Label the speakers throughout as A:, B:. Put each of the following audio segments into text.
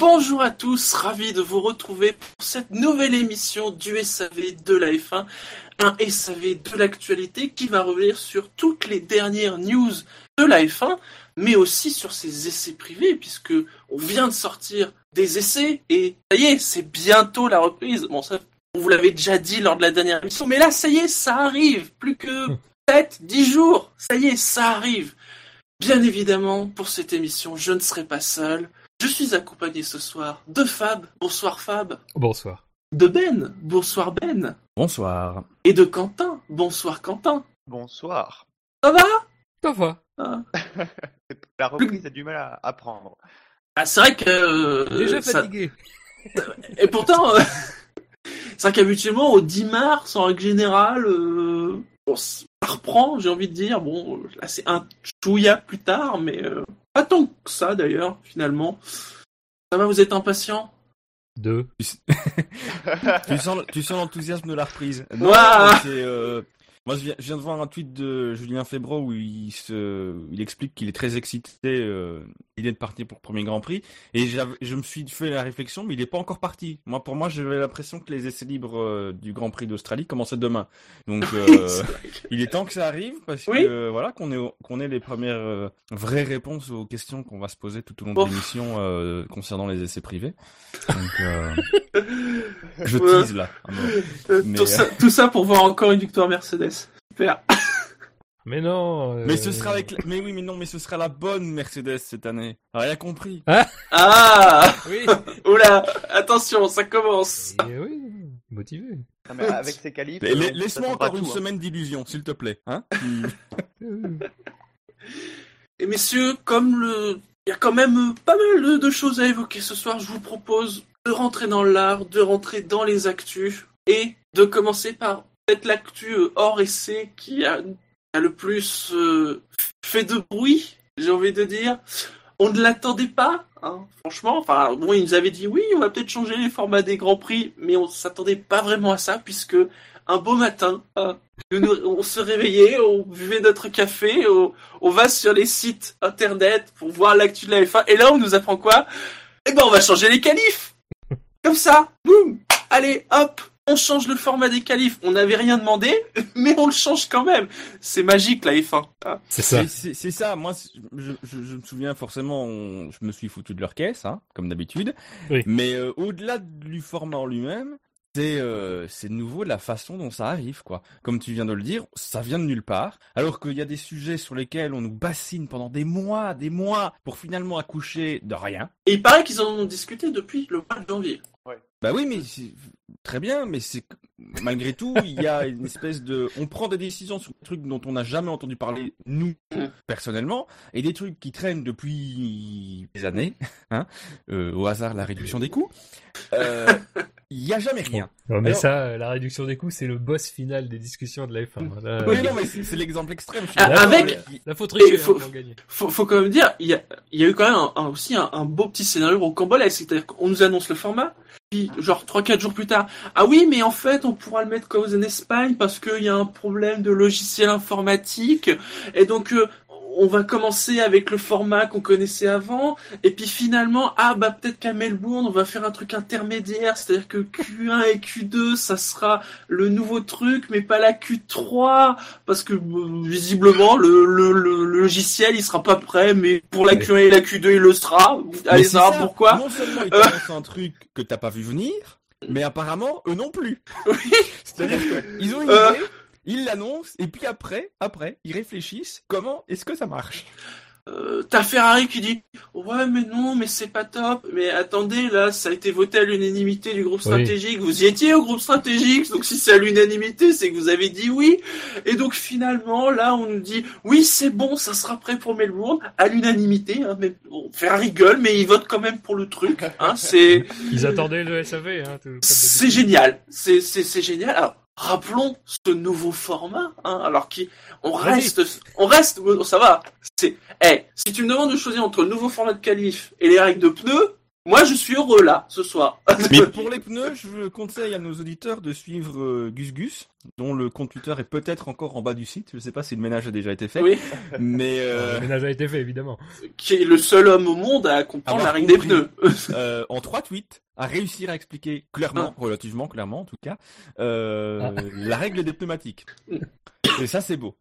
A: Bonjour à tous, ravi de vous retrouver pour cette nouvelle émission du SAV de la F1, un SAV de l'actualité qui va revenir sur toutes les dernières news de la F1, mais aussi sur ses essais privés, puisque on vient de sortir des essais et ça y est, c'est bientôt la reprise. Bon, ça, on vous l'avait déjà dit lors de la dernière émission, mais là, ça y est, ça arrive, plus que 7, 10 jours, ça y est, ça arrive. Bien évidemment, pour cette émission, je ne serai pas seul. Je suis accompagné ce soir de Fab. Bonsoir Fab.
B: Bonsoir.
A: De Ben. Bonsoir Ben.
C: Bonsoir.
A: Et de Quentin. Bonsoir Quentin.
D: Bonsoir.
A: Ça va?
B: Ça va.
A: Ah,
D: La reprise a du mal à apprendre.
A: Ah, c'est vrai que... euh,
B: Déjà
A: ça-
B: fatigué.
A: Et pourtant, euh, c'est vrai qu'habituellement, au 10 mars, en règle générale, euh, bon, ça reprend, j'ai envie de dire. Bon, là, c'est un chouïa plus tard, mais euh, pas tant que ça, d'ailleurs, finalement. Ça va, vous êtes impatient?
B: Deux.
C: tu sens, tu sens l'enthousiasme de la reprise. Non, euh, moi, je viens, je viens de voir un tweet de Julien Febro où il se, il explique qu'il est très excité, euh, il est de partir pour le premier Grand Prix. Et je me suis fait la réflexion, mais il est pas encore parti. Moi, pour moi, j'avais l'impression que les essais libres euh, du Grand Prix d'Australie commençaient demain. Donc, euh, il est temps que ça arrive parce
A: Oui.
C: que voilà qu'on ait qu'on ait les premières euh, vraies réponses aux questions qu'on va se poser tout au long de l'émission concernant les essais privés. Donc je tease là.
A: Euh,
C: Mais,
A: tout, ça, tout ça pour voir encore une victoire Mercedes. Super.
B: Mais non. euh,
C: Mais ce sera avec la- mais oui mais non mais ce sera la bonne Mercedes cette année. Rien compris.
A: Ah
B: Oui.
A: Oula Attention, ça commence.
B: Et oui. Motivé.
D: Non, mais avec ces qualifs. On-
C: Laisse-moi encore une
D: tout, hein.
C: semaine d'illusion s'il te plaît. Hein
B: Euh,
A: Et messieurs, comme le... Il y a quand même euh, pas mal de, choses à évoquer ce soir, je vous propose de rentrer dans l'art, de rentrer dans les actus, et de commencer par peut-être l'actu euh, hors essai qui a, a le plus euh, fait de bruit, j'ai envie de dire. On ne l'attendait pas, hein, franchement. Enfin, bon, ils nous avaient dit oui, on va peut-être changer les formats des Grands Prix, mais on s'attendait pas vraiment à ça, puisque un beau matin, hein, nous- on se réveillait, on buvait notre café, on, on va sur les sites internet pour voir l'actu de la F1, et là on nous apprend quoi? Eh ben on va changer les qualifs. Comme ça, boum. Allez, hop on change le format des qualifs. On n'avait rien demandé, mais on le change quand même. C'est magique la F1. hein.
B: C'est ça.
C: C'est- ça, moi je, je- je me souviens forcément, on- je me suis foutu de leur caisse, hein, comme d'habitude.
B: Oui.
C: Mais euh, au-delà du format en lui-même, c'est euh, nouveau la façon dont ça arrive, quoi. Comme tu viens de le dire, ça vient de nulle part. Alors qu'il y a des sujets sur lesquels on nous bassine pendant des mois, des mois, pour finalement accoucher de rien.
A: Et il paraît qu'ils en ont discuté depuis le mois de janvier.
C: Bah oui, mais c'est très bien, mais c'est malgré tout, il y a une espèce de, on prend des décisions sur des trucs dont on n'a jamais entendu parler nous personnellement, et des trucs qui traînent depuis des années, hein, euh, au hasard la réduction des coûts. Euh, Il y a jamais rien.
B: Non, mais
C: Alors-
B: ça, euh, la réduction des coûts, c'est le boss final des discussions de la F1. Là,
C: Oui,
B: euh,
C: non, mais c'est l'exemple extrême. je suis
A: Ah, avec-
B: là, faut tricher
A: Et faut-
B: hein, pour gagner.
A: faut, faut quand même dire, il y a, il y a eu quand même un- un- aussi un, un beau petit scénario au Cambolais, c'est-à-dire qu'on nous annonce le format, puis genre 3-4 jours plus tard, ah oui, mais en fait, on pourra le mettre comme en Espagne parce qu'il y a un problème de logiciel informatique, et donc euh, on va commencer avec le format qu'on connaissait avant, et puis finalement, ah bah peut-être qu'à Melbourne, on va faire un truc intermédiaire, c'est-à-dire que Q1 et Q2, ça sera le nouveau truc, mais pas la Q3, parce que euh, visiblement le, le, le- le logiciel il sera pas prêt, mais pour la
B: Ouais.
A: Q1 et la Q2 il le sera. Allez savoir
C: ça,
A: pourquoi.
C: Non seulement ils
A: Euh.
C: un truc que t'as pas vu venir, mais apparemment eux non plus. C'est-à-dire qu'ils ont une
A: Euh.
C: Ils l'annoncent, et puis après, après, ils réfléchissent comment est-ce que ça marche?
A: Euh, T'as Ferrari qui dit ouais mais non mais c'est pas top. Mais attendez là ça a été voté à l'unanimité du groupe
B: Oui.
A: stratégique. Vous y étiez au groupe stratégique donc si c'est à l'unanimité c'est que vous avez dit oui. Et donc finalement là on nous dit oui c'est bon ça sera prêt pour Melbourne à l'unanimité. Hein, mais bon, Ferrari gueule mais il vote quand même pour le truc. Hein, c'est
B: Ils attendaient le SAV, hein,
A: C'est génial, c'est c'est c'est génial. Alors rappelons ce nouveau format, hein, alors qui, on
B: Vas-y.
A: reste, on reste, ça va. C'est, eh, si tu me demandes de choisir entre le nouveau format de qualif et les règles de pneus, moi je suis heureux là, ce soir.
C: Mais pour les pneus, je conseille à nos auditeurs de suivre euh, Gus Gus, dont le compte Twitter est peut-être encore en bas du site. Je sais pas si le ménage a déjà été fait.
A: Oui.
C: Mais euh,
B: Le ménage a été fait, évidemment.
A: qui est le seul homme au monde à comprendre la règle des pneus.
C: euh, en trois tweets, à réussir à expliquer clairement, relativement clairement en tout cas, euh, la règle des pneumatiques. Et ça, c'est beau.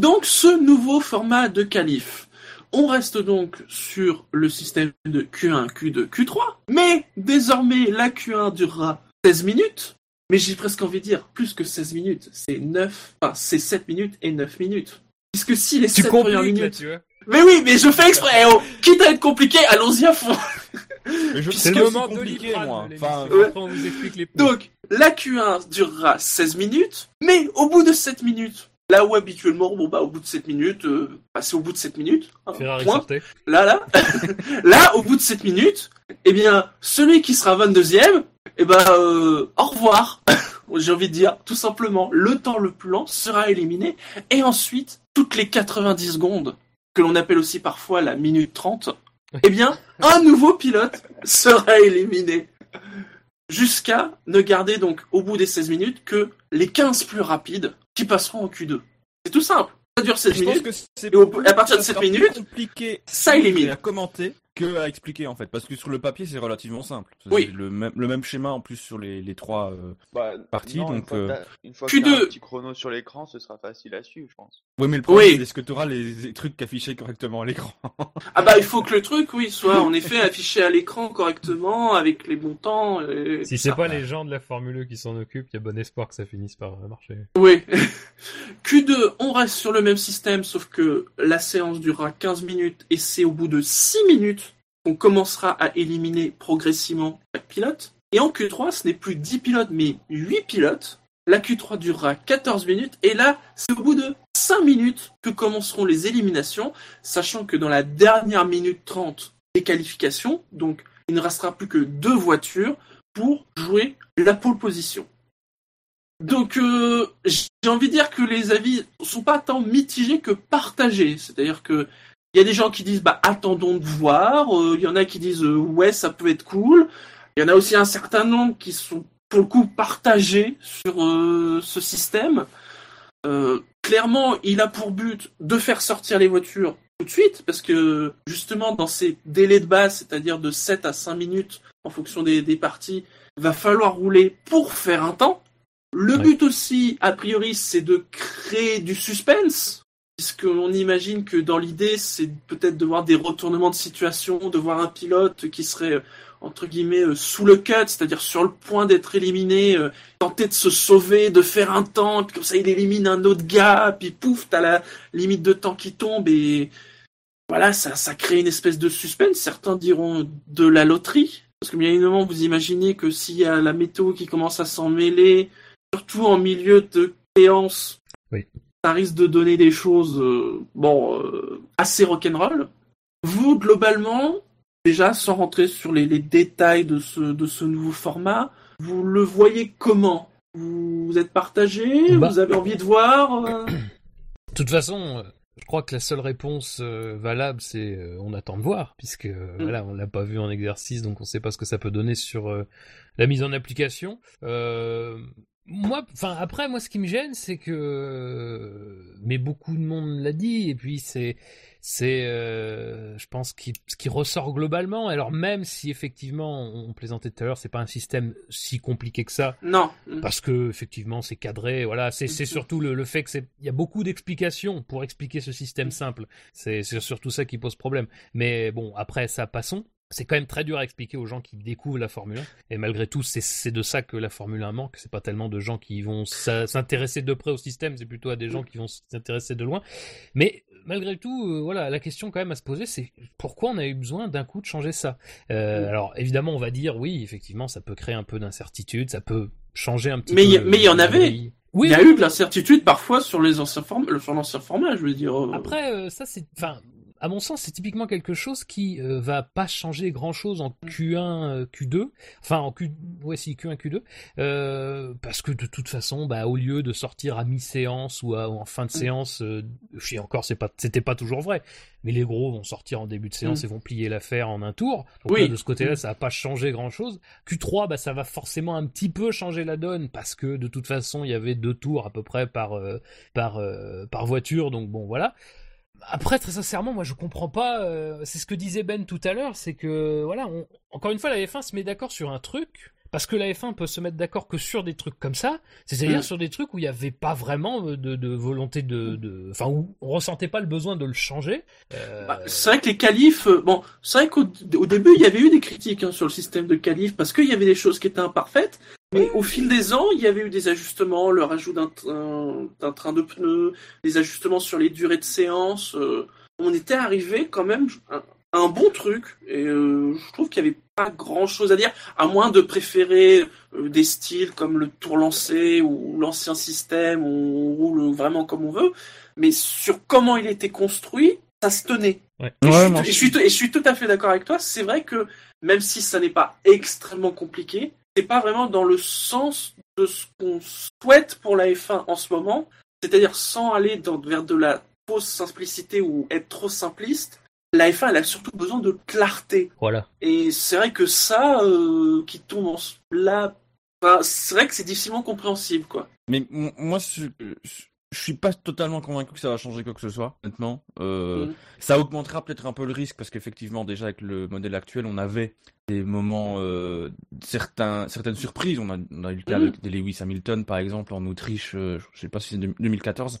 A: Donc ce nouveau format de qualif, on reste donc sur le système de Q1, Q2, Q3, mais désormais la Q1 durera 16 minutes, mais j'ai presque envie de dire plus que 16 minutes, c'est 9, enfin c'est 7 minutes et 9 minutes. Puisque si les
B: Tu
A: 7 premières
B: là,
A: minutes...
B: tu vois.
A: Mais oui, mais je fais exprès, oh, quitte à être compliqué, allons-y à fond.
C: Mais je
B: C'est le moment
C: compliqué, moi. Enfin,
A: Ouais.
B: On vous explique les.
A: Donc, la Q1 durera 16 minutes, mais au bout de 7 minutes, là où habituellement, bon bah au bout de 7 minutes, euh, c'est au bout de 7 minutes, hein,
B: Ferrari
A: point.
B: sortait.
A: Là, là, là, au bout de 7 minutes, eh bien, celui qui sera 22ème, eh ben, euh, au revoir. J'ai envie de dire, tout simplement, le temps le plus lent sera éliminé, et ensuite, toutes les 90 secondes, que l'on appelle aussi parfois la minute 30, eh bien, un nouveau pilote sera éliminé. Jusqu'à ne garder donc, au bout des 16 minutes, que les 15 plus rapides qui passeront au Q2. C'est tout simple. Ça dure 16
C: je pense
A: minutes.
C: que c'est
A: Et à partir de
C: ça
A: cette
C: sera plus
A: minute,
C: compliqué
A: ça élimine.
C: à commenter que à expliquer en fait, parce que sur le papier c'est relativement simple.
A: Oui.
C: le même le même schéma en plus sur les, les trois. euh,
D: Bah,
C: Parti,
D: non, une
C: donc,
D: fois
C: euh,
D: une fois que
A: Q2.
D: t'as un petit chrono sur l'écran, ce sera facile à suivre, je pense.
C: Oui, mais le problème
A: Oui.
C: c'est est-ce que tu auras les, les trucs affichés correctement à l'écran?
A: Ah bah il faut que le truc, oui, soit en effet affiché à l'écran correctement, avec les bons temps. et
B: Si c'est
A: ça.
B: pas les gens de la Formule 1 qui s'en occupent, il y a bon espoir que ça finisse par euh, marcher.
A: Oui. Q2, on reste sur le même système, sauf que la séance durera 15 minutes et c'est au bout de 6 minutes qu'on commencera à éliminer progressivement chaque pilote. Et en Q3, ce n'est plus 10 pilotes, mais 8 pilotes. La Q3 durera 14 minutes et là, c'est au bout de 5 minutes que commenceront les éliminations, sachant que dans la dernière minute 30 des qualifications, donc il ne restera plus que deux voitures pour jouer la pole position. Donc, euh, j'ai envie de dire que les avis sont pas tant mitigés que partagés. C'est-à-dire que il y a des gens qui disent bah attendons de voir. euh, Il y en a qui disent euh, ouais ça peut être cool. Il y en a aussi un certain nombre qui sont pour le coup partagés sur euh, ce système. Euh, clairement, il a pour but de faire sortir les voitures tout de suite parce que justement dans ces délais de base, c'est-à-dire de 7 à 5 minutes en fonction des, des parties, va falloir rouler pour faire un temps. Le
B: Ouais.
A: but aussi, a priori, c'est de créer du suspense, puisqu'on imagine que dans l'idée, c'est peut-être de voir des retournements de situation, de voir un pilote qui serait, euh, entre guillemets, euh, sous le cut, c'est-à-dire sur le point d'être éliminé, euh, tenter de se sauver, de faire un temps, puis comme ça il élimine un autre gars, puis pouf, t'as la limite de temps qui tombe, et voilà, ça, ça crée une espèce de suspense. Certains diront de la loterie, parce que bien évidemment, vous imaginez que s'il y a la météo qui commence à s'en mêler, surtout en milieu de séance,
B: Oui.
A: Ça risque de donner des choses, euh, bon, euh, assez rock'n'roll. Vous, globalement, déjà, sans rentrer sur les, les détails de ce, de ce nouveau format, vous le voyez comment? Vous êtes partagé?
B: Bah.
A: Vous avez envie de voir euh?
B: De toute façon, je crois que la seule réponse valable, c'est on attend de voir, puisque euh, voilà, on l'a pas vu en exercice, donc on sait pas ce que ça peut donner sur la mise en application. Euh, moi, enfin après, moi, ce qui me gêne, c'est que, mais beaucoup de monde l'a dit, et puis c'est, c'est, euh, je pense, qui, ce qui ressort globalement. Alors même si effectivement, on plaisantait tout à l'heure, c'est pas un système si compliqué que ça,
A: Non.
B: parce que effectivement c'est cadré voilà c'est c'est
A: Mhm.
B: surtout le, le fait que c'est il y a beaucoup d'explications pour expliquer ce système simple c'est c'est surtout ça qui pose problème mais bon après ça passons c'est quand même très dur à expliquer aux gens qui découvrent la Formule 1 et malgré tout c'est de ça que la Formule 1 manque c'est pas tellement de gens qui vont s'intéresser de près au système c'est plutôt à des gens qui vont s'intéresser de loin mais malgré tout euh, voilà la question quand même à se poser c'est pourquoi on a eu besoin d'un coup de changer ça? Euh,
A: Mm.
B: alors évidemment on va dire oui effectivement ça peut créer un peu d'incertitude ça peut changer un petit
A: Mais
B: peu
A: y- mais il y en avait.
B: oui
A: il y a
B: oui,
A: eu de l'incertitude parfois sur les anciens form- sur l'ancien format, je veux dire.
B: Après, euh, ça c'est, enfin, à mon sens, c'est typiquement quelque chose qui euh, va pas changer grand chose en Q1, euh, Q2, enfin en Q, ouais si Q1, Q2, euh, parce que de toute façon, bah au lieu de sortir à mi-séance ou, à- ou en fin de séance, euh, je sais encore, c'est pas, c'était pas toujours vrai, mais les gros vont sortir en début de séance
A: Mm.
B: et vont plier l'affaire en un tour. Donc
A: Oui.
B: là, de ce côté-là,
A: Mm.
B: ça va pas changer grand chose. Q3, bah ça va forcément un petit peu changer la donne parce que de toute façon, il y avait deux tours à peu près par euh, par euh, par voiture, donc bon voilà. Après, très sincèrement, moi je comprends pas. euh, c'est ce que disait Ben tout à l'heure, c'est que voilà, on- encore une fois, la F1 se met d'accord sur un truc. Parce que la F1 peut se mettre d'accord que sur des trucs comme ça, c'est-à-dire
A: Mm.
B: sur des trucs où il n'y avait pas vraiment de, de volonté de, de, enfin où on ressentait pas le besoin de le changer. Euh,
A: Bah, c'est vrai que les qualifs, euh, bon, c'est vrai qu'au au début, il y avait eu des critiques hein, sur le système de qualifs parce qu'il y avait des choses qui étaient imparfaites, mais au fil des ans, il y avait eu des ajustements, le rajout d'un train- de pneus, des ajustements sur les durées de séance. euh, on était arrivé quand même à un bon truc, et euh, je trouve qu'il n'y avait pas grand chose à dire, à moins de préférer euh, des styles comme le tour lancé ou l'ancien système où on roule vraiment comme on veut, mais sur comment il était construit, ça se tenait.
B: Ouais.
A: Et, je
C: Ouais,
A: suis,
C: moi
A: et je suis tout- et je suis tout à fait d'accord avec toi. C'est vrai que même si ça n'est pas extrêmement compliqué, c'est pas vraiment dans le sens de ce qu'on souhaite pour la F1 en ce moment, c'est-à-dire sans aller dans, vers de la fausse simplicité ou être trop simpliste. La F1, elle a surtout besoin de clarté.
B: Voilà.
A: Et c'est vrai que ça, euh, qui tombe en ce- là, c'est vrai que c'est difficilement compréhensible, quoi.
C: Mais moi, je, suis pas totalement convaincu que ça va changer quoi que ce soit, maintenant. Euh,
A: Mhm.
C: Ça augmentera peut-être un peu le risque, parce qu'effectivement, déjà, avec le modèle actuel, on avait des moments, euh, certains, certaines surprises. On a, on a eu le cas avec des Lewis Hamilton, par exemple, en Autriche, euh, je sais pas si c'est deux- 2014,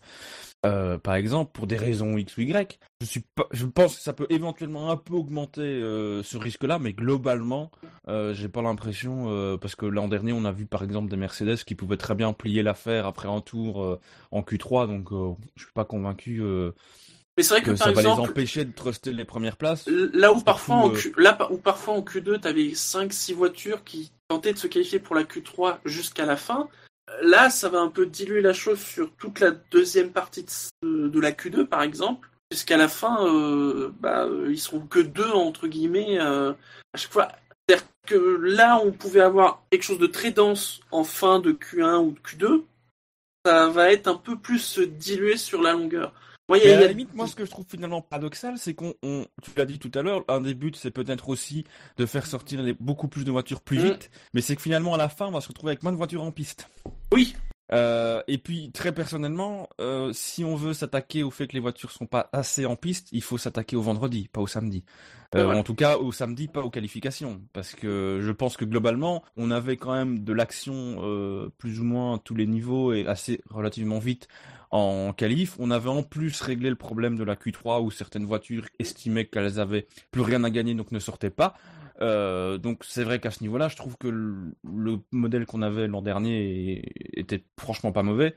C: euh, par exemple, pour des raisons X ou Y. Je, suis pas, je pense que ça peut éventuellement un peu augmenter euh, ce risque-là, mais globalement, euh, j'ai pas l'impression, euh, parce que l'an dernier, on a vu par exemple des Mercedes qui pouvaient très bien plier l'affaire après un tour euh, en Q3, donc euh, je suis pas convaincu euh,
A: Mais c'est vrai que,
C: que
A: par
C: ça va les
A: exemple,
C: empêcher de truster les premières places.
A: Là où parfois en
C: euh,
A: Q... là où parfois en Q2 t'avais 5 6 voitures qui tentaient de se qualifier pour la Q3 jusqu'à la fin. Là, ça va un peu diluer la chose sur toute la deuxième partie de, de la Q2 par exemple, puisqu'à la fin euh, bah, euh, ils seront que deux entre guillemets euh, à chaque fois. C'est-à-dire que là on pouvait avoir quelque chose de très dense en fin de Q1 ou de Q2, ça va être un peu plus dilué sur la longueur. Y a-
C: à la limite, moi, ce que je trouve finalement paradoxal, c'est qu'on, on- tu l'as dit tout à l'heure, un des buts, c'est peut-être aussi de faire sortir les- beaucoup plus de voitures plus
A: Mm.
C: vite, mais c'est que finalement, à la fin, on va se retrouver avec moins de voitures en piste.
A: Oui.
C: Euh, et puis, très personnellement, euh, si on veut s'attaquer au fait que les voitures sont pas assez en piste, il faut s'attaquer au vendredi, pas au samedi. Euh,
A: Ouais.
C: En tout cas, au samedi, pas aux qualifications, parce que je pense que globalement, on avait quand même de l'action euh, plus ou moins à tous les niveaux et assez relativement vite en qualif. On avait en plus réglé le problème de la Q3 où certaines voitures estimaient qu'elles avaient plus rien à gagner donc ne sortaient pas. Euh, donc c'est vrai qu'à ce niveau-là, je trouve que le, le modèle qu'on avait l'an dernier était franchement pas mauvais.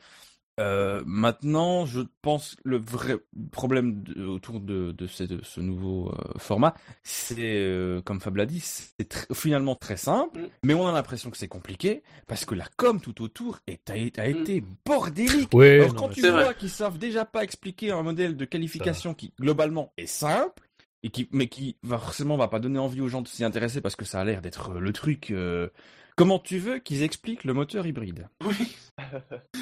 C: Euh, maintenant, je pense que le vrai problème de- autour de, de ce, de ce nouveau euh, format, c'est, euh, comme Fab l'a dit, c'est tr- finalement très simple,
A: Mm.
C: mais on a l'impression que c'est compliqué, parce que la com tout autour est, a, a
A: Mm.
C: été bordélique.
B: Ouais,
C: Alors
B: non,
C: quand tu vois
A: vrai.
C: qu'ils savent déjà pas expliquer un modèle de qualification qui globalement est simple, et qui, mais qui va forcément va pas donner envie aux gens de s'y intéresser parce que ça a l'air d'être le truc. euh, Comment tu veux qu'ils expliquent le moteur hybride?
A: Oui.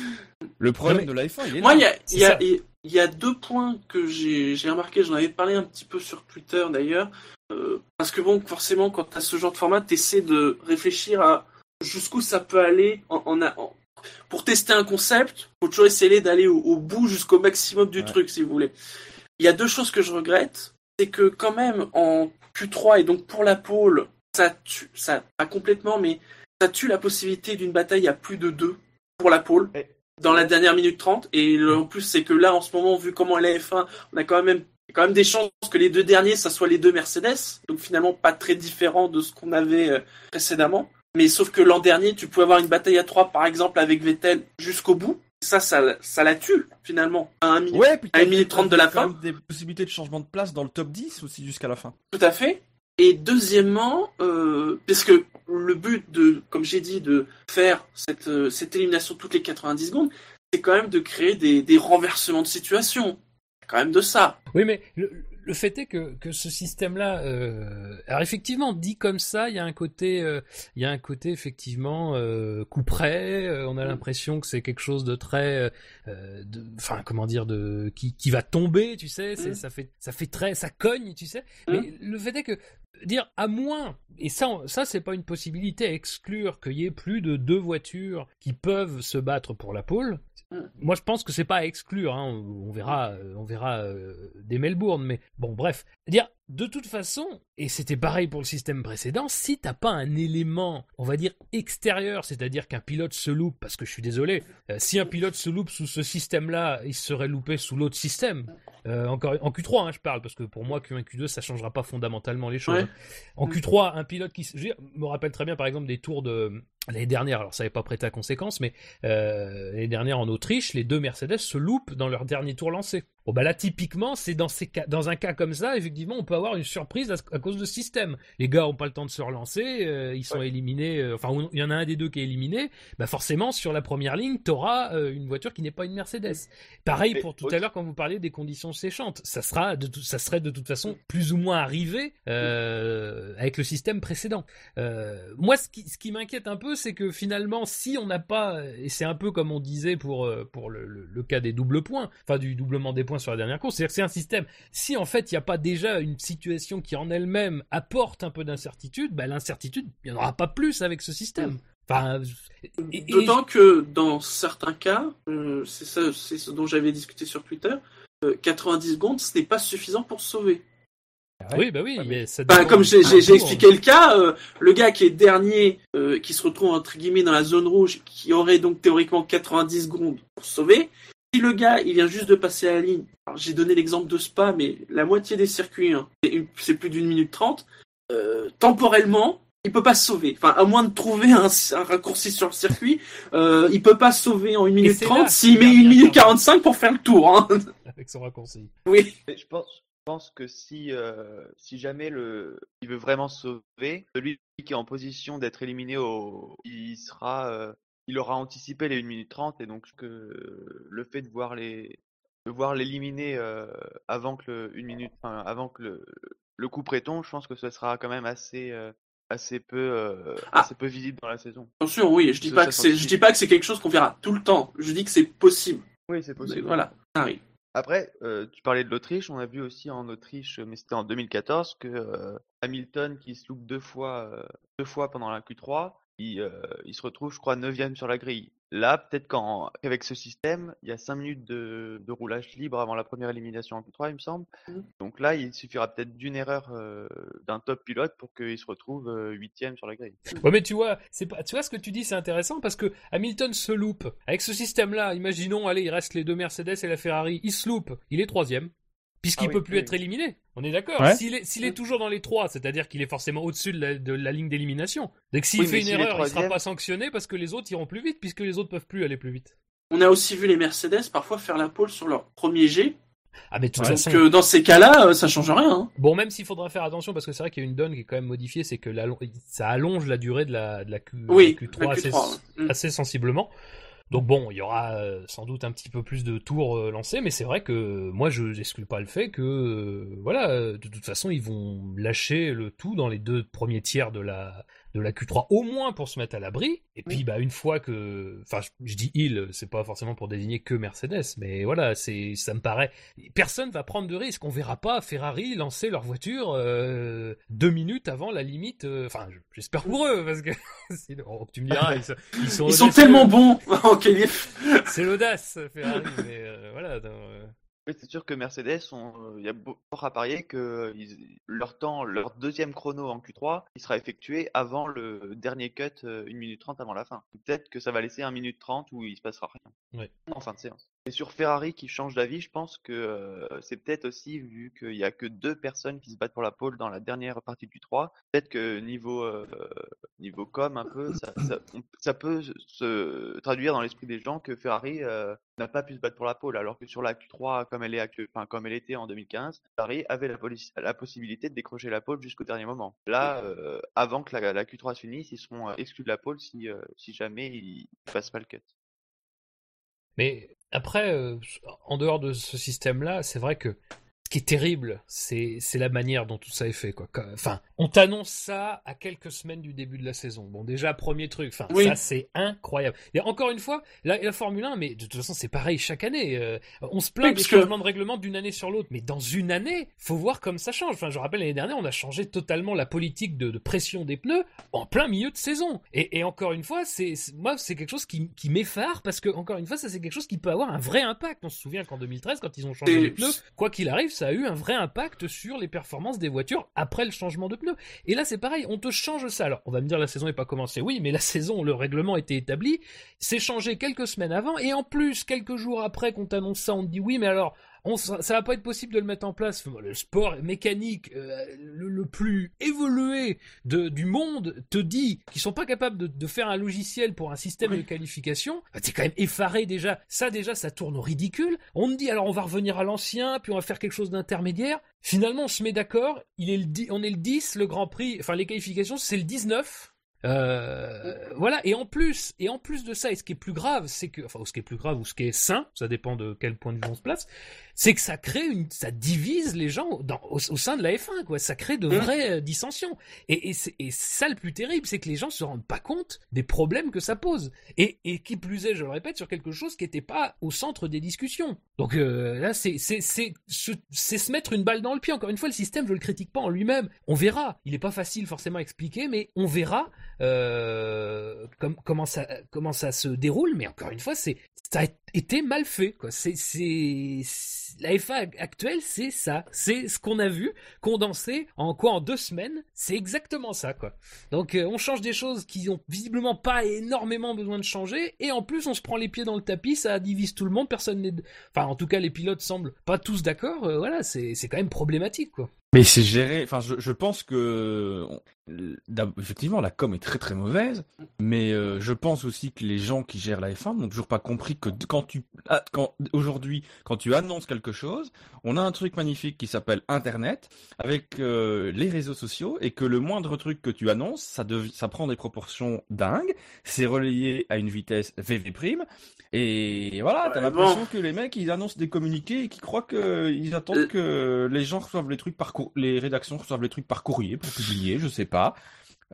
C: Le problème de F1, il est
A: Moi,
C: là.
A: il y a, il y, il y deux points que j'ai remarqué, j'en avais parlé un petit peu sur Twitter d'ailleurs, euh, parce que bon, forcément, quand tu as ce genre de format, tu essaies de réfléchir à jusqu'où ça peut aller en, en, a- en- pour tester un concept, faut toujours essayer d'aller au, au bout jusqu'au maximum du
C: Ouais.
A: truc, si vous voulez. Il y a deux choses que je regrette, c'est que quand même en Q3 et donc pour la pole, ça tue, ça pas complètement, mais ça tue la possibilité d'une bataille à plus de deux pour la pole
D: Et-
A: dans la dernière minute 30. Et le- en plus, c'est que là, en ce moment, vu comment elle est F1, on a quand même, quand même des chances que les deux derniers, ça soit les deux Mercedes. Donc finalement, pas très différent de ce qu'on avait euh, précédemment. Mais sauf que l'an dernier, tu pouvais avoir une bataille à trois, par exemple, avec Vettel jusqu'au bout. Ça, ça, ça la tue, finalement. À un minute.
C: Ouais, puis
A: à une minute trente de la fin.
C: quand même des possibilités de changement de place dans le top 10 aussi jusqu'à la fin.
A: Tout à fait. Et deuxièmement, euh, parce que le but de, comme j'ai dit, de faire cette, euh, cette élimination toutes les 90 secondes, c'est quand même de créer des, des renversements de situation. Quand même de ça.
B: Oui, mais le, le fait est que, que ce système-là, euh, alors effectivement, dit comme ça, il y a un côté, euh, il y a un côté effectivement euh, coup près. euh, on a l'impression que c'est quelque chose de très, enfin comment dire, de qui, qui va tomber, tu sais.
A: Mm.
B: Ça fait, ça fait très, ça cogne, tu sais.
A: Mm.
B: Mais le fait est que dire à moins, et ça, ça c'est pas une possibilité à exclure qu'il y ait plus de deux voitures qui peuvent se battre pour la pole.
A: Mm.
B: Moi, je pense que c'est pas à exclure. Hein. On, verra, on verra euh, des Melbourne, mais bon, bref. Dire de toute façon, et c'était pareil pour le système précédent, si t'as pas un élément, on va dire extérieur, c'est-à-dire qu'un pilote se loupe, parce que je suis désolé, euh, si un pilote se loupe sous ce système-là, il serait loupé sous l'autre système. Euh, encore en Q3, hein, je parle, parce que pour moi Q1 Q2, ça changera pas fondamentalement les choses.
A: Ouais.
B: hein. En
A: Mm.
B: Q3, un pilote qui je me rappelle très bien, par exemple, des tours de l'année dernière. Alors ça n'avait pas prêté à conséquence, mais euh, l'année dernière en Autriche, les deux Mercedes se loupent dans leur dernier tour lancé. Bon bah là typiquement, c'est dans ces cas, dans un cas comme ça, effectivement, on peut avoir une surprise à, à cause de système. Les gars ont pas le temps de se relancer, euh, ils sont éliminés. euh, enfin, il y en a un des deux qui est éliminé. Bah forcément, sur la première ligne, t'auras euh, une voiture qui n'est pas une Mercedes. Pareil
D: Mais
B: pour tout
D: aussi-
B: à l'heure quand vous parliez des conditions séchantes. Ça sera de tout- ça serait de toute façon plus ou moins arrivé avec le système précédent. Moi, ce qui, ce qui m'inquiète un peu, c'est que finalement, si on n'a pas, et c'est un peu comme on disait pour euh, pour le, le- le cas des doubles points, enfin du doublement des points sur la dernière course, c'est-à-dire que c'est un système. Si en fait il n'y a pas déjà une situation qui en elle-même apporte un peu d'incertitude, bah, l'incertitude, il n'y en aura pas plus avec ce système. Enfin, et- et-
A: D'autant que dans certains cas, euh, c'est ça, c'est ce dont j'avais discuté sur Twitter, euh, 90 secondes, ce n'est pas suffisant pour
B: oui, bah oui,
D: Ouais,
B: mais ça
A: Bah, comme j'ai j'ai- j'ai
B: parcours.
A: expliqué le cas, euh, le gars qui est dernier, euh, qui se retrouve entre guillemets dans la zone rouge, qui aurait donc théoriquement 90 secondes pour se sauver. Si le gars, il vient juste de passer la ligne, alors j'ai donné l'exemple de Spa, mais la moitié des circuits, hein, c'est plus d'une minute trente, euh, temporellement, il peut pas se sauver. Enfin, à moins de trouver un, un raccourci sur le circuit, euh, il peut pas se sauver en une minute
B: c'est là
A: trente
B: qu'il
A: s'il met
B: perd
A: une
B: bien
A: minute
B: clairement.
A: 45 pour faire le tour. Hein.
B: avec son raccourci.
A: Oui.
D: Je pense, pense que si, euh, si jamais le, il veut vraiment sauver, celui qui est en position d'être éliminé au, il sera, euh, il aura anticipé les 1 minute 30 et donc que le fait de voir les, de voir l'éliminer euh, avant que le, une minute, enfin, avant que le, le coup préton, je pense que ce sera quand même assez, assez peu, euh,
A: Ah.
D: assez peu visible dans la saison.
A: Attention, oui, je dis pas que c'est, je dis pas que c'est quelque chose qu'on verra tout le temps. Je dis que c'est possible.
D: Oui, c'est
A: Mais
D: possible.
A: Voilà, ça arrive.
D: Après, euh, tu parlais de l'Autriche, on a vu aussi en Autriche, mais c'était en 2014, que euh, Hamilton qui se loupe deux fois, euh, deux fois pendant la Q3, il, il se retrouve, je crois, 9 sur la grille. Là, peut-être qu'en- qu'avec ce système, il y a 5 minutes de, de roulage libre avant la première élimination en Q3, il me semble.
A: Mhm.
D: Donc là, il suffira peut-être d'une erreur euh, d'un top pilote pour qu'il se retrouve euh, huitième sur la grille.
B: Ouais, mais tu vois, c'est pas, tu vois ce que tu dis, c'est intéressant parce que Hamilton se loupe. Avec ce système-là, imaginons, allez, il reste les deux Mercedes et la Ferrari, il se loupe, il est troisième. Puisqu'il
D: Ah oui,
B: peut plus
D: oui,
B: être éliminé. On est d'accord.
C: Ouais.
B: S'il est, s'il est toujours dans les trois, c'est-à-dire qu'il est forcément au-dessus de la, de la ligne d'élimination. Donc s'il
D: Oui,
B: fait une erreur, il sera
D: troisième-
B: pas sanctionné parce que les autres iront plus vite, puisque les autres peuvent plus aller plus vite.
A: On a aussi vu les Mercedes parfois faire la pole sur leur premier G.
B: Ah, mais
C: Ouais.
B: façon,
A: Donc euh, dans ces cas-là, euh, ça change rien. hein.
B: Bon, même s'il faudra faire attention, parce que c'est vrai qu'il y a une donne qui est quand même modifiée, c'est que ça allonge la durée de la, de la, Q,
A: Oui,
B: la Q3,
A: la
B: assez,
A: Q3, ouais. Mm.
B: assez sensiblement. Donc bon, il y aura euh, sans doute un petit peu plus de tours euh, lancés, mais c'est vrai que moi je n'exclus pas le fait que euh, voilà, de toute façon ils vont lâcher le tout dans les deux premiers tiers de la de la Q3 au moins pour se mettre à l'abri. Et puis bah une fois que, enfin je, je dis il, c'est pas forcément pour désigner que Mercedes, mais voilà, c'est ça me paraît personne va prendre de risque. On verra pas Ferrari lancer leur voiture euh, deux minutes avant la limite. euh, Enfin, j'espère pour eux parce que sinon, tu me diras, ils sont, ils sont
A: Ils sont
B: audacieux.
A: tellement bons en qualif.
B: C'est l'audace, Ferrari, mais euh, voilà. dans, euh,
D: Oui, c'est sûr que Mercedes, on- il y a beaucoup à parier que ils- leur temps, leur deuxième chrono en Q3, il sera effectué avant le dernier cut, euh, 1 minute 30 avant la fin. Peut-être que ça va laisser 1 minute 30 où il se passera rien.
B: Ouais.
D: En fin de séance. Et sur Ferrari qui change d'avis, je pense que euh, c'est peut-être aussi, vu qu'il y a que deux personnes qui se battent pour la pole dans la dernière partie du 3, peut-être que niveau, euh, niveau com un peu, ça, peut se traduire dans l'esprit des gens que Ferrari euh, n'a pas pu se battre pour la pole, alors que sur la Q3, comme elle est enfin, comme elle était en 2015, Ferrari avait la, possibilité de décrocher la pole jusqu'au dernier moment. Là, avant que la, la Q3 se finisse, ils seront exclus de la pole si, si jamais ils ne passent pas le cut.
B: Mais après, euh, en dehors de ce système-là, c'est vrai que ce qui est terrible, c'est la manière dont tout ça est fait quoi. Enfin, on t'annonce ça à quelques semaines du début de la saison. Bon, déjà premier truc, enfin
A: Oui.
B: ça c'est incroyable. Et encore une fois, la, la Formule 1, mais de toute façon c'est pareil chaque année. euh, on se plaint
A: Oui,
B: des
A: que-
B: changements de règlement d'une année sur l'autre, mais dans une année, faut voir comme ça change. Enfin, je rappelle l'année dernière, on a changé totalement la politique de, de pression des pneus en plein milieu de saison. Et, et encore une fois, c'est c'est- moi c'est quelque chose qui, qui m'effare parce que encore une fois, ça c'est quelque chose qui peut avoir un vrai impact. On se souvient qu'en 2013, quand ils ont changé
A: Et-
B: les pneus, quoi qu'il arrive, ça a eu un vrai impact sur les performances des voitures après le changement de pneus. Et là, c'est pareil, on te change ça. Alors, on va me dire la saison n'est pas commencée. Oui, mais la saison, le règlement était établi, c'est changé quelques semaines avant, et en plus, quelques jours après qu'on t'annonce ça, on te dit oui, mais alors, on, ça ça va pas être possible de le mettre en place. Le sport mécanique euh, le, le plus évolué de, du monde te dit qu'ils sont pas capables de, de faire un logiciel pour un système
A: Oui.
B: de qualification. Bah, T'es quand même effaré déjà. Ça déjà, ça tourne au ridicule. On me dit alors on va revenir à l'ancien, puis on va faire quelque chose d'intermédiaire. Finalement, on se met d'accord. Il est le di- on est le 10, le Grand Prix, enfin les qualifications, c'est le 19. Euh, voilà et en plus et en plus de ça et ce qui est plus grave c'est que enfin ce qui est plus grave ou ce qui est sain ça dépend de quel point de vue on se place c'est que ça crée une ça divise les gens dans, au, au sein de la F1 quoi. Ça crée de
A: Mhm.
B: vraies euh, dissensions. Et, et, c'est- ça le plus terrible c'est que les gens se rendent pas compte des problèmes que ça pose. Et, et qui plus est je le répète sur quelque chose qui n'était pas au centre des discussions. Donc euh, là c'est c'est c'est se, c'est se mettre une balle dans le pied. Encore une fois le système je le critique pas en lui-même. On verra. Il est pas facile forcément à expliquer mais on verra euh, com- comment ça comment ça se déroule mais encore une fois c'est ça a été mal fait quoi. C'est c'est la FA actuelle c'est ça. C'est ce qu'on a vu condensé en quoi en deux semaines c'est exactement ça quoi. Donc euh, on change des choses qui ont visiblement pas énormément besoin de changer et en plus on se prend les pieds dans le tapis ça divise tout le monde personne enfin en tout cas les pilotes semblent pas tous d'accord euh, voilà c'est c'est quand même problématique quoi.
C: Mais c'est géré. Enfin, je, pense que effectivement la com est très très mauvaise, mais euh, je pense aussi que les gens qui gèrent la F1 n'ont toujours pas compris que quand tu ah, quand aujourd'hui quand tu annonces quelque chose, on a un truc magnifique qui s'appelle Internet avec euh, les réseaux sociaux et que le moindre truc que tu annonces, ça dev- ça prend des proportions dingues, c'est relayé à une vitesse VV prime et voilà, t'as
A: Ouais,
C: l'impression
A: bon.
C: que les mecs ils annoncent des communiqués et qu'ils croient que ils attendent
A: Euh.
C: que les gens reçoivent les trucs par cour- les rédactions reçoivent les trucs par courrier pour publier, je sais pas.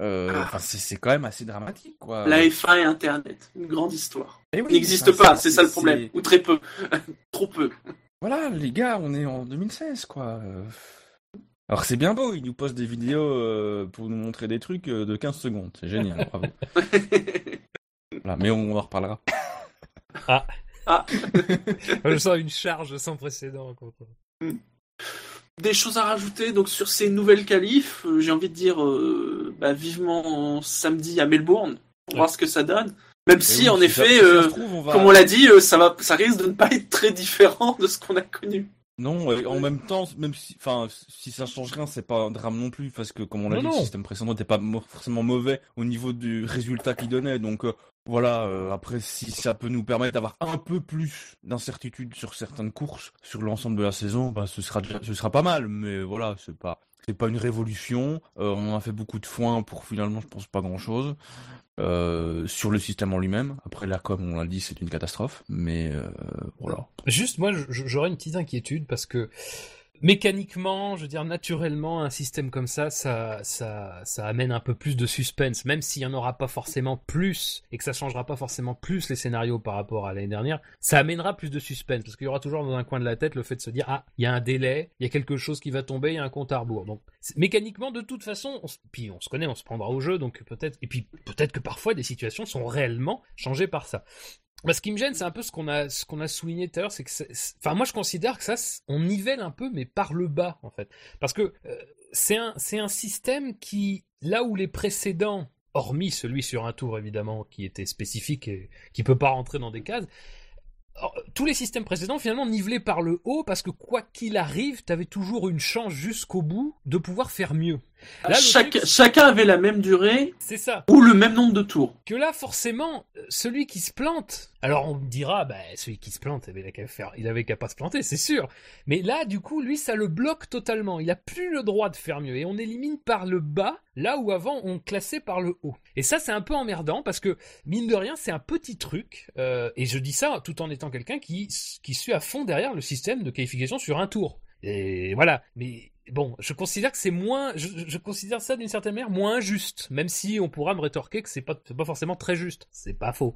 C: Euh,
A: Ah.
C: C'est quand même assez dramatique, quoi.
A: La F1 et Internet, une grande histoire.
C: Eh oui,
A: Il n'existe
C: enfin,
A: pas, c'est ça le problème. Ou très peu. Trop peu.
C: Voilà, les gars, on est en 2016, quoi. Alors c'est bien beau, ils nous postent des vidéos euh, pour nous montrer des trucs euh, de 15 secondes, c'est génial, bravo. Voilà, mais on en reparlera.
B: je sens une charge sans précédent contre
A: Des choses à rajouter donc sur ces nouvelles qualifs, euh, j'ai envie de dire euh, bah, vivement samedi à Melbourne pour
B: Ouais.
A: voir ce que ça donne. Même si
C: oui,
A: en effet,
C: si ça
A: euh,
C: se trouve, on va-
A: comme on l'a dit, euh, ça va, ça risque de ne pas être très différent de ce qu'on a connu.
C: Non, euh, en même temps, même si, enfin, si ça change rien, c'est pas un drame non plus, parce que comme on l'a dit,
B: non.
C: le système précédent n'était pas forcément mauvais au niveau du résultat qu'il donnait. Donc euh, voilà, euh, après, si ça peut nous permettre d'avoir un peu plus d'incertitude sur certaines courses, sur l'ensemble de la saison, bah, ce sera ce sera pas mal. Mais voilà, c'est pas, c'est pas une révolution. Euh, on a fait beaucoup de foin pour finalement, je pense pas grand chose. Euh, sur le système en lui-même. Après là, comme on l'a dit, c'est une catastrophe. Mais euh, voilà.
B: Juste, moi, j'aurais une petite inquiétude parce que mécaniquement, je veux dire naturellement, un système comme ça, ça, amène un peu plus de suspense, même s'il y en aura pas forcément plus et que ça changera pas forcément plus les scénarios par rapport à l'année dernière, ça amènera plus de suspense parce qu'il y aura toujours dans un coin de la tête le fait de se dire ah, il y a un délai, il y a quelque chose qui va tomber, il y a un compte à. Donc mécaniquement, de toute façon, on, puis on se connaît, on se prendra au jeu, donc peut-être et puis peut-être que parfois des situations sont réellement changées par ça. Bah, ce qui me gêne, c'est un peu ce qu'on a, ce a souligné tout à l'heure, c'est que, enfin, moi, je considère que ça, on nivelle un peu, mais par le bas, en fait, parce que euh, c'est un, un système qui, là où les précédents, hormis celui sur un tour évidemment, qui était spécifique et qui peut pas rentrer dans des cases, tous les systèmes précédents finalement nivelaient par le haut parce que quoi qu'il arrive, t'avais toujours une chance jusqu'au bout de pouvoir faire mieux. Là, le
A: Chaque-
B: truc,
A: chacun avait la même durée
B: c'est ça.
A: ou le même nombre de tours.
B: que là, forcément, celui qui se plante, alors on me dira, bah, celui qui se plante, eh il, a qu'à faire, il avait qu'à pas se planter, c'est sûr. Mais là, du coup, lui, ça le bloque totalement. Il a plus le droit de faire mieux. Et on élimine par le bas, là où avant on classait par le haut. Et ça, c'est un peu emmerdant parce que, mine de rien, c'est un petit truc. euh, et je dis ça tout en étant quelqu'un qui, qui suit à fond derrière le système de qualification sur un tour. Et voilà. Mais bon, je considère que c'est moins, je, considère ça d'une certaine manière moins injuste, même si on pourra me rétorquer que c'est pas, pas forcément très juste. C'est pas faux.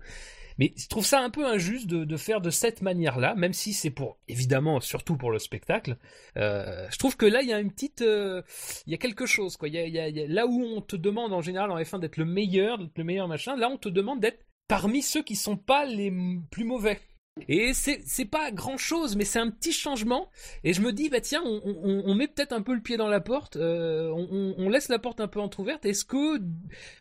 B: Mais je trouve ça un peu injuste de, faire de cette manière-là, même si c'est pour, évidemment, surtout pour le spectacle. Euh, je trouve que là, il y a une petite, euh, il y a quelque chose, quoi. Il y a, là où on te demande en général en F1 d'être le meilleur, le meilleur machin, là on te demande d'être parmi ceux qui sont pas les plus mauvais. Et c'est pas grand chose, mais c'est un petit changement. Et je me dis bah tiens, on, met peut-être un peu le pied dans la porte, euh, on, laisse la porte un peu entrouverte. Est-ce que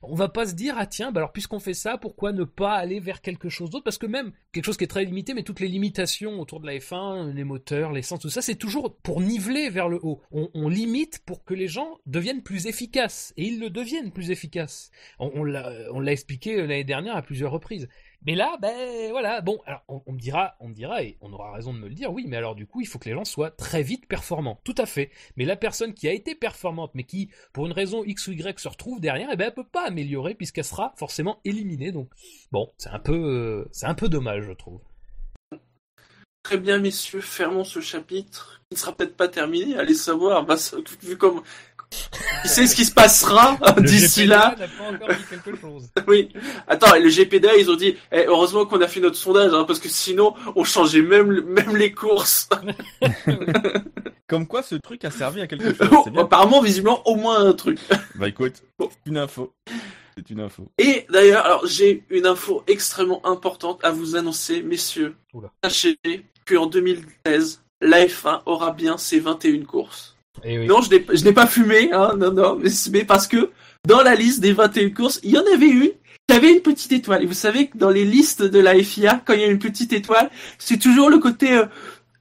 B: on va pas se dire ah tiens, bah alors puisqu'on fait ça, pourquoi ne pas aller vers quelque chose d'autre? Parce que même quelque chose qui est très limité, mais toutes les limitations autour de la F1, les moteurs, l'essence, tout ça, c'est toujours pour niveler vers le haut. On, limite pour que les gens deviennent plus efficaces, et ils le deviennent plus efficaces. On, l'a on l'a expliqué l'année dernière à plusieurs reprises. Mais là, ben voilà, bon, alors on, me dira, on me dira, et on aura raison de me le dire, oui, mais alors du coup, il faut que les gens soient très vite performants, tout à fait. Mais la personne qui a été performante, mais qui, pour une raison X ou Y, se retrouve derrière, eh ben elle peut pas améliorer puisqu'elle sera forcément éliminée. Donc, bon, c'est un peu, c'est un peu dommage, je trouve.
A: Très bien, messieurs, fermons ce chapitre. qui ne sera peut-être pas terminé. Allez savoir, bah, vu comme. Qui sait ce qui se passera
B: Le
A: d'ici là
B: n'a pas encore dit quelque chose.
A: Oui. Attends, et le GPDA, ils ont dit, eh, heureusement qu'on a fait notre sondage, hein, parce que sinon, on changeait même, le- même les courses.
C: Comme quoi, ce truc a servi à quelque chose. Bien.
A: Apparemment, visiblement, au moins un truc.
C: Bah écoute,
A: Bon.
C: une info. C'est une info.
A: Et d'ailleurs, alors j'ai une info extrêmement importante à vous annoncer, messieurs.
B: Oula.
A: Sachez qu'en 2013, la F1 aura bien ses 21 courses.
B: Et oui.
A: Non, je n'ai pas fumé, hein, non, non, mais, parce que dans la liste des 21 courses, il y en avait une qui avait une petite étoile. Et vous savez que dans les listes de la FIA, quand il y a une petite étoile, c'est toujours le côté euh,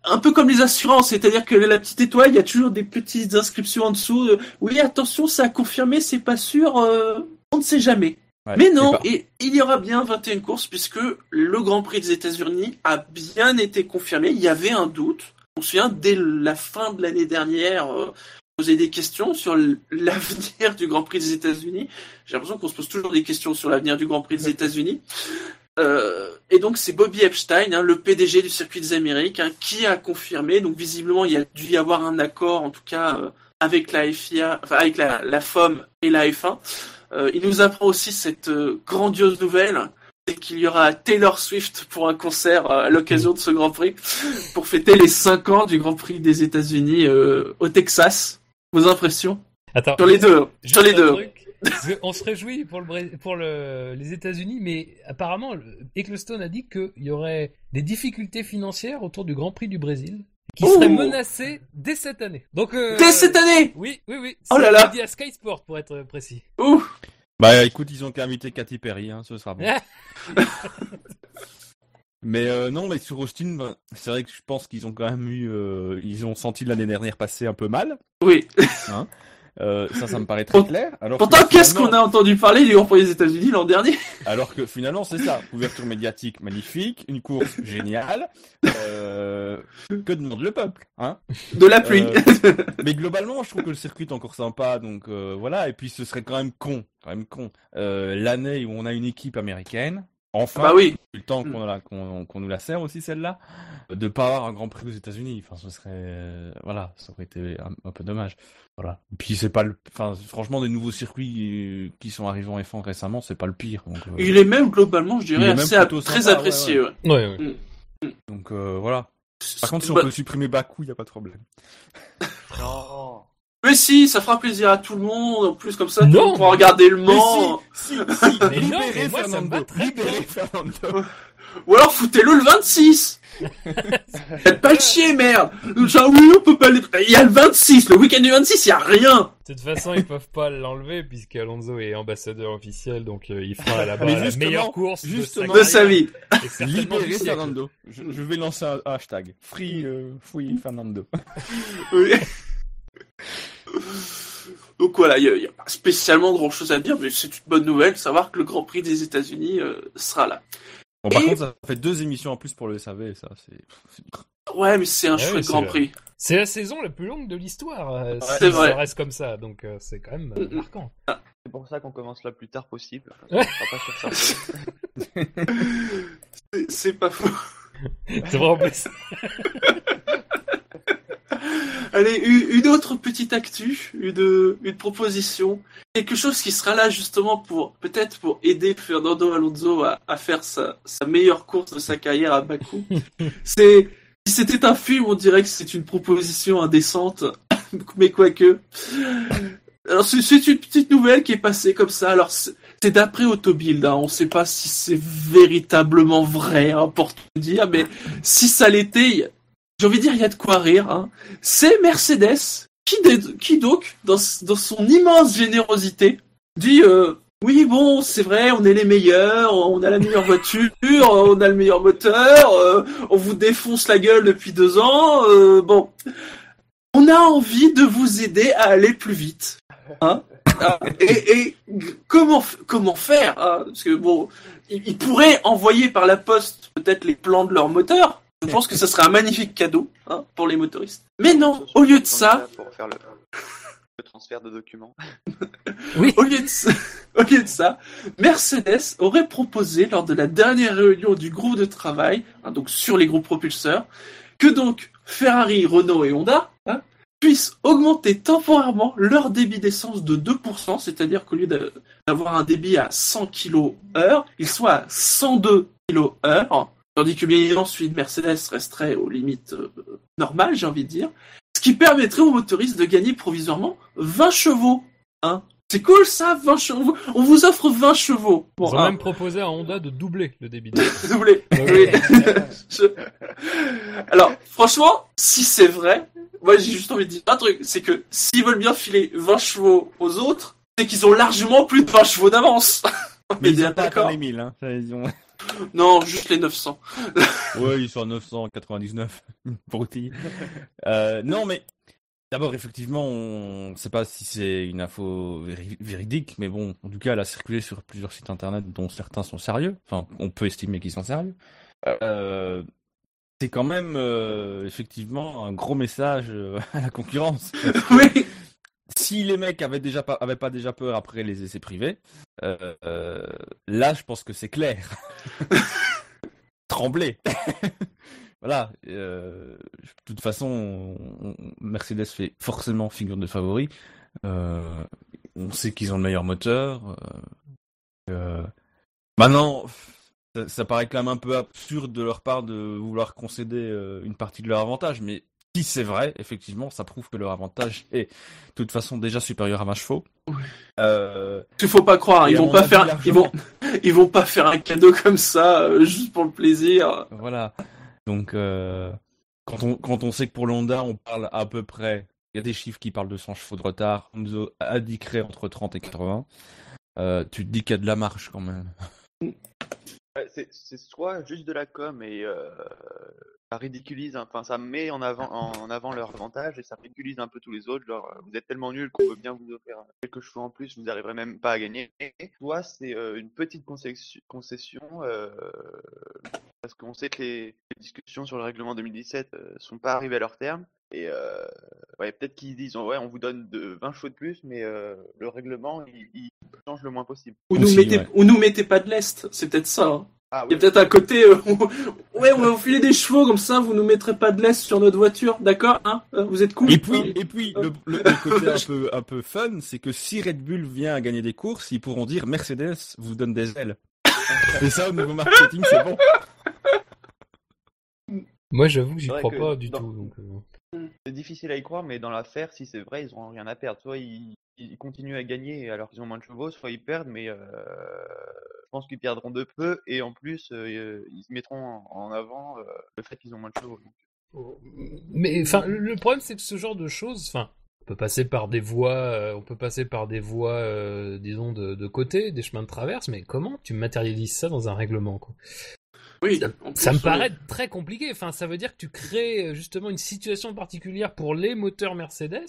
A: un peu comme les assurances, c'est-à-dire que la petite étoile, il y a toujours des petites inscriptions en dessous. oui, attention, ça a confirmé, c'est pas sûr, euh, on ne sait jamais.
C: Ouais,
A: Mais non, et il y aura bien 21 courses puisque le Grand Prix des États-Unis a bien été confirmé. Il y avait un doute. On se souvient, dès la fin de l'année dernière, euh, poser des questions sur l'avenir du Grand Prix des États-Unis. J'ai l'impression qu'on se pose toujours des questions sur l'avenir du Grand Prix des États-Unis. Euh, et donc c'est Bobby Epstein, hein, le PDG du circuit des Amériques, hein, qui a confirmé. Donc visiblement il y a dû y avoir un accord, en tout cas euh, avec la FIA, enfin avec la, la FOM et la F1. Euh, il nous apprend aussi cette grandiose nouvelle, c'est qu'il y aura Taylor Swift pour un concert à l'occasion de ce Grand Prix, pour fêter les 5 ans du Grand Prix des États-Unis euh, au Texas. Vos impressions?
B: Attends.
A: Sur les deux. Sur les deux.
B: truc, on se réjouit pour, le, Bré- pour le, les États-Unis, mais apparemment, le- Ecclestone a dit qu'il y aurait des difficultés financières autour du Grand Prix du Brésil qui
A: Oh
B: seraient menacées dès cette année. Donc, euh,
A: Dès cette année?
B: Oui, oui, oui.
A: Oh là là.
B: dit à Sky Sport pour être précis.
A: Ouh
C: Bah écoute, ils ont qu'à inviter Katy Perry, hein, ce sera bon. Mais euh, non, mais sur Austin, bah, c'est vrai que je pense qu'ils ont quand même eu, euh, ils ont senti l'année dernière passer un peu mal.
A: Oui.
C: Euh, ça, ça me paraît très clair. Alors
A: Pourtant,
C: que
A: qu'est-ce qu'on a entendu parler du Grand Prix des États-Unis l'an dernier?
C: Alors que finalement, c'est ça. Couverture médiatique magnifique, une course géniale. Euh, que demande le peuple, hein?
A: De la pluie.
C: Euh, Mais globalement, je trouve que le circuit est encore sympa, donc euh, voilà. Et puis, ce serait quand même con, quand même con. Euh, L'année où on a une équipe américaine, enfin,
A: bah oui.
C: depuis le temps qu'on la- qu'on nous la sert aussi celle-là, de pas avoir un Grand Prix aux États-Unis. Enfin, ce serait, euh, voilà, ça aurait été un, un peu dommage. Voilà. Et puis c'est pas le, enfin, franchement, des nouveaux circuits euh, qui sont arrivés en F1 récemment, c'est pas le pire. Donc, euh,
A: Il est même globalement, je dirais, assez très
C: sympa, ouais,
A: apprécié. ouais.
B: Ouais, ouais.
C: donc euh, voilà. Par contre, si on
A: Bah,
C: peut supprimer Bakou, il y a pas de problème.
D: Non.
A: Mais si, ça fera plaisir à tout le monde. En plus, comme ça, tout le
B: Non,
A: monde pourra regarder le Mans.
C: si, si,
B: Mais non, mais moi, ça me va très
C: libérez. Fernando.
A: Ou alors, foutez-le le 26. Faites pas le chier, merde. Genre, oui, on peut pas les... Il y a le 26. Le week-end du 26, il y a rien.
B: De toute façon, ils peuvent pas l'enlever puisqu'Alonso est ambassadeur officiel, donc euh, il fera là-bas la meilleure course de sa
C: justement,
A: De sa vie.
B: et certainement du
C: Libérez. Fernando. Je, je vais lancer un hashtag. Free, euh, free Fernando.
A: Oui. Donc voilà, il y, a- il y a pas spécialement grand chose à dire, mais c'est une bonne nouvelle, savoir que le Grand Prix des États-Unis euh, sera là.
C: Bon, par
A: Et-
C: contre, ça fait deux émissions en plus pour le SAV, ça, c'est.
A: Ouais, mais c'est un
B: Ouais,
A: chouette
B: c'est
A: Grand
B: vrai.
A: Prix.
B: C'est la saison la plus longue de l'histoire. euh,
A: c'est vrai.
B: ça reste comme ça, donc euh, c'est quand même euh, marquant.
D: C'est pour ça qu'on commence le plus tard possible.
A: C'est- pas faux.
B: C'est vrai en plus.
A: Allez, une autre petite actu, une, une proposition, quelque chose qui sera là justement pour peut-être pour aider Fernando Alonso à, à faire sa, sa meilleure course de sa carrière à Bakou. C'est si c'était un film, on dirait que c'est une proposition indécente, mais quoique. Alors c'est une petite nouvelle qui est passée comme ça. Alors c'est c'est d'après Autobuild, hein. on ne sait pas si c'est véritablement vrai, hein, pour tout dire, mais si ça l'était, j'ai envie de dire, il y a de quoi rire. Hein. C'est Mercedes qui, qui donc, dans, dans son immense générosité, dit euh, oui bon c'est vrai on est les meilleurs, on a la meilleure voiture, on a le meilleur moteur, euh, on vous défonce la gueule depuis deux ans, euh, bon on a envie de vous aider à aller plus vite. Hein Ah, et, comment comment faire hein Parce que bon, ils pourraient envoyer par la poste peut-être les plans de leur moteur. Je pense que ce serait un magnifique cadeau hein, pour les motoristes. Mais non, au lieu de ça,
D: Pour faire le, le transfert de documents.
B: Oui.
A: au lieu de ça, au lieu de ça, Mercedes aurait proposé lors de la dernière réunion du groupe de travail, hein, donc sur les groupes propulseurs, que donc Ferrari, Renault et Honda hein, puissent augmenter temporairement leur débit d'essence de 2%, c'est-à-dire qu'au lieu d'avoir un débit à 100 kg heure, il soit à 102 kg heure, tandis que bien évidemment celui de Mercedes resterait aux limites euh, normales, j'ai envie de dire, ce qui permettrait aux motoristes de gagner provisoirement 20 chevaux. Hein. C'est cool ça, 20 chevaux. On vous offre 20 chevaux.
B: Ils ont
A: hein,
B: même proposé à Honda de doubler le débit.
A: Oui. Je- Alors, franchement, si c'est vrai, moi j'ai juste envie de dire un truc, c'est que s'ils veulent bien filer 20 chevaux aux autres, c'est qu'ils ont largement plus de 20 chevaux d'avance.
C: Mais
A: est
C: ils pas les 1000, hein. Ça, ils ont-
A: Non, juste les 900.
C: Ouais, ils sont à 999 pour. Euh, non, mais d'abord, effectivement, on ne sait pas si c'est une info véri- véridique, mais bon, en tout cas, elle a circulé sur plusieurs sites internet dont certains sont sérieux. Enfin, on peut estimer qu'ils sont sérieux. Euh, c'est quand même euh, effectivement un gros message à la concurrence.
A: oui.
C: Si les mecs avaient déjà pas, avaient pas déjà peur après les essais privés, euh, euh, là, je pense que c'est clair. Trembler. voilà. euh, de toute façon, on- on- Mercedes fait forcément figure de favori. On sait qu'ils ont le meilleur moteur. Maintenant, ça, ça paraît quand même un peu absurde de leur part de vouloir concéder une partie de leur avantage, mais si c'est vrai, effectivement, ça prouve que leur avantage est de toute façon déjà supérieur à 20 chevaux. Euh,
A: Il faut pas croire,
C: Et
A: ils vont pas faire, ils vont, ils vont pas faire un cadeau comme ça euh, juste pour le plaisir.
C: Voilà. Donc, euh, quand, on, quand on sait que pour le Honda, on parle à peu près, il y a des chiffres qui parlent de 100 chevaux de retard, on nous a indiquerait entre 30 et 80, euh, tu te dis qu'il y a de la marge quand même.
D: C'est c'est soit juste de la com et euh, ça ridiculise, enfin ça met en avant, en avant leur avantage et ça ridiculise un peu tous les autres. Genre, euh, vous êtes tellement nuls qu'on veut bien vous offrir quelques chevaux en plus, vous n'arriverez même pas à gagner. Soit c'est euh, une petite concession, concession euh, parce qu'on sait que les, les discussions sur le règlement 2017 euh, sont pas arrivées à leur terme. Et euh, ouais, peut-être qu'ils disent ouais, on vous donne de 20 chevaux de plus, mais euh, le règlement il, il change le moins possible.
A: Ou nous
C: Aussi,
A: mettez,
C: ouais.
A: ou nous mettez pas de l'est, c'est peut-être ça. hein.
D: Ah
A: Il y a peut-être un côté, euh, où- ouais, on va vous filer des chevaux comme ça, vous nous mettrez pas de l'est sur notre voiture, d'accord hein Euh, Vous êtes cool.
C: Et puis,
A: hein
C: et puis le, le- le côté un peu, un peu fun, c'est que si Red Bull vient à gagner des courses, ils pourront dire Mercedes vous donne des ailes. Et ça, au niveau marketing, c'est bon.
B: Moi, j'avoue que j'y
D: C'est
B: crois
D: que
B: pas du
D: dans-
B: tout. donc, euh,
D: C'est difficile à y croire, mais dans l'affaire, si c'est vrai, ils auront rien à perdre. Soit ils, ils continuent à gagner alors qu'ils ont moins de chevaux, soit ils perdent, mais euh, je pense qu'ils perdront de peu, et en plus, ils mettront en, avant le fait qu'ils ont moins de chevaux. Donc,
B: Mais enfin, le problème c'est que ce genre de choses, enfin, on peut passer par des voies, on peut passer par des voies, disons de, de côté, des chemins de traverse, mais comment tu matérialises ça dans un règlement quoi?
A: Oui,
B: Ça me paraît très compliqué. Enfin, ça veut dire que tu crées euh, justement une situation particulière pour les moteurs Mercedes.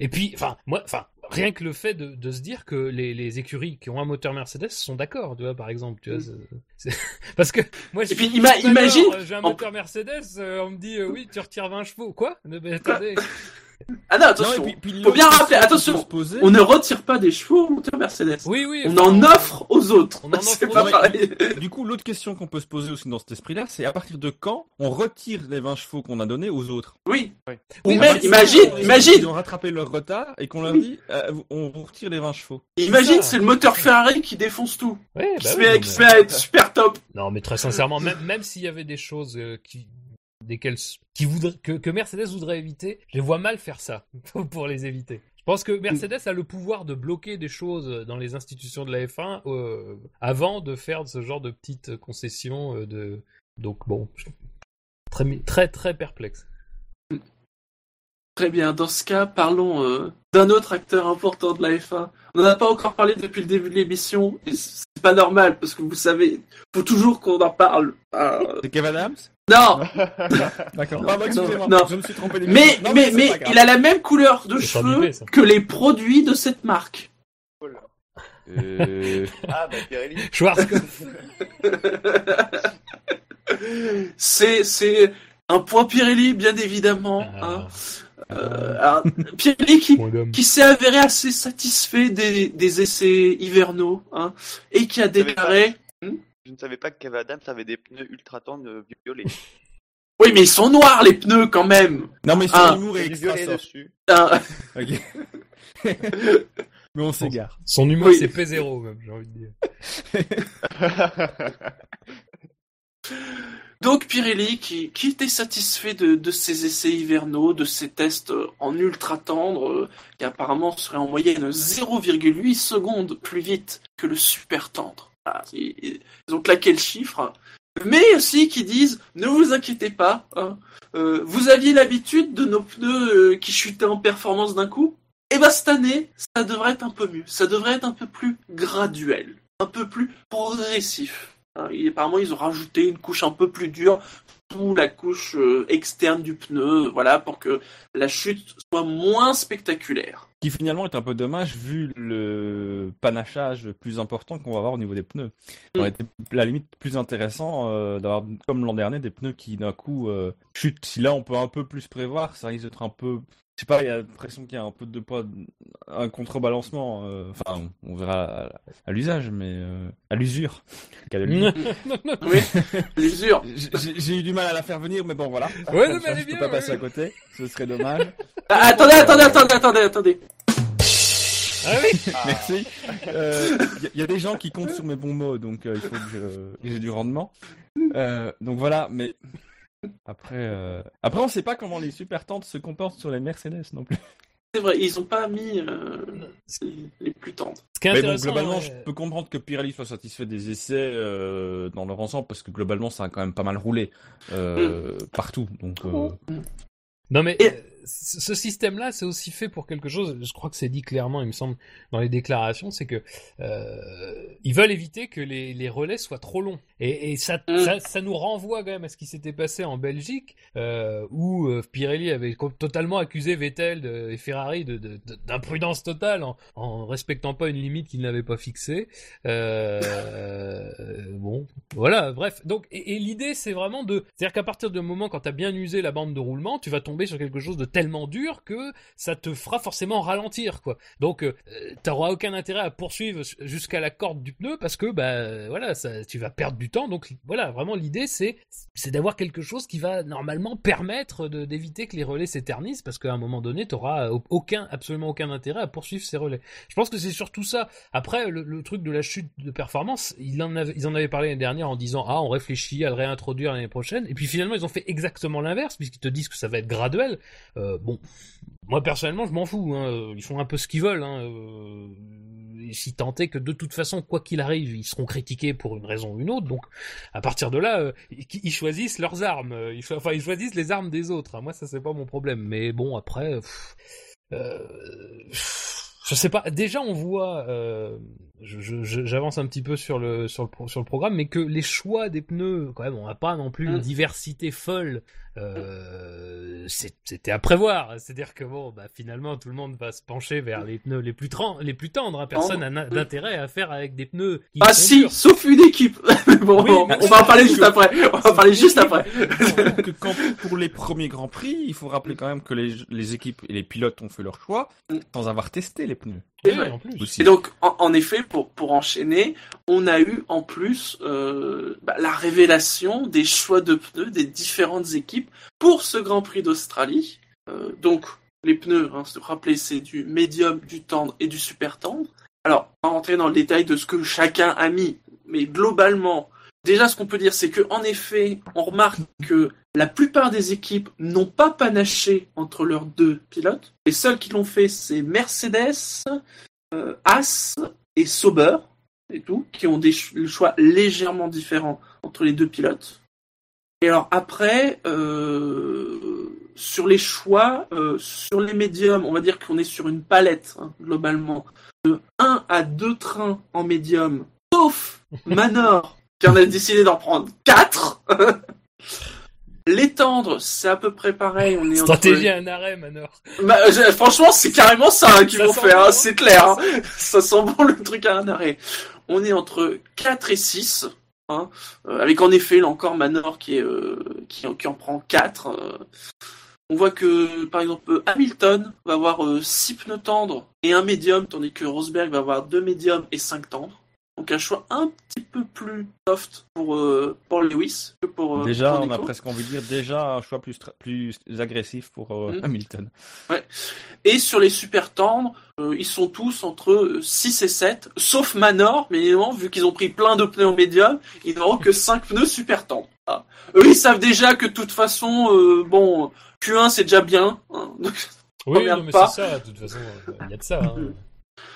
B: Et puis, enfin, moi, enfin, rien que le fait de, de se dire que les, les écuries qui ont un moteur Mercedes sont d'accord, tu vois, par exemple, tu vois. c'est- c'est- Parce que moi, je
A: Et puis, ima- imagine,
B: euh, j'ai un moteur Mercedes, euh, on me dit euh, oui, tu retires 20 chevaux, quoi? Mais attendez.
A: Ah non, attention.
C: Non, et puis- puis
A: Faut bien rappeler, attention,
C: poser-
A: On ne retire pas des chevaux au moteur Mercedes.
B: Oui, oui.
A: On
B: enfin,
A: en offre aux autres.
B: On en offre aux
A: pas
B: autres.
A: pareil.
C: Du coup, l'autre question qu'on peut se poser aussi dans cet esprit-là, c'est à partir de quand on retire les 20 chevaux qu'on a donnés aux autres?
A: Oui.
B: Oui,
A: Ou
B: mais
A: même, imagine,
C: Ils-
A: imagine,
C: Ils ont rattrapé leur retard et qu'on leur dit, euh, on retire les 20 chevaux.
A: imagine, c'est le moteur Ferrari qui défonce tout.
B: Ouais,
A: Qui
B: bah
A: se
B: oui,
A: met,
B: non,
A: qui
B: mais-
A: se met à être super top.
B: Non, mais très sincèrement, même, même s'il y avait des choses euh, qui, desquelles, qui voudraient, que, que Mercedes voudrait éviter, je les vois mal faire ça pour les éviter. Je pense que Mercedes a le pouvoir de bloquer des choses dans les institutions de la F1 euh, avant de faire ce genre de petites concessions. euh, de... Donc bon, je- très, très très perplexe.
A: Très bien. Dans ce cas, parlons euh, d'un autre acteur important de la F1. On n'en a pas encore parlé depuis le début de l'émission. et C'est pas normal parce que vous savez, faut toujours qu'on en parle. Euh,
C: C'est Kevin Adams?
A: Non,
C: D'accord.
A: Non.
C: je me suis trompé.
A: mais.
C: Non,
A: mais mais il a la même couleur de cheveux que les produits de cette marque.
C: Euh,
D: Ah, bah Pirelli.
B: Schwarzkopf,
A: C'est c'est un point Pirelli bien évidemment.
B: Ah,
A: hein. Euh, alors, Pirelli qui qui s'est avéré assez satisfait des, des essais hivernaux hein, et qui a déclaré
D: Je ne savais pas que Kevin Adams avait des pneus ultra tendres violets.
A: oui mais ils sont noirs les pneus quand même
C: Non, mais
A: Ah.
C: son humour est
D: Et
C: extra
D: dessus.
C: Ok. mais on s'égare.
B: Son humour
A: Oui.
B: c'est P0 même, j'ai envie de dire.
A: donc Pirelli qui, qui était satisfait de, de ces essais hivernaux de ces tests euh, en ultra tendre euh, qui apparemment seraient en moyenne 0,8 secondes plus vite que le super tendre ils, ont claqué le chiffre. Mais aussi qui disent ne vous inquiétez pas hein, euh, vous aviez l'habitude de nos pneus euh, qui chutaient en performance d'un coup. Et ben cette année ça devrait être un peu mieux. Ça devrait être un peu plus graduel un peu plus progressif. Hein, apparemment ils ont rajouté une couche un peu plus dure sous la couche euh, externe du pneu voilà pour que la chute soit moins spectaculaire
C: Qui finalement est un peu dommage vu le panachage plus important qu'on va avoir au niveau des pneus. Ça aurait été la limite plus intéressant euh, d'avoir, comme l'an dernier, des pneus qui d'un coup euh, chutent. Si là on peut un peu plus prévoir, ça risque d'être un peu. Je sais pas, il y a l'impression qu'il y a un peu de poids, un contrebalancement. euh, Enfin, on verra à, l'usage, mais euh, à l'usure.
A: Oui l'usure
C: J'ai- eu du mal à la faire venir, mais bon voilà.
B: Ouais, non, mais
C: ça, je peux
B: bien,
C: pas
B: ouais,
C: passer
B: ouais.
C: à côté, ce serait dommage.
A: Ah, attendez attendez attendez attendez attendez
B: Ah oui
C: Merci. Euh, Il y, a des gens qui comptent sur mes bons mots, donc euh, il faut que j'ai du rendement. Euh, donc voilà, mais après, euh, après on sait pas comment les super tentes se comportent sur les Mercedes non plus.
A: c'est vrai ils ont pas mis euh, les plus tendres
B: Ce qui est
C: Mais bon, globalement,
B: ouais,
C: je peux comprendre que Pirelli soit satisfait des essais euh, dans leur ensemble, parce que globalement, ça a quand même pas mal roulé euh, partout. Donc, euh,
B: Non mais
A: Et-
B: euh, ce système-là, c'est aussi fait pour quelque chose. Je crois que c'est dit clairement, il me semble, dans les déclarations, c'est que euh, ils veulent éviter que les, les relais soient trop longs. Et, et ça,
A: Mm.
B: ça, ça nous renvoie quand même à ce qui s'était passé en Belgique, euh, où euh, Pirelli avait totalement accusé Vettel de- et Ferrari de- de- de- d'imprudence totale en, en respectant pas une limite qu'ils n'avaient pas fixée. Euh, bon, voilà, bref. Donc, et, et l'idée, c'est vraiment de, c'est-à-dire qu'à partir du moment quand t'as bien usé la bande de roulement, tu vas tomber sur quelque chose de tellement dur que ça te fera forcément ralentir, quoi. Donc, euh, t'auras aucun intérêt à poursuivre jusqu'à la corde du pneu parce que, bah, voilà, tu vas perdre du temps. Donc, voilà, vraiment, l'idée, c'est, c'est d'avoir quelque chose qui va normalement permettre d'éviter que les relais s'éternisent parce qu'à un moment donné, t'auras aucun, absolument aucun intérêt à poursuivre ces relais. Je pense que c'est surtout ça. Après, le, le truc de la chute de performance, ils en, avaient, ils en avaient parlé l'année dernière en disant ah on réfléchit à le réintroduire l'année prochaine. Et puis finalement ils ont fait exactement l'inverse puisqu'ils te disent que ça va être graduel. Euh, bon, moi personnellement je m'en fous. Hein. Ils font un peu ce qu'ils veulent. Hein. Euh, et si tant est que de toute façon quoi qu'il arrive ils seront critiqués pour une raison ou une autre. Donc à partir de là euh, ils, choisissent leurs armes. Ils, enfin ils choisissent les armes des autres. hein. Moi ça c'est pas mon problème. Mais bon après. pff, euh, pff, je sais pas. Déjà, on voit j'avance un petit peu sur le sur le sur le programme, mais que les choix des pneus, quand même, on n'a pas non plus une
A: Mm.
B: diversité folle. Euh, C'était à prévoir. C'est-à-dire que bon, bah finalement, tout le monde va se pencher vers les pneus les plus tren- les plus tendres. hein. Personne n'a d'intérêt à faire avec des pneus qui
A: Ah si,
B: durs.
A: sauf une équipe. bon,
C: Oui,
A: on, va en parler juste après. On va en parler juste après.
C: que quand pour les premiers grands prix, il faut rappeler quand même que les, les équipes et les pilotes ont fait leur choix
A: Mm.
C: sans avoir testé les pneus.
B: Oui,
A: Ouais.
B: en plus.
C: Aussi.
A: Et donc, en, en effet, pour, pour enchaîner, on a eu en plus euh, bah, la révélation des choix de pneus des différentes équipes pour ce Grand Prix d'Australie. Euh, donc, les pneus, hein, se rappeler, c'est du médium, du tendre et du super tendre. Alors, on va rentrer dans le détail de ce que chacun a mis, mais globalement, déjà, ce qu'on peut dire, c'est que en effet, on remarque que la plupart des équipes n'ont pas panaché entre leurs deux pilotes. Les seuls qui l'ont fait, c'est Mercedes, euh, As et Sauber, et tout, qui ont des ch- choix légèrement différents entre les deux pilotes. Et alors après, euh, sur les choix, euh, sur les médiums, on va dire qu'on est sur une palette, hein, globalement, de 1 à 2 trains en médium, sauf Manor, qui en a décidé d'en prendre 4. L'étendre, c'est à peu près pareil. On est
B: Stratégie
A: entre...
B: à un arrêt, Manor.
A: Bah, franchement, c'est carrément ça qu'ils vont faire, hein, c'est clair. hein. Ça sent bon le truc à un arrêt. On est entre 4 et 6, hein, euh, avec en effet là encore Manor qui, est, euh, qui, en- qui en prend 4. euh. On voit que, par exemple, Hamilton va avoir 6 pneus tendres et un médium, tandis que Rosberg va avoir 2 médiums et 5 tendres. Donc un choix un petit peu plus soft pour, euh, pour Lewis que pour euh,
C: Déjà,
A: pour
C: on a presque envie de dire déjà un choix plus, plus agressif pour euh,
A: Mm.
C: Hamilton.
A: Et sur les super tendres, euh, ils sont tous entre 6 et 7, sauf Manor, mais évidemment, vu qu'ils ont pris plein de pneus en médium, ils n'auront que 5 pneus super tendres. Ah. Eux, ils savent déjà que de toute façon, euh, bon, Q1 c'est déjà bien. hein. Donc,
B: Oui, non, mais c'est ça. De toute façon, il y a de ça. hein.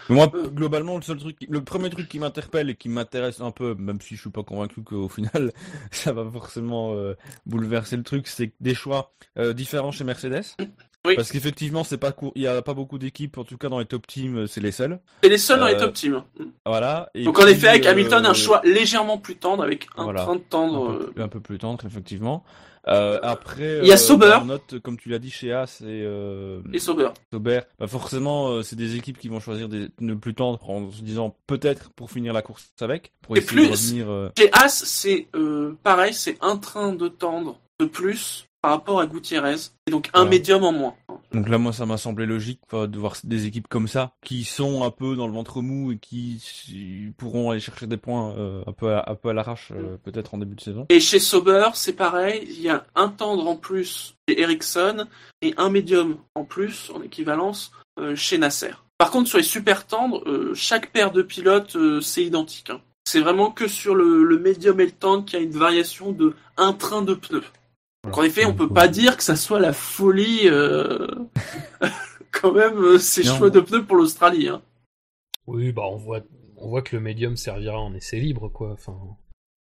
C: Moi,
A: Euh.
C: globalement, le seul truc, le premier truc qui m'interpelle et qui m'intéresse un peu, même si je suis pas convaincu qu'au final, ça va forcément euh, bouleverser le truc, c'est des choix euh, différents chez Mercedes.
A: Oui.
C: Parce qu'effectivement, c'est pas court, il y a pas beaucoup d'équipes, en tout cas dans les top teams, c'est les seuls.
A: c'est les seuls dans les top teams.
C: Voilà. Et
A: Donc en effet, avec
C: euh,
A: Hamilton, un choix légèrement plus tendre, avec un
C: voilà.
A: train de
C: un
A: tendre.
C: peu, plus- un peu plus tendre, effectivement. Euh, après,
A: Il y a
C: euh,
A: Sauber.
C: note, comme tu l'as dit, chez As et, euh,
A: et Sauber.
C: Sauber, bah forcément, euh, c'est des équipes qui vont choisir des pneus plus tendres en se disant peut-être pour finir la course avec, pour
A: Et
C: essayer
A: plus-
C: de revenir.
A: Chez As, c'est euh, pareil, c'est un train de tendre de plus par rapport à Gutiérrez, et donc un médium en moins.
C: Donc là, moi, ça m'a semblé logique de voir des équipes comme ça, qui sont un peu dans le ventre mou et qui pourront aller chercher des points euh, un peu à, un peu à l'arrache, euh, peut-être en début de saison.
A: Et chez Sauber, c'est pareil, il y a un tendre en plus chez Ericsson et un médium en plus en équivalence euh, chez Nasser. Par contre, sur les super tendres, chaque paire de pilotes, c'est identique. hein. C'est vraiment que sur le, le médium et le tendre qu'il y a une variation de un train de pneus. Donc en effet, on peut pas dire que ça soit la folie euh, quand même euh, ces
C: Non.
A: choix de pneus pour l'Australie. Hein.
B: Oui, bah on voit, on voit que le médium servira en essai libre, quoi. Enfin,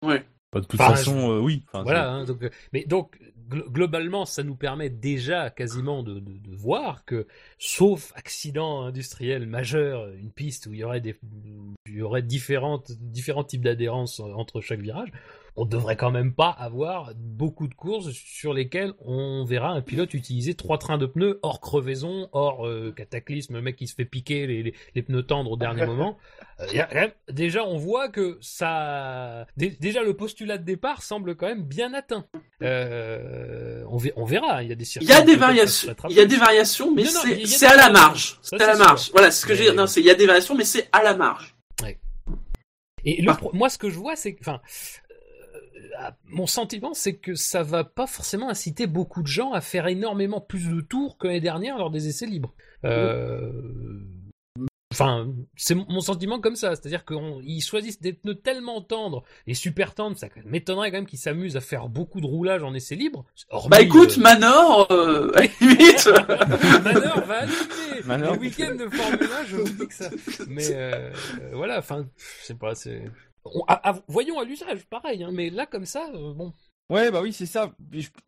C: Bah, de toute
B: Enfin,
C: façon, euh, oui. Enfin,
B: voilà. hein, donc, euh, mais donc glo- globalement, ça nous permet déjà quasiment de, de, de voir que, sauf accident industriel majeur, une piste où il y aurait des, où il y aurait différentes, différents types d'adhérence entre chaque virage, on devrait quand même pas avoir beaucoup de courses sur lesquelles on verra un pilote utiliser trois trains de pneus hors crevaison, hors euh, cataclysme, le mec qui se fait piquer les, les, les pneus tendres au dernier moment. Euh, déjà, on voit que ça, dé- déjà le postulat de départ semble quand même bien atteint. Euh, on, ver- on verra, il y a des
A: Il y a des variations, il y a des variations, mais c'est à la
B: variations.
A: marge. C'est à la marge.
B: sûr.
A: Voilà, c'est ce que
B: Mais-
A: j'ai dit. Non, c'est il y a des variations, mais c'est à la marge.
B: Et le moi, ce que je vois, c'est que, enfin, euh, mon sentiment, c'est que ça va pas forcément inciter beaucoup de gens à faire énormément plus de tours que l'année dernière lors des essais libres. Euh, Enfin, c'est mon sentiment comme ça, c'est-à-dire qu'ils choisissent des pneus tellement tendres et super tendres, ça m'étonnerait quand même qu'ils s'amusent à faire beaucoup de roulage en essai libre. Hormis,
A: Bah écoute,
B: euh,
A: Manor, euh, à la limite.
B: Manor va allumer.
C: Manor.
B: Le week-end de Formule 1, je vous dis que ça. Mais euh, voilà, enfin, je sais pas, c'est. On- à- à- voyons à l'usage, pareil, hein, mais là comme ça, euh, bon.
C: Ouais, bah oui, c'est ça.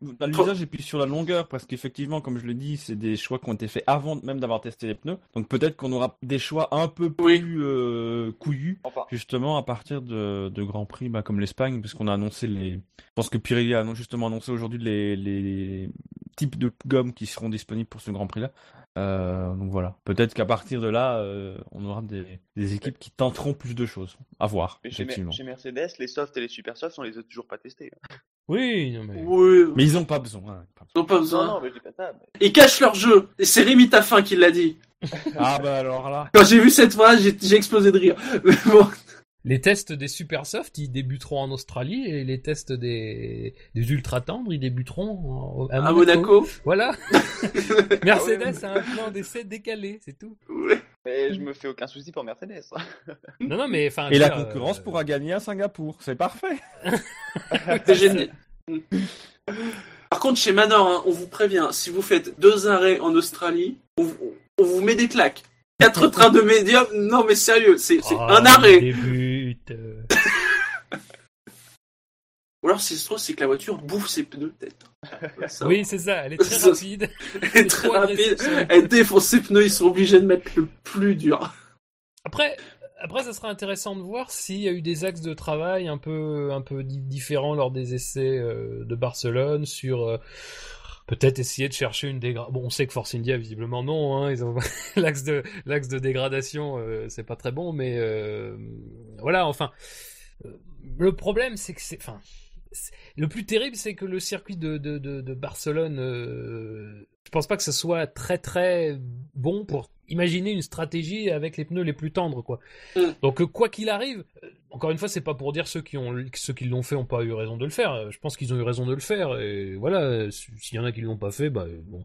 C: Dans l'usage et puis sur la longueur, parce qu'effectivement, comme je l'ai dit, c'est des choix qui ont été faits avant même d'avoir testé les pneus. Donc peut-être qu'on aura des choix un peu
A: Oui.
C: plus euh, couillus,
D: Enfin,
C: justement à partir de, de grands prix, bah, comme l'Espagne, parce qu'on a annoncé les. Je pense que Pirelli a justement annoncé aujourd'hui les, les types de gomme qui seront disponibles pour ce Grand Prix-là. Euh, donc voilà. Peut-être qu'à partir de là, euh, on aura des, des équipes qui tenteront plus de choses. À voir,
D: mais chez, Mer-
C: effectivement.
D: chez Mercedes, les softs et les super softs, on les a toujours pas testés. hein.
B: Oui, non mais.
A: Oui,
C: Mais ils ont pas besoin. hein.
A: ils n'ont pas besoin.
D: non, mais je dis pas ça. mais-
A: Ils cachent leur jeu. Et c'est Rémi Taffin qui l'a dit.
C: Ah bah alors là.
A: Quand j'ai vu cette phrase, j'ai j'ai explosé de rire. Mais bon,
B: Les tests des super soft, ils débuteront en Australie et les tests des, des ultra tendres, ils débuteront en- à,
A: à
B: Monaco. Voilà.
A: Ah
B: Mercedes a un plan d'essai décalé, c'est tout.
A: Ouais.
D: Mais je me fais aucun souci pour Mercedes.
B: Non, non, mais enfin.
C: Et la
B: dire,
C: concurrence
B: euh,
C: pourra gagner à Singapour. C'est parfait.
A: C'est génial. Par contre, chez Manor, hein, on vous prévient, si vous faites deux arrêts en Australie, on, vous- on vous met des claques. Quatre trains de médium, non mais sérieux, c'est c'est
B: oh,
A: un arrêt.
B: Euh.
A: Ou alors, si se trouve, c'est que la voiture bouffe ses pneus, peut-être. Ça,
B: Oui, c'est ça, elle est très rapide.
A: Elle est très rapide, elle défonce ses pneus, ils sont obligés de mettre le plus dur.
B: Après, après, ça sera intéressant de voir s'il y a eu des axes de travail un peu, un peu di- différents lors des essais euh, de Barcelone sur euh, peut-être essayer de chercher une dégradation. Bon, on sait que Force India visiblement non, hein, ils ont l'axe de l'axe de dégradation, euh, c'est pas très bon, mais euh, voilà, enfin, euh, le problème c'est que c'est, enfin. Le plus terrible, c'est que le circuit de, de, de, de Barcelone, euh, je pense pas que ce soit très très bon pour imaginer une stratégie avec les pneus les plus tendres, quoi.
A: Mm.
B: Donc quoi qu'il arrive, encore une fois, c'est pas pour dire ceux qui ont ceux qui l'ont fait ont pas eu raison de le faire. Je pense qu'ils ont eu raison de le faire et voilà. S'il y en a qui l'ont pas fait, bah bon.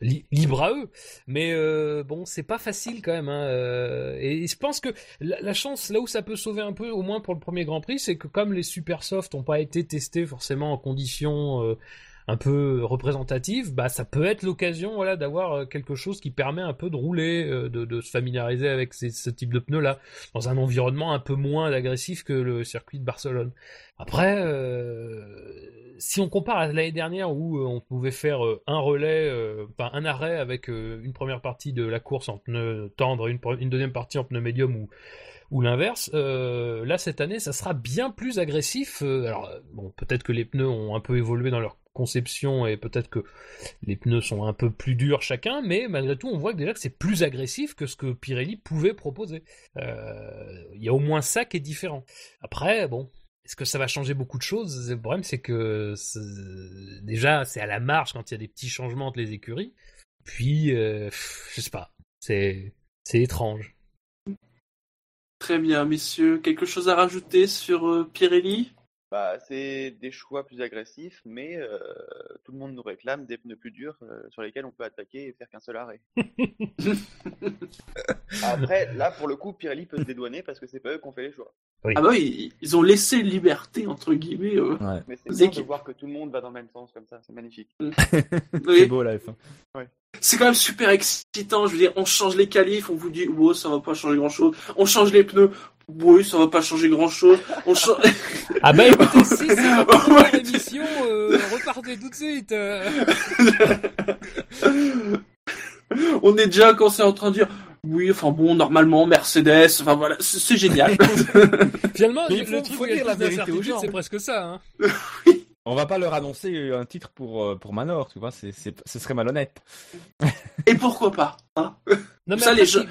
B: li- Libre à eux, mais euh, bon, c'est pas facile quand même. Hein, euh, et je pense que la, chance, là où ça peut sauver un peu, au moins pour le premier Grand Prix, c'est que comme les super soft ont pas été testés forcément en conditions euh, un peu représentatives, bah ça peut être l'occasion, voilà, d'avoir euh, quelque chose qui permet un peu de rouler, euh, de, se familiariser avec ce type de pneus là, dans un environnement un peu moins agressif que le circuit de Barcelone. Après, euh, si on compare à l'année dernière où on pouvait faire un relais, enfin un arrêt avec une première partie de la course en pneu tendre, une, une deuxième partie en pneu médium ou ou l'inverse, là cette année ça sera bien plus agressif. alors bon, peut-être que les pneus ont un peu évolué dans leur conception et peut-être que les pneus sont un peu plus durs chacun, mais malgré tout on voit que déjà que c'est plus agressif que ce que Pirelli pouvait proposer. Euh, Il y a au moins ça qui est différent. Après, bon, est-ce que ça va changer beaucoup de choses? Le problème, c'est que déjà, c'est à la marge quand il y a des petits changements entre les écuries. Puis, euh, je sais pas, c'est c'est étrange.
A: Très bien, messieurs. Quelque chose à rajouter sur euh, Pirelli?
D: Bah, c'est des choix plus agressifs, mais euh, tout le monde nous réclame des pneus plus durs euh, sur lesquels on peut attaquer et faire qu'un seul arrêt. Après, là, pour le coup, Pirelli peut se dédouaner parce que c'est pas eux qui ont fait les choix.
A: Ah bah oui, ils ont laissé liberté, entre guillemets. euh.
C: Ouais.
D: Mais c'est bien de voir que tout le monde va dans le même sens comme ça, c'est magnifique.
C: C'est
A: Oui.
C: beau la F1.
A: C'est quand même super excitant. Je veux dire, on change les qualifs, on vous dit, wow, ça va pas changer grand chose. On change les pneus, oui, ça va pas changer grand chose. On change...
B: Ah bah écoutez, si c'est émission, euh, repartez tout de suite. euh.
A: on est déjà quand c'est en train de dire, oui, enfin bon, normalement, Mercedes, enfin voilà, c'est génial.
B: Finalement,
C: Mais
B: le
C: il faut-
B: truc
C: faut dire la
B: le
C: vérité aux gens.
B: c'est presque ça. Hein.
C: On va pas leur annoncer un titre pour, euh, pour Manor, tu vois, c'est, c'est, ce serait malhonnête.
A: Et pourquoi pas hein
B: Non, mais
A: Ça,
B: après,
A: les gens-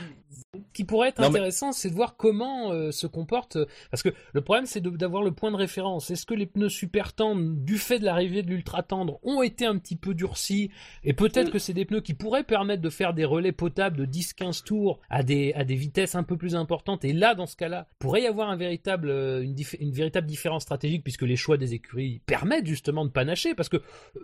B: qui, pourrait être
C: Non, mais-
B: intéressant, c'est de voir comment euh, se comporte. Parce que le problème, c'est d'avoir le point de référence. Est-ce que les pneus super tendres, du fait de l'arrivée de l'ultra tendre, ont été un petit peu durcis? Et peut-être
A: Mm.
B: que c'est des pneus qui pourraient permettre de faire des relais potables de 10-15 tours à des, à des vitesses un peu plus importantes. Et là, dans ce cas-là, pourrait y avoir un véritable, euh, une, véritable différence stratégique puisque les choix des écuries permettent justement de panacher. Parce que euh,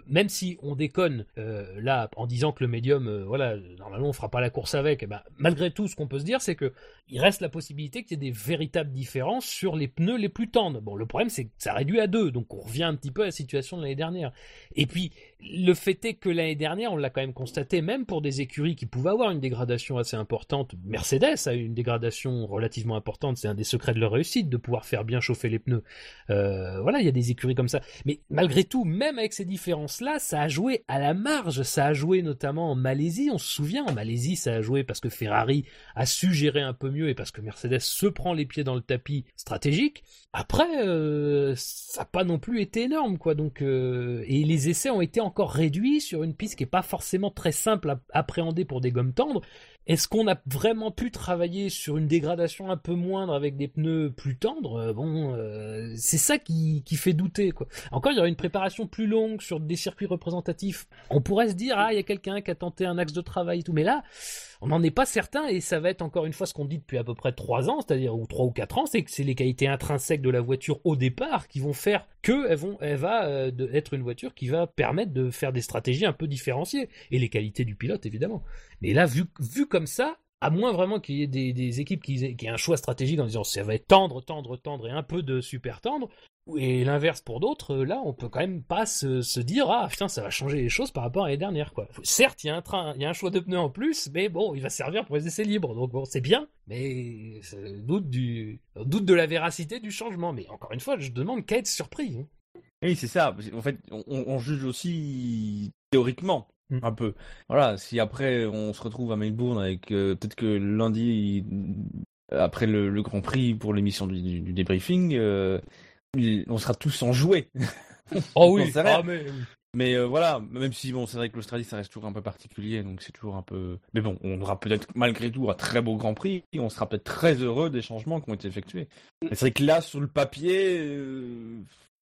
B: même si on déconne euh, là en disant que le médium, euh, voilà, normalement on fera pas la course avec, eh ben, malgré tout, ce qu'on peut se dire, c'est que il reste la possibilité qu'il y ait des véritables différences sur les pneus les plus tendres. Bon, le problème c'est que ça réduit à deux, donc on revient un petit peu à la situation de l'année dernière. Et puis le fait est que l'année dernière, on l'a quand même constaté, même pour des écuries qui pouvaient avoir une dégradation assez importante, Mercedes a eu une dégradation relativement importante, c'est un des secrets de leur réussite de pouvoir faire bien chauffer les pneus. Euh, voilà, il y a des écuries comme ça. Mais malgré tout, même avec ces différences-là, ça a joué à la marge, ça a joué notamment en Malaisie, on se souvient, en Malaisie, ça a joué parce que Ferrari a su gérer un peu mieux et parce que Mercedes se prend les pieds dans le tapis stratégique. Après, euh, ça n'a pas non plus été énorme, quoi. Donc, euh, et les essais ont été réduits sur une piste qui est pas forcément très simple à appréhender pour des gommes tendres. Est-ce qu'on a vraiment pu travailler sur une dégradation un peu moindre avec des pneus plus tendres Euh, Bon, euh, c'est ça qui, fait douter. Encore, il y aurait une préparation plus longue sur des circuits représentatifs. On pourrait se dire, ah, il y a quelqu'un qui a tenté un axe de travail tout, mais là, on n'en est pas certain et ça va être encore une fois ce qu'on dit depuis à peu près 3 ans, c'est-à-dire ou 3 ou 4 ans, c'est que c'est les qualités intrinsèques de la voiture au départ qui vont faire que elle va euh, être une voiture qui va permettre de faire des stratégies un peu différenciées et les qualités du pilote évidemment. Mais là, vu, vu comme ça, à moins vraiment qu'il y ait des, équipes qui, aient- un choix stratégique en disant ça va être tendre, tendre, tendre et un peu de super tendre, et l'inverse pour d'autres, là, on peut quand même pas se, dire ah putain ça va changer les choses par rapport à l'année dernière quoi. Certes, il y a un train, il y a un choix de pneus en plus, mais bon, il va servir pour les essais libres, donc bon, c'est bien, mais doute du doute de la véracité du changement. Mais encore une fois, je demande qu'à être surpris. hein.
C: Oui, c'est ça. qu'en fait, on juge aussi théoriquement
B: Mm.
C: un peu. Voilà, si après on se retrouve à Melbourne avec euh, peut-être que lundi, euh, après le, le Grand Prix pour l'émission du, du, du débriefing, euh, on sera tous en jouet.
B: Oh oui, ah, mais.
C: Mais euh, voilà, même si bon, c'est vrai que l'Australie ça reste toujours un peu particulier, donc c'est toujours un peu. Mais bon, on aura peut-être malgré tout un très beau Grand Prix, et on sera peut-être très heureux des changements qui ont été effectués. Mais c'est vrai que là, sur le papier,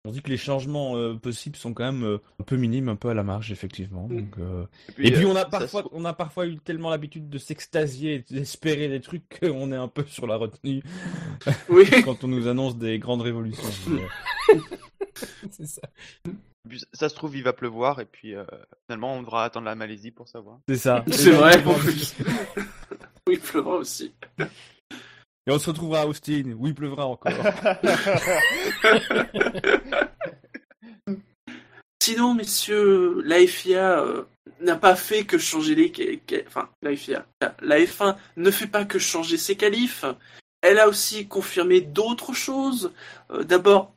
C: on dit que les changements euh, possibles sont quand même euh, un peu minimes, un peu à la marge, effectivement.
A: Mm.
C: Donc, euh,
D: Et
C: Et puis
D: euh,
C: on a parfois,
D: se-
C: on a parfois eu tellement l'habitude de s'extasier, et d'espérer des trucs qu'on est un peu sur la retenue
A: Oui.
C: quand on nous annonce des grandes révolutions.
B: C'est ça.
D: ça se trouve, il va pleuvoir et puis euh, finalement, on devra attendre la Malaisie pour savoir.
C: C'est ça.
A: C'est vrai, plus. Oui, il pleuvra aussi.
C: Et on se retrouvera à Austin, où il pleuvra encore.
A: Sinon, messieurs, la FIA euh, n'a pas fait que changer les... Enfin, la FIA. La F1 ne fait pas que changer ses qualifs. Elle a aussi confirmé d'autres choses. Euh, D'abord,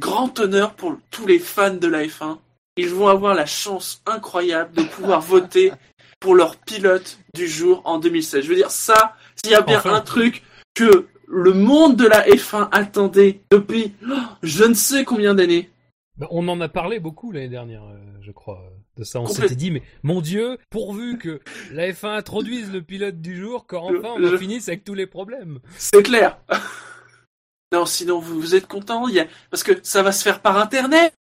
A: grand honneur pour tous les fans de la F1. Ils vont avoir la chance incroyable de pouvoir voter pour leur pilote du jour en 2016. Je veux dire, ça, s'il y a bien
B: Enfin.
A: un truc que le monde de la F1 attendait depuis oh, je ne sais combien d'années.
B: Ben, on en a parlé beaucoup l'année dernière, euh, je crois, de ça. On s'était dit, mais mon Dieu, pourvu que la F1 introduise le pilote du jour, quand enfin on
A: le-
B: finisse avec tous les problèmes.
A: C'est clair. Non, sinon vous, vous êtes content, il y a... parce que ça va se faire par internet.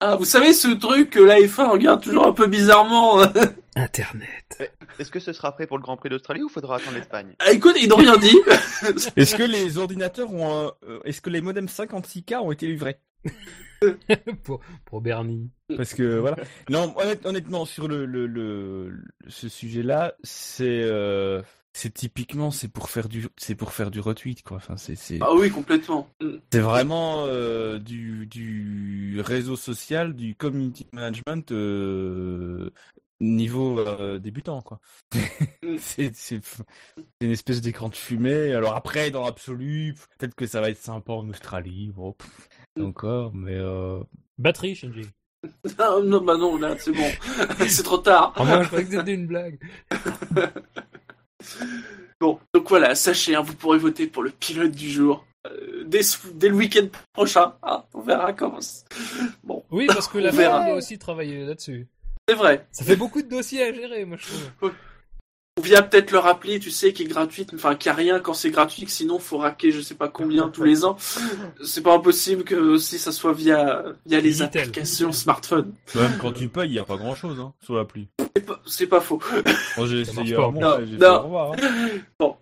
A: Ah, vous savez ce truc que la F1 regarde toujours un peu bizarrement.
B: Internet.
D: Est-ce que ce sera prêt pour le Grand Prix d'Australie ou faudra attendre l'Espagne?
A: Ah, écoute, ils n'ont rien dit.
C: Est-ce que les ordinateurs ont, un- euh, est-ce que les modems 56K ont été livrés?
B: Pour, pour Bernie.
C: Parce que voilà. Non, honnête- honnêtement, sur le, le, le- ce sujet-là, c'est euh, c'est typiquement c'est pour faire du c'est pour faire du retweet quoi. Enfin c'est c'est
A: ah oui, complètement.
C: c'est vraiment euh, du du réseau social, du community management euh, niveau euh, débutant quoi. c'est c'est une espèce d'écran de fumée. Alors après dans l'absolu, peut-être que ça va être sympa en Australie, bon, pff, encore, mais euh,
B: Batterie, Shinji.
A: Ah, non, bah non, là, c'est bon. c'est trop tard.
B: Oh moi, je croyais que c'était une blague.
A: Bon, donc voilà, sachez, hein, vous pourrez voter pour le pilote du jour. euh, dès, le week-end prochain. Ah, on verra comment. Bon,
B: Oui, parce que la
A: verra.
B: Doit aussi travailler là-dessus.
A: c'est vrai.
B: Ça fait beaucoup de dossiers à gérer, moi, je trouve.
A: On vient peut-être le rappeler, tu sais, qui est gratuite, enfin qui a rien quand c'est gratuit, que sinon faut raquer je sais pas combien tous les ans. C'est pas impossible que aussi ça soit via via les
B: Digital.
A: applications smartphone.
C: même quand tu payes, il y a pas grand chose hein, sur l'appli.
A: C'est pas- C'est pas faux.
C: Moi, j'ai essayé à
A: Non,
C: j'ai
A: non.
C: fait au revoir. hein.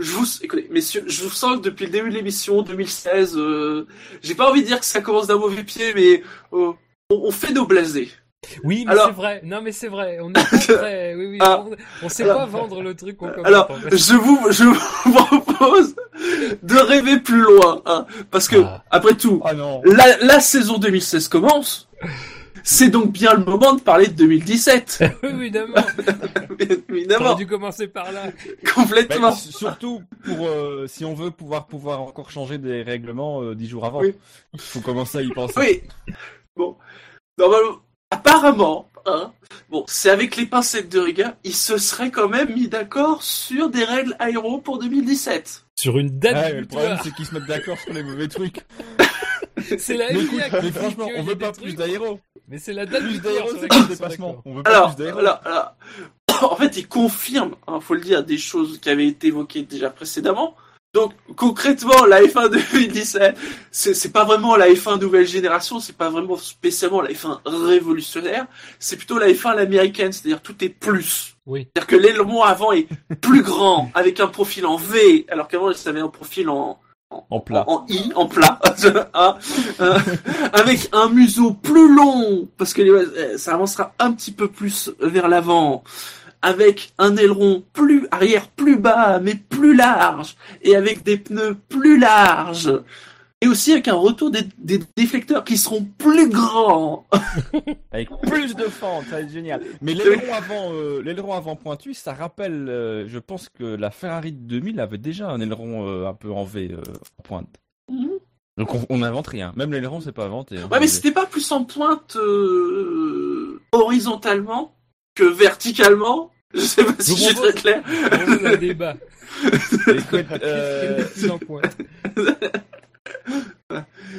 A: Je vous, écoutez, messieurs, je vous sens que depuis le début de l'émission 2016, euh, j'ai pas envie de dire que ça commence d'un mauvais pied, mais euh, on, on fait nos blasés.
B: Oui, mais
A: Alors-
B: c'est vrai. Non, mais c'est vrai. On est pas prêt. Oui, oui.
A: Ah.
B: On, on sait
A: Alors-
B: pas vendre le truc qu'on commence.
A: Alors,
B: en fait.
A: je vous, je vous propose de rêver plus loin, hein, parce que
B: Ah.
A: après tout,
C: Ah
A: la, la saison 2016 commence. c'est donc bien le moment de parler de 2017.
B: Oui, évidemment. On
A: Évidemment,
B: aurait dû commencer par là.
A: complètement.
C: Bah, surtout pour euh, si on veut pouvoir pouvoir encore changer des règlements euh, dix jours avant.
A: Oui.
C: Il faut commencer à y penser.
A: Oui. Bon. Normalement, apparemment, hein, bon, c'est avec les pincettes de rigueur, ils se seraient quand même mis d'accord sur des règles aéro pour 2017.
B: Sur une date
C: Ouais, le problème c'est qu'ils se mettent d'accord sur les mauvais trucs.
B: C'est la
C: Mais, écoute,
B: qui
C: mais franchement, on veut pas plus d'aéro.
B: Mais c'est la date
C: Plus d'aéro, c'est
B: sont
C: dépassement.
B: d'accord.
C: On veut pas
A: Alors,
C: plus d'aéro.
A: alors, alors, en fait, ils confirment, hein, faut le dire, des choses qui avaient été évoquées déjà précédemment. Donc, concrètement, la F1 2017, c'est c'est pas vraiment la F1 nouvelle génération, c'est pas vraiment spécialement la F1 révolutionnaire, c'est plutôt la F1 l'américaine, c'est-à-dire tout est plus.
B: Oui.
A: C'est-à-dire que l'aileron avant est plus grand, avec un profil en V, alors qu'avant, ça avait un profil en,
C: En plat.
A: en I, en plat, Hein, euh, avec un museau plus long, parce que les- ça avancera un petit peu plus vers l'avant, avec un aileron plus arrière plus bas, mais plus large, et avec des pneus plus larges, et aussi avec un retour des, des déflecteurs qui seront plus grands.
C: Avec plus de fente, ça va être génial. Mais l'aileron avant, euh, l'aileron avant pointu, ça rappelle, euh, je pense que la Ferrari de 2000 avait déjà un aileron euh, un peu en V, euh, en pointe. Donc on on n'invente rien. Même l'aileron, c'est pas inventé. hein.
A: Ouais, mais c'était pas plus en pointe euh, horizontalement que verticalement. Je sais pas si
B: Je
A: suis très clair.
B: On propose un débat.
C: Écoute, euh,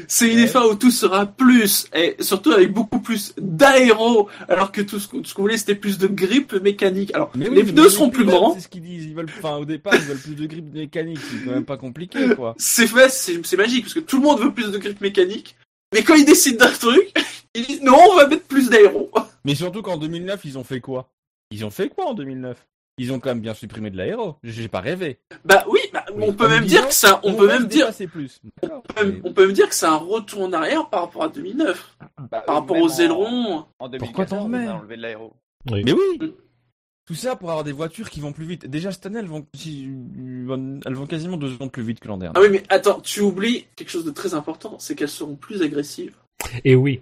A: C'est une F1 où tout sera plus, et surtout avec beaucoup plus d'aéro, alors que tout ce qu'on ce qu'on voulait c'était plus de grippe mécanique. Alors,
C: mais
A: les pneus seront plus grands.
C: C'est ce qu'ils disent. Ils veulent, enfin, au départ, ils veulent plus de grippe mécanique. C'est quand même pas compliqué, quoi.
A: C'est fait, c'est c'est magique, parce que tout le monde veut plus de grippe mécanique. Mais quand ils décident d'un truc, ils disent non, on va mettre plus d'aéro.
C: Mais surtout qu'en 2009, ils ont fait quoi? Ils ont fait quoi en 2009 Ils ont quand même bien supprimé de l'aéro. J'ai pas rêvé.
A: Bah oui, bah, on peut
C: en
A: même dire que ça, on
C: On
A: peut même dire,
C: plus.
A: On peut- on peut même dire que c'est un retour en arrière par rapport à 2009.
D: Bah,
A: Par rapport aux
D: en-
A: ailerons.
D: En
C: Pourquoi
D: 2014,
C: t'en
D: on
C: remets
D: a enlevé de l'aéro.
B: Oui.
C: Mais oui
A: Mm.
C: Tout ça pour avoir des voitures qui vont plus vite. Déjà cette année, elles vont, elles vont quasiment deux secondes plus vite que l'an dernier.
A: Ah oui, mais attends, tu oublies quelque chose de très important, c'est qu'elles seront plus agressives.
B: Et oui.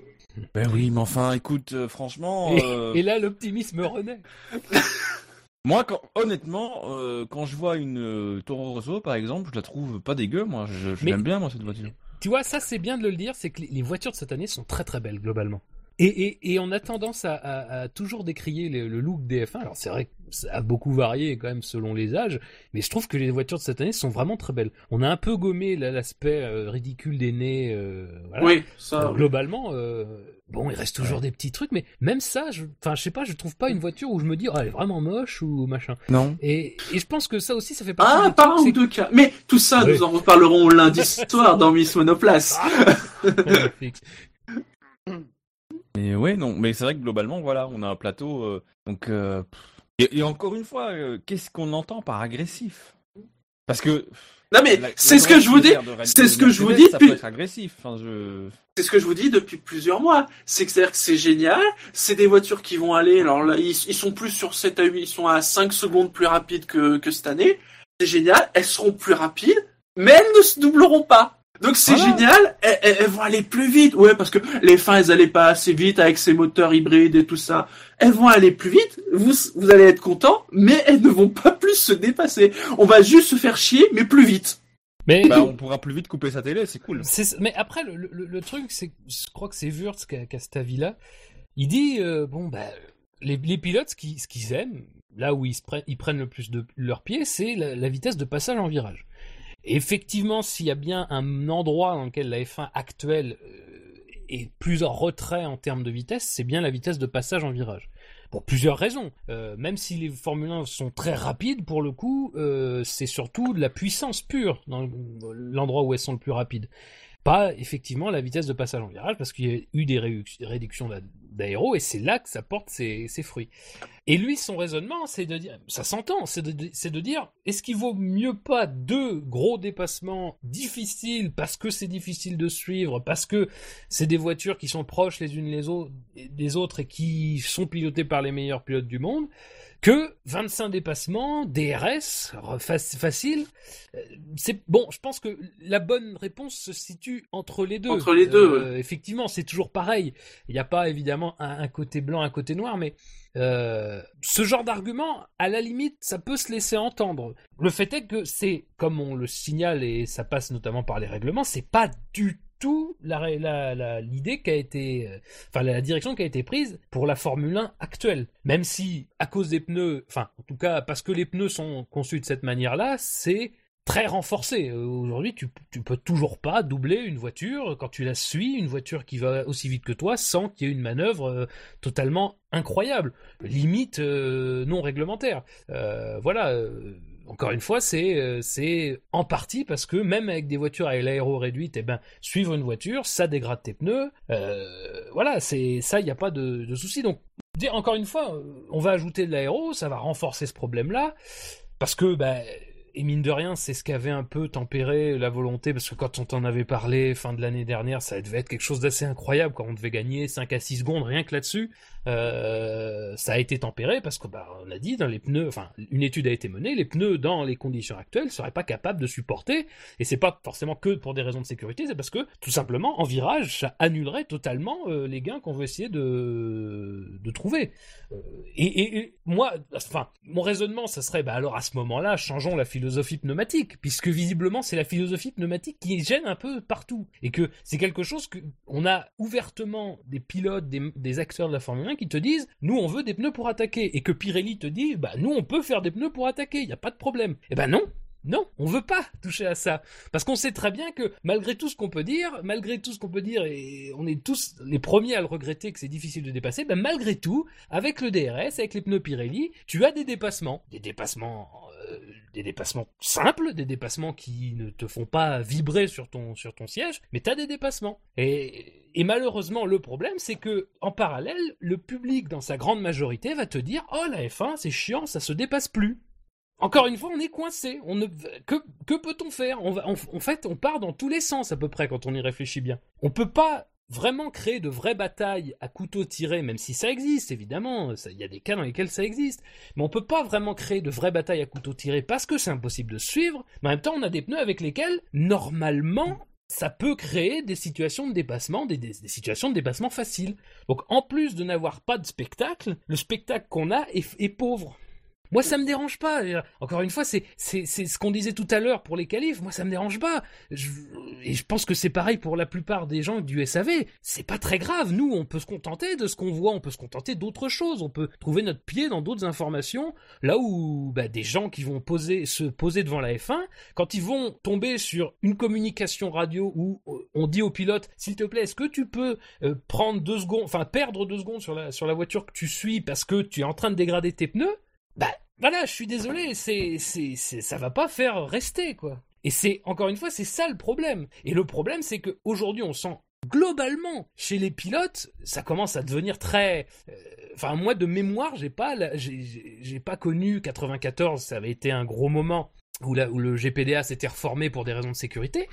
C: Ben oui, mais enfin, écoute, euh, franchement,
B: Et,
C: euh,
B: et là, l'optimisme renaît.
C: moi, quand, honnêtement, euh, quand je vois une Toro Rosso, par exemple, je la trouve pas dégueu. Moi, je, je
B: Mais-
C: l'aime bien, moi, cette voiture.
B: Tu vois, ça c'est bien de le dire, c'est que les- les voitures de cette année sont très très belles globalement. Et, et, et on a tendance à, à- à toujours décrier le, le look des F1. Alors c'est vrai que ça a beaucoup varié quand même selon les âges, mais je trouve que les voitures de cette année sont vraiment très belles. On a un peu gommé l'aspect euh, ridicule des nez. euh, voilà.
A: Oui, ça.
B: Donc, globalement, euh, bon, il reste toujours des petits trucs, mais même ça, je, enfin, je sais pas, je trouve pas une voiture où je me dis, ah, elle est vraiment moche ou machin.
C: Non.
B: Et, et je pense que ça aussi, ça fait partie.
A: Ah, par un ou deux cas. Mais tout ça, nous en reparlerons lundi soir dans Miss Monoplace.
B: Magnifique.
C: Mais ouais, non. Mais c'est vrai que globalement, voilà, on a un plateau. euh, donc, euh, et, et encore une fois, euh, qu'est-ce qu'on entend par agressif? Parce que
A: Non mais c'est ce que je vous dis. c'est ce que je vous dis depuis-
C: peut être agressif. Enfin, je.
A: C'est ce que je vous dis depuis plusieurs mois. C'est que c'est-à-dire que c'est génial. C'est des voitures qui vont aller. Alors là, ils, ils sont plus sur 7 à 8, ils sont à 5 secondes plus rapides que, que cette année. C'est génial. Elles seront plus rapides, mais elles ne se doubleront pas. Donc c'est
C: Voilà.
A: génial. Elles, elles- elles vont aller plus vite. Ouais, parce que les fins, elles allaient pas assez vite avec ces moteurs hybrides et tout ça. Elles vont aller plus vite. Vous, vous allez être content, mais elles ne vont pas plus se dépasser. On va juste se faire chier, mais plus vite.
B: Mais
C: Bah, on pourra plus vite couper sa télé, c'est cool.
B: C'est- mais après, le, le- le truc, c'est je crois que c'est Wurtz qui a, qui a cet avis-là. Il dit, euh, bon, bah, les, les pilotes, ce qu'ils ce qu'ils aiment, là où ils, se prennent, ils prennent le plus de leur pied, c'est la, la vitesse de passage en virage. Effectivement, s'il y a bien un endroit dans lequel la F1 actuelle euh, est plus en retrait en termes de vitesse, c'est bien la vitesse de passage en virage. Pour plusieurs raisons. Euh, même si les Formule 1 sont très rapides, pour le coup, euh, c'est surtout de la puissance pure dans l'endroit où elles sont le plus rapides. Pas effectivement la vitesse de passage en virage, parce qu'il y a eu des réduc- réductions d'aéro, et c'est là que ça porte ses, fruits. Et lui, son raisonnement, c'est de dire, ça s'entend, c'est de, dire, est-ce qu'il vaut mieux pas deux gros dépassements difficiles, parce que c'est difficile de suivre, parce que c'est des voitures qui sont proches les unes les des autres et qui sont pilotées par les meilleurs pilotes du monde, que 25 dépassements, DRS, facile. Euh, C'est bon, je pense que la bonne réponse se situe entre les deux.
A: Entre les deux,
B: Euh, Effectivement, c'est toujours pareil. Il n'y a pas évidemment un, un côté blanc, un côté noir, mais euh, ce genre d'argument, à la limite, ça peut se laisser entendre. Le fait est que c'est, comme on le signale et ça passe notamment par les règlements, c'est pas du tout la ré- la- la- l'idée qui a été, euh, enfin la direction qui a été prise pour la Formule 1 actuelle. Même si, à cause des pneus, enfin en tout cas parce que les pneus sont conçus de cette manière-là, c'est très renforcé. Euh, Aujourd'hui, tu, peux toujours pas doubler une voiture quand tu la suis, une voiture qui va aussi vite que toi, sans qu'il y ait une manœuvre euh, totalement incroyable, limite non réglementaire. Voilà. Encore une fois, c'est euh, c'est en partie parce que même avec des voitures à l'aéro réduite, eh ben suivre une voiture, ça dégrade tes pneus. Euh, voilà, c'est ça, il n'y a pas de, souci. Donc dire encore une fois, euh, on va ajouter de l'aéro, ça va renforcer ce problème-là parce que bah, et mine de rien, c'est ce qui avait un peu tempéré la volonté, parce que quand on t'en avait parlé fin de l'année dernière, ça devait être quelque chose d'assez incroyable, quand on devait gagner 5 à 6 secondes rien que là-dessus. Euh, ça a été tempéré parce que bah, on a dit dans les pneus, enfin une étude a été menée, les pneus dans les conditions actuelles seraient pas capables de supporter, et c'est pas forcément que pour des raisons de sécurité, c'est parce que tout simplement en virage ça annulerait totalement euh, les gains qu'on veut essayer de, trouver. Euh, et, moi, enfin, mon raisonnement, ça serait, bah alors à ce moment-là, changeons la philosophie pneumatique, puisque visiblement c'est la philosophie pneumatique qui gêne un peu partout, et que c'est quelque chose que on a ouvertement des pilotes, des acteurs de la Formule 1 qui te disent, nous on veut des pneus pour attaquer, et que Pirelli te dit, bah nous on peut faire des pneus pour attaquer, il n'y a pas de problème. Et ben non, non, on veut pas toucher à ça. Parce qu'on sait très bien que malgré tout ce qu'on peut dire, malgré tout ce qu'on peut dire, et on est tous les premiers à le regretter que c'est difficile de dépasser, ben malgré tout, avec le DRS, avec les pneus Pirelli, tu as des dépassements. Des dépassements, euh, des dépassements simples, des dépassements qui ne te font pas vibrer sur ton, siège, mais tu as des dépassements. Et, et malheureusement, le problème, c'est que, en parallèle, le public, dans sa grande majorité, va te dire, oh, la F1, c'est chiant, ça se dépasse plus. Encore une fois, on est coincé. On ne... Que, peut-on faire? En, fait, on part dans tous les sens à peu près quand on y réfléchit bien. On peut pas vraiment créer de vraies batailles à couteau tiré, même si ça existe, évidemment. Il y a des cas dans lesquels ça existe. Mais on peut pas vraiment créer de vraies batailles à couteau tiré parce que c'est impossible de suivre. Mais en même temps, on a des pneus avec lesquels, normalement, ça peut créer des situations de dépassement, des, situations de dépassement faciles. Donc, en plus de n'avoir pas de spectacle, le spectacle qu'on a est pauvre. Moi, ça me dérange pas. Encore une fois, c'est c'est ce qu'on disait tout à l'heure pour les qualifs. Moi, ça me dérange pas. Et je pense que c'est pareil pour la plupart des gens du SAV. C'est pas très grave. Nous, on peut se contenter de ce qu'on voit. On peut se contenter d'autres choses. On peut trouver notre pied dans d'autres informations. Là où bah, des gens qui vont poser se poser devant la F1, quand ils vont tomber sur une communication radio où euh, on dit au pilote, s'il te plaît, est-ce que tu peux euh, prendre deux secondes, enfin perdre deux secondes sur la sur la voiture que tu suis parce que tu es en train de dégrader tes pneus? Bah voilà, je suis désolé, c'est c'est ça va pas faire rester quoi. Et c'est encore une fois, c'est ça le problème. Et le problème c'est que aujourd'hui, on sent globalement chez les pilotes, ça commence à devenir très euh, enfin moi de mémoire, j'ai pas j'ai- pas connu 94, ça avait été un gros moment où où le GPDA s'était reformé pour des raisons de sécurité,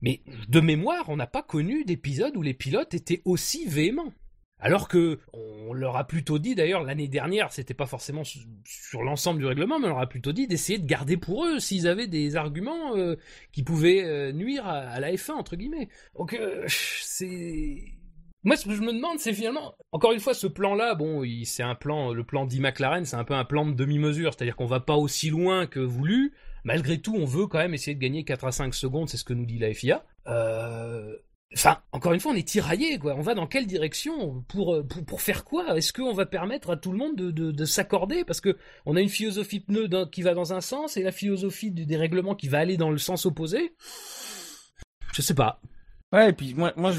B: mais de mémoire, on n'a pas connu d'épisode où les pilotes étaient aussi véhéments. Alors que on leur a plutôt dit d'ailleurs l'année dernière, c'était pas forcément su- sur l'ensemble du règlement, mais on leur a plutôt dit d'essayer de garder pour eux s'ils avaient des arguments euh, qui pouvaient euh, nuire à, la F1 entre guillemets. Donc euh, c'est moi ce que je me demande c'est finalement encore une fois ce plan là bon c'est un plan le plan d'E-McLaren c'est un peu un plan de demi-mesure c'est-à-dire qu'on va pas aussi loin que voulu malgré tout on veut quand même essayer de gagner 4 à 5 secondes c'est ce que nous dit la FIA euh, Enfin, encore une fois, on est tiraillé, quoi. On va dans quelle direction pour, euh, pour, pour faire quoi? Est-ce qu'on va permettre à tout le monde de, de, de s'accorder? Parce que on a une philosophie pneu qui va dans un sens et la philosophie du dérèglement qui va aller dans le sens opposé? Je sais pas.
C: Ouais, et puis moi, moi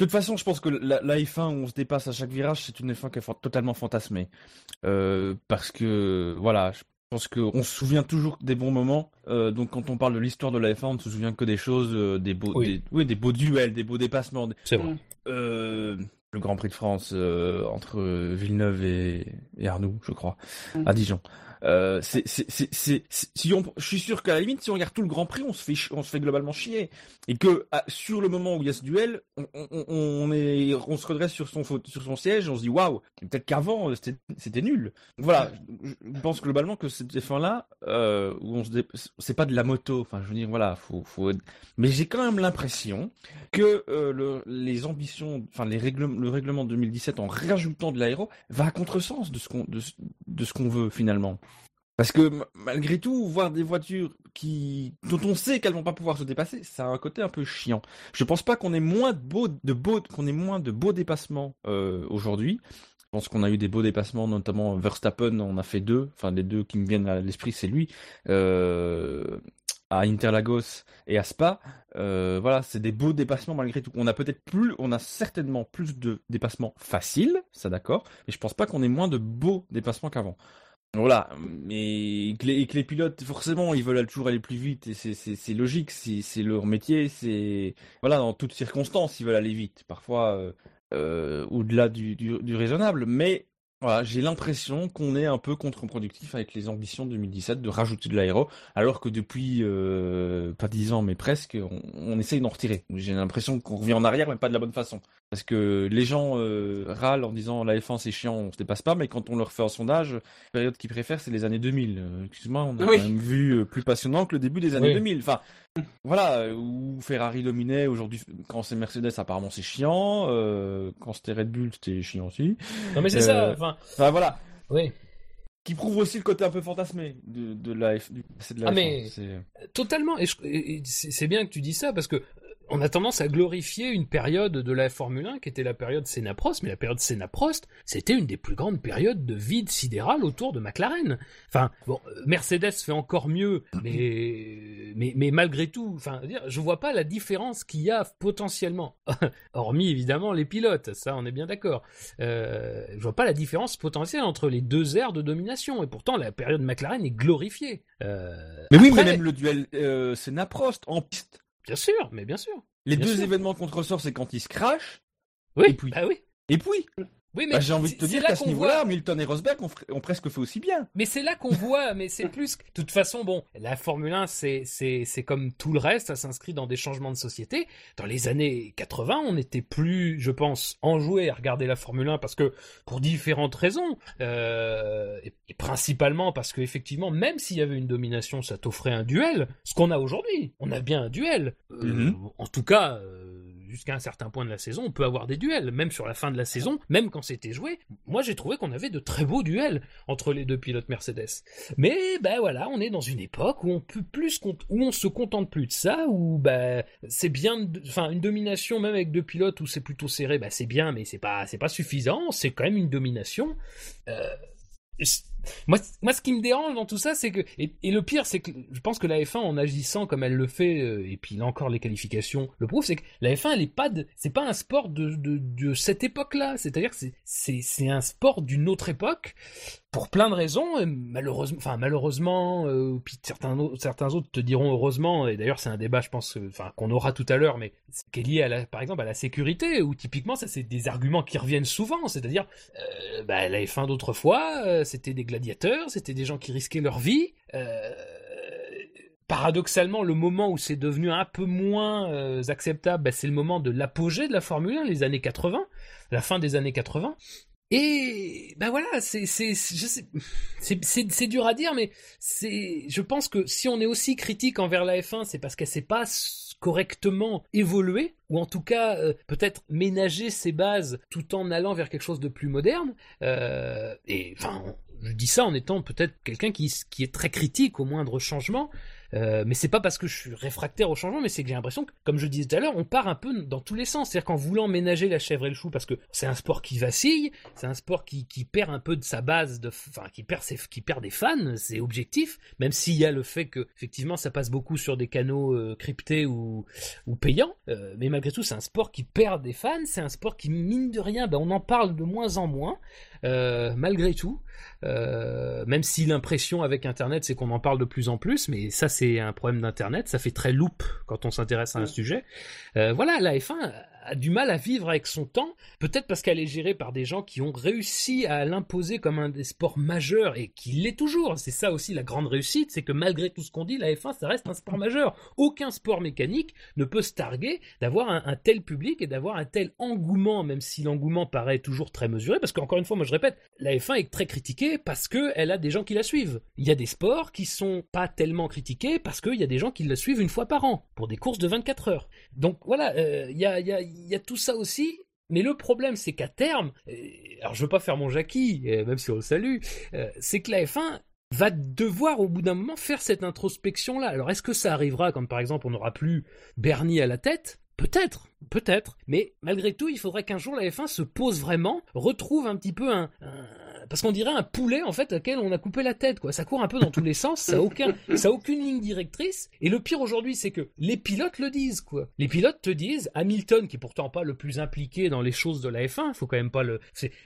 C: de toute façon, je pense que la, la F1 où on se dépasse à chaque virage, c'est une F1 qui est totalement fantasmée. Euh, parce que, voilà, pense qu'on se souvient toujours des bons moments. Euh, donc quand on parle de l'histoire de la F1, on ne se souvient que des choses, euh, des beaux,
B: Oui.
C: des, oui, des beaux duels, des beaux dépassements.
B: C'est vrai.
C: Euh, le Grand Prix de France entre Villeneuve et, et Arnoux, je crois,
A: Mm.
C: à Dijon. Euh, si on, je suis sûr qu'à la limite, si on regarde tout le Grand Prix, on se fait, on se fait globalement chier. Et que à- sur le moment où il y a ce duel, on, est, on se redresse sur son sur son siège, on se dit waouh. Peut-être qu'avant c'était, c'était nul. Voilà, je, pense globalement que cette F1 là, où on se, c'est pas de la moto. Enfin, je veux dire, voilà, faut, faut. Mais j'ai quand même l'impression que euh, le, les ambitions, enfin les règlements, le règlement 2017 en rajoutant de l'aéro va à contresens de ce qu'on de ce qu'on veut finalement. Parce que malgré tout, voir des voitures qui dont on sait qu'elles vont pas pouvoir se dépasser, ça a un côté un peu chiant. Je pense pas qu'on ait moins de beaux de beaux qu'on ait moins de beaux dépassements euh, aujourd'hui. Je pense qu'on a eu des beaux dépassements, notamment Verstappen, on a fait deux. Enfin, les deux qui me viennent à l'esprit, c'est lui. Euh, à Interlagos et à Spa. Euh, voilà, c'est des beaux dépassements malgré tout. On a peut-être plus, on a certainement plus de dépassements faciles, ça d'accord, mais je pense pas qu'on ait moins de beaux dépassements qu'avant. Voilà, mais que les, que les pilotes, forcément, ils veulent toujours aller plus vite et c'est- logique, c'est leur métier, c'est voilà, dans toutes circonstances, ils veulent aller vite. Parfois, euh, euh, au-delà du, raisonnable, mais voilà, j'ai l'impression qu'on est un peu contre-productif avec les ambitions 2017 de rajouter de l'aéro, alors que depuis euh, pas dix ans, mais presque, on essaye d'en retirer. J'ai l'impression qu'on revient en arrière, mais pas de la bonne façon. Parce que les gens euh, râlent en disant la F1 c'est chiant, on se dépasse pas, mais quand on leur fait un sondage, la période qu'ils préfèrent c'est les années 2000. Euh, Excuse-moi, on a
A: Oui.
C: quand même vu euh, plus passionnant que le début des années
B: Oui.
C: 2000. Enfin, voilà, où Ferrari dominait, aujourd'hui quand c'est Mercedes apparemment c'est chiant, euh, quand c'était Red Bull c'était chiant aussi.
B: Non, mais c'est
C: Euh,
B: ça. Enfin,
C: Enfin voilà,
B: oui.
C: qui prouve aussi le côté un peu fantasmé de, de la F, du de la
B: Ah,
C: F1.
B: mais- Totalement. Et, c'est c'est bien que tu dis ça parce que euh, on a tendance à glorifier une période de la Formule 1 qui était la période Senna-Prost, mais la période Senna-Prost, c'était une des plus grandes périodes de vide sidéral autour de McLaren. Enfin, bon, Mercedes fait encore mieux, mais, mais, mais malgré tout, enfin, je vois pas la différence qu'il y a potentiellement, hormis évidemment les pilotes, ça on est bien d'accord. Euh, je vois pas la différence potentielle entre les deux aires de domination, et pourtant la période McLaren est glorifiée. Euh,
C: Mais oui, mais même le duel euh, Senna-Prost en piste.
B: Bien sûr, mais bien sûr.
C: Les
B: Bien
C: deux
B: sûr.
C: événements contre ressort, c'est quand ils se crachent.
B: Oui,
C: Et puis-
B: bah oui.
C: Et puis,
B: Oui, mais
C: bah, j'ai envie de te dire qu'à ce niveau-là,
B: voit-
C: Milton et Rosberg ont, presque fait aussi bien.
B: Mais c'est là qu'on voit, mais c'est plus. que- De toute façon, bon, la Formule 1, c'est comme tout le reste, ça s'inscrit dans des changements de société. Dans les années 80, on n'était plus, je pense, enjoué à regarder la Formule 1 parce que pour différentes raisons, euh, et, et principalement parce que effectivement, même s'il y avait une domination, ça t'offrait un duel. Ce qu'on a aujourd'hui, on a bien un duel. Euh,
C: Mhm.
B: En tout cas. euh, Jusqu'à un certain point de la saison, on peut avoir des duels, même sur la fin de la saison, même quand c'était joué. Moi, j'ai trouvé qu'on avait de très beaux duels entre les deux pilotes Mercedes. Mais ben voilà, on est dans une époque où on peut plus où on se contente plus de ça, où ben c'est bien, enfin une domination même avec deux pilotes où c'est plutôt serré, ben c'est bien, mais c'est pas c'est pas suffisant. C'est quand même une domination. Euh, moi, moi, ce qui me dérange dans tout ça, c'est que et, le pire, c'est que je pense que la F1 en agissant comme elle le fait, euh, et puis là encore les qualifications le prouvent, c'est que la F1 elle est pas, c'est pas un sport de, de, cette époque-là. C'est-à-dire que c'est un sport d'une autre époque pour plein de raisons. et Malheureusement, enfin malheureusement, euh, puis certains au- certains autres te diront heureusement. Et d'ailleurs, c'est un débat, je pense, euh, enfin qu'on aura tout à l'heure, mais qui est lié à la, par exemple à la sécurité, où typiquement ça c'est des arguments qui reviennent souvent. C'est-à-dire euh, bah, la F1 d'autrefois, euh, c'était des gladiateurs, c'était des gens qui risquaient leur vie. Euh, paradoxalement, le moment où c'est devenu un peu moins euh, acceptable, bah, c'est le moment de l'apogée de la Formule 1, les années 80, la fin des années 80. Et ben voilà, c'est c'est dur à dire mais c'est je pense que si on est aussi critique envers la F1, c'est parce qu'elle s'est pas correctement évoluée ou en tout cas euh, peut-être ménager ses bases tout en allant vers quelque chose de plus moderne. Et enfin, je dis ça en étant peut-être quelqu'un qui qui est très critique au moindre changement. Euh, mais c'est pas parce que je suis réfractaire au changement, mais c'est que j'ai l'impression que, comme je disais tout à l'heure, on part un peu dans tous les sens. C'est-à-dire qu'en voulant ménager la chèvre et le chou, parce que c'est un sport qui vacille, c'est un sport qui, qui perd un peu de sa base, de, enfin qui perd qui perd des fans, c'est objectif. Même s'il y a le fait que effectivement ça passe beaucoup sur des canaux euh, cryptés ou, ou payants, euh, mais malgré tout c'est un sport qui perd des fans, c'est un sport qui mine de rien, ben, on en parle de moins en moins. Malgré tout, même si l'impression avec Internet c'est qu'on en parle de plus en plus, mais ça c'est un problème d'Internet, ça fait très loupe quand on s'intéresse à un sujet. Euh, voilà, la F1 a du mal à vivre avec son temps, peut-être parce qu'elle est gérée par des gens qui ont réussi à l'imposer comme un des sports majeurs et qui l'est toujours. C'est ça aussi la grande réussite, c'est que malgré tout ce qu'on dit, la F1 ça reste un sport majeur. Aucun sport mécanique ne peut se targuer d'avoir un, un tel public et d'avoir un tel engouement, même si l'engouement paraît toujours très mesuré, parce qu'encore une fois, moi je répète, la F1 est très critiquée parce qu'elle a des gens qui la suivent. Il y a des sports qui sont pas tellement critiqués parce qu'il y a des gens qui la suivent une fois par an pour des courses de 24 heures. Donc voilà, euh, il y, a, y, a, y, a, tout ça aussi. Mais le problème, c'est qu'à terme, euh, alors je veux pas faire mon Jackie, euh, même si on le salue, euh, c'est que la F1 va devoir au bout d'un moment faire cette introspection-là. Alors est-ce que ça arrivera quand par exemple on n'aura plus Bernie à la tête? Peut-être, peut-être. Mais malgré tout, il faudrait qu'un jour la F1 se pose vraiment, retrouve un petit peu un, parce qu'on dirait un poulet en fait auquel on a coupé la tête quoi. Ça court un peu dans tous les sens, ça a aucun, ça a aucune ligne directrice. Et le pire aujourd'hui, c'est que les pilotes le disent quoi. Les pilotes te disent, Hamilton qui est pourtant pas le plus impliqué dans les choses de la F1, faut quand même pas le.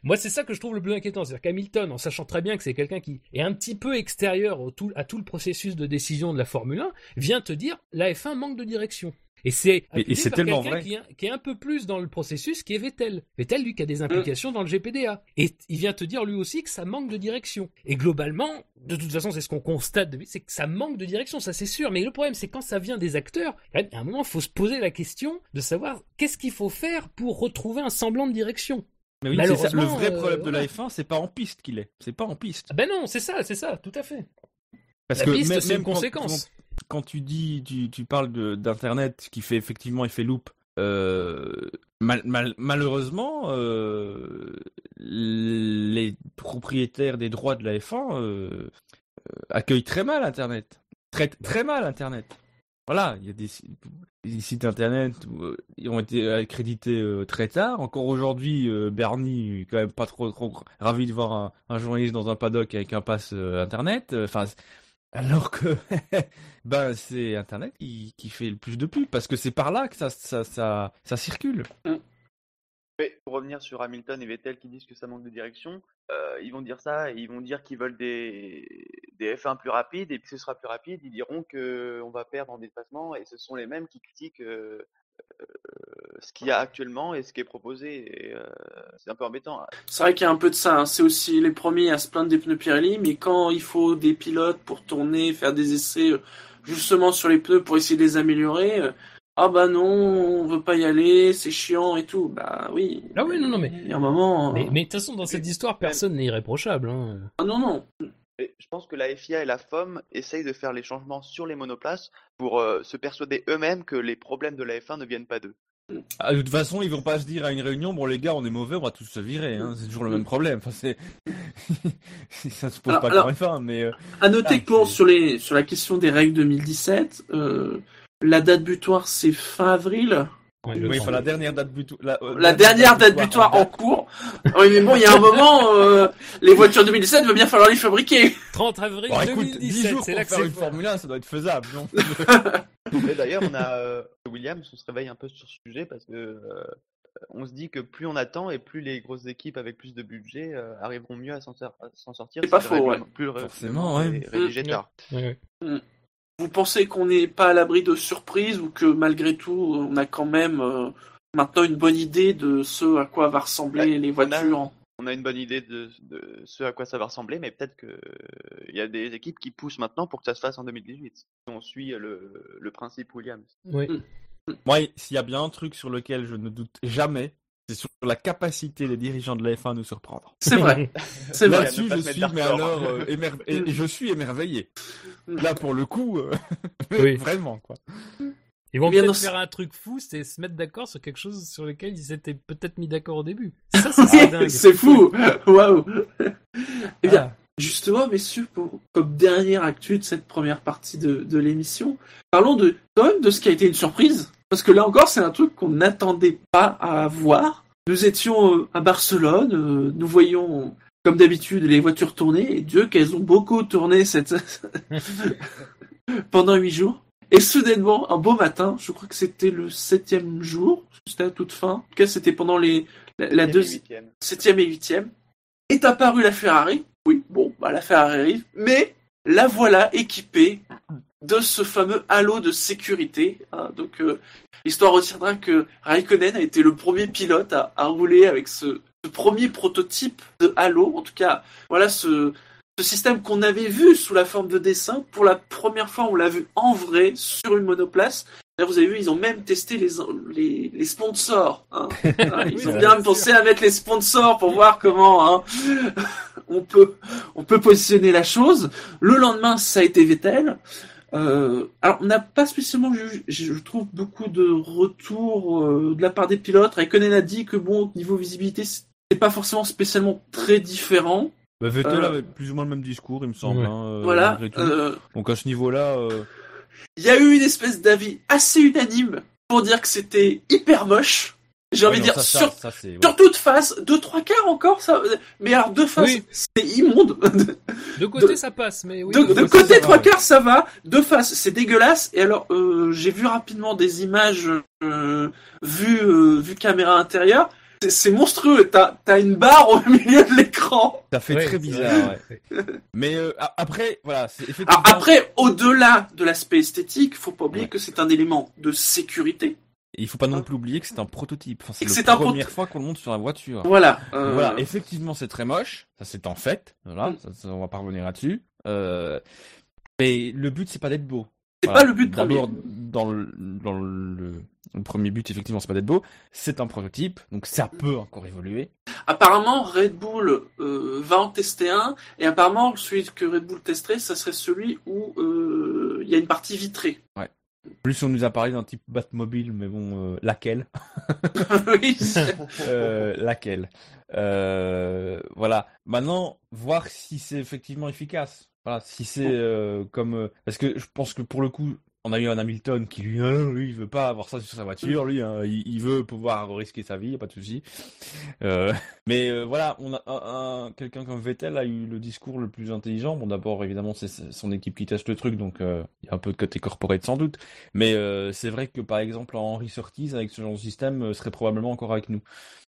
B: Moi c'est ça que je trouve le plus inquiétant, c'est-à-dire qu'Hamilton, en sachant très bien que c'est quelqu'un qui est un petit peu extérieur à tout le processus de décision de la Formule 1, vient te dire, la F1 manque de direction. Et c'est
C: c'est tellement vrai.
B: Qui, est, qui est un peu plus dans le processus qui est Vettel. Vettel, lui, qui a des implications dans le GPDA. Et il vient te dire lui aussi que ça manque de direction. Et globalement, de toute façon, c'est ce qu'on constate, c'est que ça manque de direction, ça c'est sûr. Mais le problème, c'est quand ça vient des acteurs, à un moment, il faut se poser la question de savoir qu'est-ce qu'il faut faire pour retrouver un semblant de direction.
C: Mais oui, c'est ça. Le vrai problème euh, de la F1, c'est pas en piste qu'il est. C'est pas en piste.
B: Ah ben non, c'est ça, c'est ça, tout à fait.
C: Parce
B: la
C: que
B: piste,
C: même,
B: c'est une conséquence.
C: quand tu dis, tu, parles d'internet qui fait effectivement effet loop. Euh, mal- mal- malheureusement, euh, les propriétaires des droits de la F1 euh, accueillent très mal Internet, traitent très mal Internet. Voilà, il y a des, si- des sites internet où, ils ont été accrédités très tard. Encore aujourd'hui, Bernie est quand même pas trop, ravi de voir un, journaliste dans un paddock avec un pass internet. Enfin, alors que ben c'est Internet qui, qui fait le plus de pub parce que c'est par là que ça, ça, ça, ça circule.
D: Mais pour revenir sur Hamilton et Vettel qui disent que ça manque de direction, euh, ils vont dire ça ils vont dire qu'ils veulent des, des F1 plus rapides et puis ce sera plus rapide, ils diront que on va perdre en déplacement et ce sont les mêmes qui critiquent euh, ce qu'il y a actuellement et ce qui est proposé. euh, c'est un peu embêtant.
A: C'est vrai qu'il y a un peu de ça. hein. C'est aussi les premiers à se plaindre des pneus Pirelli, mais quand il faut des pilotes pour tourner, faire des essais euh, justement sur les pneus pour essayer de les améliorer, euh, ah bah non, on veut pas y aller, c'est chiant et tout. Bah oui.
B: Ah oui, non, non, mais-
A: Il y a un moment.
B: Mais
A: euh,
B: mais de toute façon, dans cette histoire, personne n'est irréprochable. Hein.
A: Ah non, non.
D: Et je pense que la FIA et la FOM essayent de faire les changements sur les monoplaces pour euh, se persuader eux-mêmes que les problèmes de la F1 ne viennent pas d'eux.
C: Ah, de toute façon, ils vont pas se dire à une réunion, bon les gars, on est mauvais, on va tous se virer. Hein. C'est toujours le même problème. Enfin, c'est ça se pose
A: Alors-
C: pas
A: alors-
C: comme F1, mais euh,
A: À noter
C: Ah,
A: que pour sur les sur la question des règles 2017, euh, la date butoir c'est fin avril.
C: Oui, enfin, la dernière date butoir. La, euh,
A: La dernière date butoir en cours. Oui, mais bon, il y a un moment, euh, les voitures 2017, il va bien falloir les fabriquer.
B: 30 avril
C: Bon, écoute, 10
B: 2017,
C: jours
B: c'est là que
C: faire
B: c'est.
C: Formule 1, ça doit être faisable, non
D: Et d'ailleurs, on a euh, Williams, on se réveille un peu sur ce sujet parce que euh, on se dit que plus on attend et plus les grosses équipes avec plus de budget euh, arriveront mieux à s'en sortir.
A: C'est pas faux, ouais.
D: Plus
C: Forcément, ouais.
D: rédigé
A: Mm.
D: tard.
B: Ouais, ouais.
A: Vous pensez qu'on n'est pas à l'abri de surprises ou que malgré tout, on a quand même euh, maintenant une bonne idée de ce à quoi va ressembler
D: Ouais,
A: les
D: on a-
A: voitures
D: On a une bonne idée de, de ce à quoi ça va ressembler, mais peut-être que il y a des équipes qui poussent maintenant pour que ça se fasse en 2018. Si on suit le, le principe Williams.
B: Ouais.
C: Moi, s'il y a bien un truc sur lequel je ne doute jamais, c'est sur la capacité des dirigeants de la F1 à nous surprendre.
A: C'est vrai, c'est vrai.
C: Là-dessus, je suis, mais alors, euh, et, et je suis émerveillé. Là, pour le coup, euh,
B: Oui.
C: vraiment, quoi.
B: Ils vont
A: Bien
B: peut-être faire un truc fou, c'est se mettre d'accord sur quelque chose sur lequel ils s'étaient peut-être mis d'accord au début. Ça, dingue.
A: c'est fou. Waouh. Eh bien,
B: Ah.
A: Justement, messieurs, pour, comme dernière actu de cette première partie de, de l'émission, parlons de, quand même de ce qui a été une surprise. Parce que là encore, c'est un truc qu'on n'attendait pas à voir. Nous étions euh, à Barcelone, euh, nous voyions, comme d'habitude, les voitures tourner, et Dieu qu'elles ont beaucoup tourné cette... pendant huit jours. Et soudainement, un beau matin, je crois que c'était le septième jour, c'était à toute fin, en tout cas c'était pendant les, la, deuxième septième et huitième, est apparue la Ferrari. Oui, bon, bah la Ferrari arrive, mais la voilà équipée de ce fameux halo de sécurité. hein. donc euh, l'histoire retiendra que Raikkonen a été le premier pilote à, à rouler avec ce, ce premier prototype de halo. En tout cas, voilà ce, ce système qu'on avait vu sous la forme de dessin. Pour la première fois, on l'a vu en vrai sur une monoplace. Vous avez vu, ils ont même testé les, les, les sponsors. hein. Ils ont
B: bien
A: pensé à mettre les sponsors pour voir comment hein, on peut on peut positionner la chose. Le lendemain, ça a été Vettel. Euh, alors, on n'a pas spécialement, je, je trouve, beaucoup de retours euh, de la part des pilotes. Raikkonen a dit que bon, niveau visibilité, c'est pas forcément spécialement très différent.
C: Bah, Vettel
A: Euh,
C: avait plus ou moins le même discours, il me semble.
B: Ouais.
C: hein, euh,
A: voilà. Euh,
C: Donc à ce niveau-là, euh,
A: Il y a eu une espèce d'avis assez unanime pour dire que c'était hyper moche. J'ai envie de dire,
C: ça,
A: sur,
C: ça, ça, c'est- ouais.
A: sur toute face, deux, trois quarts encore, ça, mais alors deux faces,
B: Oui.
A: c'est immonde.
B: De côté,
A: De-
B: ça passe, mais oui.
A: de, de
C: côté,
A: trois quarts, ça va. Deux faces, c'est dégueulasse. Et alors, euh, j'ai vu rapidement des images euh, vues, euh, vues caméra intérieure. C'est- monstrueux. T'as as une barre au milieu de l'écran.
C: Ça fait
B: Ouais,
C: très bizarre. ouais. Mais euh, après, voilà, effectivement.
A: Alors après, au-delà de l'aspect esthétique, faut pas oublier
C: Ouais.
A: que c'est un élément de sécurité.
C: Et il faut pas non plus oublier que c'est un prototype. Enfin, c'est la première fois qu'on le monte sur la voiture.
A: Voilà. Euh,
C: Voilà, effectivement, c'est très moche. Ça, c'est en fait. Voilà,
A: Mm.
C: ça, ça, on va pas revenir là-dessus. Euh, mais le but, c'est pas d'être beau.
A: C'est
C: Voilà.
A: pas le but premier.
C: D'abord, dans le, dans le, le premier but, effectivement, c'est pas d'être beau. C'est un prototype, donc ça peut encore évoluer.
A: Apparemment, Red Bull euh, va en tester un, et apparemment, celui que Red Bull testerait, ça serait celui où il y a une partie vitrée.
C: Plus on nous a parlé d'un type Batmobile, mais bon, euh, laquelle
A: oui,
C: Euh, laquelle Euh, Voilà. Maintenant, voir si c'est effectivement efficace. Voilà, si c'est euh, comme parce que je pense que pour le coup, on a eu un Hamilton qui lui, non, lui, il veut pas avoir ça sur sa voiture, lui, hein, il, il veut pouvoir risquer sa vie, y a pas de souci. Euh, mais euh, voilà, on a un, un- quelqu'un comme Vettel a eu le discours le plus intelligent. Bon, d'abord, évidemment, c'est son équipe qui teste le truc, donc euh, il y a un peu de côté corporate sans doute. Mais euh, c'est vrai que par exemple, Henry Surtees avec ce genre de système euh, serait probablement encore avec nous.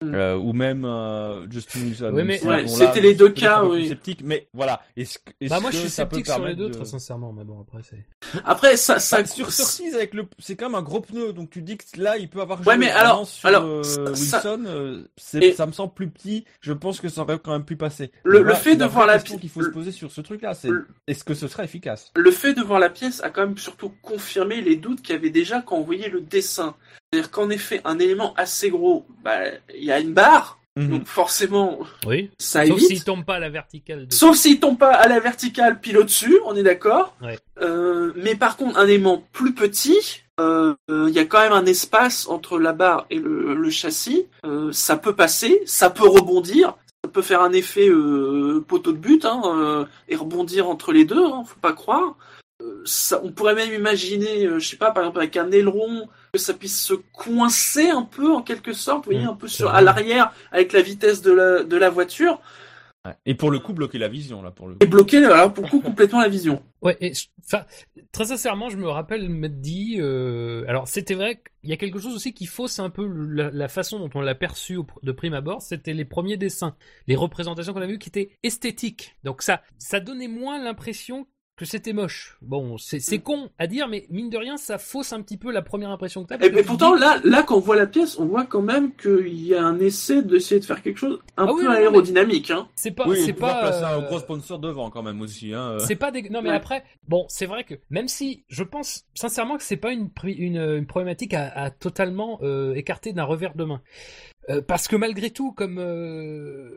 A: Mm.
C: Euh, ou même euh, Justin Wilson.
B: Oui, mais-
A: Ouais, c'était les deux cas, oui.
C: Sceptique, mais voilà. Est-ce que, est-ce
B: Bah, moi, je
C: que
B: suis
C: ça peut
B: sceptique sur les deux,
C: de-
B: très sincèrement, mais bon, après, c'est.
A: Après, ça, ça,
C: Sur Surtees avec le, c'est quand même un gros pneu, donc tu dis que là, il peut avoir.
A: Ouais, mais alors-
C: sur,
A: alors,
C: euh,
A: ça-
C: Wilson, euh,
A: Et-
C: ça me semble plus petit. Je pense que ça aurait quand même pu passer.
A: Le- fait de voir la
C: question
A: pi-
C: qu'il faut se poser sur ce truc-là, c'est
A: le-
C: est-ce que ce serait efficace?
A: Le fait de voir la pièce a quand même surtout confirmé les doutes qu'il y avait déjà quand on voyait le dessin. C'est-à-dire qu'en effet, un élément assez gros, bah, il y a une barre,
C: Mhm.
A: donc forcément,
B: Oui.
A: ça
B: Sauf s'il tombe pas à la verticale. De...
A: Sauf s'il tombe pas à la verticale pile au-dessus, on est d'accord.
B: Ouais.
A: Euh, mais par contre, un aimant plus petit, euh, euh, il y a quand même un espace entre la barre et le, le châssis. Euh, ça peut passer, ça peut rebondir, ça peut faire un effet euh, poteau de but hein, euh, et rebondir entre les deux. Hein, faut pas croire. Ça, on pourrait même imaginer, euh, je sais pas, par exemple avec un aileron, que ça puisse se coincer un peu en quelque sorte, vous voyez,
B: Mmh,
A: un peu
B: c'est
A: sur à l'arrière avec la vitesse de la, de la voiture.
C: Ouais. Et pour le coup, bloquer la vision là, pour le.
A: et bloquer alors pour le coup complètement la vision.
B: Ouais, et enfin, très sincèrement, je me rappelle m'être dit, euh, alors c'était vrai qu'il y a quelque chose aussi qui fausse un peu la, la façon dont on l'a perçu au- de prime abord, c'était les premiers dessins, les représentations qu'on a vues qui étaient esthétiques. Donc ça, ça donnait moins l'impression que c'était moche. Bon, c'est c'est con à dire, mais mine de rien, ça fausse un petit peu la première impression que t'as.
A: Et,
B: que
A: et
B: tu
A: pourtant,
B: dis-
A: là, là, quand on voit la pièce, on voit quand même qu'il y a un essai d'essayer de faire quelque chose un
B: Ah oui,
A: peu
B: oui,
A: aérodynamique. Hein.
B: c'est pas,
C: Oui,
B: c'est pas.
C: placer un
B: euh,
C: gros sponsor devant quand même aussi. Hein. euh.
B: C'est pas des... Non mais
A: Ouais.
B: après, bon, c'est vrai que même si je pense sincèrement que c'est pas une, une, une problématique à, à totalement euh, écarter d'un revers de main. Euh, parce que malgré tout, comme euh,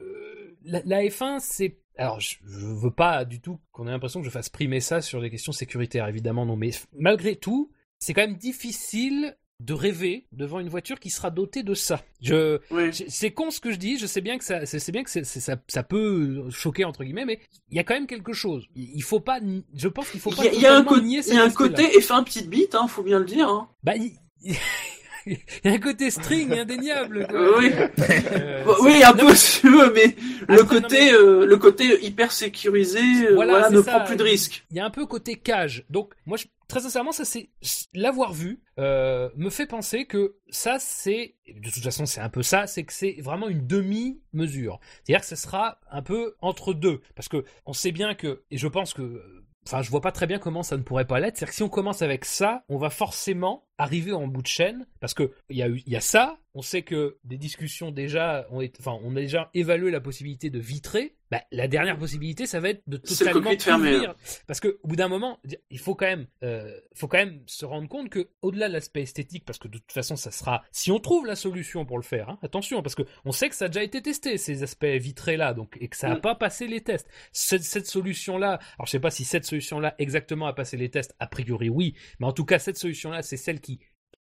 B: la, la F1, c'est... Alors, je, je veux pas du tout qu'on ait l'impression que je fasse primer ça sur des questions sécuritaires, évidemment non, mais malgré tout, c'est quand même difficile de rêver devant une voiture qui sera dotée de ça. Je,
A: Oui.
B: c'est c'est con ce que je dis, je sais bien que ça, c'est c'est bien que c'est- c'est- ça, ça peut choquer entre guillemets, mais il y a quand même quelque chose. Il faut pas, je pense qu'il faut
A: Il
B: pas
A: y a, il y a un,
B: nier
A: y a un côté effet un petit bite, hein, faut bien le dire. Hein.
B: Bah, il... y a un côté string indéniable. Quoi.
A: Oui.
B: Euh,
A: oui, un peu si tu veux, mais le
B: Après, non,
A: côté,
B: mais-
A: euh, le côté hyper sécurisé, euh,
B: Voilà,
A: ne
B: ça.
A: prend plus de risques.
B: Il y a un peu côté cage. Donc, moi, je- très sincèrement, ça c'est l'avoir vu euh, me fait penser que ça c'est de toute façon c'est un peu ça, c'est que c'est vraiment une demi-mesure. C'est-à-dire que ce sera un peu entre deux, parce que on sait bien que et je pense que enfin, je vois pas très bien comment ça ne pourrait pas l'être. C'est-à-dire que si on commence avec ça, on va forcément arriver en bout de chaîne parce que il y a eu, il y a ça. On sait que des discussions déjà ont été, enfin, on a déjà évalué la possibilité de vitrer. Bah, la dernière possibilité, ça va être de totalement ouvrir. Parce que au bout d'un moment, il faut quand même, euh, faut quand même se rendre compte que au-delà de l'aspect esthétique, parce que de toute façon, ça sera, si on trouve la solution pour le faire, hein, attention, parce que on sait que ça a déjà été testé ces aspects vitrés là, donc et que ça n'a
A: Mm.
B: pas passé les tests. Cette, cette solution là, alors je sais pas si cette solution là exactement a passé les tests, a priori oui, mais en tout cas cette solution là, c'est celle qui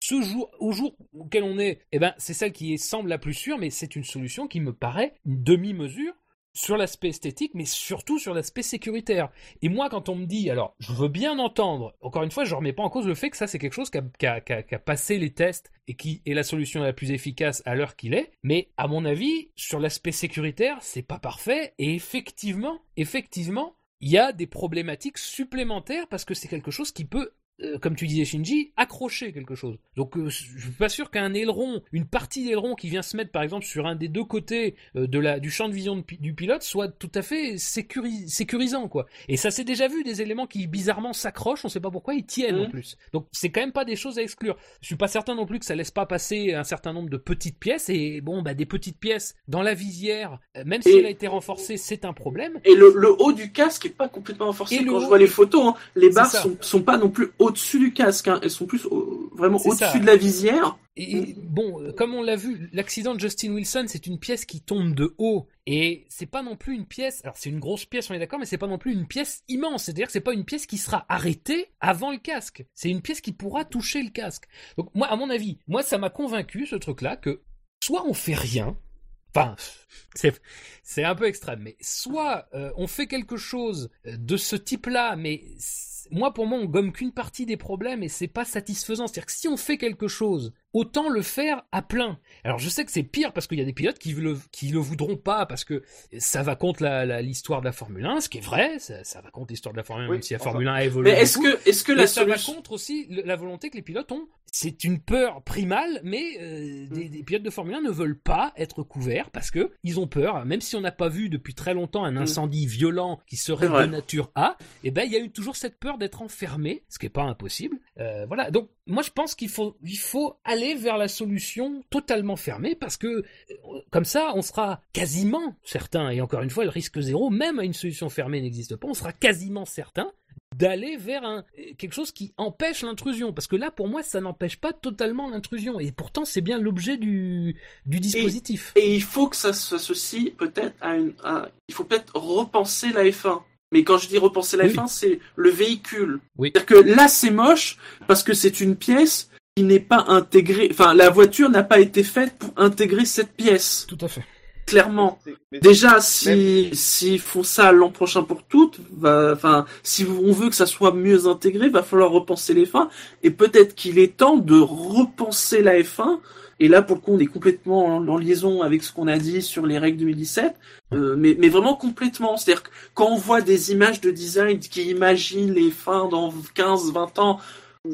B: ce jour, au jour auquel on est, eh ben, c'est celle qui semble la plus sûre, mais c'est une solution qui me paraît une demi-mesure sur l'aspect esthétique, mais surtout sur l'aspect sécuritaire. Et moi, quand on me dit, alors, je veux bien entendre, encore une fois, je remets pas en cause le fait que ça, c'est quelque chose qui a, qui a- qui a- qui a passé les tests et qui est la solution la plus efficace à l'heure qu'il est. Mais, à mon avis, sur l'aspect sécuritaire, c'est pas parfait. Et effectivement, effectivement, il y a des problématiques supplémentaires parce que c'est quelque chose qui peut euh, comme tu disais Shinji, accrocher quelque chose. Donc euh, je suis pas sûr qu'un aileron, une partie d'aileron qui vient se mettre par exemple sur un des deux côtés euh, de la, du champ de vision de du pilote soit tout à fait sécuri- sécurisant quoi. Et ça s'est déjà vu des éléments qui bizarrement s'accrochent, on sait pas pourquoi ils tiennent en
A: Mhm.
B: plus. Donc c'est quand même pas des choses à exclure. Je suis pas certain non plus que ça laisse pas passer un certain nombre de petites pièces et bon bah des petites pièces dans la visière, euh, même si
A: Et-
B: elle a été renforcée, c'est un problème.
A: Et le, le haut du casque est pas complètement renforcé.
B: Et
A: Quand je vois les photos, hein, les barres sont, sont pas non plus au-dessus du casque. hein. Elles sont plus au- vraiment au-dessus de la visière.
B: Et bon, euh, comme on l'a vu, l'accident de Justin Wilson, c'est une pièce qui tombe de haut. Et c'est pas non plus une pièce. Alors c'est une grosse pièce, on est d'accord, mais c'est pas non plus une pièce immense. C'est-à-dire que c'est pas une pièce qui sera arrêtée avant le casque. C'est une pièce qui pourra toucher le casque. Donc moi, à mon avis, moi ça m'a convaincu ce truc-là que soit on fait rien. Enfin, c'est un peu extrême, mais soit euh, on fait quelque chose de ce type-là, mais moi pour moi on gomme qu'une partie des problèmes et c'est pas satisfaisant. C'est-à-dire que si on fait quelque chose, autant le faire à plein. Alors je sais que c'est pire parce qu'il y a des pilotes qui le qui le voudront pas parce que ça va contre la- la- l'histoire de la Formule 1, ce qui est vrai, ça, ça va contre l'histoire de la Formule 1
D: Oui,
B: même si la
D: enfin.
B: Formule 1 a évolué.
A: Mais est-ce que, est-ce que la
B: ça va
A: solution,
B: contre aussi la volonté que les pilotes ont. C'est une peur primale, mais euh, des, des pilotes de Formule 1 ne veulent pas être couverts parce que ils ont peur. Même si on n'a pas vu depuis très longtemps un incendie violent qui serait de nature A, et ben il y a eu toujours cette peur d'être enfermé, ce qui est pas impossible. Euh, voilà. Donc moi je pense qu'il faut aller vers la solution totalement fermée parce que euh, comme ça on sera quasiment certain. Et encore une fois, le risque zéro, même à une solution fermée n'existe pas. On sera quasiment certain d'aller vers quelque chose qui empêche l'intrusion. Parce que là, pour moi, ça n'empêche pas totalement l'intrusion. Et pourtant, c'est bien l'objet du, dispositif.
A: et il faut que ça s'associe peut-être à une, il faut peut-être repenser la F1. Mais quand je dis repenser la
B: Oui.
A: F1, c'est le véhicule.
B: Oui.
A: C'est-à-dire que là, c'est moche parce que c'est une pièce qui n'est pas intégrée. Enfin, la voiture n'a pas été faite pour intégrer cette pièce.
B: Tout à fait.
A: Clairement. Déjà, si s'ils font ça l'an prochain pour toutes, va, enfin, si on veut que ça soit mieux intégré, va falloir repenser les fins. Et peut-être qu'il est temps de repenser la F1. Et là, pour le coup, on est complètement en, en liaison avec ce qu'on a dit sur les règles 2017, euh, mais, mais vraiment complètement. C'est-à-dire que quand on voit des images de design qui imaginent les fins dans 15, 20 ans,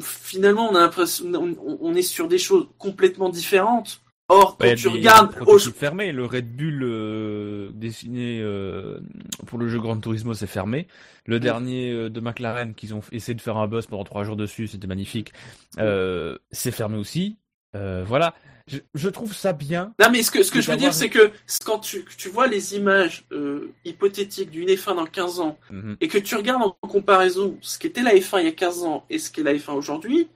A: finalement, on a l'impression, on, on est sur des choses complètement différentes. Or, quand
C: Ouais,
A: tu
C: des
A: regardes au,
C: fermés, le Red Bull euh, dessiné euh, pour le jeu Gran Turismo c'est fermé. Le dernier euh, de McLaren qu'ils ont essayé de faire un buzz pendant trois jours dessus, c'était magnifique. C'est fermé aussi. Voilà. Je, je trouve ça bien.
A: Non, mais ce que, ce que je veux dire, c'est que quand tu, tu vois les images euh, hypothétiques d'une F1 dans 15 ans,
C: Mhm.
A: et que tu regardes en comparaison ce qu'était la F1 il y a 15 ans et ce qu'est la F1 aujourd'hui,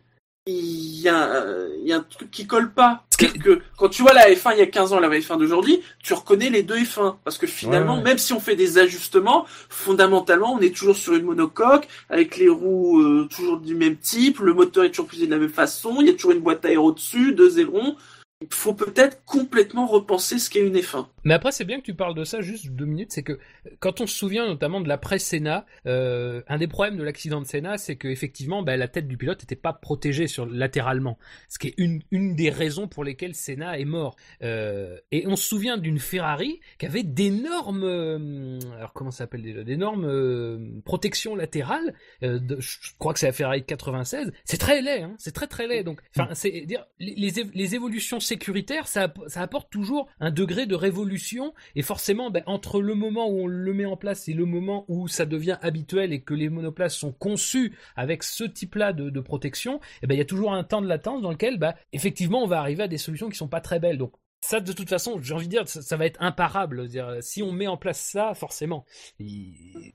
A: il y, a, euh, il y a un truc qui colle pas.
B: Ce qui est-
A: C'est que quand tu vois la F1 il y a 15 ans et la F1 d'aujourd'hui, tu reconnais les deux F1. Parce que finalement,
C: Ouais, ouais.
A: même si on fait des ajustements, fondamentalement, on est toujours sur une monocoque, avec les roues euh, toujours du même type, le moteur est toujours fusé de la même façon, il y a toujours une boîte aéro dessus, deux ailerons. Il faut peut-être complètement repenser ce qu'est une F1.
B: Mais après, c'est bien que tu parles de ça juste deux minutes. C'est que quand on se souvient notamment de l'après Senna, euh, un des problèmes de l'accident de Senna, c'est que effectivement, bah, la tête du pilote n'était pas protégée sur latéralement, ce qui est une une des raisons pour lesquelles Senna est mort. Euh, et on se souvient d'une Ferrari qui avait d'énormes, euh, alors comment ça s'appelle déjà, d'énormes protections latérales. De- je crois que c'est la Ferrari de 96. C'est très laid, hein, c'est très très laid. Donc, enfin, c'est dire les, les évolutions sécuritaire, ça, apporte toujours un degré de révolution. Et forcément, ben, entre le moment où on le met en place et le moment où ça devient habituel et que les monoplaces sont conçus avec ce type-là de, protection, eh ben, il y a toujours un temps de latence dans lequel, bah, effectivement, on va arriver à des solutions qui sont pas très belles. Donc, ça, de toute façon, j'ai envie de dire, ça, ça va être imparable. Si on met en place ça, forcément,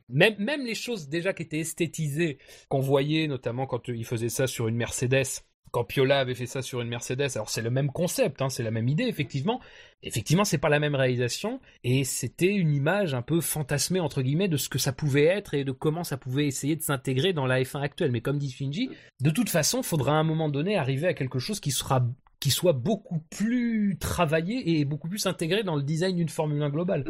B: même, même les choses déjà qui étaient esthétisées, qu'on voyait notamment quand il faisait ça sur une Mercedes, quand Piola avait fait ça sur une Mercedes, alors c'est le même concept, hein, c'est la même idée, effectivement. Effectivement, c'est pas la même réalisation, et c'était une image un peu fantasmée, entre guillemets, de ce que ça pouvait être et de comment ça pouvait essayer de s'intégrer dans la F1 actuelle. Mais comme dit Finji, de toute façon, faudra à un moment donné arriver à quelque chose qui sera qui soit beaucoup plus travaillé et beaucoup plus intégré dans le design d'une Formule 1 globale.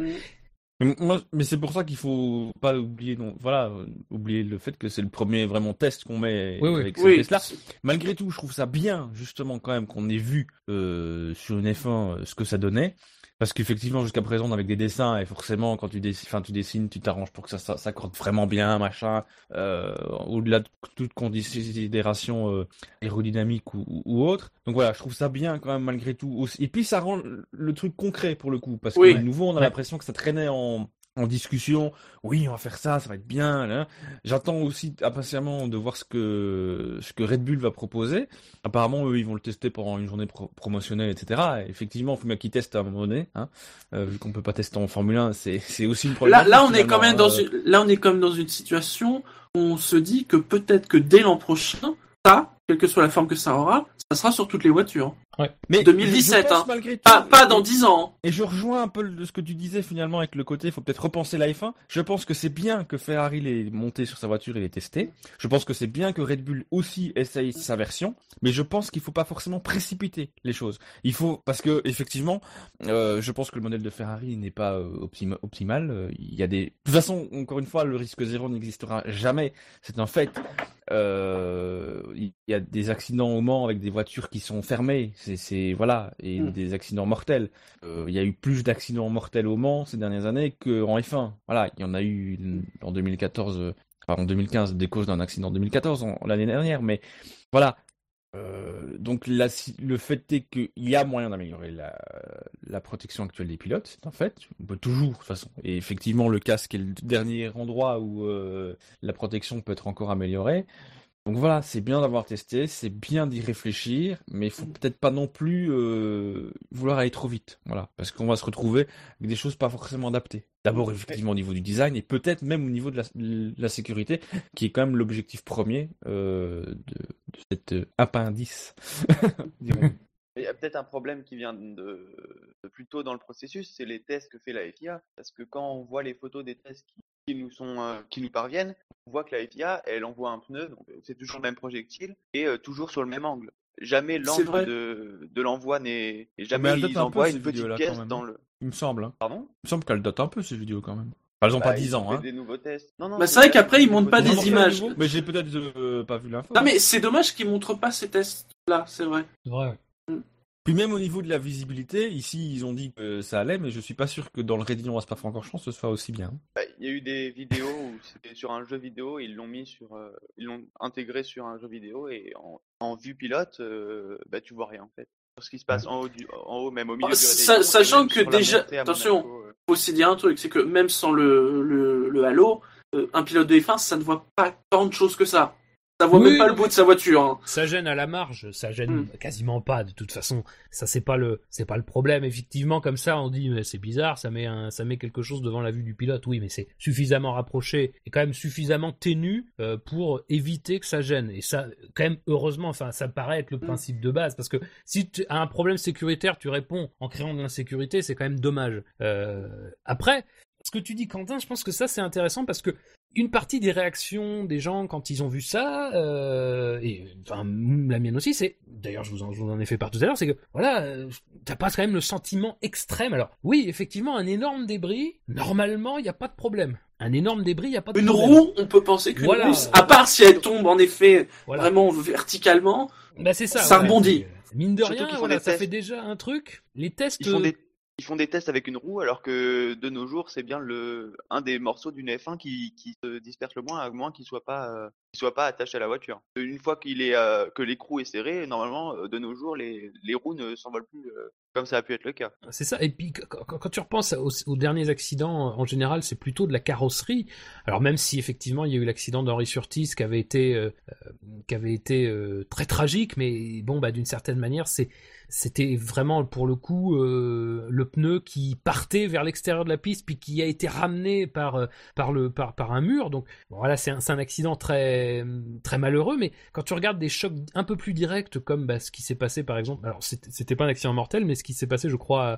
C: Mais, moi, mais c'est pour ça qu'il faut pas oublier, non, voilà, euh, oublier le fait que c'est le premier vraiment test qu'on met
B: Oui, oui.
C: avec ce
A: Oui.
C: Malgré tout, je trouve ça bien, justement, quand même, qu'on ait vu euh, sur une F1 euh, ce que ça donnait. Parce qu'effectivement, jusqu'à présent, avec des dessins, et forcément, quand tu dessines, tu dessines, tu t'arranges pour que ça, ça s'accorde vraiment bien, machin, euh, au-delà de toute considération euh, aérodynamique ou, autre. Donc voilà, je trouve ça bien quand même, malgré tout. aussi. Et puis, ça rend le truc concret, pour le coup. Parce
A: Oui.
C: que, de nouveau, on a l'impression que ça traînait en, en discussion. Oui, on va faire ça, ça va être bien. là. J'attends aussi impatiemment de voir ce que, ce que Red Bull va proposer. Apparemment, eux, ils vont le tester pendant une journée pro- promotionnelle, etc. Et effectivement, il faut bien qu'ils testent à un moment donné. Hein. Euh, vu qu'on peut pas tester en Formule 1, c'est, c'est aussi une
A: Là,
C: problématique.
A: là, on est quand même dans
C: hein.
A: une, là, on est quand même dans une situation où on se dit que peut-être que dès l'an prochain, ça, quelle que soit la forme que ça aura, ça sera sur toutes les voitures.
C: Mais
A: 2017,
C: je pense
A: hein.
C: malgré tout-
A: Pas, pas dans 10 ans.
C: Et je rejoins un peu de ce que tu disais finalement avec le côté, il faut peut-être repenser la F1. Je pense que c'est bien que Ferrari l'ait monté sur sa voiture et l'ait testé. Je pense que c'est bien que Red Bull aussi essaye sa version. Mais je pense qu'il faut pas forcément précipiter les choses. Il faut, parce que effectivement, euh, je pense que le modèle de Ferrari n'est pas euh, optima- optimal. Euh, Il y a des, de toute façon, encore une fois, le risque zéro n'existera jamais. C'est un fait. Euh, il y a des accidents au Mans avec des voitures qui sont fermées. C'est, voilà, et
A: Mm.
C: des accidents mortels. Euh, il y a eu plus d'accidents mortels au Mans ces dernières années qu'en F1. Voilà, il y en a eu en 2014, euh, enfin en 2015 des causes d'un accident en 2014 en- l'année dernière, mais voilà. Euh, donc la- le fait est qu'il y a moyen d'améliorer la, la protection actuelle des pilotes, un fait. On peut toujours, de toute façon. Et effectivement, le casque est le dernier endroit où euh, la protection peut être encore améliorée. Donc voilà, c'est bien d'avoir testé, c'est bien d'y réfléchir, mais il faut peut-être pas non plus euh, vouloir aller trop vite. Voilà, parce qu'on va se retrouver avec des choses pas forcément adaptées. D'abord, effectivement, au niveau du design et peut-être même au niveau de la, sécurité, qui est quand même l'objectif premier euh, de, cet appendice.
D: Il y a peut-être un problème qui vient de, de plus tôt dans le processus, c'est les tests que fait la FIA. Parce que quand on voit les photos des tests qui, qui nous sont, euh, qui nous parviennent, on voit que la FIA, elle envoie un pneu, donc euh, c'est toujours le même projectile et euh, toujours sur le même angle. Jamais l'angle de, de l'envoi n'est, jamais
C: elle date
D: ils
C: un peu,
D: envoient une petite
C: vidéos-là,
D: pièce
C: quand même.
D: dans le.
C: Il me semble. Hein.
D: Pardon?
C: Il me semble qu'elle date un peu ces vidéos quand même. Enfin, elles ont
D: Bah,
C: pas 10
D: ils ont
C: ans. Hein.
D: des nouveaux tests. Non, non,
A: Bah, c'est vrai qu'après, ils montrent pas des
D: tests.
A: images.
C: Mais j'ai peut-être euh, pas vu l'info.
A: Non, mais c'est dommage qu'ils montrent pas ces tests-là, c'est vrai.
B: C'est vrai.
C: Puis même au niveau de la visibilité, ici ils ont dit que ça allait, mais je suis pas sûr que dans le Rédillon à Spa-Francorchamps ce soit aussi bien.
D: Bah, Il y a eu des vidéos où c'était sur un jeu vidéo, ils l'ont mis sur, euh, ils l'ont intégré sur un jeu vidéo et en, en vue pilote, euh, bah tu vois rien en fait. Ce qui se passe en haut, du, en haut même au milieu
A: Ah,
D: du Rédillon,
A: sachant que déjà- attention.
D: Monaco, euh,
A: Faut aussi dire un truc, c'est que même sans le, le, le halo, euh, un pilote de F1, ça ne voit pas tant de choses que ça. Ça voit
B: Oui,
A: même pas le bout de sa voiture. hein.
B: Ça gêne à la marge, ça gêne
A: Hmm.
B: quasiment pas de toute façon. Ça c'est pas le c'est pas le problème effectivement comme ça on dit mais c'est bizarre, ça met un ça met quelque chose devant la vue du pilote. Oui, mais c'est suffisamment rapproché et quand même suffisamment ténu euh, pour éviter que ça gêne et ça quand même heureusement enfin ça paraît être le principe de base parce que si tu as un problème sécuritaire, tu réponds en créant de l'insécurité, c'est quand même dommage. Euh, après ce que tu dis, Quentin, je pense que ça c'est intéressant parce que une partie des réactions des gens quand ils ont vu ça, euh, et enfin la mienne aussi, c'est d'ailleurs je vous en, je vous en ai fait part tout à l'heure, c'est que voilà, euh, t'as pas quand même le sentiment extrême. Alors oui, effectivement, un énorme débris, normalement il n'y a pas de problème. Un énorme débris, il n'y a pas de
A: Une
B: problème.
A: roue, on peut penser qu'une
B: Voilà.
A: roue, à part si elle tombe en effet
B: Voilà.
A: vraiment verticalement,
B: Bah c'est ça.
A: ça
B: ouais.
A: rebondit.
B: Mine de
D: Surtout
B: rien, voilà, ça fait déjà un truc. Les tests. euh,
D: des ils font des tests avec une roue, alors que de nos jours, c'est bien le un des morceaux d'une F1 qui, se disperse le moins, à moins qu'il soit soit pas attaché à la voiture. Une fois euh, que l'écrou est serré, normalement, euh, de nos jours, les, roues ne s'envolent plus euh, comme ça a pu être le cas.
B: C'est ça. Et puis quand, tu repenses aux, derniers accidents, en général, c'est plutôt de la carrosserie. Alors même si effectivement il y a eu l'accident d'Henri Surtis qui avait été qui avait été très tragique, mais bon, bah d'une certaine manière, c'est c'était vraiment pour le coup euh, le pneu qui partait vers l'extérieur de la piste puis qui a été ramené par euh, par le par par un mur. Donc voilà c'est un, accident très très malheureux mais quand tu regardes des chocs un peu plus directs comme bah, ce qui s'est passé par exemple alors c'était pas un accident mortel mais ce qui s'est passé je crois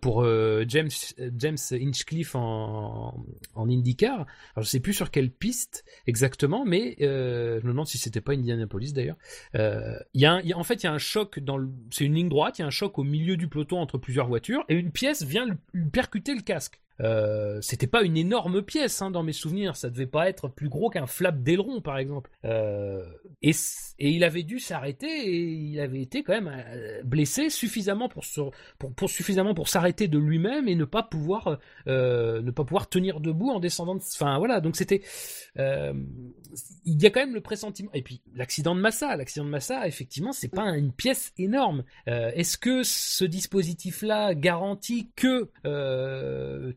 B: pour euh, James James Hinchcliffe en IndyCar. Alors je sais plus sur quelle piste exactement mais je me demande si c'était pas Indianapolis d'ailleurs. Il y en fait il y a un choc dans c'est une droite, il y a un choc au milieu du peloton entre plusieurs voitures, et une pièce vient lui percuter le casque. Euh, c'était pas une énorme pièce hein, dans mes souvenirs, ça devait pas être plus gros qu'un flap d'aileron par exemple. Euh, et, il avait dû s'arrêter et il avait été quand même euh, blessé suffisamment pour, suffisamment pour s'arrêter de lui-même et ne pas pouvoir ne pas pouvoir tenir debout en descendant. De... Enfin voilà, donc c'était il y a quand même le pressentiment. Et puis l'accident de Massa, l'accident de Massa, effectivement, c'est pas une pièce énorme. Est-ce que ce dispositif-là garantit que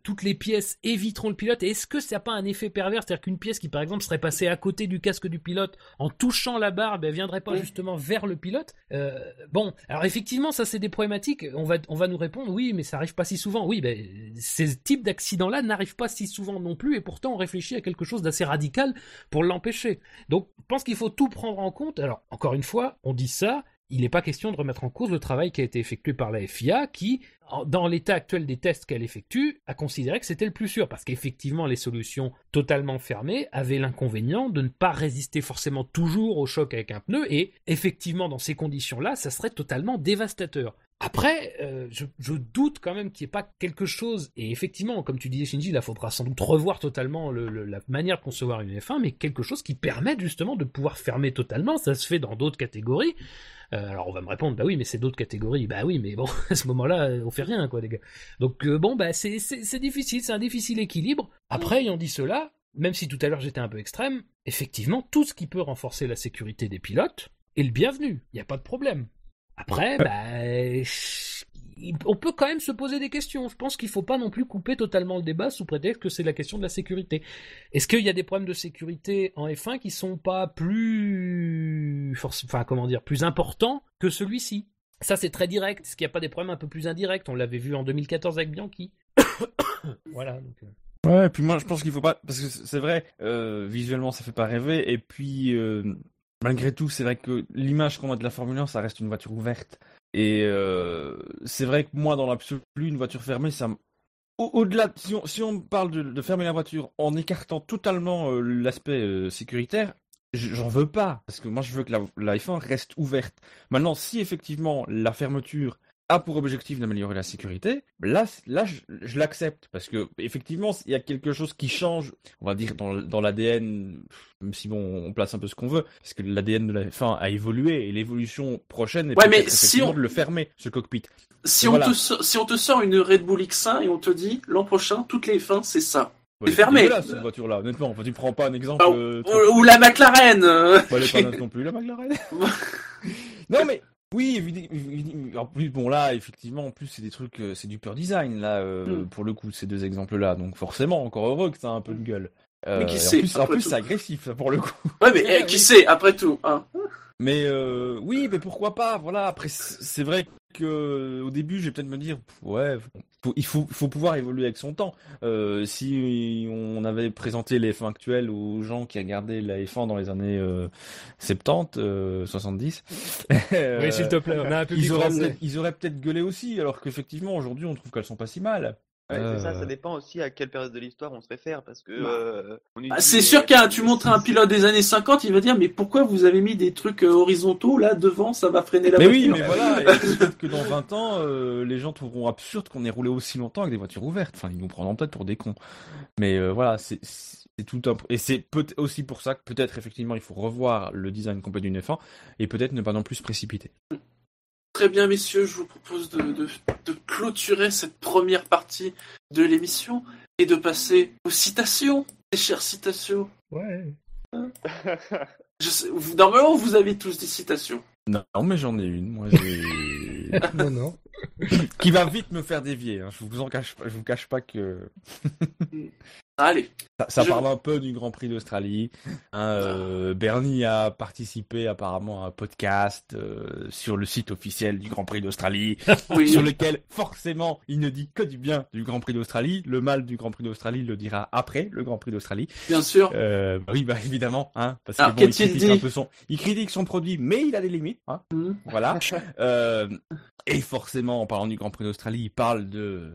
B: tout toutes les pièces éviteront le pilote. Et est-ce que ça n'a pas un effet pervers? C'est-à-dire qu'une pièce qui, par exemple, serait passée à côté du casque du pilote en touchant la barre, ben, viendrait pas oui. justement vers le pilote? Euh, Bon, alors effectivement, ça c'est des problématiques. On va, on va nous répondre, oui, mais ça arrive pas si souvent. Oui, ben, ces types d'accidents-là n'arrivent pas si souvent non plus, et pourtant on réfléchit à quelque chose d'assez radical pour l'empêcher. Donc, je pense qu'il faut tout prendre en compte. Alors, encore une fois, on dit ça, il n'est pas question de remettre en cause le travail qui a été effectué par la FIA, qui, dans l'état actuel des tests qu'elle effectue, a considéré que c'était le plus sûr, parce qu'effectivement, les solutions totalement fermées avaient l'inconvénient de ne pas résister forcément toujours au choc avec un pneu, et effectivement, dans ces conditions-là, ça serait totalement dévastateur. Après, euh, je, doute quand même qu'il n'y ait pas quelque chose, et effectivement, comme tu disais Shinji, il faudra sans doute revoir totalement le, le, la manière de concevoir une F1, mais quelque chose qui permette justement de pouvoir fermer totalement, ça se fait dans d'autres catégories, euh, alors on va me répondre, bah oui, mais c'est d'autres catégories. Bah oui, mais bon, à ce moment-là, on fait rien, quoi, les gars. Donc euh, bon, bah c'est difficile, c'est un difficile équilibre. Après, ayant dit cela, même si tout à l'heure j'étais un peu extrême, effectivement, tout ce qui peut renforcer la sécurité des pilotes est le bienvenu. Il n'y a pas de problème. Après, bah, on peut quand même se poser des questions. Je pense qu'il faut pas non plus couper totalement le débat sous prétexte que c'est la question de la sécurité. Est-ce qu'il y a des problèmes de sécurité en F1 qui sont pas plus, enfin comment dire, plus importants que celui-ci? Ça c'est très direct. Est-ce qu'il n'y a pas des problèmes un peu plus indirects? On l'avait vu en 2014 avec Bianchi. voilà. Donc...
C: Ouais, et puis moi je pense qu'il faut pas, parce que c'est vrai, euh, visuellement ça fait pas rêver, et puis euh, malgré tout c'est vrai que l'image qu'on a de la Formule 1 ça reste une voiture ouverte. Et euh, c'est vrai que moi, dans l'absolu, une voiture fermée, ça au-delà, si, on, parle de, de, fermer la voiture en écartant totalement euh, l'aspect euh, sécuritaire, j'en veux pas. Parce que moi, je veux que la, la F1 reste ouverte. Maintenant, si effectivement la fermeture a pour objectif d'améliorer la sécurité, là, là je, je l'accepte. Parce que effectivement, il y a quelque chose qui change, on va dire, dans, dans l'ADN, même si bon, on place un peu ce qu'on veut, parce que l'ADN de la F1 a évolué, et l'évolution prochaine est
A: ouais, mais si on...
C: de le fermer, ce cockpit.
A: Si on, te, si on te sort une Red Bull X1 et on te dit, l'an prochain, toutes les F1, c'est ça.
C: Ouais,
A: c'est fermé.
C: Cette voiture-là, honnêtement. Enfin, tu prends pas un exemple.
A: Oh, euh, ou, la McLaren.
C: Bah, elle est pas non plus, la McLaren. non, mais oui, évidemment. En plus, bon là, effectivement, en plus c'est des trucs, euh, c'est du pur design là euh, mm. pour le coup ces deux exemples-là. Donc forcément, encore heureux que ça a un peu de gueule.
A: Euh, mais qui sait
C: En plus, en plus c'est agressif pour le coup.
A: Ouais, mais eh, qui sait après tout. Hein
C: mais euh, oui, mais pourquoi pas Voilà. Après, c'est vrai que au début, je vais peut-être me dire, ouais, faut, il faut, faut pouvoir évoluer avec son temps. Euh, si on avait présenté les F1 actuels aux gens qui regardaient la F1 dans les années euh, 70, 70,
B: oui, s'il te plaît, on a un
C: ils auraient peut-être, ils auraient peut-être gueulé aussi, alors qu'effectivement aujourd'hui, on trouve qu'elles sont pas si mal.
D: Ouais, euh... ça, ça dépend aussi à quelle période de l'histoire on se réfère, parce que... Euh,
A: bah, c'est sûr que tu montres un pilote des années 50, il va dire, mais pourquoi vous avez mis des trucs horizontaux là devant, ça va freiner la
C: mais
A: voiture
C: oui, mais voilà, peut-être que dans 20 ans, euh, les gens trouveront absurde qu'on ait roulé aussi longtemps avec des voitures ouvertes, enfin ils nous prendront peut-être pour des cons. Mais euh, voilà, c'est tout un... Et c'est peut aussi pour ça que peut-être effectivement il faut revoir le design complet d'une F1, et peut-être ne pas non plus se précipiter.
A: Très bien, messieurs, je vous propose de, de, de clôturer cette première partie de l'émission et de passer aux citations, les chères citations.
B: Ouais.
A: Je sais, vous, normalement, vous avez tous des citations.
C: Non, mais j'en ai une. Moi, j'ai...
B: non, non.
C: qui va vite me faire dévier. Hein. Je vous en cache pas. Je vous cache pas que
A: Allez,
C: ça, ça
A: Je-
C: parle un peu du Grand Prix d'Australie. Hein, euh, Bernie a participé apparemment à un podcast euh, sur le site officiel du Grand Prix d'Australie,
A: oui.
C: sur lequel forcément il ne dit que du bien du Grand Prix d'Australie. Le mal du Grand Prix d'Australie le dira après le Grand Prix d'Australie.
A: bien sûr.
C: Euh, bah oui, bah évidemment, hein, parce que
A: Alors,
C: bon, il critique
A: dit
C: un peu son, il critique son produit, mais il a des limites. Hein.
A: Mhm.
C: Voilà. Et forcément, en parlant du Grand Prix d'Australie, il parle de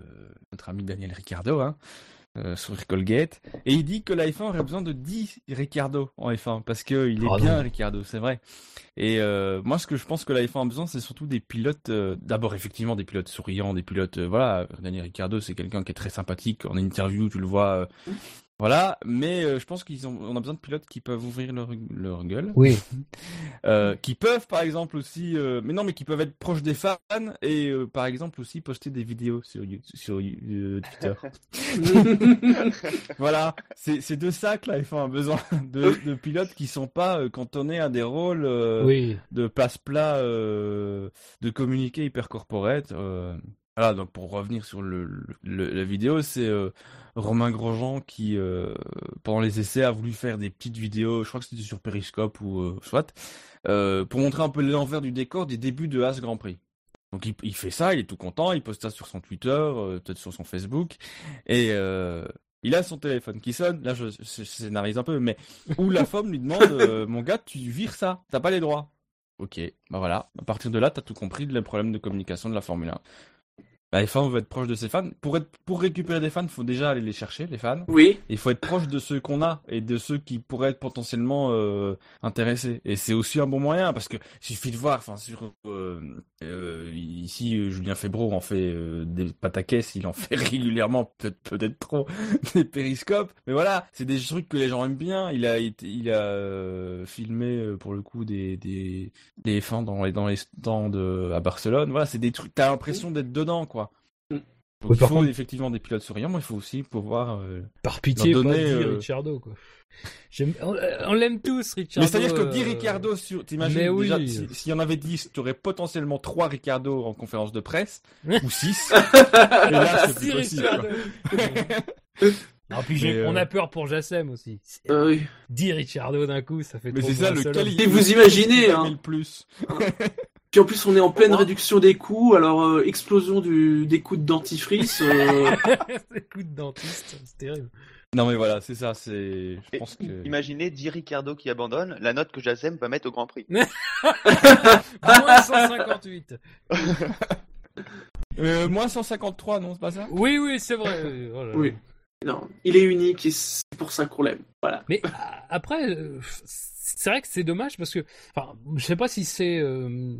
C: notre ami Daniel Ricciardo, hein, euh, sur Colgate, et il dit que la F1 aurait besoin de 10 Ricciardo en F1 parce que il est
B: Ah
C: bien
B: non.
C: Ricciardo, c'est vrai. Et euh, moi, ce que je pense que la F1 a besoin, c'est surtout des pilotes. euh, D'abord, effectivement, des pilotes souriants, des pilotes. euh, voilà, Daniel Ricciardo, c'est quelqu'un qui est très sympathique en interview, tu le vois. Voilà, mais euh, je pense qu'ils ont, on a besoin de pilotes qui peuvent ouvrir leur, leur gueule.
B: Oui.
C: Euh, qui peuvent par exemple aussi, euh, mais non, mais qui peuvent être proches des fans et euh, par exemple aussi poster des vidéos sur, sur euh, Twitter. voilà, c'est c'est de ça que la F1 a besoin, de, de pilotes qui sont pas euh, cantonnés à des rôles euh,
B: Oui.
C: de place-plat, euh, de communiquer hyper corporate. Voilà, donc pour revenir sur le, le- la vidéo, c'est euh, Romain Grosjean qui, euh, pendant les essais, a voulu faire des petites vidéos, je crois que c'était sur Periscope ou euh, soit, euh, pour montrer un peu l'envers du décor des débuts de As Grand Prix. Donc il, il fait ça, il est tout content, il poste ça sur son Twitter, peut-être sur son Facebook, et il a son téléphone qui sonne. Là, je, scénarise un peu, mais où la femme lui demande, mon gars, tu vires ça, t'as pas les droits. Ok, bah voilà. À partir de là, t'as tout compris de les problèmes de communication de la Formule 1. Les fans veulent être proches de ses fans. Pour être, pour récupérer des fans, il faut déjà aller les chercher, les fans.
A: Oui,
C: Il faut être proche de ceux qu'on a et de ceux qui pourraient être potentiellement euh, intéressés. Et c'est aussi un bon moyen parce que suffit de voir. Enfin, sur euh, euh, ici, Julien Febro en fait des pataquès, il en fait régulièrement, peut-être peut-être trop, des périscopes. Mais voilà, c'est des trucs que les gens aiment bien. Il a il a filmé pour le coup des des des F1 dans les dans les stands à Barcelone. Voilà, c'est des trucs. T'as l'impression d'être dedans, quoi. Donc,
B: Oui,
C: il
B: par
C: faut
B: contre-
C: effectivement des pilotes souriants, mais il faut aussi pouvoir euh,
B: Par pitié,
C: Leur
B: pas
C: donner,
B: dire
C: euh,
B: Ricciardo, quoi. J'aime- On, on l'aime tous, Ricciardo.
C: Mais c'est-à-dire que 10
B: euh,
C: Ricardo sur, t'imagines
B: mais oui.
C: déjà, si- s'il y en avait 10, tu aurais potentiellement 3 Ricardo en conférence de presse, ou 6. Et là, c'est
B: si,
C: plus possible.
B: Ricciardo.
C: quoi.
B: Non, puis j'ai-
C: Mais, euh,
B: on a peur pour Jassem aussi.
A: euh, oui.
B: 10 Ricciardo d'un coup, ça fait
C: Mais
B: trop
C: c'est ça, le qualité.
A: Et vous imaginez, hein.
C: le plus.
A: Puis en plus, on est en pleine réduction des coûts, alors euh, explosion du, des coûts de dentifrice. euh.
B: C'est coup de dentiste, c'est terrible.
C: Non, mais voilà, c'est ça, c'est, je
D: Et
C: pense que...
D: Imaginez 10 Ricardo qui abandonne, la note que Jazem va mettre au Grand Prix.
B: Moins 158.
C: Euh, moins 153, non, c'est pas ça?
B: Oui, oui, c'est vrai. oh là là.
A: Oui. non, il est unique et c'est pour ça qu'on l'aime. Voilà.
B: Mais après, euh, c'est vrai que c'est dommage parce que, enfin, je sais pas si c'est, euh,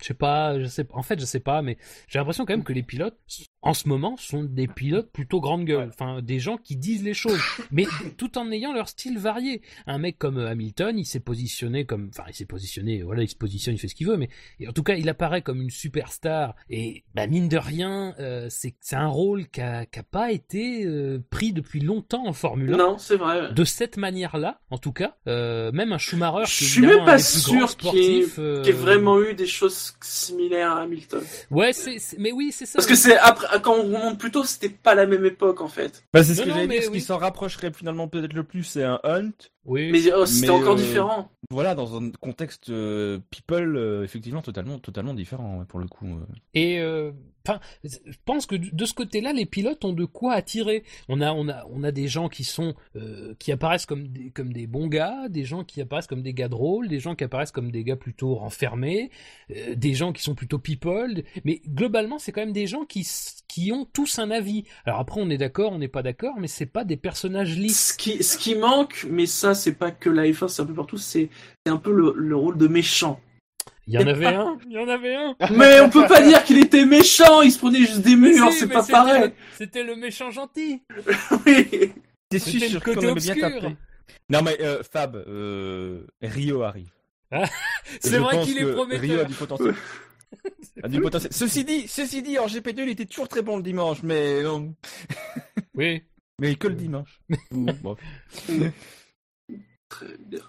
B: je sais pas, je sais, en fait, je sais pas, mais j'ai l'impression quand même que les pilotes, en ce moment, sont des pilotes plutôt grande gueule, enfin, des gens qui disent les choses, mais tout en ayant leur style varié. Un mec comme euh, Hamilton, il s'est positionné comme, enfin, il s'est positionné, voilà, il se positionne, il fait ce qu'il veut, mais en tout cas, il apparaît comme une superstar. Et, bah, mine de rien, euh, c'est un rôle qui a, pas été euh, pris depuis longtemps en Formule 1
A: Non, c'est vrai.
B: de cette manière-là, en tout cas, euh, même un Schumacher,
A: Je suis même pas sûr qu'il y y ait vraiment eu des choses similaires à Hamilton.
B: Ouais, c'est, mais oui, c'est ça.
A: Parce que c'est après, quand on remonte plus tôt, c'était pas la même époque en fait.
C: Bah, c'est ce
B: Non,
C: que
B: mais
C: dire, ce
B: oui.
C: qui s'en rapprocherait finalement peut-être le plus, c'est un Hunt.
B: oui.
A: Mais oh, c'était encore
C: euh,
A: différent.
C: Voilà, dans un contexte euh, people, euh, effectivement, totalement, totalement différent, ouais, pour le coup. euh.
B: Et euh, enfin, je pense que de ce côté-là, les pilotes ont de quoi attirer. On a, on a, on a des gens qui sont, euh, qui apparaissent comme des, comme des bons gars, des gens qui apparaissent comme des gars drôles, des gens qui apparaissent comme des gars plutôt renfermés, euh, des gens qui sont plutôt people. Mais globalement, c'est quand même des gens qui, qui ont tous un avis. Alors après, on est d'accord, on n'est pas d'accord, mais c'est pas des personnages lisses.
A: Ce qui, manque, mais ça, c'est pas que la F1, c'est un peu partout, c'est c'est un peu le, le rôle de méchant.
B: Il y en avait un, il y en avait un.
A: Mais on peut pas dire qu'il était méchant, il se prenait juste des murs,
B: si,
A: c'est pas
B: c'était
A: pareil.
B: le- C'était le méchant gentil.
A: Oui.
C: T'es sûr
B: côté
C: qu'on avait bien tapé Non mais euh, Fab, euh, Rio arrive.
B: C'est
C: Je
B: vrai qu'il est prometteur.
C: Rio a du potentiel. a du potentiel. Ceci dit, ceci dit, en GP2, il était toujours très bon le dimanche, mais euh,
B: Oui.
C: mais que le dimanche. Bon.
A: Très bien.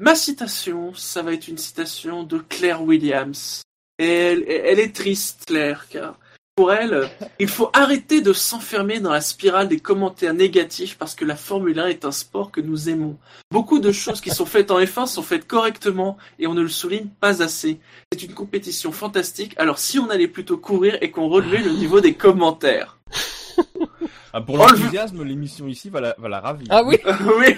A: Ma citation, ça va être une citation de Claire Williams. Elle, elle est triste, Claire, car pour elle, il faut arrêter de s'enfermer dans la spirale des commentaires négatifs parce que la Formule 1 est un sport que nous aimons. Beaucoup de choses qui sont faites en F1 sont faites correctement et on ne le souligne pas assez. C'est une compétition fantastique, alors si on allait plutôt courir et qu'on relevait le niveau des commentaires.
C: Ah, pour
A: le-
C: l'enthousiasme, l'émission ici va la, va la ravir.
B: Ah oui
A: oui,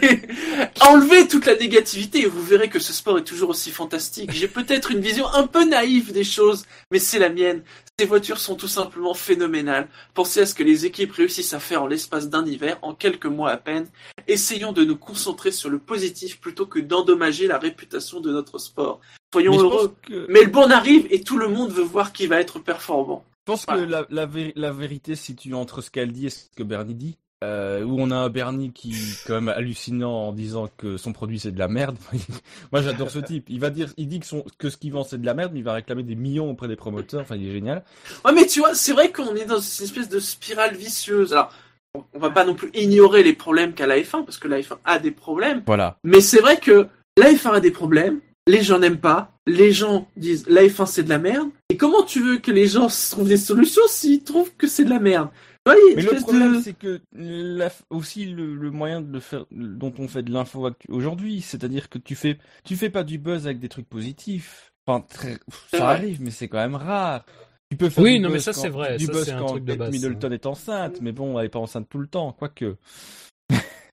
A: enlevez toute la négativité et vous verrez que ce sport est toujours aussi fantastique. J'ai peut-être une vision un peu naïve des choses, mais c'est la mienne. Ces voitures sont tout simplement phénoménales. Pensez à ce que les équipes réussissent à faire en l'espace d'un hiver, en quelques mois à peine. Essayons de nous concentrer sur le positif plutôt que d'endommager la réputation de notre sport. Soyons
C: Mais
A: heureux.
C: que,
A: Mais le bon arrive et tout le monde veut voir qui va être performant.
C: Je pense que la, la, vé- la vérité se situe entre ce qu'elle dit et ce que Bernie dit. Euh, où on a un Bernie qui est quand même hallucinant en disant que son produit c'est de la merde. Moi j'adore ce type. Il va dire, il dit que, son, que ce qu'il vend c'est de la merde, mais il va réclamer des millions auprès des promoteurs. Enfin il est génial.
A: Ouais, mais tu vois, c'est vrai qu'on est dans une espèce de spirale vicieuse. Alors, on- on va pas non plus ignorer les problèmes qu'a la F1, parce que la F1 a des problèmes.
C: Voilà.
A: Mais c'est vrai que la F1 a des problèmes, les gens n'aiment pas, les gens disent la F1 c'est de la merde. Et comment tu veux que les gens trouvent des solutions s'ils trouvent que c'est de la merde? Une
C: Mais le problème,
A: de-
C: c'est que la- aussi le, le moyen de faire, dont on fait de l'info aujourd'hui, c'est-à-dire que tu fais, tu fais pas du buzz avec des trucs positifs. Enfin, très, ça arrive, mais c'est quand même rare. Tu peux faire
B: Oui,
C: du
B: non, mais
C: buzz
B: ça,
C: quand-
B: c'est vrai.
C: Du
B: Ça,
C: buzz
B: un
C: quand
B: truc de base,
C: Middleton est enceinte, mais bon, elle est pas enceinte tout le temps, quoique.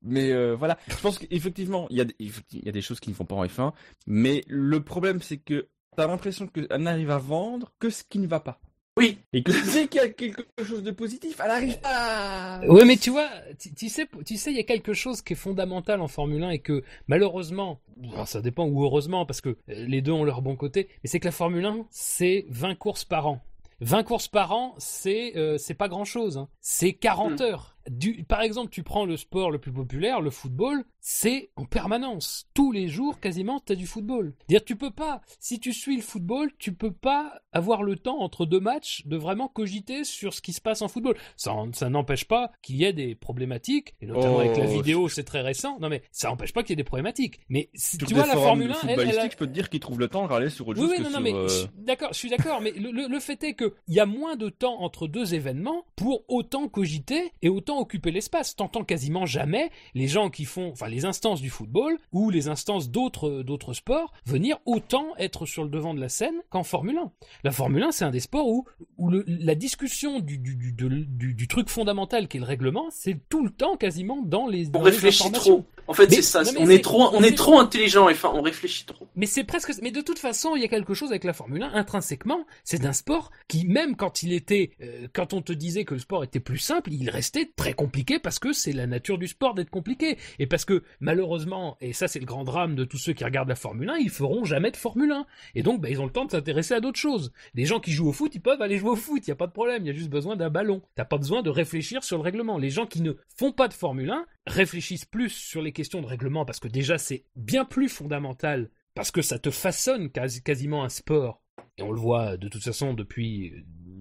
C: Mais euh, voilà, je pense qu'effectivement, il y a, il y a des choses qui ne font pas en F1, mais le problème, c'est que t'as l'impression qu'elle n'arrive à vendre que ce qui ne va pas.
A: Oui.
C: Et que dès qu'il y a quelque chose de positif, elle arrive pas. à-
B: Ouais, mais tu vois, tu, sais, tu sais, il y a quelque chose qui est fondamental en Formule 1 et que malheureusement, ça dépend ou heureusement parce que euh, les deux ont leur bon côté, mais c'est que la Formule 1, c'est 20 courses par an. 20 courses par an, c'est euh, c'est pas grand chose. Hein. C'est 40
A: Mm.
B: heures. Du, par exemple, tu prends le sport le plus populaire, le football, c'est en permanence. Tous les jours, quasiment, t'as du football. Dire, tu peux pas, si tu suis le football, tu peux pas avoir le temps entre deux matchs de vraiment cogiter sur ce qui se passe en football. Ça, n'empêche pas qu'il y ait des problématiques, et notamment
C: Oh,
B: avec la vidéo, c'est très récent. Non, mais ça n'empêche pas qu'il y ait des problématiques. Mais si- tu vois, la Formule 1, elle, elle a-
C: je peux te dire qu'ils trouvent le temps de râler sur autre
B: oui,
C: chose
B: oui,
C: que
B: non,
C: sur,
B: mais
C: euh,
B: d'accord, je suis d'accord, mais le, le- le fait est que il y a moins de temps entre deux événements pour autant cogiter et autant occuper l'espace. T'entends quasiment jamais les gens qui font, enfin les instances du football ou les instances d'autres d'autres sports venir autant être sur le devant de la scène qu'en Formule 1. La Formule 1, c'est un des sports où, où le- la discussion du, du, du, de- du- du truc fondamental qui est le règlement, c'est tout le temps quasiment dans les,
A: On
B: dans les
A: réfléchit trop. En fait, c'est ça.
B: non,
A: on est trop, on est trop intelligent. Enfin, on réfléchit trop.
B: Mais c'est presque. Mais de toute façon, il y a quelque chose avec la Formule 1 intrinsèquement. C'est un sport qui, même quand il était, euh, quand on te disait que le sport était plus simple, il restait très compliqué parce que c'est la nature du sport d'être compliqué et parce que malheureusement, et ça c'est le grand drame de tous ceux qui regardent la Formule 1, ils feront jamais de Formule 1 et donc bah, ils ont le temps de s'intéresser à d'autres choses. Les gens qui jouent au foot, ils peuvent aller jouer au foot, il y a pas de problème, il y a juste besoin d'un ballon. T'as pas besoin de réfléchir sur le règlement. Les gens qui ne font pas de Formule 1 réfléchissent plus sur les questions de règlement parce que déjà c'est bien plus fondamental parce que ça te façonne quasi- quasiment un sport. Et on le voit de toute façon depuis,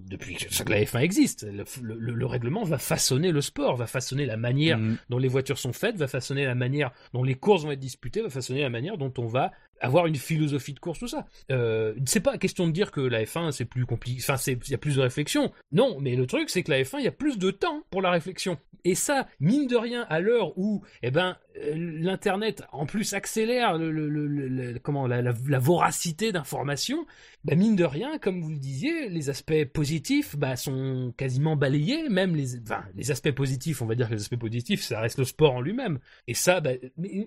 B: depuis que la F1 existe. Le, le- le règlement va façonner le sport, va façonner la manière
C: mm,
B: dont les voitures sont faites, va façonner la manière dont les courses vont être disputées, va façonner la manière dont on va avoir une philosophie de course, tout ça. Euh, c'est pas question de dire que la F1 c'est plus compliqué, enfin c'est il y a plus de réflexion. Non, mais le truc c'est que la F1 il y a plus de temps pour la réflexion. Et ça, mine de rien, à l'heure où, eh ben, euh, l'internet en plus accélère le, comment la, voracité d'informations, bah mine de rien, comme vous le disiez, les aspects positifs bah, sont quasiment balayés, même les, enfin, les aspects positifs, on va dire que les aspects positifs, ça reste le sport en lui-même. Et ça, bah,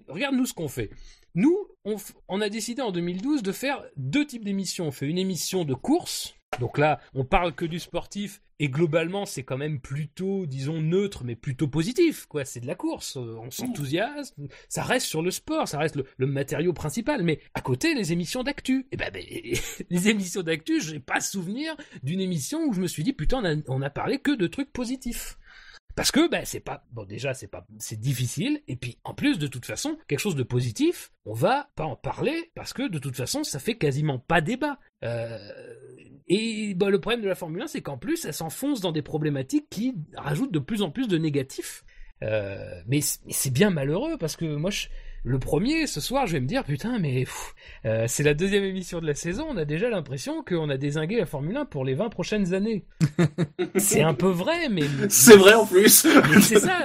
B: regarde nous ce qu'on fait. Nous, on, a décidé en 2012 de faire deux types d'émissions. On fait une émission de course. Donc là, on parle que du sportif et globalement, c'est quand même plutôt, disons, neutre, mais plutôt positif. Quoi, c'est de la course. euh, On s'enthousiasme. Ça reste sur le sport, ça reste le, matériau principal. Mais à côté, les émissions d'actu. Et ben, ben, les émissions d'actu, j'ai pas souvenir d'une émission où je me suis dit putain, on a, on a parlé que de trucs positifs. Parce que ben c'est pas bon déjà c'est pas c'est difficile et puis en plus de toute façon quelque chose de positif on va pas en parler parce que de toute façon ça fait quasiment pas débat. Euh, et bah, le problème de la Formule 1, c'est qu'en plus, elle s'enfonce dans des problématiques qui rajoutent de plus en plus de négatifs. Euh, mais c'est bien malheureux parce que moi, je, le premier, ce soir, je vais me dire, putain, mais euh, c'est la deuxième émission de la saison, on a déjà l'impression qu'on a désingué la Formule 1 pour les 20 prochaines années. c'est un peu vrai, mais...
A: C'est vrai en plus
B: C'est ça,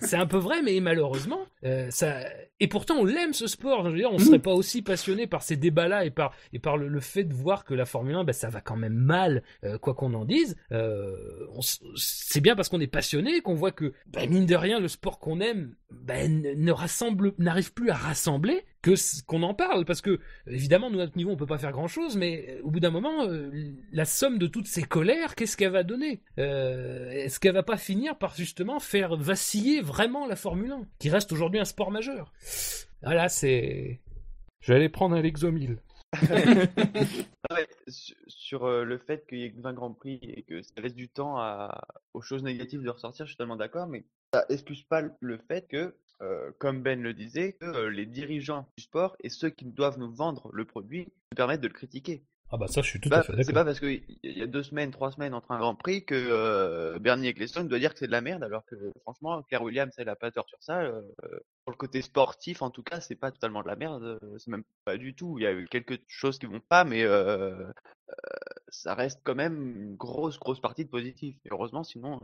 B: c'est un peu vrai, mais malheureusement, euh, ça... Et pourtant, on l'aime ce sport. Je veux dire, on serait pas aussi passionné par ces débats-là et par et par le, fait de voir que la Formule 1, ben, ça va quand même mal, euh, quoi qu'on en dise. Euh, c'est bien parce qu'on est passionné qu'on voit que, ben, mine de rien, le sport qu'on aime, ben, ne rassemble, n'arrive plus à rassembler que qu'on en parle parce que évidemment nous à notre niveau on peut pas faire grand chose mais euh, au bout d'un moment la somme de toutes ces colères qu'est-ce qu'elle va donner? Est-ce qu'elle va pas finir par justement faire vaciller vraiment la Formule 1 qui reste aujourd'hui un sport majeur? Voilà, c'est. Je vais aller prendre un Lexomil.
D: Sur euh, le fait qu'il y ait 20 Grands Prix et que ça laisse du temps aux choses négatives de ressortir, je suis tellement d'accord, mais ça excuse pas le fait que, euh, comme Ben le disait, euh, les dirigeants du sport et ceux qui doivent nous vendre le produit nous permettent de le critiquer.
B: Ah bah ça, je suis tout à fait d'accord.
D: C'est pas parce qu'il y a deux semaines, trois semaines entre un Grand Prix que euh, Bernie Ecclestone doit dire que c'est de la merde, alors que franchement, Claire Williams, elle a pas tort sur ça. Euh, pour le côté sportif, en tout cas, c'est pas totalement de la merde. Euh, c'est même pas du tout. Il y a eu quelques choses qui vont pas, mais euh, ça reste quand même une grosse, grosse partie de positif. Et heureusement, sinon,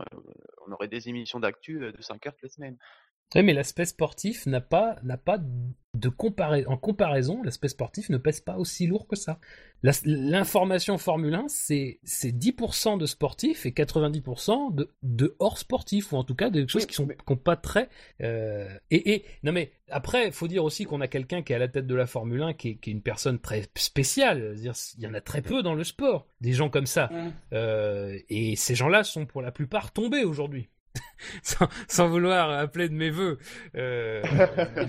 D: on aurait des émissions d'actu de 5 heures toutes les semaines.
B: Oui, mais l'aspect sportif n'a pas, n'a pas de comparaison. En comparaison, l'aspect sportif ne pèse pas aussi lourd que ça. L'information Formule 1, c'est, c'est 10% de sportifs et 90% de, de hors sportifs, ou en tout cas des choses qui sont pas très. Euh, et, et, non mais après, il faut dire aussi qu'on a quelqu'un qui est à la tête de la Formule 1, qui est, qui est une personne très spéciale. -dire, il y en a très peu dans le sport, des gens comme ça. Euh, et ces gens-là sont pour la plupart tombés aujourd'hui. sans, vouloir appeler de mes voeux. Euh,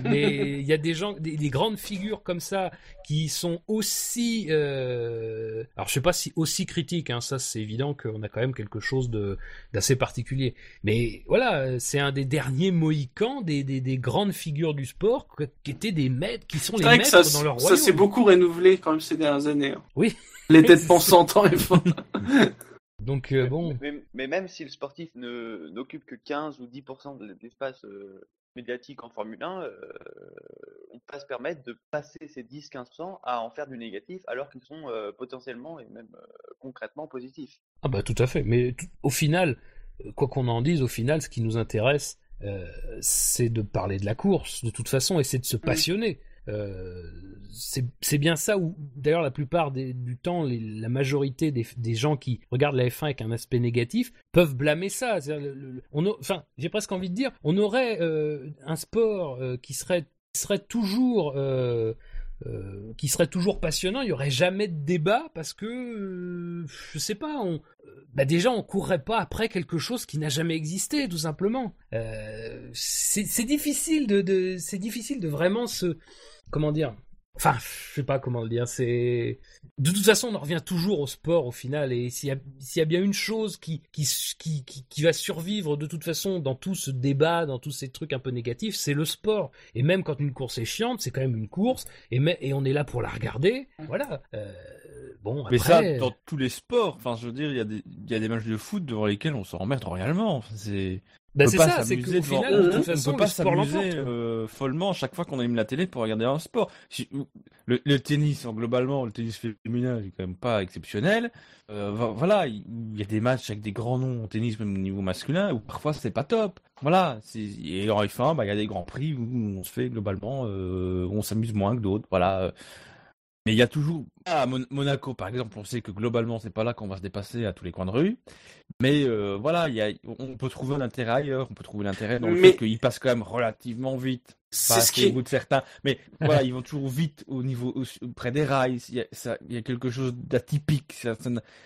B: mais il y a des gens, des, grandes figures comme ça qui sont aussi, euh, alors je sais pas si aussi critiques, hein, ça c'est évident qu'on a quand même quelque chose de d'assez particulier. Mais voilà, c'est un des derniers mohicans des, des, des, grandes figures du sport qui étaient des maîtres, qui sont les maîtres
A: ça,
B: dans leur royaume.
A: Ça s'est beaucoup renouvelé quand même ces dernières années. Hein.
B: Oui.
A: Les têtes pensantes en
B: Donc euh, bon.
D: Mais, même si le sportif ne n'occupe que 15 ou 10% de l'espace euh, médiatique en Formule 1, euh, on peut se permettre de passer ces 10-15% à en faire du négatif alors qu'ils sont potentiellement et même concrètement positifs.
B: Ah bah tout à fait. Mais au final, quoi qu'on en dise, au final, ce qui nous intéresse, c'est de parler de la course de toute façon et c'est de se mmh. passionner. Euh, c'est bien ça où, d'ailleurs, la plupart du temps, la majorité des, gens qui regardent la F1 avec un aspect négatif peuvent blâmer ça. enfin, j'ai presque envie de dire, on aurait euh, un sport euh, qui serait, toujours euh, qui serait toujours passionnant, il y aurait jamais de débat parce que euh, je sais pas, euh, bah déjà on courrait pas après quelque chose qui n'a jamais existé tout simplement. c'est difficile de c'est difficile de vraiment se comment dire? Enfin, je sais pas comment le dire. C'est de toute façon, on en revient toujours au sport au final. Et s'il y, a bien une chose qui qui, qui qui, va survivre de toute façon dans tout ce débat, dans tous ces trucs un peu négatifs, c'est le sport. Et même quand une course est chiante, c'est quand même une course. Et, et on est là pour la regarder. Voilà. Euh, bon. Après...
C: Mais ça, dans tous les sports. Enfin, je veux dire, il y a des il y a des matchs de foot devant lesquels on s'en remet royalement. C'est
B: bah c'est ça, c'est qu'au final, de toute façon,
C: on peut pas s'amuser euh, follement chaque fois qu'on allume la télé pour regarder un sport. Le, le tennis, globalement, le tennis féminin, est quand même pas exceptionnel. Euh, voilà, il y a des matchs avec des grands noms en tennis, même au niveau masculin, où parfois c'est pas top. Voilà, et en F1, bah, il y a des grands prix où on se fait globalement, euh, on s'amuse moins que d'autres. Voilà. Mais il y a toujours, à Monaco par exemple, on sait que globalement c'est pas là qu'on va se dépasser à tous les coins de rue. Mais euh, voilà, y a, on peut trouver l'intérêt ailleurs, on peut trouver l'intérêt dans le fait qu'ils passent quand même relativement vite. C'est ce qui au bout de certains, mais voilà, ils vont toujours vite au niveau près des rails. Il y a, ça, il y a quelque chose d'atypique.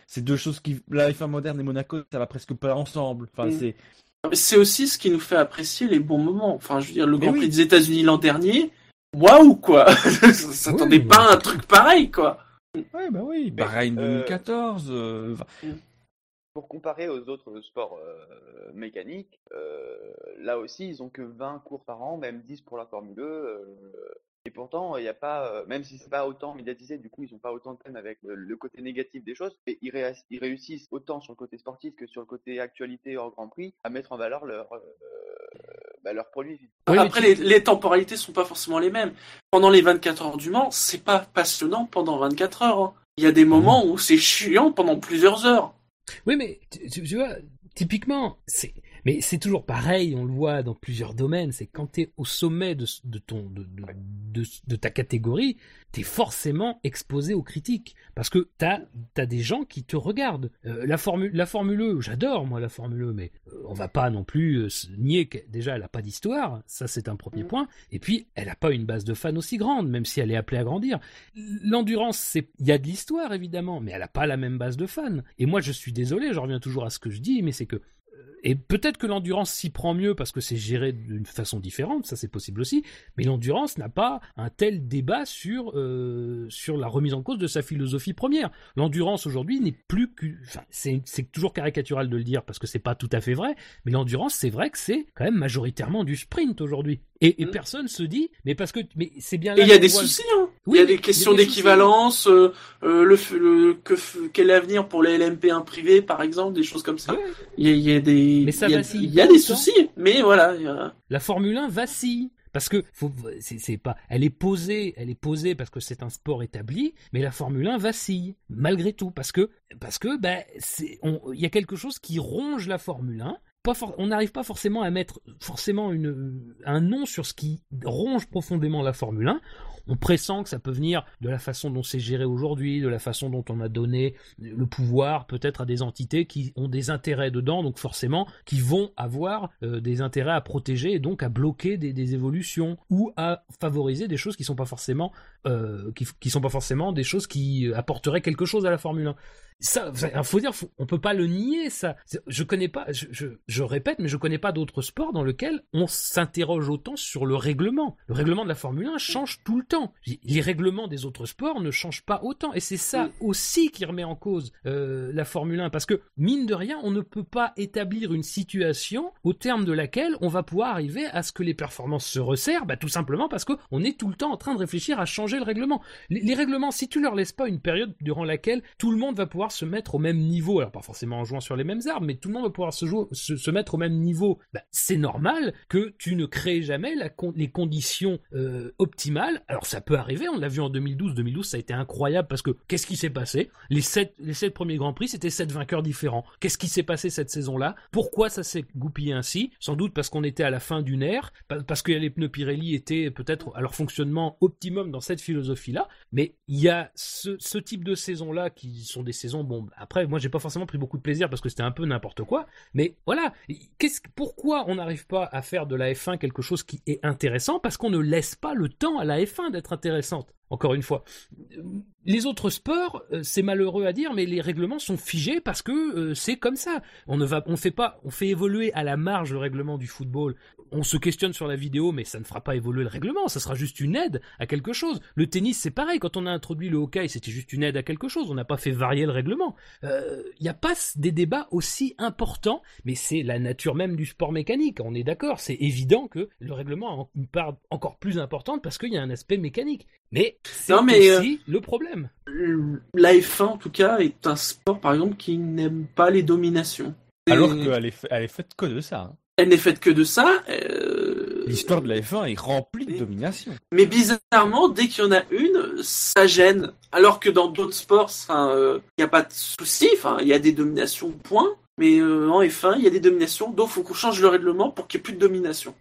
C: C'est deux choses qui, la F1 moderne et Monaco, ça va presque pas ensemble. Enfin, mm. c'est
A: c'est aussi ce qui nous fait apprécier les bons moments. Enfin, je veux dire, le Grand Prix des États-Unis l'an dernier, waouh quoi. S'attendait pas à un truc pareil quoi.
C: Ouais bah oui Bahreïn 2014 euh,
D: pour comparer aux autres sports euh, mécaniques euh, là aussi ils ont que 20 cours par an même 10 pour la Formule 2 et pourtant, il y a pas, euh, même si c'est pas autant médiatisé, du coup, ils ont pas autant de thèmes avec le, le côté négatif des choses, mais ils, réussissent autant sur le côté sportif que sur le côté actualité hors Grand Prix à mettre en valeur leur, euh, bah, leurs produits.
B: Oui,
A: Après,
B: tu-
A: les, les temporalités sont pas forcément les mêmes. Pendant les 24 heures du Mans, c'est pas passionnant pendant 24 heures. hein. Il y a des moments où c'est chiant pendant plusieurs heures.
B: Oui, mais tu vois, typiquement, c'est, mais c'est toujours pareil, on le voit dans plusieurs domaines, c'est quand tu es au sommet de, de, ton, de, de, de, de ta catégorie, tu es forcément exposé aux critiques. Parce que tu as, des gens qui te regardent. Euh, la, formule, la Formule E, j'adore moi la Formule E, mais euh, on va pas non plus euh, nier que déjà elle a pas d'histoire, ça c'est un premier
A: Mm.
B: point, et puis elle a pas une base de fans aussi grande, même si elle est appelée à grandir. L'endurance, il y a de l'histoire évidemment, mais elle a pas la même base de fans. Et moi, je suis désolé, je reviens toujours à ce que je dis, mais c'est que et peut-être que l'endurance s'y prend mieux parce que c'est géré d'une façon différente, ça c'est possible aussi. Mais l'endurance n'a pas un tel débat sur euh, sur la remise en cause de sa philosophie première. L'endurance aujourd'hui n'est plus que, c'est toujours caricatural de le dire parce que c'est pas tout à fait vrai. Mais l'endurance, c'est vrai que c'est quand même majoritairement du sprint aujourd'hui. Et, et
A: Mm.
B: personne se dit, mais parce que mais c'est bien
A: Et
B: là
A: il y a des
B: voit-
A: soucis. Hein.
B: Oui,
A: il y a des questions d'équivalence, euh, euh, le, le que quel est l'avenir pour les LMP1 privés, par exemple, des choses comme ça.
B: Ouais.
A: Il y a, il y a des,
B: Mais ça
A: il y a,
B: vacille
A: il y a
B: pas
A: des soucis, mais voilà. il y a-
B: La Formule 1 vacille. Parce que c'est, pas, elle est posée, elle est posée parce que c'est un sport établi, mais la Formule 1 vacille malgré tout parce que parce que ben il y a quelque chose qui ronge la Formule 1. On n'arrive pas forcément à mettre forcément une, un nom sur ce qui ronge profondément la Formule 1. On pressent que ça peut venir de la façon dont c'est géré aujourd'hui, de la façon dont on a donné le pouvoir peut-être à des entités qui ont des intérêts dedans, donc forcément qui vont avoir euh, des intérêts à protéger et donc à bloquer des, évolutions ou à favoriser des choses qui sont pas forcément euh, qui, sont pas forcément des choses qui apporteraient quelque chose à la Formule 1. Ça, faut dire, faut- on peut pas le nier. Ça, je connais pas. Je répète, mais je connais pas d'autres sports dans lesquels on s'interroge autant sur le règlement. Le règlement de la Formule 1 change tout le temps. Les règlements des autres sports ne changent pas autant, et c'est ça aussi qui remet en cause euh, la Formule 1, parce que mine de rien, on ne peut pas établir une situation au terme de laquelle on va pouvoir arriver à ce que les performances se resserrent, bah, tout simplement parce que on est tout le temps en train de réfléchir à changer le règlement. Les, les règlements, si tu leur laisses pas une période durant laquelle tout le monde va pouvoir se mettre au même niveau, alors pas forcément en jouant sur les mêmes arbres, mais tout le monde va pouvoir se, jouer, se, se mettre au même niveau, bah, c'est normal que tu ne crées jamais la les conditions euh, optimales. Alors ça peut arriver, on l'a vu en 2012, 2012 ça a été incroyable parce que qu'est-ce qui s'est passé? Les sept, premiers grands prix, c'était sept vainqueurs différents. Qu'est-ce qui s'est passé cette saison-là? Pourquoi ça s'est goupillé ainsi? Sans doute parce qu'on était à la fin d'une ère, pa- parce que les pneus Pirelli étaient peut-être à leur fonctionnement optimum dans cette philosophie-là. Mais il y a ce, type de saisons-là qui sont des saisons. Bon, après, moi, j'ai pas forcément pris beaucoup de plaisir parce que c'était un peu n'importe quoi. Mais voilà, pourquoi on n'arrive pas à faire de la F1 quelque chose qui est intéressant? Parce qu'on ne laisse pas le temps à la F1 d'être intéressante. Encore une fois, les autres sports, euh, c'est malheureux à dire, mais les règlements sont figés parce que euh, c'est comme ça. On ne va, on fait pas, on fait évoluer à la marge le règlement du football. On se questionne sur la vidéo, mais ça ne fera pas évoluer le règlement. Ça sera juste une aide à quelque chose. Le tennis, c'est pareil. Quand on a introduit le hockey, c'était juste une aide à quelque chose. On n'a pas fait varier le règlement. Il n'y a pas des débats aussi importants, mais c'est la nature même du sport mécanique. On est d'accord. C'est évident que le règlement a une part encore plus importante parce qu'il y a un aspect mécanique. Mais c'est
A: Non, mais,
B: aussi le problème.
A: La F1, en tout cas, est un sport, par exemple, qui n'aime pas les dominations.
C: Alors qu'elle est, elle est faite que de ça. hein.
A: Elle n'est faite que de ça. euh,
C: L'histoire de la F1 est remplie de domination.
A: Mais bizarrement, dès qu'il y en a une, ça gêne. Alors que dans d'autres sports, il n'y a pas de souci. Enfin, il y a des dominations, point. Mais euh, en F1, il y a des dominations. Donc, il faut qu'on change le règlement pour qu'il n'y ait plus de domination.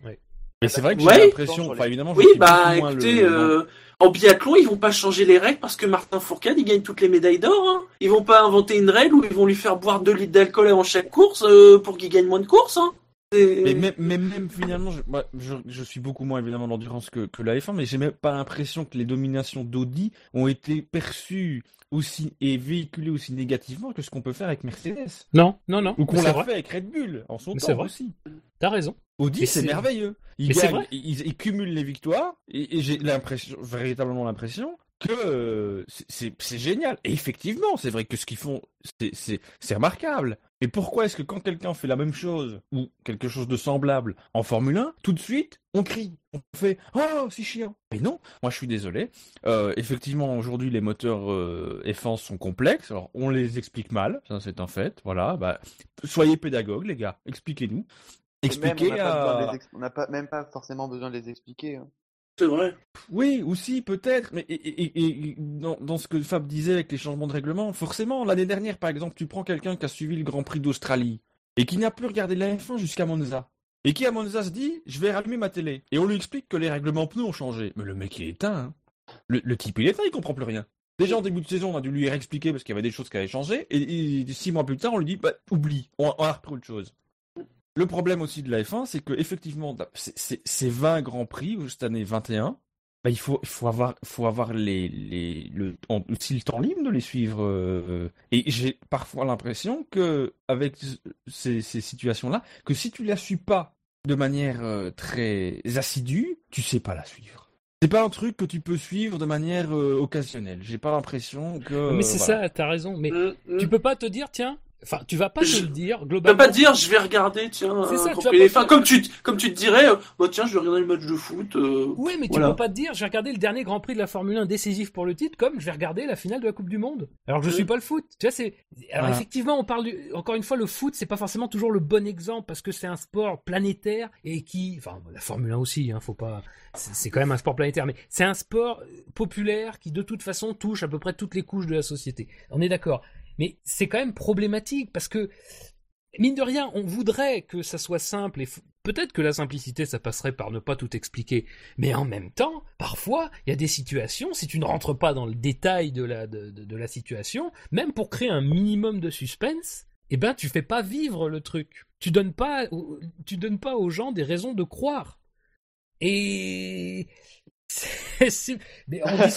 C: Mais c'est vrai que
A: Ouais.
C: j'ai l'impression, enfin évidemment, je
A: Oui, bah écoutez,
C: le-
A: euh, en biathlon, ils vont pas changer les règles parce que Martin Fourcade, il gagne toutes les médailles d'or. Hein. Ils vont pas inventer une règle où ils vont lui faire boire 2 litres d'alcool avant chaque course euh, pour qu'il gagne moins de courses. Hein.
C: Mais même, même, même finalement, je, moi, je, je suis beaucoup moins évidemment d'endurance que, que la F1, mais j'ai même pas l'impression que les dominations d'Audi ont été perçues aussi et véhiculées aussi négativement que ce qu'on peut faire avec Mercedes.
B: Non, non, non.
C: Ou qu'on l'a fait avec Red Bull en son
B: Mais
C: temps
B: vrai.
C: aussi.
B: T'as raison.
C: Audi, c'est merveilleux. Ils gagnent,
B: vrai.
C: ils, ils cumulent les victoires, et, et j'ai l'impression, véritablement l'impression que euh, c'est génial. Et effectivement, c'est vrai que ce qu'ils font, c'est- c'est c'est remarquable. Mais pourquoi est-ce que quand quelqu'un fait la même chose ou quelque chose de semblable en Formule 1, tout de suite, on crie, on fait oh c'est chiant. Mais non, moi je suis désolé. Euh, effectivement, aujourd'hui les moteurs euh, F1 sont complexes. Alors on les explique mal, ça c'est un fait. Voilà, bah soyez pédagogues les gars, expliquez-nous.
D: Et même, on
C: Expliquez
D: n'a
C: à...
D: on n'a pas, même pas forcément besoin de les expliquer. hein.
A: C'est vrai.
C: Oui, aussi peut-être, mais dans, ce que Fab disait avec les changements de règlement, forcément, l'année dernière, par exemple, tu prends quelqu'un qui a suivi le Grand Prix d'Australie et qui n'a plus regardé la F1 jusqu'à Monza. Et qui à Monza se dit, je vais rallumer ma télé. Et on lui explique que les règlements pneus ont changé. Mais le mec, il est éteint. hein. Le, type, il est éteint, il comprend plus rien. Déjà en début de saison, on a dû lui réexpliquer parce qu'il y avait des choses qui avaient changé. Et, et six mois plus tard, on lui dit, bah, oublie, on, on a repris autre chose. Le problème aussi de la F1, c'est que effectivement, c'est- c'est c'est 20 grands prix cette année 21. Bah, il faut, il faut avoir, faut avoir les, les, le, en- aussi le temps libre de les suivre. euh, et j'ai parfois l'impression que avec ce- ces, ces situations-là, que si tu la suis pas de manière euh, très assidue, tu sais pas la suivre. C'est pas un truc que tu peux suivre de manière euh, occasionnelle. J'ai pas l'impression que.
B: mais c'est
C: voilà.
B: ça, t'as raison. Mais
A: Mm, mm.
B: tu peux pas te dire, tiens, enfin, tu vas pas
A: Je-
B: te le dire
A: Tu peux
B: globalement.
A: pas dire je vais regarder tiens
B: C'est ça,
A: un
B: tu vas pas faire-
A: comme tu comme tu te dirais euh, bah tiens je vais regarder le match de foot euh,
B: Oui, mais tu
A: Voilà.
B: peux pas te dire, j'ai regardé le dernier Grand Prix de la Formule 1 décisif pour le titre, comme je vais regarder la finale de la Coupe du Monde. Alors que je
A: Oui.
B: suis pas le foot. Tu vois, c'est. Alors
C: Voilà.
B: effectivement, on parle du... encore une fois, le foot, c'est pas forcément toujours le bon exemple parce que c'est un sport planétaire et qui, enfin, la Formule 1 aussi, hein, faut pas. C'est quand même un sport planétaire, mais c'est un sport populaire qui de toute façon touche à peu près toutes les couches de la société. On est d'accord. Mais c'est quand même problématique parce que mine de rien, on voudrait que ça soit simple et peut-être que la simplicité ça passerait par ne pas tout expliquer. Mais en même temps, parfois, il y a des situations, si tu ne rentres pas dans le détail de la, situation, même pour créer un minimum de suspense, eh ben, tu fais pas vivre le truc. Tu donnes pas, tu donnes pas aux gens des raisons de croire. Et, mais on dit,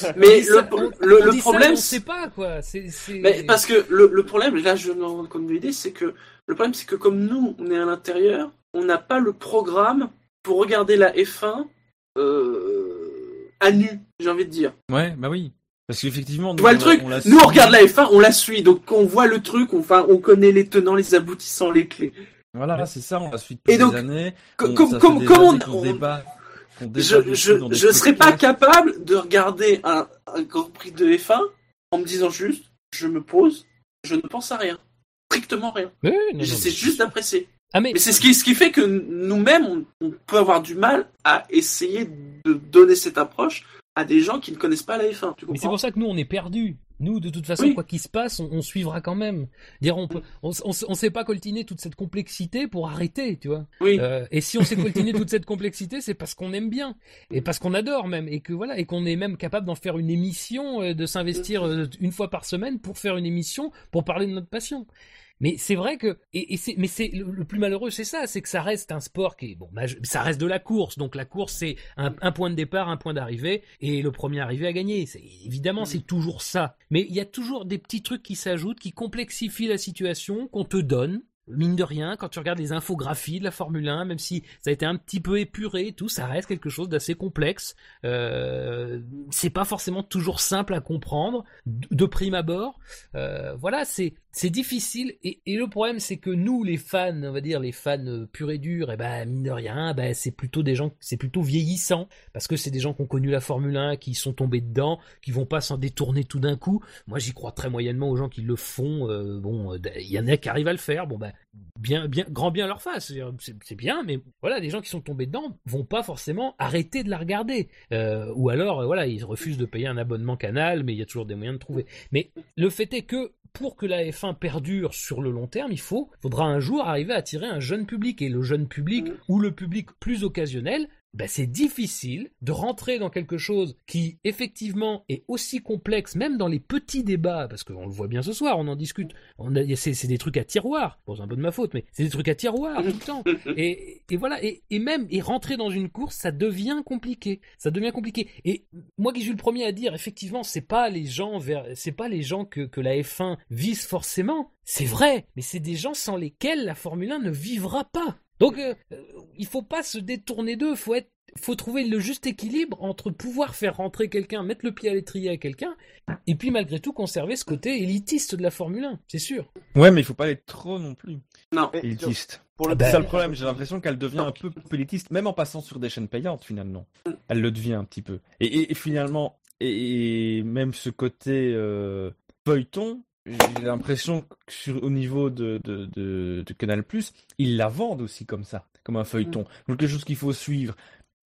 B: on
A: le-
B: on- on
A: problème,
B: on
A: c'est-
B: pas, quoi.
A: Mais parce que le, le problème, là je me rends compte de l'idée, c'est que le problème c'est que comme nous on est à l'intérieur, on n'a pas le programme pour regarder la F1 euh, à nu, j'ai envie de dire.
C: Ouais, bah oui. Parce qu'effectivement,
A: Tu vois le
C: nous,
A: truc
C: on l'a
A: Nous on regarde la F1, on la suit, donc on voit le truc, on, enfin, on connaît les tenants, les aboutissants, les clés.
C: Voilà, c'est ça, on la suit depuis
A: Et donc,
C: des années.
A: Co-
C: On-
A: comme- on- on-
C: débat,
A: Je, je,
C: dans des
A: je serais pas capable de regarder un, un Grand Prix de F1 en me disant juste, je me pose, je ne pense à rien. Strictement rien.
B: Oui, non,
A: J'essaie
B: mais-
A: juste d'apprécier.
B: Ah, mais,
A: Mais c'est ce qui, ce qui fait que nous-mêmes, on, on peut avoir du mal à essayer de donner cette approche à des gens qui ne connaissent pas la F1. Tu
B: Mais c'est pour ça que nous on est perdus. Nous, de toute façon,
A: Oui.
B: quoi qu'il se passe, on, on suivra quand même. Dire, on peut, on, on, on sait pas coltiner toute cette complexité pour arrêter, tu vois.
A: Oui.
B: Euh, et si on sait coltiner toute cette complexité, c'est parce qu'on aime bien et parce qu'on adore même et que voilà et qu'on est même capable d'en faire une émission, euh, de s'investir euh, une fois par semaine pour faire une émission pour parler de notre passion. Mais c'est vrai que et, et c'est mais c'est le, le plus malheureux c'est ça c'est que ça reste un sport qui est bon ça reste de la course. Donc la course c'est un, un point de départ un point d'arrivée et le premier arrivé a gagné. C'est évidemment c'est toujours ça. Mais il y a toujours des petits trucs qui s'ajoutent qui complexifient la situation qu'on te donne. Mine de rien, quand tu regardes les infographies de la Formule 1, même si ça a été un petit peu épuré, et tout, ça reste quelque chose d'assez complexe. Euh, c'est pas forcément toujours simple à comprendre de de prime abord. Euh, voilà, c'est c'est difficile. Et, le problème, c'est que nous, les fans, on va dire les fans purs et durs, et ben mine de rien, ben c'est plutôt des gens, c'est plutôt vieillissant parce que c'est des gens qui ont connu la Formule 1, qui sont tombés dedans, qui vont pas s'en détourner tout d'un coup. Moi, j'y crois très moyennement aux gens qui le font. euh, bon, euh, il y en a qui arrivent à le faire. Bon, ben bien, bien, grand bien leur face. C'est bien, mais voilà, les gens qui sont tombés dedans vont pas forcément arrêter de la regarder. Euh, ou alors, euh, voilà, ils refusent de payer un abonnement canal, mais il y a toujours des moyens de trouver. Mais le fait est que pour que la F1 perdure sur le long terme, il faut, faudra un jour arriver à attirer un jeune public. Et le jeune public ou le public plus occasionnel, ben c'est difficile de rentrer dans quelque chose qui effectivement est aussi complexe, même dans les petits débats, parce qu'on le voit bien ce soir, on en discute. C'est des trucs à tiroir. Bon, c'est un peu de ma faute, mais c'est des trucs à tiroir tout le temps. Et, et voilà, et, et même et rentrer dans une course, ça devient compliqué. Ça devient compliqué. Et moi qui suis le premier à dire, effectivement, c'est pas les gens vers, c'est pas les gens que, que la F1 vise forcément. C'est vrai, mais c'est des gens sans lesquels la Formule 1 ne vivra pas. Donc, euh, euh, il faut pas se détourner d'eux. Faut être faut trouver le juste équilibre entre pouvoir faire rentrer quelqu'un, mettre le pied à l'étrier à quelqu'un, et puis malgré tout conserver ce côté élitiste de la Formule 1, c'est sûr.
C: Ouais, mais il faut pas être trop non plus
A: Non.
C: Élitiste.
D: Pour le
C: C'est ça le problème, j'ai l'impression qu'elle devient un peu élitiste, même en passant sur des chaînes payantes finalement. Elle le devient un petit peu. Et, et- et finalement, et, et même ce côté euh, feuilleton, j'ai l'impression que sur, au niveau de, de, de, de Canal+, ils la vendent aussi comme ça, comme un feuilleton. Donc quelque chose qu'il faut suivre.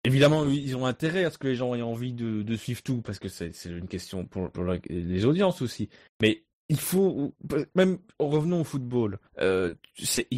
C: Évidemment, ils ont intérêt à ce que les gens aient envie de, de suivre tout, parce que c'est une question pour, les audiences aussi. Mais il faut, même en revenant au football, euh, c'est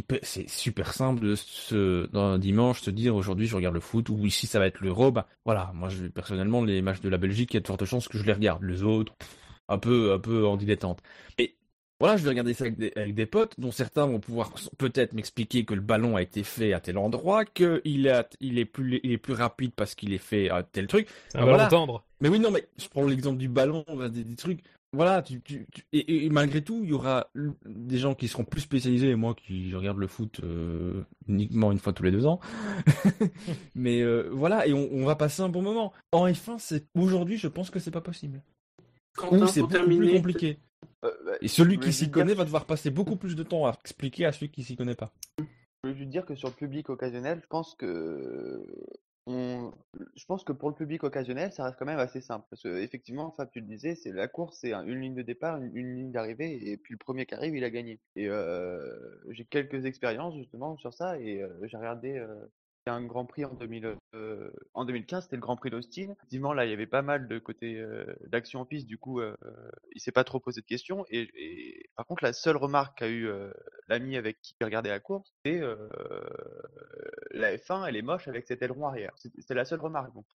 C: super simple de se, dans un dimanche se dire aujourd'hui je regarde le foot ou ici ça va être l'euro. Bah, voilà, moi je, personnellement les matchs de la Belgique, il y a de fortes chances que je les regarde. Les autres, pff, un peu, un peu en dilettante. Et voilà, je vais regarder ça avec des, avec des potes dont certains vont pouvoir peut-être m'expliquer que le ballon a été fait à tel endroit, qu'il est, il est plus, il est plus rapide parce qu'il est fait à tel truc.
B: Ça
C: Ah,
B: va
C: voilà.
B: l'entendre.
C: Mais oui, non, mais je prends l'exemple du ballon, bah, des, des trucs. Voilà, tu, tu, tu- et, et malgré tout, il y aura des gens qui seront plus spécialisés, et moi qui regarde le foot euh, uniquement une fois tous les deux ans. mais euh, voilà, et on, on va passer un bon moment. En F1, c'est aujourd'hui, je pense que c'est pas possible.
A: Quentin,
C: Ou c'est beaucoup plus compliqué.
D: Euh, bah,
C: Et celui
D: je voulais
C: qui s'y
D: juste
C: connaît
D: dire-
C: va devoir passer beaucoup plus de temps à expliquer à celui qui s'y connaît pas.
D: Je voulais juste dire que sur le public occasionnel, je pense que on... je pense que pour le public occasionnel, ça reste quand même assez simple. Parce que effectivement, Fab, tu le disais, c'est la course, c'est un- une ligne de départ, une, une ligne d'arrivée, et puis le premier qui arrive, il a gagné. Et euh, j'ai quelques expériences justement sur ça, et euh, j'ai regardé euh, c'était un Grand Prix en 2000, euh, 2015, c'était le Grand Prix d'Austin. Effectivement, là, il y avait pas mal de côté euh, d'action en piste, du coup, euh, il s'est pas trop posé de questions. Et, par contre, la seule remarque qu'a eu euh, l'ami avec qui regardait la course, c'est la F1, elle est moche avec cet aileron arrière. C'est la seule remarque. Donc,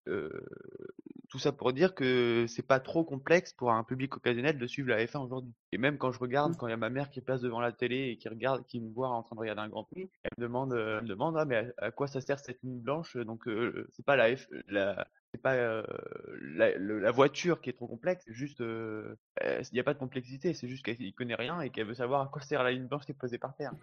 D: tout ça pour dire que c'est pas trop complexe pour un public occasionnel de suivre la F1 aujourd'hui. Et même quand je regarde, quand il y a ma mère qui passe devant la télé et qui regarde, qui me voit en train de regarder un Grand Prix, elle me demande, euh, elle me demande, ah mais à, à quoi ça sert cette ligne blanche Donc euh, c'est pas la F, la, c'est pas euh, la, le- la voiture qui est trop complexe, c'est juste, euh, euh, il n'y a pas de complexité, c'est juste qu'elle y connaît rien et qu'elle veut savoir à quoi sert la ligne blanche qui est posée par terre.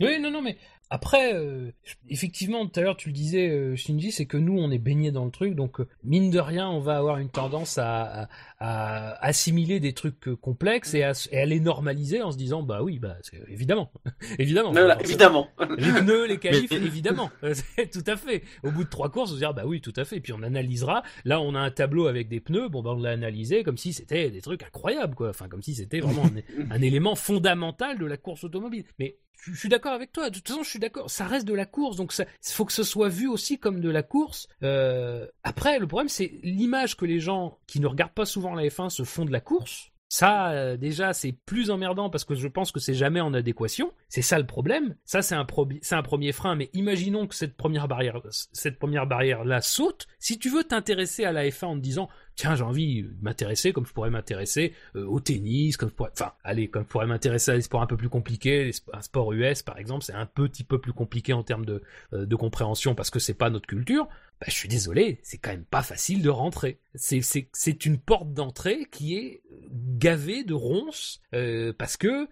B: Oui, non, non, mais après, euh, effectivement, tout à l'heure tu le disais, euh, Shinji, c'est que nous, on est baigné dans le truc, donc euh, mine de rien, on va avoir une tendance à, à- à assimiler des trucs euh, complexes et à, et les normaliser en se disant, bah oui, bah c'est- évidemment, évidemment.
A: Voilà, évidemment.
B: Les pneus, les qualifs, évidemment. Tout à fait. Au bout de trois courses, on se dira, bah oui, tout à fait. Puis on analysera. Là, on a un tableau avec des pneus. Bon, bah, on l'a analysé comme si c'était des trucs incroyables, quoi. Enfin, comme si c'était vraiment un, un élément fondamental de la course automobile. Mais je suis d'accord avec toi. De toute façon, je suis d'accord. Ça reste de la course, donc il faut que ce soit vu aussi comme de la course. Euh, après, le problème, c'est l'image que les gens qui ne regardent pas souvent la F1 se font de la course. Ça, euh, déjà, c'est plus emmerdant parce que je pense que c'est jamais en adéquation. C'est ça le problème. Ça, c'est un, probi- c'est un premier frein. Mais imaginons que cette première barrière, cette première barrière là saute. Si tu veux t'intéresser à la F1 en te disant, tiens, j'ai envie de m'intéresser comme je pourrais m'intéresser euh, au tennis, comme je pourrais, enfin, allez, comme je pourrais m'intéresser à des sports un peu plus compliqués, un sport US par exemple, c'est un petit peu plus compliqué en termes de, euh, de compréhension parce que c'est pas notre culture. Bah, je suis désolé, c'est quand même pas facile de rentrer. C'est, une porte d'entrée qui est gavée de ronces euh, parce que euh,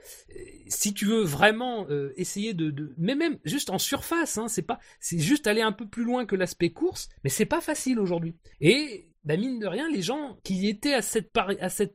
B: si tu veux vraiment essayer de, de, mais même juste en surface, hein, c'est pas, c'est juste aller un peu plus loin que l'aspect course, mais c'est pas facile aujourd'hui. Et bah mine de rien, les gens qui étaient à cette,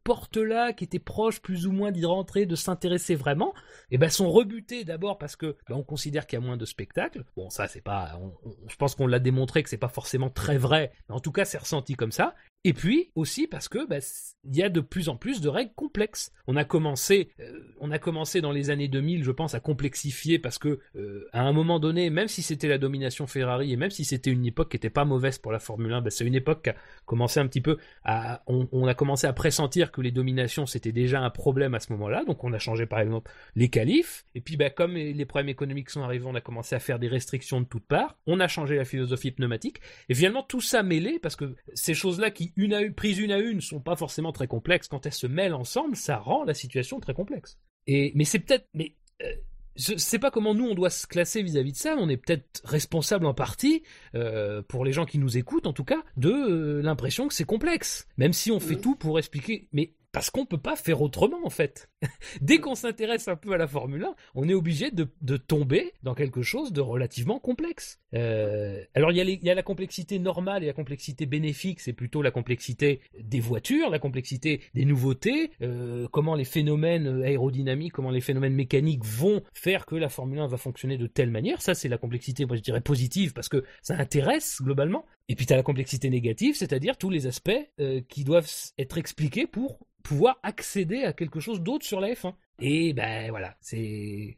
B: porte-là, qui étaient proches plus ou moins d'y rentrer, de s'intéresser vraiment, et ben sont rebutés d'abord parce que bah, on considère qu'il y a moins de spectacles. Bon, ça c'est pas, je pense qu'on l'a démontré que c'est pas forcément très vrai, mais en tout cas c'est ressenti comme ça. Et puis aussi parce que bah, y a de plus en plus de règles complexes. On a commencé, euh, on a commencé dans les années 2000, je pense, à complexifier parce que euh, à un moment donné, même si c'était la domination Ferrari et même si c'était une époque qui était pas mauvaise pour la Formule 1, bah, c'est une époque qui a commencé un petit peu à, on, on a commencé à pressentir que les dominations c'était déjà un problème à ce moment-là. Donc on a changé par exemple les qualifs. Et puis bah, comme les problèmes économiques sont arrivés, on a commencé à faire des restrictions de toutes parts. On a changé la philosophie pneumatique. Et finalement tout ça mêlé, parce que ces choses-là qui une à une, prises une à une, sont pas forcément très complexes, quand elles se mêlent ensemble, ça rend la situation très complexe. Et mais c'est peut-être, mais euh, je sais pas comment nous on doit se classer vis-à-vis de ça. On est peut-être responsable en partie, euh, pour les gens qui nous écoutent en tout cas, de euh, l'impression que c'est complexe. Même si on fait tout pour expliquer, mais parce qu'on peut pas faire autrement en fait. Dès qu'on s'intéresse un peu à la Formule 1, on est obligé de, tomber dans quelque chose de relativement complexe. Euh, alors il y a la complexité normale et la complexité bénéfique, c'est plutôt la complexité des voitures, la complexité des nouveautés, euh, comment les phénomènes aérodynamiques, comment les phénomènes mécaniques vont faire que la Formule 1 va fonctionner de telle manière. Ça c'est la complexité, moi je dirais positive, parce que ça intéresse globalement. Et puis tu as la complexité négative, c'est-à-dire tous les aspects euh, qui doivent être expliqués pour pouvoir accéder à quelque chose d'autre sur la F1. Et ben voilà, c'est...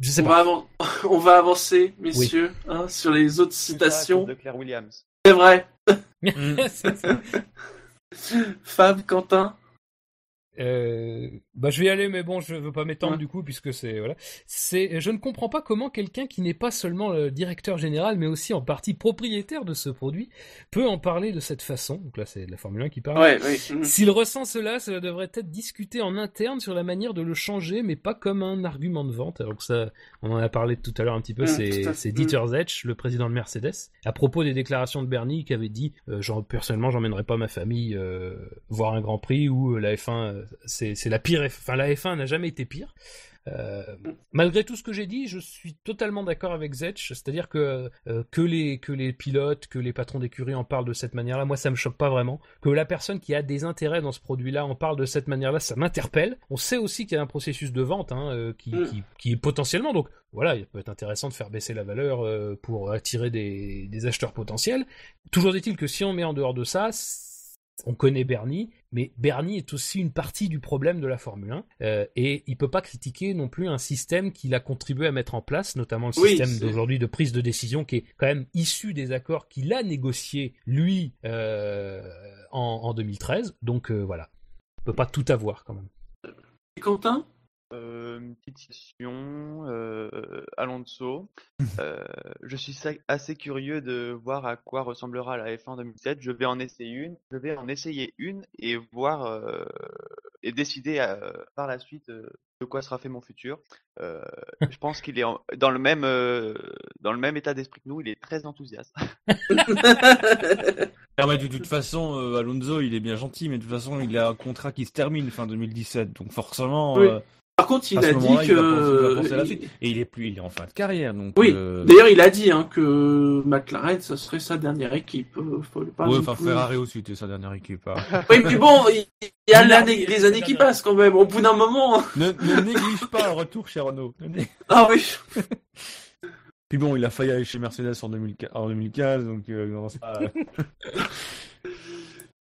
B: Je sais
A: On
B: pas.
A: va, avan- on va avancer, messieurs, hein, sur les autres citations.
D: de Claire Williams.
A: C'est vrai. Fab, Quentin.
B: Euh, bah je vais y aller mais bon je veux pas m'étendre
A: Ouais.
B: du coup puisque c'est voilà c'est je ne comprends pas comment quelqu'un qui n'est pas seulement le directeur général mais aussi en partie propriétaire de ce produit peut en parler de cette façon donc là c'est la Formule 1 qui parle
A: Ouais, ouais. mhm.
B: S'il ressent cela, cela devrait être discuté en interne sur la manière de le changer, mais pas comme un argument de vente. Alors que ça, on en a parlé tout à l'heure un petit peu,
A: Mm,
B: c'est c'est Dieter Zetsch, le président de Mercedes, à propos des déclarations de Bernie, qui avait dit, euh, genre, personnellement, j'emmènerai pas ma famille euh, voir un Grand Prix où euh, la F1, euh, c'est la pire, F... enfin la F1 n'a jamais été pire. Euh, malgré tout ce que j'ai dit, je suis totalement d'accord avec Zetch, c'est-à-dire que euh, que les que les pilotes, que les patrons d'écurie en parlent de cette manière-là, moi ça me choque pas vraiment. Que la personne qui a des intérêts dans ce produit-là en parle de cette manière-là, ça m'interpelle. On sait aussi qu'il y a un processus de vente hein, euh, qui,
A: Mm.
B: qui qui est potentiellement donc voilà, il peut être intéressant de faire baisser la valeur pour attirer des des acheteurs potentiels. Toujours est-il que si on met en dehors de ça, on connaît Bernie, mais Bernie est aussi une partie du problème de la Formule 1, euh, et il peut pas critiquer non plus un système qu'il a contribué à mettre en place, notamment le
A: Oui,
B: système d'aujourd'hui de prise de décision qui est quand même issu des accords qu'il a négociés lui euh, en, en 2013. Donc euh, voilà, on peut pas tout avoir quand même.
A: Et Quentin?
D: Une petite citation, euh, Alonso. Euh, je suis assez curieux de voir à quoi ressemblera la F1 2007. Je vais en essayer une, je vais en essayer une et voir euh, et décider euh, par la suite euh, de quoi sera fait mon futur. Euh, je pense qu'il est en- dans le même euh, dans le même état d'esprit que nous. Il est très enthousiaste.
C: Ah bah, de toute façon, euh, Alonso, il est bien gentil, mais de toute façon, il a un contrat qui se termine fin 2017, donc forcément,
A: Oui. Par contre, il
C: à
A: a dit
C: il penser- il
A: que.
C: et il est plus, il est en fin de carrière, donc.
A: Oui,
C: euh,
A: d'ailleurs, il a dit hein, que McLaren, ça serait sa dernière équipe. euh, faut pas
C: ouais,
A: non
C: enfin Ferrari aussi était sa dernière équipe. hein.
A: Oui, mais bon, il y a les années qui passent quand même. Au bout d'un moment.
C: ne, ne néglige pas le retour chez Renault.
A: Ah oui.
C: Puis bon, il a failli aller chez Mercedes en 2015, en 2015 donc euh, non, ça-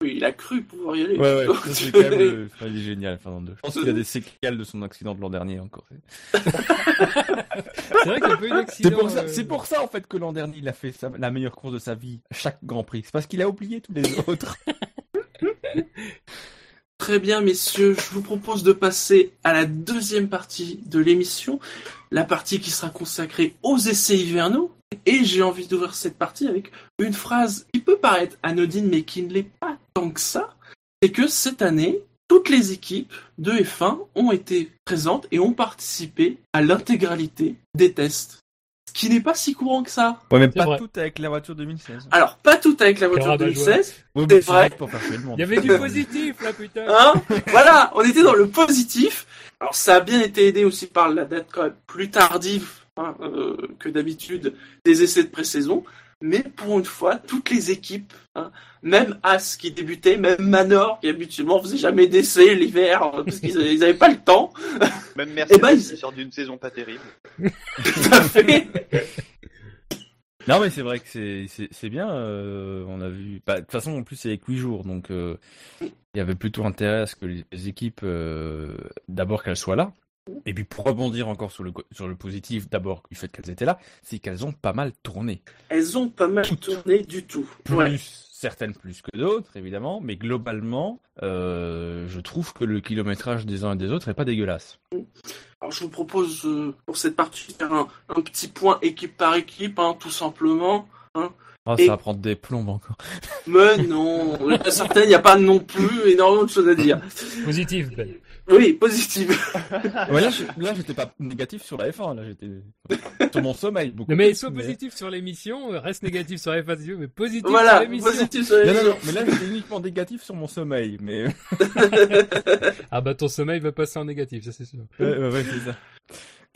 A: il a cru pouvoir y aller.
C: ouais, ça, c'est quand même, le- enfin, il est génial, Fernando. Je pense qu'il a des séquelles de son accident de l'an dernier encore.
B: C'est vrai qu'il n'y a pas eu d'accident.
C: C'est pour ça,
B: euh,
C: c'est pour ça en fait que l'an dernier il a fait sa- la meilleure course de sa vie, chaque Grand Prix. C'est parce qu'il a oublié tous les autres.
A: Très bien, messieurs, je vous propose de passer à la deuxième partie de l'émission, la partie qui sera consacrée aux essais hivernaux. Et j'ai envie d'ouvrir cette partie avec une phrase qui peut paraître anodine, mais qui ne l'est pas tant que ça. C'est que cette année, toutes les équipes de F1 ont été présentes et ont participé à l'intégralité des tests. Ce qui n'est pas si courant que ça.
C: Ouais, mais pas
B: vrai.
C: tout avec la voiture 2016.
A: Alors, pas tout avec la voiture
B: rabat-joie.
A: 2016,
C: Ouais,
A: c'est vrai.
C: pour faire le monde.
B: Il y avait du positif là, putain.
A: Hein? Voilà, on était dans le positif. Alors ça a bien été aidé aussi par la date quand même plus tardive hein, euh, que d'habitude des essais de pré-saison. Mais pour une fois, toutes les équipes, hein, même As qui débutait, même Manor qui habituellement faisait jamais d'essais l'hiver euh, parce qu'ils ils avaient pas le temps.
D: Même Mercedes
A: Eh ben, ils-
D: qui sort d'une saison pas terrible.
A: Tout à fait.
C: Non mais c'est vrai que c'est bien. euh, on a vu. Bah, de toute façon en plus c'est avec 8 jours donc euh, il y avait plutôt intérêt à ce que les, les équipes euh, d'abord qu'elles soient là. Et puis pour rebondir encore sur le sur le positif, d'abord du fait qu'elles étaient là, c'est qu'elles ont pas mal tourné.
A: Elles ont pas mal tourné du tout.
C: Plus
A: Ouais.
C: certaines plus que d'autres évidemment, mais globalement, euh, je trouve que le kilométrage des uns et des autres est pas dégueulasse.
A: Alors je vous propose euh, pour cette partie de faire un, un petit point équipe par équipe, hein, tout simplement. hein.
C: Oh,
A: Et-
C: ça va prendre des plombes encore.
A: Mais non, certaines, il n'y a pas non plus énormément de choses à dire.
B: Positif, Ben.
A: Oui, positive.
C: Ouais, là, je- là, j'étais pas négatif sur la F1, là, j'étais sur mon sommeil. Beaucoup
B: Non, mais sois positif sur l'émission, reste négatif sur la FASIO, mais positif sur
A: Voilà,
B: l'émission.
A: positive sur
C: Non, non,
A: l'émission.
C: non, mais là, j'étais uniquement négatif sur mon sommeil, mais.
B: Ah bah ton sommeil va passer en négatif, ça c'est sûr.
C: Ouais, ouais, ouais, c'est ça.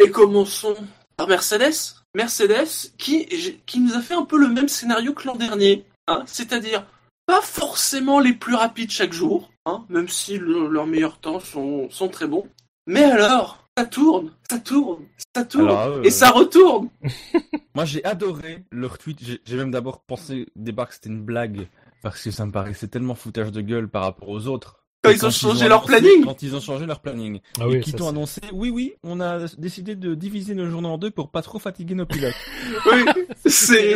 A: Et commençons par Mercedes. Mercedes qui, qui nous a fait un peu le même scénario que l'an dernier. Hein, C'est-à-dire pas forcément les plus rapides chaque jour, hein, même si le- leurs meilleurs temps sont, sont très bons. Mais alors, ça tourne, ça tourne, ça tourne,
C: Alors, euh,
A: et ça retourne.
C: Moi, j'ai adoré leur tweet. J'ai même d'abord pensé départ que c'était une blague, parce que ça me paraissait tellement foutage de gueule par rapport aux autres.
A: Quand
C: Et
A: ils ont changé
C: ont
A: leur
C: annoncé-
A: planning.
C: Quand ils ont changé leur planning.
B: Ah
C: et
B: oui,
C: qui
B: ça,
C: t'ont annoncé, oui, oui, on a décidé de diviser nos journées en deux pour pas trop fatiguer nos pilotes.
A: Oui, c'est...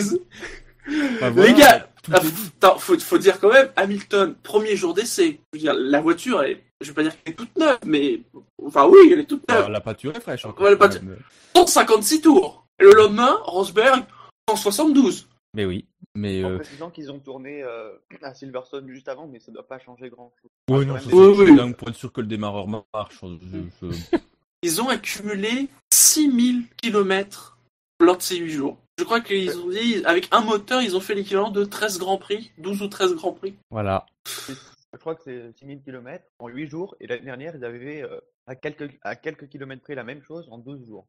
C: Bah,
A: Les
C: voilà,
A: gars, f- attends, faut, faut dire quand même, Hamilton, premier jour d'essai. Je veux dire, la voiture, est- je vais pas dire qu'elle est toute neuve, mais enfin oui, elle est toute neuve.
C: Ah, la pâture est fraîche encore.
A: Ouais, la
C: quand
A: pâture-
C: même.
A: 156 tours. Et le lendemain, Rosberg, 172.
C: Mais oui, mais
D: En
C: euh,
D: précisant qu'ils ont tourné euh, à Silverstone juste avant, mais ça doit pas changer grand chose. Ah,
C: non,
D: même.
A: Oui, oui.
C: dingue pour être sûr que le démarreur marche. Je- je-
A: Ils ont accumulé 6000 km lors de ces 8 jours. Je crois qu'ils ont dit, avec un moteur, ils ont fait l'équivalent de 13 Grands Prix, 12 ou 13 Grands Prix.
C: Voilà.
D: Je crois que c'est 6000 km en 8 jours, et l'année dernière, ils avaient euh, à, quelques, à quelques kilomètres près la même chose en 12 jours.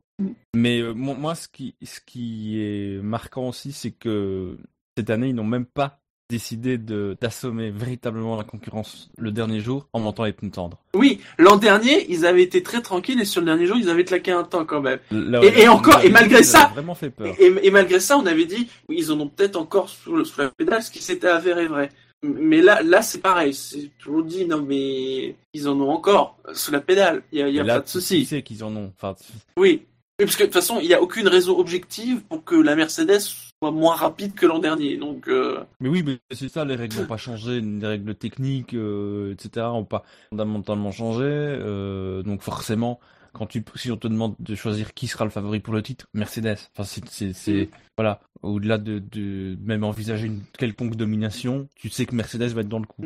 C: Mais euh, moi, moi, ce qui, ce qui est marquant aussi, c'est que cette année, ils n'ont même pas décidé de d'assommer véritablement la concurrence le dernier jour en montant les pneus tendres.
A: Oui, l'an dernier, ils avaient été très tranquilles et sur le dernier jour, ils avaient claqué un temps quand même.
C: Là,
A: Et- et encore, et malgré
C: ça, vraiment fait peur.
A: Et, et malgré ça, on avait dit, ils en ont peut-être encore sous, le- sous la pédale, ce qui s'était avéré vrai. Mais là, là, c'est pareil. C'est toujours dit, non, mais ils en ont encore sous la pédale. Il y a, y a
C: là,
A: pas de
C: tu
A: souci.
C: sais qu'ils en ont. Enfin,
A: Oui. Oui, parce que de toute façon, il n'y a aucune raison objective pour que la Mercedes soit moins rapide que l'an dernier. Donc, euh,
C: mais oui, mais c'est ça, les règles n'ont pas changé, les règles techniques, euh, etc., n'ont pas fondamentalement changé. euh, donc forcément, quand tu, si on te demande de choisir qui sera le favori pour le titre, Mercedes. Enfin, c'est, c'est- voilà. Au-delà de, de même envisager une quelconque domination, tu sais que Mercedes va être dans le coup.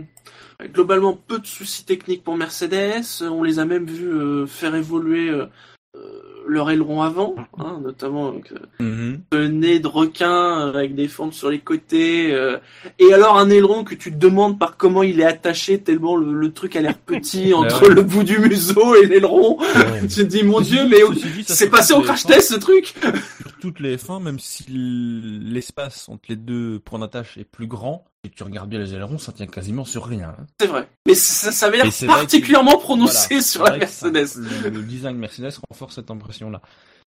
A: globalement, peu de soucis techniques pour Mercedes. On les a même vus euh, faire évoluer euh, euh, leur aileron avant, hein, notamment euh, le nez de requin avec des fentes sur les côtés. euh, et alors un aileron que tu te demandes par comment il est attaché tellement le, le truc a l'air petit entre
C: ouais.
A: le bout du museau et l'aileron. tu te dis mon dieu, mais
C: Ceci dit, ça
A: c'est passé
C: les
A: crash
C: fins.
A: test ce truc.
C: Sur toutes les F1, même si l'espace entre les deux points d'attache est plus grand, et que tu regardes bien les ailerons, ça tient quasiment sur rien. hein.
A: C'est vrai. Mais ça, ça avait l'air
C: que-
A: particulièrement prononcé
C: Voilà,
A: sur
C: c'est
A: la
C: ça-
A: Mercedes.
C: le, le design Mercedes renforce cette impression-là.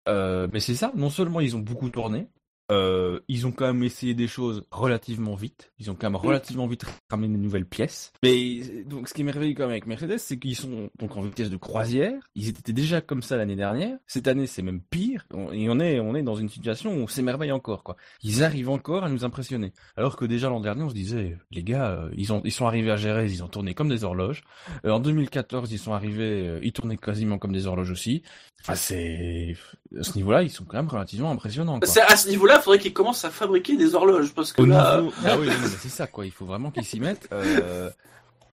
C: Euh, mais c'est ça, non seulement ils ont beaucoup tourné, euh, ils ont quand même essayé des choses relativement vite. Ils ont quand même relativement vite ramené des nouvelles pièces. Mais donc, ce qui est merveilleux quand même avec Mercedes, c'est qu'ils sont donc en vitesse de croisière. Ils étaient déjà comme ça l'année dernière. Cette année, c'est même pire. On- Et on est, on est dans une situation où on s'émerveille encore, quoi. Ils arrivent encore à nous impressionner. Alors que déjà l'an dernier, on se disait, les gars, euh, ils ont, ils sont arrivés à Jerez, ils ont tourné comme des horloges. Euh, en 2014, ils sont arrivés, ils tournaient quasiment comme des horloges aussi. Enfin, c'est à ce niveau-là, ils sont quand même relativement impressionnants. Quoi.
A: À ce niveau-là, il faudrait qu'ils commencent à fabriquer des horloges parce que
C: Au
A: là,
C: niveau... Ah oui, c'est ça, quoi. Il faut vraiment qu'ils s'y mettent. Euh...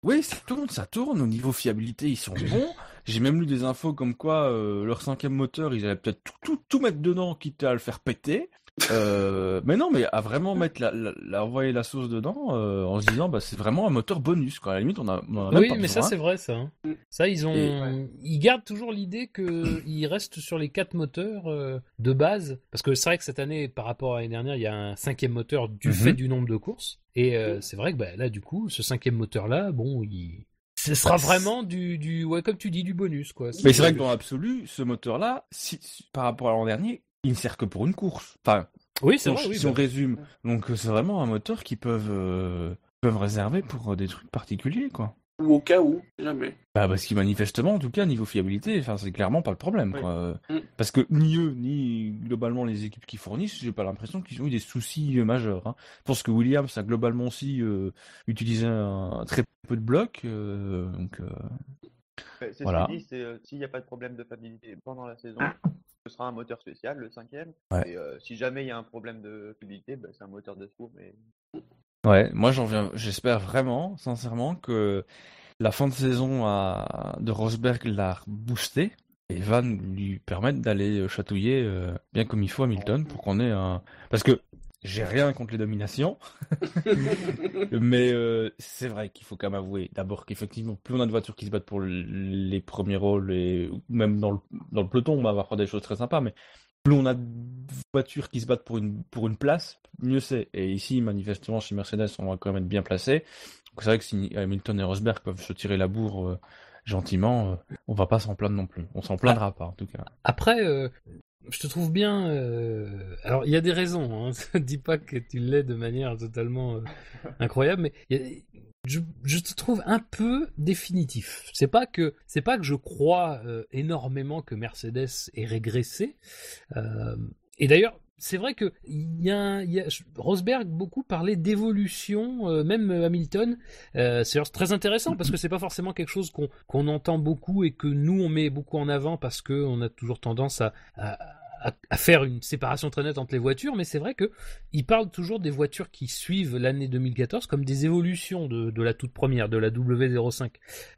C: Oui, ça tourne, ça tourne. Au niveau fiabilité, ils sont bons. J'ai même lu des infos comme quoi euh, leur cinquième moteur, ils allaient peut-être tout, tout, tout mettre dedans, quitte à le faire péter. Euh, mais non, mais à vraiment mettre la, la, la envoyer la sauce dedans, euh, en se disant, bah c'est vraiment un moteur bonus, quoi. À la limite, on a, on a même
B: Oui,
C: pas
B: mais ça c'est vrai ça. hein.
A: Mm.
B: Ça ils ont,
C: Et-
B: ils gardent toujours l'idée que ils restent sur les quatre moteurs euh, de base, parce que c'est vrai que cette année, par rapport à l'année dernière, il y a un cinquième moteur du
C: Mhm.
B: fait du nombre de courses, et euh, c'est vrai que bah, là du coup, ce cinquième moteur là, bon, il, ce sera vraiment du, du, ouais, comme tu dis, du bonus quoi.
C: Mais c'est vrai que dans l'absolu, ce moteur-là, si, si- par rapport à l'an dernier, il ne sert que pour une course. Enfin,
B: oui,
C: si,
B: c'est
C: on,
B: vrai. Oui,
C: si on
B: bah.
C: résume. Donc euh, c'est vraiment un moteur qu'ils peuvent, euh, peuvent réserver pour euh, des trucs particuliers, quoi.
A: ou au cas où, jamais.
C: Bah parce que manifestement, en tout cas, niveau fiabilité, enfin c'est clairement pas le problème,
A: Oui.
C: quoi.
A: Mm.
C: Parce que ni eux, ni globalement les équipes qui fournissent, j'ai pas l'impression qu'ils ont eu des soucis euh, majeurs. Hein. Je pense que Williams a globalement aussi euh, utilisé un, très peu de blocs, euh, donc. euh,
D: C'est
C: Voilà.
D: ce qu'il dit, c'est euh, s'il n'y a pas de problème de fiabilité pendant la saison, sera un moteur spécial, le cinquième.
C: Ouais.
D: Et euh, si jamais il y a un problème de fiabilité, bah, c'est un moteur de secours. Mais
C: Ouais, moi j'en viens, j'espère vraiment, sincèrement, que la fin de saison à- de Rosberg l'a boosté et va lui permettre d'aller chatouiller euh, bien comme il faut Hamilton pour qu'on ait un. Parce que j'ai rien contre les dominations, mais euh, c'est vrai qu'il faut quand même avouer d'abord qu'effectivement, plus on a de voitures qui se battent pour les premiers rôles et même dans le, dans le peloton, on va avoir des choses très sympas, mais plus on a de voitures qui se battent pour une, pour une place, mieux c'est. Et ici, manifestement, chez Mercedes, on va quand même être bien placé. C'est vrai que si Hamilton et Rosberg peuvent se tirer la bourre euh, gentiment, euh, on va pas s'en plaindre non plus. On s'en plaindra pas, en tout cas.
B: Après, euh, je te trouve bien. euh, Alors, il y a des raisons. Hein. Dis pas que tu l'es de manière totalement euh, incroyable, mais je, te trouve un peu définitif. C'est pas que c'est pas que je crois euh, énormément que Mercedes ait régressé. Euh, et d'ailleurs. C'est vrai que y a, y a- Rosberg beaucoup parlait d'évolution, euh, même euh, Hamilton. Euh, c'est très intéressant parce que c'est pas forcément quelque chose qu'on qu'on entend beaucoup et que nous on met beaucoup en avant parce que on a toujours tendance à, à, faire une séparation très nette entre les voitures, mais c'est vrai que il parle toujours des voitures qui suivent l'année 2014 comme des évolutions de, de la toute première, de la W05.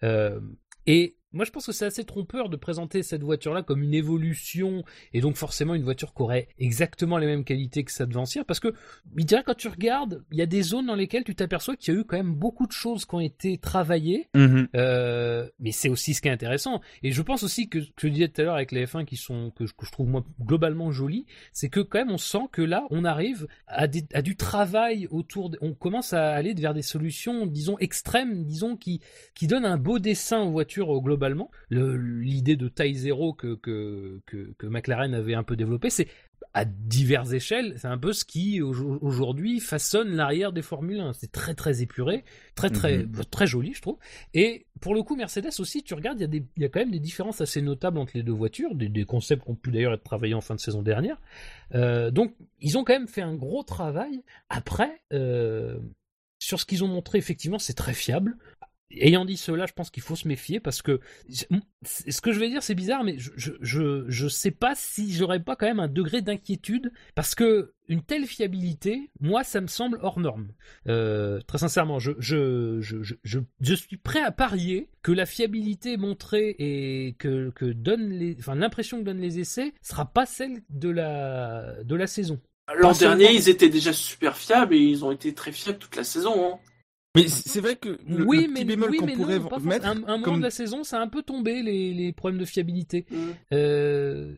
B: Euh, et moi, je pense que c'est assez trompeur de présenter cette voiture-là comme une évolution et donc forcément une voiture qui aurait exactement les mêmes qualités que sa devancière, parce que il dirait quand tu regardes, il y a des zones dans lesquelles tu t'aperçois qu'il y a eu quand même beaucoup de choses qui ont été travaillées euh, mais c'est aussi ce qui est intéressant. Et je pense aussi que ce que je disais tout à l'heure avec les F1 qui sont que, je- que je trouve moi globalement jolis, c'est que quand même on sent que là on arrive à, des- à du travail autour. de- on commence à aller vers des solutions, disons extrêmes, disons qui qui donnent un beau dessin aux voitures euh, globalement. Le- L'idée de taille zéro que, que que que McLaren avait un peu développé, c'est à diverses échelles, c'est un peu ce qui au- aujourd'hui façonne l'arrière des Formule 1. C'est très très épuré, très très
C: Mhm.
B: très joli, je trouve. Et pour le coup, Mercedes aussi, tu regardes, il y, a y quand même des différences assez notables entre les deux voitures, des, des concepts qui ont pu d'ailleurs être travaillés en fin de saison dernière. Euh, donc, ils ont quand même fait un gros travail. Après, euh, sur ce qu'ils ont montré, effectivement, c'est très fiable. Ayant dit cela, je pense qu'il faut se méfier parce que ce que je vais dire, c'est bizarre, mais je, je, je, je sais pas si j'aurais pas quand même un degré d'inquiétude parce que une telle fiabilité, moi, ça me semble hors norme. Euh, très sincèrement, je, je, je, je, suis prêt à parier que la fiabilité montrée et que, que donne les, enfin, l'impression que donnent les essais sera pas celle de la, de la saison.
A: L'an dernier, ils étaient déjà super fiables et ils ont été très fiables toute la saison. Hein.
C: Mais c'est vrai que le,
B: oui,
C: le petit
B: mais,
C: bémol
B: oui,
C: qu'on
B: mais
C: pourrait
B: non, pas
C: mettre,
B: un, un moment
C: comme-
B: de la saison, ça a un peu tombé les, les problèmes de fiabilité.
A: Mm.
B: Euh,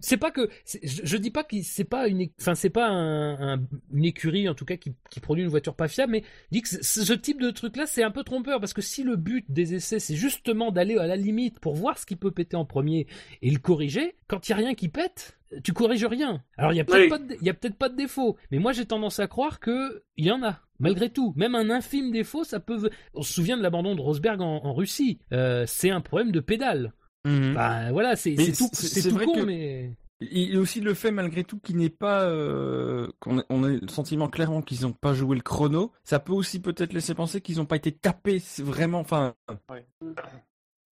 B: c'est pas que je, je dis pas que c'est pas une enfin c'est pas un, un- une écurie en tout cas qui, qui produit une voiture pas fiable mais je dis que ce type de truc là c'est un peu trompeur parce que si le but des essais c'est justement d'aller à la limite pour voir ce qui peut péter en premier et le corriger quand il y a rien qui pète tu corriges rien alors il y a peut-être
A: Oui.
B: pas de, il y a peut-être pas de défaut mais moi j'ai tendance à croire que il y en a malgré tout même un infime défaut ça peut on se souvient de l'abandon de Rosberg en, en Russie Euh, c'est un problème de pédale
C: Mhm.
B: bah voilà, c'est tout,
C: c'est-
B: con,
C: que-
B: mais
C: Il y a aussi le fait malgré tout qu'il n'est pas euh, qu'on ait- on a le sentiment clairement qu'ils n'ont pas joué le chrono. Ça peut aussi peut-être laisser penser qu'ils n'ont pas été tapés c'est vraiment. Enfin,
D: Ouais.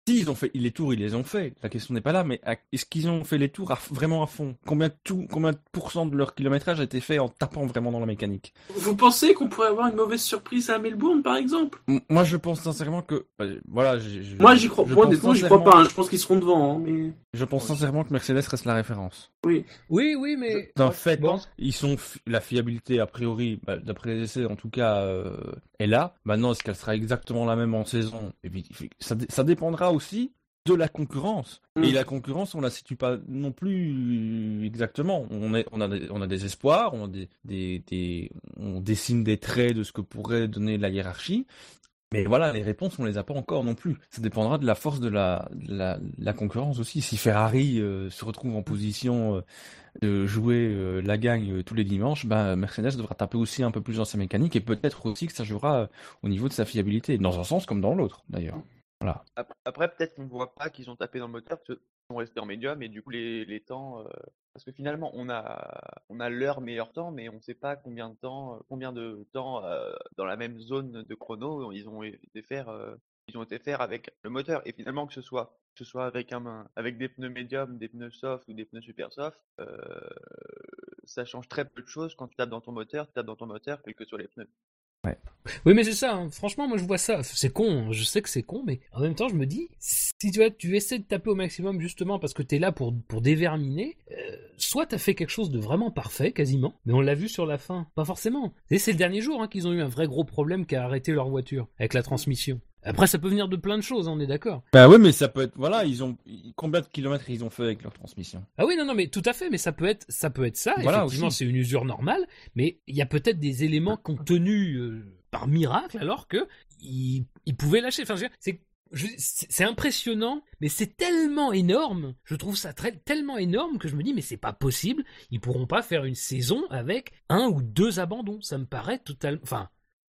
C: Si ils ont fait les tours, ils les ont fait. La question n'est pas là, mais est-ce qu'ils ont fait les tours à- vraiment à fond? Combien de tout, combien de pourcents de leur kilométrage a été fait en tapant vraiment dans la mécanique?
A: Vous pensez qu'on pourrait avoir une mauvaise surprise à Melbourne, par exemple?
C: M- Moi, je pense sincèrement que euh, voilà. je-
A: Moi, j'y crois.
C: je
A: Moi, honnêtement, j'y crois pas. hein. Je pense qu'ils seront devant. hein, mais
C: Je pense sincèrement que Mercedes reste la référence.
B: oui, oui, mais
C: D'un fait,
B: bon.
C: ils sont fi- la fiabilité a priori, bah, d'après les essais en tout cas, euh, est là. Maintenant, est-ce qu'elle sera exactement la même en saison? Et puis, ça, ça dépendra aussi de la concurrence.
A: Mm.
C: Et la concurrence, on la situe pas non plus exactement. On, est, on, a, des, on a des espoirs, on, a des, des, des- on dessine des traits de ce que pourrait donner la hiérarchie. Mais voilà, les réponses, on les a pas encore non plus. Ça dépendra de la force de la, de la, de la concurrence aussi. Si Ferrari euh, se retrouve en position euh, de jouer euh, la gagne tous les dimanches, ben, Mercedes devra taper aussi un peu plus dans sa mécanique et peut-être aussi que ça jouera au niveau de sa fiabilité, dans un sens comme dans l'autre d'ailleurs.
D: Après, peut-être qu'on ne voit pas qu'ils ont tapé dans le moteur, qu'ils sont restés en médium, et du coup, les, temps. euh, Parce que finalement, on a, on meilleur temps, mais on ne sait pas combien de temps, euh, combien de temps euh, dans la même zone de chrono ils ont été faire ils ont été faire avec le moteur. Et finalement, que ce soit, avec, des pneus médiums, des pneus soft ou des pneus super soft, ça change très peu de choses quand tu tapes dans ton moteur, tu tapes dans ton moteur, quels que soient les pneus.
B: Oui, mais c'est ça. hein. Franchement, moi, je vois ça. C'est con. hein. Je sais que c'est con, mais en même temps, je me dis, si tu, vois, tu essaies de taper au maximum justement parce que t'es là pour, pour déverminer, euh, soit t'as fait quelque chose de vraiment parfait, quasiment, mais on l'a vu sur la fin. Pas forcément. Et c'est le dernier jour hein, qu'ils ont eu un vrai gros problème qui a arrêté leur voiture avec la transmission. Après, ça peut venir de plein de choses, hein, on est d'accord.
C: Bah oui, mais ça peut être. Voilà, ils ont. Combien de kilomètres ils ont fait avec leur transmission?
B: Ah oui, non, non, mais tout à fait, mais ça peut être, ça peut être ça.
C: Voilà,
B: Effectivement, c'est une usure normale, mais il y a peut-être des éléments contenus euh, par miracle, alors que ils, ils pouvaient lâcher. Enfin, c'est c'est c'est impressionnant, mais c'est tellement énorme. Je trouve ça très, tellement énorme que je me dis, mais c'est pas possible. Ils pourront pas faire une saison avec un ou deux abandons. Ça me paraît totalement. Enfin,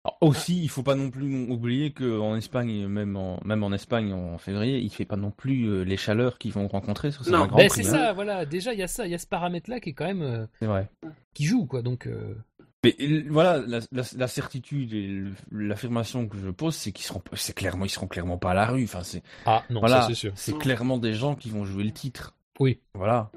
C: Alors, aussi, il faut pas non plus oublier que en Espagne, même en même en Espagne en février, il fait pas non plus euh, les chaleurs qu'ils vont rencontrer sur
A: Non.
C: un grand
B: ben,
C: prix.
B: c'est
C: hein.
B: ça, voilà. Déjà, il y a ça, il y a ce paramètre-là qui est quand même euh,
C: C'est vrai.
B: qui joue, quoi. Donc. euh,
C: Mais voilà, la, la, la certitude et l'affirmation que je pose, c'est qu'ils seront, c'est clairement, ils seront clairement pas à la rue. Enfin, c'est
B: Ah non,
C: voilà,
B: ça c'est sûr.
C: c'est clairement des gens qui vont jouer le titre.
B: Oui.
C: Voilà.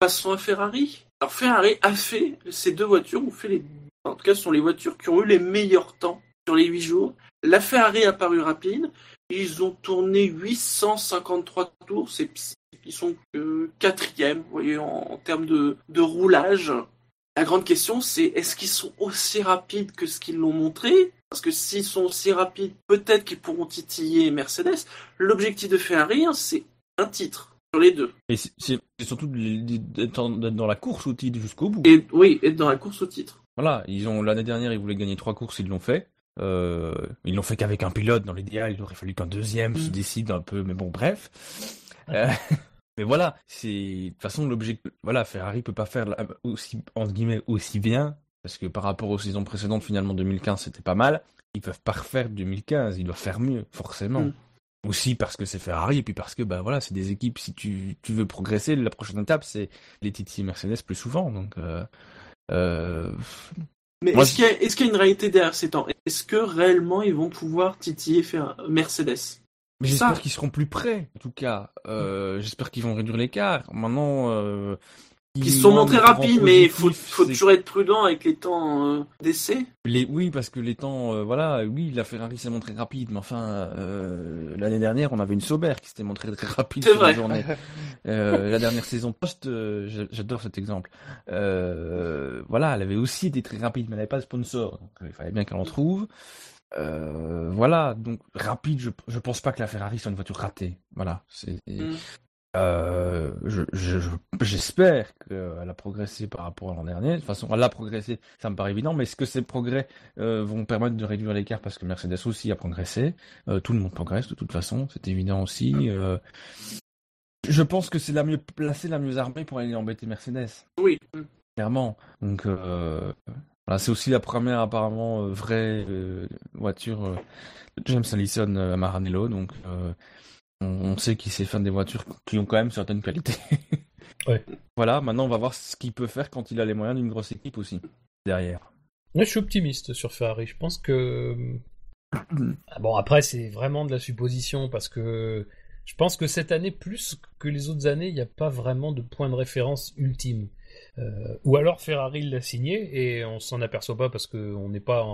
A: Passons à Ferrari. Alors Ferrari a fait, ces deux voitures ont fait les... En tout cas, ce sont les voitures qui ont eu les meilleurs temps sur les 8 jours. La Ferrari a paru rapide. Ils ont tourné 853 tours. C'est, ils sont que quatrième, vous voyez, en, en termes de, de roulage. La grande question, c'est est-ce qu'ils sont aussi rapides que ce qu'ils l'ont montré? Parce que s'ils sont aussi rapides, peut-être qu'ils pourront titiller Mercedes. L'objectif de Ferrari, hein, c'est un titre sur les deux.
C: Et c'est- c'est surtout d'être dans la course au titre jusqu'au bout.
A: Et oui, être dans la course au titre.
C: Voilà, ils ont l'année dernière, ils voulaient gagner trois courses, ils l'ont fait. Euh, ils l'ont fait qu'avec un pilote. Dans l'idéal, il aurait fallu qu'un deuxième se
A: Mm.
C: décide un peu, mais bon, bref. Euh, mais voilà, c'est de toute façon l'objectif. Voilà, Ferrari peut pas faire aussi entre guillemets aussi bien parce que par rapport aux saisons précédentes, finalement 2015 c'était pas mal. Ils peuvent pas refaire 2015, ils doivent faire mieux forcément.
A: Mm.
C: Aussi parce que c'est Ferrari et puis parce que bah voilà, c'est des équipes. Si tu, tu veux progresser, la prochaine étape c'est les titiller Mercedes plus souvent. Donc euh, euh,
A: Mais est-ce qu'il y, a- y une réalité derrière ces temps? Est-ce que réellement ils vont pouvoir titiller faire Mercedes?
C: J'espère qu'ils seront plus près, en tout cas. Euh, j'espère qu'ils vont réduire l'écart. Maintenant, euh,
A: Ils se sont montrés rapides, mais il faut, toujours être prudent avec les temps euh, d'essai.
C: les... Oui, parce que les temps, euh, voilà, oui, la Ferrari s'est montrée rapide, mais enfin, euh, l'année dernière, on avait une Sauber qui s'était montrée très rapide sur la journée. Euh, la dernière saison post, j'a- j'adore cet exemple. Voilà, elle avait aussi été très rapide, mais elle n'avait pas de sponsor, donc il fallait bien qu'elle en trouve. Euh, voilà, donc rapide, je, je pense pas que la Ferrari soit une voiture ratée. Voilà, c'est.
A: Mm.
C: Euh, je, je, je- j'espère qu'elle a progressé par rapport à l'an dernier. De toute façon, elle a progressé, ça me paraît évident, mais est-ce que ces progrès euh, vont permettre de réduire l'écart? Parce que Mercedes aussi a progressé Euh, Tout le monde progresse de toute façon, c'est évident aussi. Je pense que c'est la mieux placée, la mieux armée pour aller embêter Mercedes,
A: Oui.
C: clairement. Donc voilà, c'est aussi la première apparemment vraie voiture de James Allison à Maranello, donc on, sait qu'il sait faire des voitures qui ont quand même certaines qualités.
B: Ouais.
C: Voilà, maintenant on va voir ce qu'il peut faire quand il a les moyens d'une grosse équipe aussi derrière.
B: Moi, je suis optimiste sur Ferrari. Je pense que. Ah bon, après, c'est vraiment de la supposition parce que je pense que cette année, plus que les autres années, il n'y a pas vraiment de point de référence ultime. Euh, ou alors Ferrari l'a signé et on s'en aperçoit pas parce qu'on n'est pas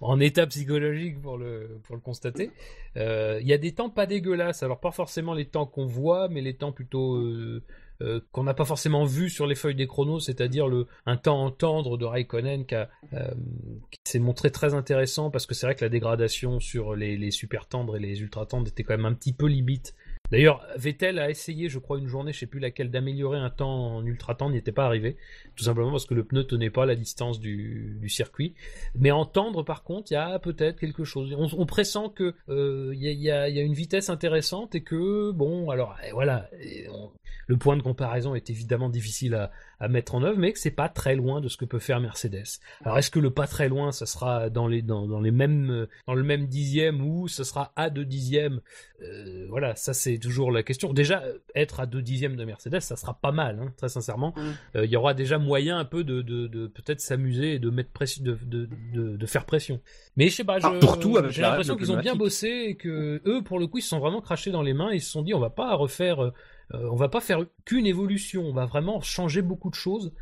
B: en, état psychologique pour le, pour le constater. Euh, Il y a des temps pas dégueulasses, alors pas forcément les temps qu'on voit, mais les temps plutôt euh, euh, qu'on n'a pas forcément vu sur les feuilles des chronos, c'est-à-dire le un temps en tendre de Raikkonen euh, qui s'est montré très intéressant parce que c'est vrai que la dégradation sur les, les super tendres et les ultra tendres était quand même un petit peu limite. D'ailleurs, Vettel a essayé, je crois, une journée, je sais plus laquelle, d'améliorer un temps en ultra tendre, n'y était pas arrivé, tout simplement parce que le pneu tenait pas la distance du, circuit. Mais en tendre, par contre, il y a peut-être quelque chose. On, pressent que euh, y, a, y a- y a une vitesse intéressante et que bon, alors eh, voilà, le point de comparaison est évidemment difficile à, à mettre en œuvre, mais que c'est pas très loin de ce que peut faire Mercedes. Alors est-ce que le pas très loin, ça sera dans les dans, dans les mêmes euh, dans le même dixième ou ce sera à deux dixièmes? Euh, Voilà, ça c'est toujours la question. Déjà, euh, être à deux dixièmes de Mercedes, ça sera pas mal, hein, très sincèrement.
A: Mm.
B: Euh, Il y aura déjà moyen un peu de, de, de peut-être s'amuser et de mettre pression, de, de, faire pression. Mais je sais pas,
C: Ah,
B: j'ai l'impression qu'ils ont bien bossé et que eux, pour le coup, ils se sont vraiment crachés dans les mains et ils se sont dit, on va pas refaire, euh, on va pas faire qu'une évolution, on va vraiment changer beaucoup de choses.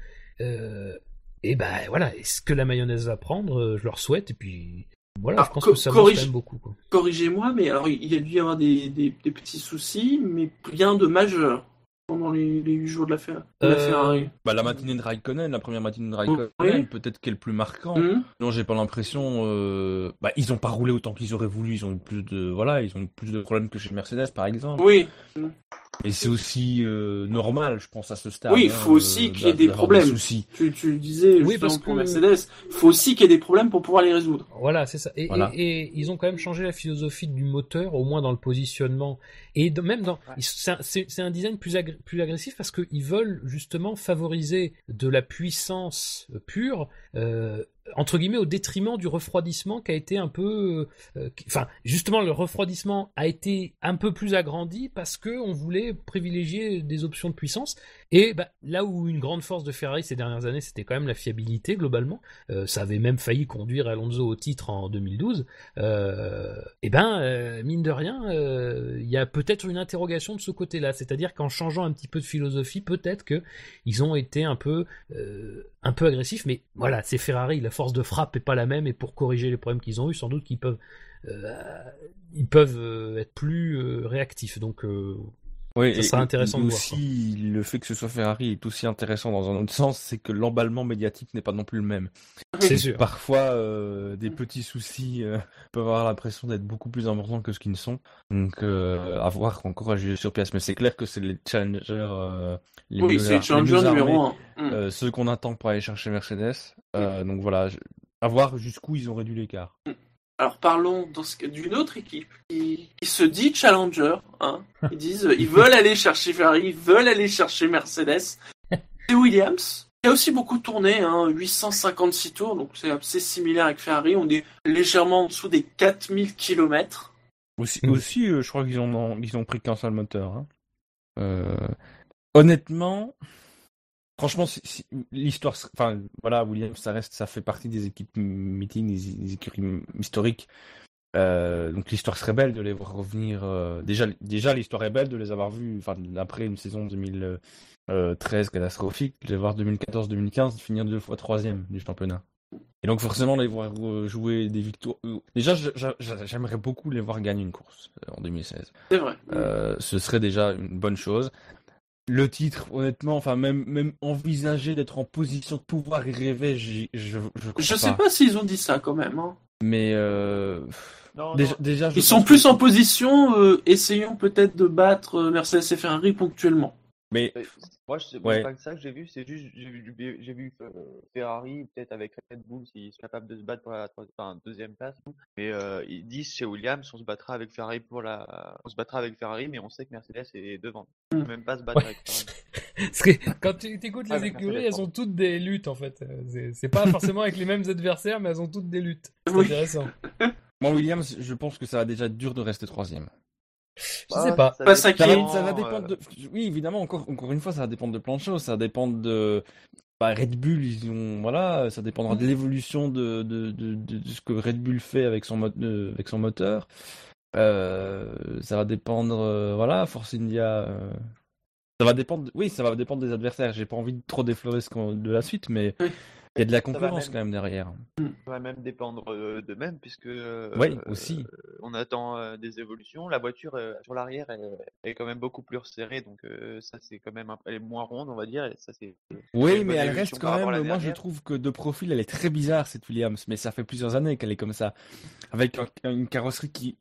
B: Euh, et ben voilà, est-ce que la mayonnaise va prendre Euh, Je leur souhaite et puis voilà,
A: Alors,
B: je pense que ça
A: corrige-
B: marche quand même beaucoup.
A: Corrigez-moi, mais alors il y a dû y avoir des, des, des petits soucis, mais rien de majeur pendant les, les 8 jours de la, Fer- de la
B: Euh,
A: Ferrari.
C: Bah, la matinée de Raikkonen, la première matinée de Raikkonen,
A: Oui.
C: peut-être qu'elle est le plus marquant.
A: Hum,
C: Non, j'ai pas l'impression. Euh... Bah, ils ont pas roulé autant qu'ils auraient voulu. Ils ont eu plus de voilà, ils ont eu plus de problèmes que chez Mercedes, par exemple.
A: Oui,
C: Et c'est aussi euh, normal, je pense, à ce stade.
A: Oui, il
C: hein,
A: faut aussi
C: euh,
A: qu'il y ait des problèmes. tu, tu le disais
B: Oui,
A: justement
B: parce
A: pour
B: que-
A: Mercedes, il faut aussi qu'il y ait des problèmes pour pouvoir les résoudre.
B: Voilà, c'est ça. Et,
C: Voilà.
B: et- et ils ont quand même changé la philosophie du moteur, au moins dans le positionnement. Et de- même dans, c'est un- design plus, agré- plus agressif parce qu'ils veulent justement favoriser de la puissance euh, pure, euh, entre guillemets, au détriment du refroidissement qui a été un peu, euh, qui- enfin, justement, le refroidissement a été un peu plus agrandi parce que on voulait privilégier des options de puissance. Et bah, là où une grande force de Ferrari ces dernières années, c'était quand même la fiabilité globalement. Euh, ça avait même failli conduire Alonso au titre en 2012. Euh, et ben, euh, mine de rien, euh, il y a peut-être une interrogation de ce côté-là. C'est-à-dire qu'en changeant un petit peu de philosophie, peut-être que ils ont été un peu, euh, un peu agressifs. Mais voilà, c'est Ferrari, la force de frappe est pas la même. Et pour corriger les problèmes qu'ils ont eu, sans doute qu'ils peuvent, euh, ils peuvent euh, être plus euh, réactifs. Donc
C: Oui,
B: Ça sera intéressant
C: et
B: de voir,
C: aussi, le fait que ce soit Ferrari est aussi intéressant dans un autre sens, c'est que l'emballement médiatique n'est pas non plus le même.
B: c'est sûr.
C: Parfois, euh, des petits soucis euh, peuvent avoir l'impression d'être beaucoup plus importants que ce qu'ils ne sont. Donc, euh, à voir encore à juger sur pièce. Mais c'est clair que c'est les challengers, euh, les
A: oui,
C: mieux
A: c'est
C: les mieux
A: numéro
C: armés,
A: 1.
C: euh, ceux qu'on attend pour aller chercher Mercedes. Euh, donc voilà, je- à voir jusqu'où ils ont réduit l'écart.
A: Alors parlons d'une autre équipe qui, qui se dit challenger. Hein. Ils disent euh, ils veulent aller chercher Ferrari, ils veulent aller chercher Mercedes. C'est Williams. Il y a aussi beaucoup tourné, hein, 856 tours, donc c'est assez similaire avec Ferrari. On est légèrement en dessous des 4000 km.
C: Aussi, aussi euh, je crois qu'ils ont, ils ont pris qu'un seul moteur. hein. Euh, honnêtement, franchement, l'histoire, enfin voilà, Williams, ça reste, ça fait partie des équipes meeting, des, des écuries historiques. Euh, donc l'histoire serait belle de les voir revenir. euh, déjà, déjà l'histoire est belle de les avoir vus, enfin après une saison 2013 catastrophique, de les voir 2014-2015 finir deux fois troisième du championnat. Et donc forcément les voir euh, jouer des victoires. euh, Déjà, j'aimerais beaucoup les voir gagner une course euh, en 2016.
A: C'est vrai.
C: Euh, ce serait déjà une bonne chose. Le titre, honnêtement, enfin même même envisager d'être en position de pouvoir y rêver, j'y- je je, crois
A: Je sais pas s'ils ont dit ça quand même. hein.
C: Mais euh,
D: Non,
C: déjà,
D: non.
C: déjà, je
A: Ils sont plus
C: que-
A: en position, euh, essayons peut-être de battre euh, Mercedes et Ferrari ponctuellement.
C: Mais
D: Moi, je sais
C: Ouais.
D: pas que ça que j'ai vu, c'est juste j'ai vu, j'ai vu euh, Ferrari peut-être avec Red Bull s'ils sont capables de se battre pour la troisième, enfin, deuxième place. Mais euh, ils disent chez Williams, on se battra avec Ferrari pour la, on se battra avec Ferrari, mais on sait que Mercedes est devant. On peut même pas se battre
B: Ouais.
D: avec Ferrari.
B: Parce que quand tu écoutes les écuries, elles ont toutes des luttes en fait. C'est- C'est pas forcément avec les mêmes adversaires, mais elles ont toutes des luttes. C'est
A: Oui.
B: intéressant.
C: moi, Williams, je pense que ça va déjà être dur de rester troisième.
B: Je sais pas.
A: Pas
D: ça
A: ça
C: Ça va,
A: Qui-
C: ça va dépendre de. Oui, évidemment, encore, encore une fois, ça va dépendre de plein de choses. Ça va dépendre de. Bah, Red Bull, ils ont. Voilà, ça dépendra de l'évolution de, de, de, de- de ce que Red Bull fait avec son, euh, avec son moteur. Euh, ça va dépendre. euh, voilà, Force India. euh, Ça va dépendre. Oui, ça va dépendre des adversaires. J'ai pas envie de trop déflorer de la suite, mais
A: Oui.
C: Il y a de la concurrence
D: même.
C: quand même derrière.
D: Ça va même dépendre euh, d'eux-mêmes, puisque euh,
C: Oui, aussi.
D: on attend euh, des évolutions. La voiture euh, sur l'arrière, elle, elle est quand même beaucoup plus resserrée, donc euh, ça c'est quand même, un- elle est moins ronde, on va dire. Et ça c'est. c'est
C: Oui, mais elle reste quand même. Moi, je trouve que de profil, elle est très bizarre cette Williams, mais ça fait plusieurs années qu'elle est comme ça, avec un- une carrosserie qui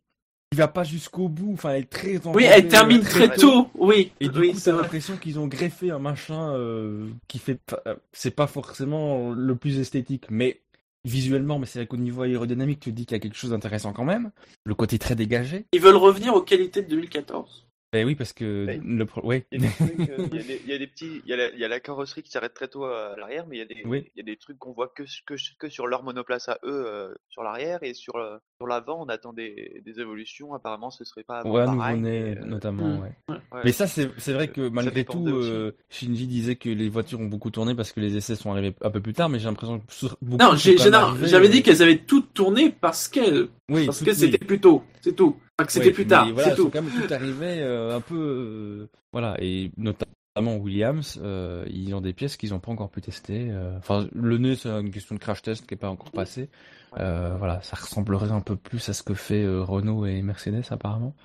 C: qui va pas jusqu'au bout. Enfin, elle est très.
A: Oui, elle termine
D: très
A: très tôt. Oui,
C: Et du
A: oui,
C: coup,
A: c'est
C: t'as l'impression qu'ils ont greffé un machin euh, qui fait. euh, C'est pas forcément le plus esthétique, mais visuellement, mais c'est vrai qu'au niveau aérodynamique, tu te dis qu'il y a quelque chose d'intéressant quand même. Le côté très dégagé.
A: Ils veulent revenir aux qualités de 2014.
C: Ben oui, parce que
D: Ouais.
C: le pro... ouais.
D: Il y a des trucs, euh, il y a des- il y a des petits, il y a la, il y a la carrosserie qui s'arrête très tôt à l'arrière, mais il y a des,
C: Oui.
D: il y a des trucs qu'on voit que, que, que sur leur monoplace à eux euh, sur l'arrière et sur, euh, sur l'avant, on attend des, des évolutions. Apparemment, ce serait pas avant
C: Ouais,
D: pareil, mais, euh,
C: notamment,
A: Mm.
C: ouais.
D: ouais.
C: Mais ça, c'est c'est vrai que malgré tout, euh, Shinji disait que les voitures ont beaucoup tourné parce que les essais sont arrivés un peu plus tard, mais j'ai l'impression que beaucoup
A: Non, j'avais dit qu'elles avaient toutes tourné parce qu'elles,
C: oui,
A: parce
C: tout-
A: que
C: oui.
A: c'était plus tôt, c'est tout. Enfin, que c'était
C: Ouais,
A: plus tard,
C: voilà,
A: c'est tout.
C: quand même tout arrivé euh, un peu, euh, voilà, et notamment Williams, euh, ils ont des pièces qu'ils n'ont pas encore pu tester. Enfin, le nez, c'est une question de crash test qui n'est pas encore passé. Euh, voilà, ça ressemblerait un peu plus à ce que fait Renault et Mercedes apparemment.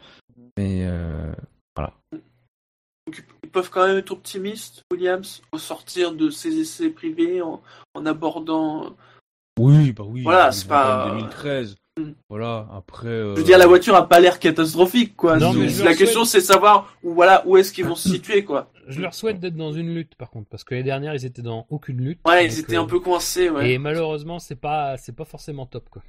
C: Mais euh,
A: Donc, ils peuvent quand même être optimistes, Williams, au sortir de ces essais privés en, en abordant.
C: oui, bah oui.
A: Voilà, c'est pas-
C: quand même 2013.
A: Mm.
C: Voilà, après. euh,
A: Je veux dire, la voiture a pas l'air catastrophique, quoi.
B: Non, mais je
A: la
B: leur
A: question, c'est savoir où, voilà, où est-ce qu'ils vont se situer, quoi.
B: Je leur souhaite d'être dans une lutte, par contre, parce que les dernières, ils étaient dans aucune lutte.
A: Ouais, ils étaient
B: euh,
A: un peu coincés, ouais.
B: Et malheureusement, c'est pas, c'est pas forcément top, quoi.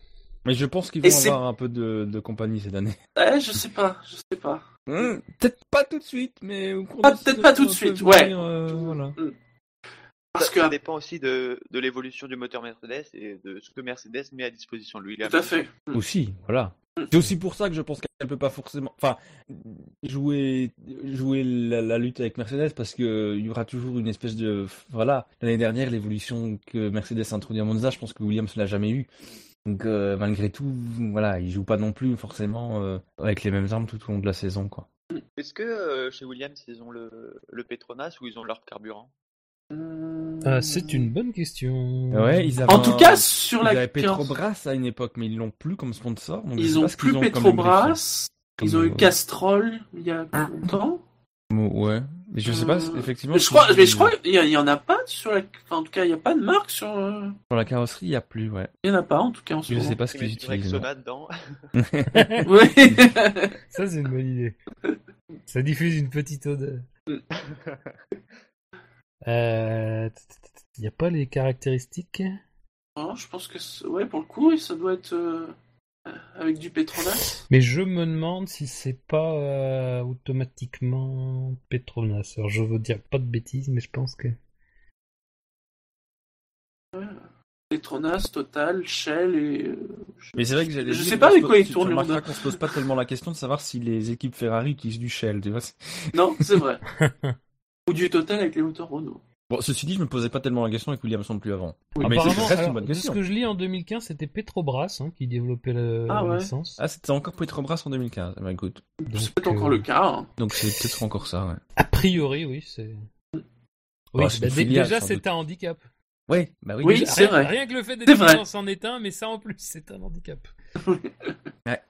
C: Mais je pense qu'ils vont avoir un peu de, de compagnie cette année.
A: Ouais, je sais pas, je sais pas.
C: Hmm, peut-être pas tout de suite, mais de
A: peut-être pas tout de suite,
C: venir,
A: ouais.
C: euh, voilà.
A: Parce
D: ça,
A: que,
D: ça dépend aussi de, de l'évolution du moteur Mercedes et de ce que Mercedes met à disposition de Williams.
A: tout à fait.
C: Aussi, voilà. C'est aussi pour ça que je pense qu'elle peut pas forcément, enfin, jouer jouer la, la lutte avec Mercedes parce que il y aura toujours une espèce de, voilà. L'année dernière, l'évolution que Mercedes a introduit à Monza, je pense que Williams l'a jamais eu. Donc euh, malgré tout, voilà, ils jouent pas non plus forcément euh, avec les mêmes armes tout au long de la saison, quoi.
D: Est-ce que euh, chez Williams, ils ont le, le Petronas ou ils ont leur carburant?
B: Euh, c'est une bonne question.
C: Ouais, ils avaient
A: En tout
C: un-
A: cas, sur
C: ils
A: la.
C: avaient Petrobras à une époque, mais ils l'ont plus comme sponsor. Donc je
A: Ils
C: pas
A: ont
C: ce qu'ils
A: plus
C: comme
A: Petrobras. Ils ont eu
C: euh,
A: Castrol il y a longtemps.
C: lubrifiant. Ouais, mais je sais pas,
A: Euh,
C: effectivement.
A: Mais je crois, mais je crois qu'il y, il y en a pas sur la. Enfin, en tout cas, il y a pas de marque sur.
C: Sur la carrosserie, il y a plus, ouais.
A: Il y en a pas, en tout cas, en ce
C: Je
A: moment.
C: sais pas ce
D: Ils
C: qu'ils utilisent. non.
D: Rexona dedans.
A: Oui.
B: Ça, c'est une bonne idée. Ça diffuse une petite odeur. Euh, Il n'y a pas les caractéristiques?
A: Non, je pense que ouais, pour le coup, ça doit être euh, avec du Petronas.
B: Mais je me demande si c'est pas euh, automatiquement Petronas. Alors je veux dire pas de bêtises, mais je pense que.
A: Petronas, Total, Shell et. euh,
C: Mais c'est vrai que j'allais
A: Je sais pas avec quoi ils
C: tu
A: tournent, Honda.
C: qu'on se pose pas tellement la question de savoir si les équipes Ferrari utilisent du Shell, tu vois.
A: Non, c'est vrai. Ou du Total avec les moteurs Renault.
C: Bon, ceci dit, je me posais pas tellement la question avec Williams non plus avant.
A: Oui.
C: Ah, mais c'est
B: Apparemment,
C: reste
B: alors,
C: une bonne
B: ce que je lis en 2015, c'était Petrobras hein, qui développait la,
A: Ah
B: la
A: ouais.
B: licence.
C: Ah, c'était encore Petrobras en 2015. Eh ben, écoute.
A: C'est peut-être
B: euh,
A: encore le cas. hein.
C: Donc c'est peut-être encore ça, ouais.
B: A priori, oui, c'est. Oui,
C: Oh,
B: bah,
C: filiale,
B: déjà c'est un handicap.
C: Ouais, bah oui.
A: Oui, c'est
B: rien,
A: vrai.
B: Rien que le fait d'être dans c'en est un, mais ça en plus, c'est un handicap.
C: Ouais,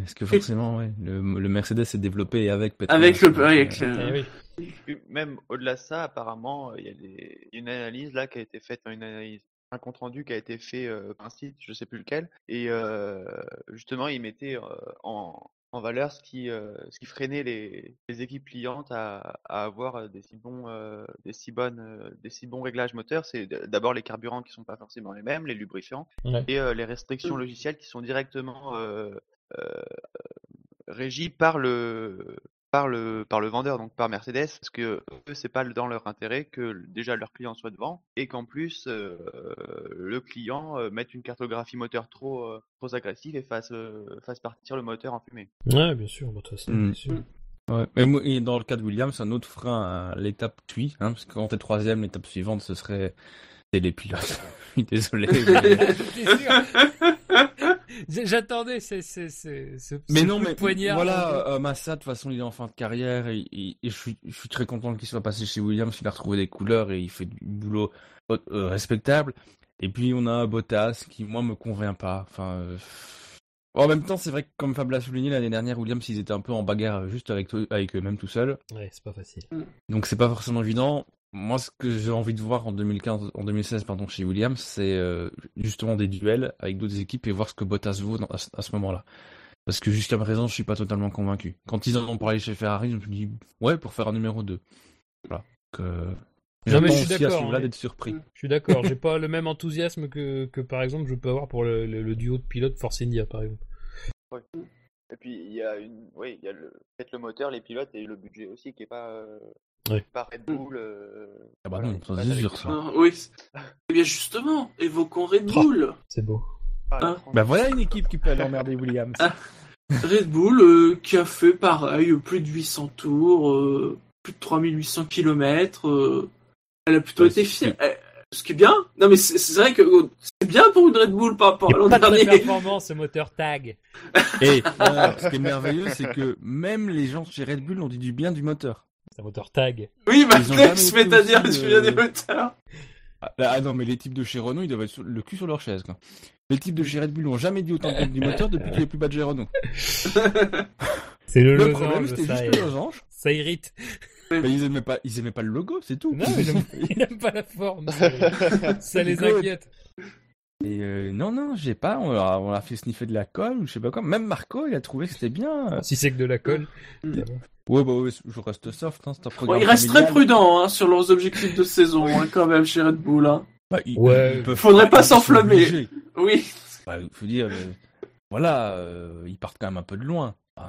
C: parce que forcément, ouais, le, le Mercedes s'est développé avec Petronas.
A: Avec le. Avec,
C: euh,
A: euh,
B: oui.
D: Même au-delà de ça, apparemment, il y a des... une analyse là qui a été faite, une analyse, un compte rendu qui a été fait euh, par un site, je sais plus lequel, et euh, justement, il mettait euh, en, en valeur ce qui, euh, ce qui freinait les, les équipes clientes à, à avoir des si bons, euh, des si bonnes, euh, des si bons réglages moteurs. C'est d'abord les carburants qui sont pas forcément les mêmes, les lubrifiants,
B: Ouais.
D: et euh, les restrictions logicielles qui sont directement euh, régies par le par le par le vendeur donc par Mercedes parce que eux c'est pas dans leur intérêt que déjà leur client soit devant et qu'en plus euh, le client euh, mette une cartographie moteur trop euh, trop agressive et fasse euh, fasse partir le moteur en fumée.
B: Ouais, bien sûr, bah, de toute façon, bien sûr.
C: Ouais. Et, dans le cas de Williams, un autre frein à l'étape suit, hein, parce que quand t'es troisième, l'étape suivante, ce serait c'est les pilotes. Je suis Désolé. mais-
B: sûr J'attendais ce, ce, ce, ce-
C: Mais non,
B: coup de
C: mais
B: poignard.
C: voilà, euh, Massa, de toute façon, il est en fin de carrière et, et- et je, suis, je suis très content qu'il soit passé chez Williams. Il a retrouvé des couleurs et il fait du boulot euh, respectable. Et puis, on a Bottas qui, moi, me convainc pas. Enfin, euh, En même temps, c'est vrai que, comme Fab l'a souligné l'année dernière, Williams, ils étaient un peu en bagarre juste avec, avec eux-mêmes tout seuls.
B: Ouais, c'est pas facile.
C: Donc, c'est pas forcément évident. Moi, ce que j'ai envie de voir en 2015, en 2016, pardon, chez Williams, c'est euh, justement des duels avec d'autres équipes et voir ce que Bottas vaut dans- à, ce- à ce moment-là. Parce que jusqu'à présent, je suis pas totalement convaincu. Quand ils en ont parlé chez Ferrari, je me suis dit, ouais, pour faire un numéro 2. Voilà. Donc, euh,
B: Non,
C: j'attends
B: mais je suis d'accord, hein.
C: d'être surpris.
B: Je suis d'accord, j'ai pas le même enthousiasme que, que par exemple je peux avoir pour le, le- le duo de pilotes Force India par exemple.
D: Et puis il y a une, oui, il y a le, peut-être le moteur, les pilotes et le budget aussi qui est pas, euh,
B: Ouais.
D: pas Red Bull. euh,
C: Ah bah
D: voilà,
C: non, ça.
A: Ah, oui. Eh bien justement, évoquons Red
B: Oh.
A: Bull.
B: C'est beau.
D: Ah,
A: Hein
D: France.
C: Bah voilà une équipe qui peut aller emmerder Williams.
A: Ah. Red Bull euh, qui a fait pareil, plus de 800 tours, euh, plus de 3800 km. euh, elle a plutôt
C: Ouais,
A: été fière. Eh, Ce qui est bien. Non mais c'est c'est vrai que euh, c'est bien pour une Red Bull par rapport à l'an
B: Pas de
A: dernier.
B: performance ce moteur tag.
C: Et ce qui est merveilleux, c'est que même les gens chez Red Bull ont dit du bien du moteur.
B: C'est un moteur tag.
A: Oui,
C: Ils ont
A: maintenant
C: jamais
A: ils se
C: été
A: mettent à dire
C: aussi,
A: tu viens des
C: euh,
A: moteurs.
C: Ah, ah non, mais les types de chez Renault, ils doivent être sur- le cul sur leur chaise. Quoi. Les types de chez Red Bull n'ont jamais dit autant de du moteur depuis qu'il n'y a plus pas de chez Renault.
B: C'est le,
C: Le problème, c'était
B: ça,
C: juste le losange.
B: ça irrite.
C: Mais ils aimaient pas, ils aimaient pas le logo, c'est tout.
B: Non, il aime, il aime pas la forme. Ça, ça les
C: Good.
B: inquiète.
C: Et euh, non, non, j'ai pas. On a, on a fait sniffer de la colle ou je sais pas quoi. Même Marco, il a trouvé que c'était bien.
B: Si c'est que de la colle.
C: Ouais, bah ouais, je reste soft. Hein, c'est un programme
A: ils restent très prudents hein, sur leurs objectifs de saison hein, quand même chez Red Bull. Hein.
C: Bah,
B: Ouais.
C: peuvent
A: Faudrait pas s'enflammer. Oui.
C: Bah, faut dire, euh, voilà, euh, ils partent quand même un peu de loin. Ah.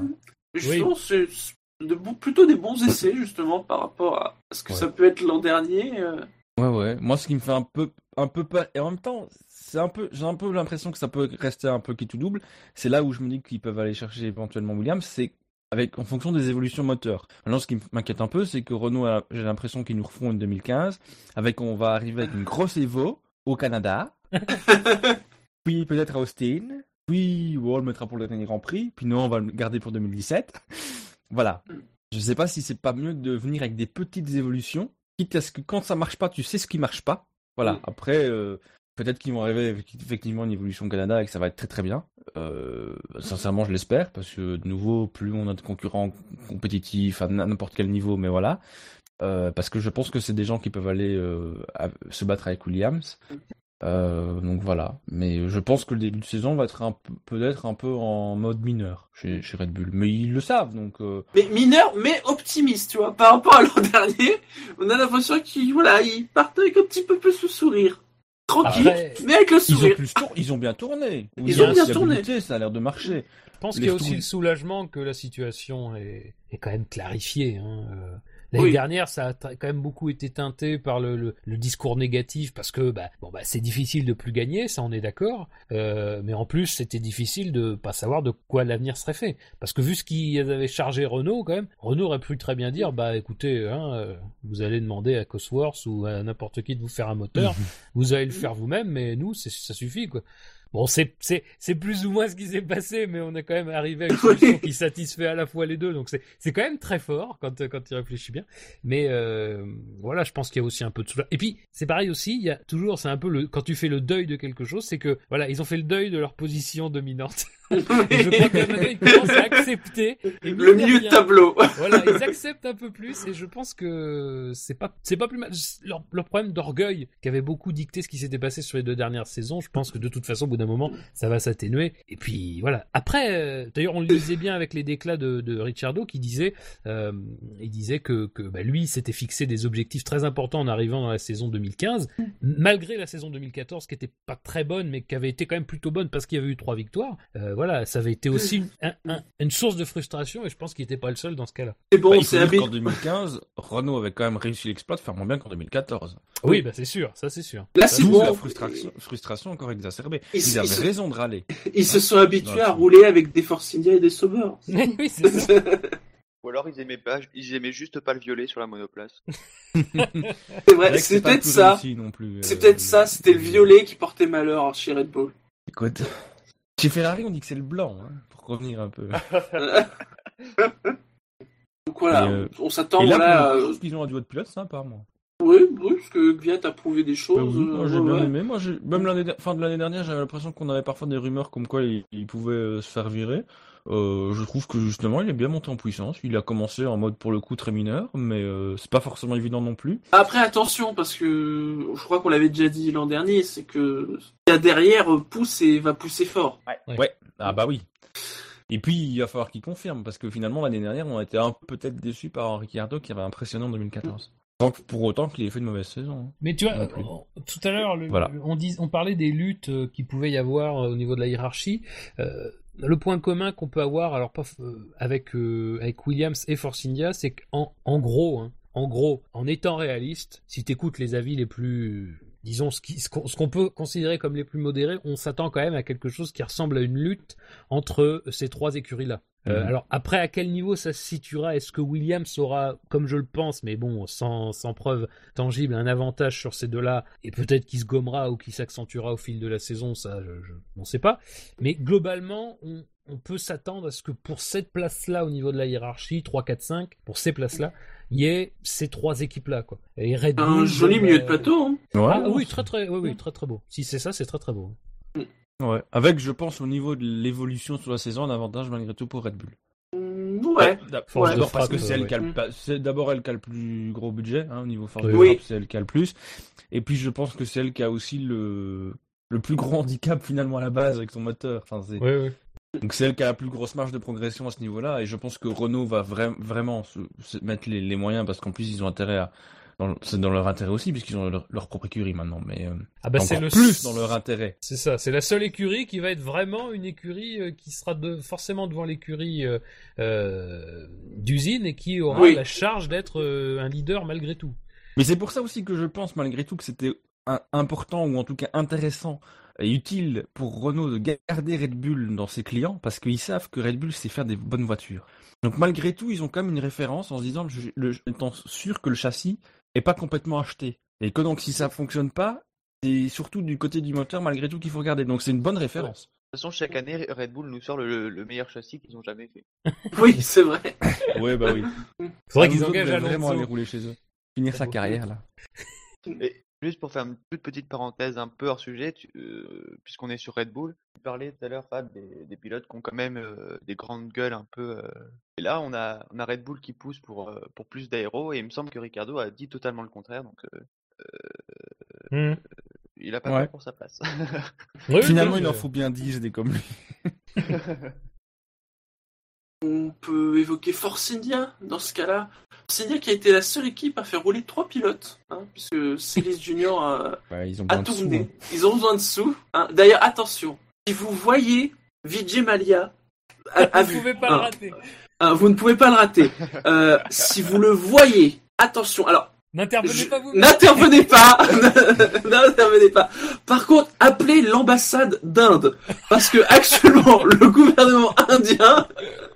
A: Justement, c'est c'est de plutôt des bons essais justement par rapport à ce que
C: Ouais.
A: ça peut être l'an dernier. euh.
C: Ouais, ouais. Moi, ce qui me fait un peu, un peu peur, et en même temps, c'est un peu, j'ai un peu l'impression que ça peut rester un peu qui tout double. C'est là où je me dis qu'ils peuvent aller chercher éventuellement Williams, c'est avec, en fonction des évolutions moteurs. Maintenant, ce qui m'inquiète un peu, c'est que Renault, a- j'ai l'impression qu'ils nous refont une 2015, avec, on va arriver avec une grosse Evo au Canada, puis peut-être à Austin, puis on le mettra pour le dernier Grand Prix, puis non, on va le garder pour 2017. voilà. Je sais pas si c'est pas mieux de venir avec des petites évolutions, quitte à ce que quand ça marche pas, tu sais ce qui marche pas. Voilà.
A: Mm.
C: Après, euh, peut-être qu'ils vont arriver effectivement une évolution Canada et que ça va être très très bien. Euh, sincèrement, je l'espère parce que de nouveau, plus on a de concurrents compétitifs à n'importe quel niveau, mais voilà. Euh, parce que je pense que c'est des gens qui peuvent aller euh, à- se battre avec Williams. Donc voilà. Mais je pense que le début de saison va être peut-être un peu en mode mineur chez, Red Bull. Mais ils le savent, donc
A: Mais mineur, mais optimiste, tu vois. Par rapport à l'an dernier, on a l'impression qu'ils voilà, ils partent avec un petit peu plus le sourire. Tranquille,
B: Après,
A: mais avec le
C: ils ont
A: sourire.
C: plus tour- ils ont bien tourné.
A: Ils
B: ont bien
A: tourné.
C: Ça a l'air de marcher.
B: Je pense qu'il y a aussi le soulagement que la situation est, est quand même clarifiée. Hein. L'année
A: Oui.
B: dernière, ça a quand même beaucoup été teinté par le, le- le discours négatif parce que bah, bon, bah, c'est difficile de plus gagner, ça on est d'accord. Euh, mais en plus, c'était difficile de pas savoir de quoi l'avenir serait fait. Parce que vu ce qu'ils avaient chargé Renault, quand même, Renault aurait pu très bien dire bah écoutez, hein, euh, vous allez demander à Cosworth ou à n'importe qui de vous faire un moteur, vous allez le faire vous-même, mais nous, c'est- ça suffit quoi. Bon, c'est c'est c'est plus ou moins ce qui s'est passé, mais on est quand même arrivé à une solution qui satisfait à la fois les deux, donc c'est c'est quand même très fort quand quand tu réfléchis bien. Mais euh, voilà, je pense qu'il y a aussi un peu de soulagement. Et puis c'est pareil aussi, il y a toujours, c'est un peu le quand tu fais le deuil de quelque chose, c'est que voilà, ils ont fait le deuil de leur position dominante. Et je crois que maintenant ils commencent à accepter. Et
A: le milieu de tableau.
B: voilà, ils acceptent un peu plus et je pense que c'est pas c'est pas plus mal. Leur, leur problème d'orgueil qui avait beaucoup dicté ce qui s'était passé sur les deux dernières saisons, je pense que de toute façon au bout d'un moment ça va s'atténuer. Et puis voilà. Après, euh, d'ailleurs on le lisait bien avec les déclats de, de Ricciardo qui disait euh, il disait que que bah, lui s'était fixé des objectifs très importants en arrivant dans la saison 2015, malgré la saison 2014 qui était pas très bonne mais qui avait été quand même plutôt bonne parce qu'il y avait eu trois victoires. Euh, voilà, ça avait été aussi une, un- un- une source de frustration et je pense qu'il n'était pas le seul dans ce cas-là.
A: C'est bon,
C: Bah,
A: c'est habitué.
C: qu'en 2015, Renault avait quand même réussi l'exploit de faire moins bien qu'en 2014.
B: Oui, bah c'est sûr, ça c'est sûr.
A: Là, c'est bon.
C: la frustration, frustration encore exacerbée.
A: Ils-
C: Ils
A: ils
C: avaient
A: se-
C: raison de râler.
A: Ils se sont habitués à rouler avec des Force India et des
B: oui, c'est ça.
D: Ou alors ils aimaient pas, ils aimaient juste pas le violet sur la monoplace.
A: C'est vrai, c'est peut-être ça. C'est
C: euh,
A: peut-être ça, c'était le violet qui portait malheur chez Red Bull.
C: Écoute, chez Ferrari, on dit que c'est le blanc, hein, pour revenir un peu.
A: Donc voilà,
C: euh,
A: on s'attend
C: là,
A: voilà, euh,
C: qu'ils ont un duo de pilote sympa, moi.
A: oui, oui, parce que Gviat a prouvé des choses.
C: Bah oui, moi
A: euh,
C: j'ai
A: ouais,
C: bien
A: ouais.
C: aimé. Moi, j'ai- même l'année fin de l'année dernière, j'avais l'impression qu'on avait parfois des rumeurs comme quoi il, il pouvait euh, se faire virer. Euh, je trouve que justement, il est bien monté en puissance. Il a commencé en mode pour le coup très mineur, mais euh, c'est pas forcément évident non plus.
A: Après, attention, parce que je crois qu'on l'avait déjà dit l'an dernier, c'est que a derrière euh, pousse et va pousser fort.
B: Ouais.
C: Ouais, ah bah oui. Et puis il va falloir qu'il confirme parce que finalement l'année dernière, on a été un peu peut-être déçus par Ricciardo qui avait impressionné en 2014. Sans que- pour autant qu'il ait fait une mauvaise saison. hein.
B: Mais tu vois, euh, tout à l'heure,
C: Voilà.
B: on, dis, on parlait des luttes qu'il pouvait y avoir au niveau de la hiérarchie. Euh, le point commun qu'on peut avoir, alors pas euh, avec euh, avec Williams et Force India, c'est qu'en hein, en gros, en étant réaliste, si t'écoutes les avis les plus disons ce qu'on ce qu'on peut considérer comme les plus modérés, on s'attend quand même à quelque chose qui ressemble à une lutte entre ces trois écuries-là. Euh, alors après, à quel niveau ça se situera? Est-ce que Williams aura, comme je le pense, mais bon, sans, sans preuve tangible, un avantage sur ces deux-là, et peut-être qu'il se gommera ou qu'il s'accentuera au fil de la saison, ça, je, je n'en sais pas. Mais globalement, on, on peut s'attendre à ce que pour cette place-là, au niveau de la hiérarchie, 3, 4, 5, pour ces places-là, il y ait ces trois équipes-là, quoi. Et Red
A: Un
B: Bull,
A: joli milieu de
B: bah,
A: plateau. Hein.
C: Ouais,
B: Ah oui, très très, oui, oui, très très beau. Si c'est ça, c'est très très beau.
C: Ouais. Avec, je pense, au niveau de l'évolution sur la saison, un avantage malgré tout pour Red Bull.
A: Mm, Ouais.
C: D'abord parce que c'est
B: euh,
C: elle qui a le
A: ouais.
C: pa- c'est d'abord elle qui a le plus gros budget hein, au niveau force de
B: Oui.
C: frappe, c'est elle qui a le plus. Et puis je pense que c'est elle qui a aussi le le plus gros handicap finalement à la base avec son moteur. Enfin, c'est-
B: Oui, oui.
C: Donc c'est elle qui a la plus grosse marge de progression à ce niveau-là. Et je pense que Renault va vra- vraiment se, se mettre les, les moyens parce qu'en plus ils ont intérêt à c'est dans leur intérêt aussi puisqu'ils ont leur, leur propre écurie maintenant. Mais euh,
B: Ah bah c'est le
C: plus dans leur intérêt.
B: C'est ça, c'est la seule écurie qui va être vraiment une écurie euh, qui sera de, forcément devant l'écurie euh, euh, d'usine et qui aura
A: Oui.
B: la charge d'être euh, un leader malgré tout.
C: Mais c'est pour ça aussi que je pense malgré tout que c'était important ou en tout cas intéressant et utile pour Renault de garder Red Bull dans ses clients parce qu'ils savent que Red Bull sait faire des bonnes voitures. Donc malgré tout, ils ont quand même une référence en se disant, je, le, étant sûr que le châssis est pas complètement acheté et que donc si ça fonctionne pas, c'est surtout du côté du moteur malgré tout qu'il faut regarder. Donc c'est une bonne référence.
D: De toute façon, chaque année, Red Bull nous sort le, le meilleur châssis qu'ils ont jamais fait.
A: Oui, c'est vrai.
C: Ouais bah oui.
B: Faudrait
C: Ça
B: qu'ils engagent
C: vraiment aller
B: Alonso.
C: rouler chez eux, finir sa carrière là.
D: Et juste pour faire une toute petite parenthèse un peu hors sujet, euh, puisqu'on est sur Red Bull, tu parlais tout à l'heure, Fab, des, des pilotes qui ont quand même euh, des grandes gueules un peu. euh, Et là, on a, on a Red Bull qui pousse pour, euh, pour plus d'aéro, et il me semble que Ricardo a dit totalement le contraire, donc euh,
B: Hmm.
D: il a pas
C: Ouais.
D: peur pour sa place.
B: Oui,
C: Finalement, il en faut bien 10 des comme lui.
A: On peut évoquer Force India dans ce cas-là. Force India qui a été la seule équipe à faire rouler trois pilotes, hein, puisque Célis Junior a,
C: Ouais, ils ont
A: a
C: besoin de sous,
A: tourné.
C: hein.
A: Ils ont besoin de sous. hein. D'ailleurs, attention, si vous voyez Vijay Malia, a, a
B: Vous
A: vu,
B: pouvez pas le
A: hein,
B: rater.
A: hein, vous ne pouvez pas le rater. Euh, si vous le voyez, attention. Alors,
B: N'intervenez pas vous.
A: N'intervenez pas N'intervenez pas Par contre, appelez l'ambassade d'Inde, parce que actuellement, le gouvernement indien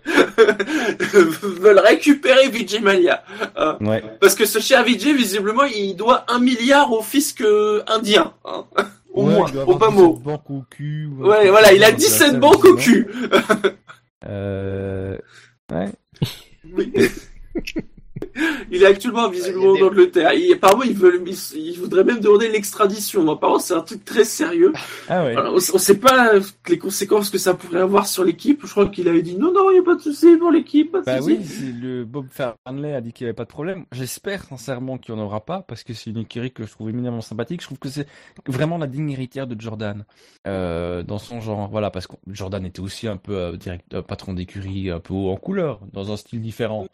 A: veulent récupérer Vijay Mallya. Euh,
C: Ouais.
A: parce que ce cher Vijay, visiblement, il doit un milliard au fisc euh, indien. hein. Au
C: Ouais,
A: moins, au pas
C: 17
A: mot.
C: banques au cul. ou
A: Ouais, voilà, il a
C: donc
A: 17
C: ça,
A: banques au cul.
C: Euh... Ouais.
A: Oui. Il est actuellement visiblement en Angleterre. Il, apparemment, il, veut, il, il voudrait même demander l'extradition. Apparemment, c'est un truc très sérieux.
C: Ah ouais.
A: Alors, on, on sait pas les conséquences que ça pourrait avoir sur l'équipe. Je crois qu'il avait dit non, non, il n'y a pas de souci pour l'équipe. pas de
C: Bah oui, le Bob Farnley a dit qu'il n'y avait pas de problème. J'espère sincèrement qu'il n'y en aura pas parce que c'est une écurie que je trouve éminemment sympathique. Je trouve que c'est vraiment la digne héritière de Jordan euh, dans son genre. Voilà, parce que Jordan était aussi un peu euh, direct, euh, patron d'écurie, un peu haut en couleur, dans un style différent.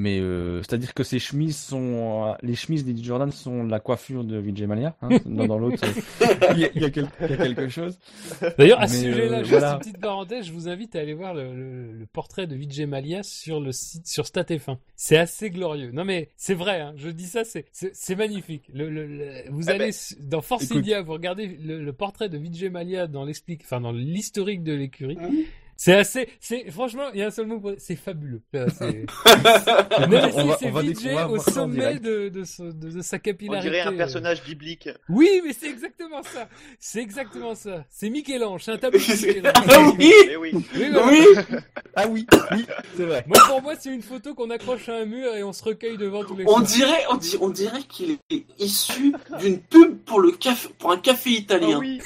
C: Mais euh, c'est-à-dire que ses chemises sont, euh, les chemises des Jordan sont la coiffure de Vijay Mallya. Hein, dans dans l'autre, il y, a, il y a quel- il y a quelque chose.
B: D'ailleurs, à ce sujet-là,
C: euh,
B: juste
C: voilà.
B: une petite parenthèse, je vous invite à aller voir le, le- le portrait de Vijay Mallya sur le site, sur StatF1. C'est assez glorieux. Non mais c'est vrai, hein, je dis ça, c'est magnifique. Le, le- le- vous
D: Ah
B: allez
D: ben,
B: dans Force
C: écoute.
B: India, vous regardez le, le portrait de Vijay Mallya dans l'explique, enfin dans l'historique de l'écurie.
A: Mhm.
B: C'est assez, c'est franchement, il y a un seul mot pour c'est fabuleux. C'est-
C: on
B: c'est
C: on découvrir,
B: au sommet de, de, ce- de- de sa
D: On
B: capillarité.
D: dirait un
B: euh.
D: personnage biblique.
B: Oui, mais c'est exactement ça. C'est exactement ça. C'est Michel-Ange, c'est un tableau de Michel-Ange.
A: Ah oui,
D: oui.
B: Oui, voilà.
A: oui.
C: Ah oui, oui, c'est vrai.
B: Moi, pour moi, c'est une photo qu'on accroche à un mur et on se recueille devant tous les
A: On
B: soirs.
A: dirait, on, dit, on dirait qu'il est issu d'une pub pour le café, pour un café italien.
D: Ah oui.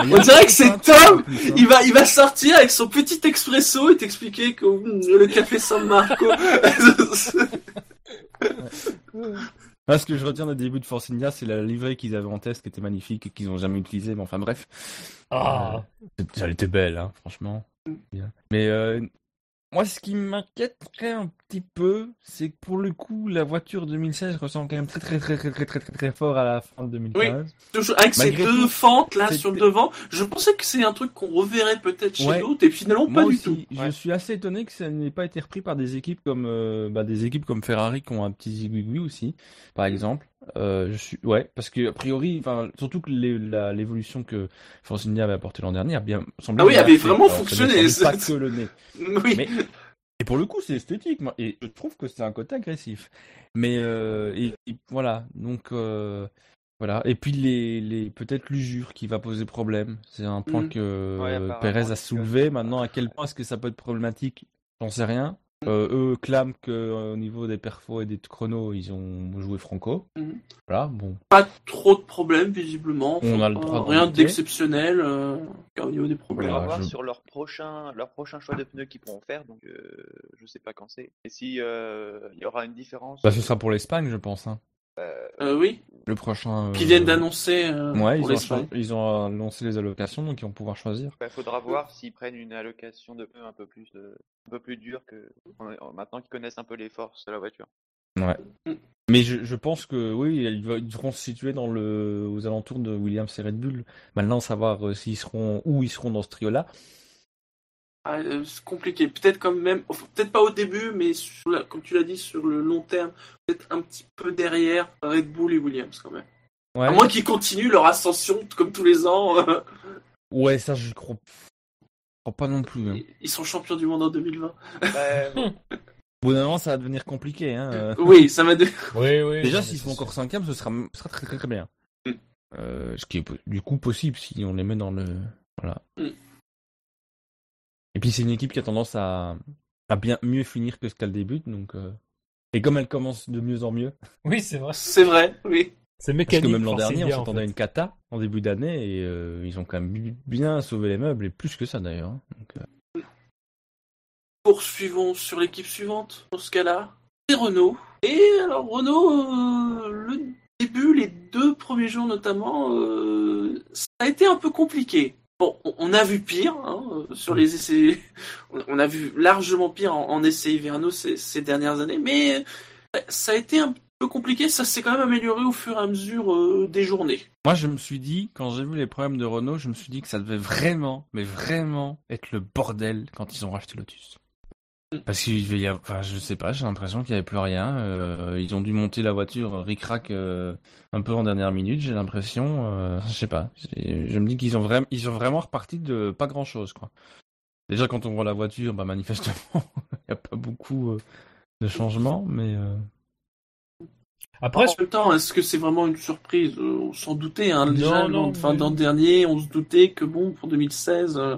A: On dirait que c'est Tom. Il va, il va sortir avec son petit expresso et t'expliquer que hum, le café San Marco.
C: Ah, ce que je retiens des débuts de Force India, c'est la livrée qu'ils avaient en test qui était magnifique et qu'ils n'ont jamais utilisée. Mais enfin bref,
B: Ah.
C: Euh, elle était belle, hein, franchement. Bien. Mais euh, Moi, ce qui m'inquiéterait un petit peu, c'est que pour le coup, la voiture 2016 ressemble quand même très très très très très très très, très fort à la fin de 2015.
A: Toujours avec ces deux
C: tout,
A: fentes là sur le devant, je pensais que c'est un truc qu'on reverrait peut-être chez
C: Ouais.
A: d'autres et finalement
C: Moi
A: pas
C: aussi,
A: du tout.
C: je
D: Ouais.
C: suis assez étonné que ça n'ait pas été repris par des équipes comme euh, bah, des équipes comme Ferrari qui ont un petit zigouigoui aussi, par exemple. Euh, je suis ouais, parce que a priori, enfin surtout que l'évolution que Force India avait apporté l'an dernier a bien semblé.
A: Ah oui, avait vraiment fonctionné,
C: Pas que le nez.
A: Oui.
C: Mais et pour le coup, c'est esthétique, moi, et je trouve que c'est un côté agressif. Mais euh, et, et voilà, donc euh, voilà. Et puis les, les peut-être l'usure qui va poser problème. C'est un point
A: Mm.
C: que
D: Ouais,
C: Perez a
D: que-
C: soulevé. Maintenant, à quel point est-ce que ça peut être problématique? J'en sais rien. Euh, eux clament que euh, au niveau des perfos et des chronos, ils ont joué franco.
A: Mhm.
C: Voilà, bon.
A: Pas trop de problèmes visiblement.
C: On a le droit
A: Rien d'exceptionnel euh, au niveau des
D: On
A: problèmes.
D: va
C: Voilà,
D: voir
C: je-
D: sur leur prochain, leur prochain choix de pneus qu'ils pourront faire, donc euh, je sais pas quand c'est. Et si euh, il y aura une différence.
C: Bah, ce sera pour l'Espagne, je pense. Hein.
A: Euh, oui,
C: Le prochain.
A: qui
C: euh,
A: viennent d'annoncer euh,
C: Ouais, ils ont, ils ont annoncé les allocations, donc ils vont pouvoir choisir.
D: Il faudra voir s'ils prennent une allocation de pneus un peu plus, euh, un peu plus dure que maintenant qu'ils connaissent un peu les forces de la voiture.
C: Mais je, je pense que oui, ils, devront se situer dans le, aux alentours de Williams et Red Bull. Maintenant, savoir euh, s'ils seront où ils seront dans ce trio-là.
A: Ah, euh, c'est compliqué. Peut-être quand même, enfin, peut-être pas au début, mais sur la- comme tu l'as dit, sur le long terme, peut-être un petit peu derrière Red Bull et Williams quand même.
C: Ouais,
A: À moins qu'ils continuent leur ascension comme tous les ans.
C: ouais ça je crois, je crois pas non plus. Hein.
A: ils sont champions du monde en 2020.
D: Bah,
C: Au bout d'un moment, ça va devenir compliqué. Hein. euh.
A: Oui, ça m'a donné.
B: Oui, oui.
C: Déjà, s'ils
B: c'est
C: font encore cinquième, ce sera, ce sera très très très bien.
A: Mm.
C: Euh, ce qui est du coup possible si on les met dans le, voilà.
A: Mm.
C: Et puis c'est une équipe qui a tendance à, à bien mieux finir que ce qu'elle débute, donc. euh, Et comme elle commence de mieux en mieux.
B: Oui, c'est vrai.
A: C'est vrai, oui.
B: C'est
C: Parce
B: mécanique.
C: que même l'an dernier, on
B: en
C: s'attendait à une cata en début d'année et euh, ils ont quand même bi- bien sauvé les meubles et plus que ça d'ailleurs. hein. Donc, euh,
A: Poursuivons sur l'équipe suivante, dans ce cas-là. C'est Renault. Et alors, Renault, euh, le début, les deux premiers jours notamment, euh, ça a été un peu compliqué. Bon, on- a vu pire hein, sur les essais. on- a vu largement pire en, essais hivernaux ces, dernières années, mais ça a été un peu compliqué. Ça s'est quand même amélioré au fur et à mesure euh, des journées.
C: Moi, je me suis dit, quand j'ai vu les problèmes de Renault, je me suis dit que ça devait vraiment, mais vraiment être le bordel quand ils ont racheté Lotus. Parce qu'il y avoir, je sais pas, j'ai l'impression qu'il n'y avait plus rien. euh, ils ont dû monter la voiture ric-rac euh, un peu en dernière minute, j'ai l'impression. euh, je sais pas. Je me dis qu'ils ont vraiment, ils reparti de pas grand-chose, quoi. Déjà, quand on voit la voiture, bah, manifestement, il n'y a pas beaucoup euh, de changements, mais. Euh,
B: Après,
A: En même temps, est-ce que c'est vraiment une surprise? Euh, On s'en doutait. Hein, déjà,
B: Non,
A: enfin,
B: mais-
A: dernier, on se doutait que bon, pour 2016, euh,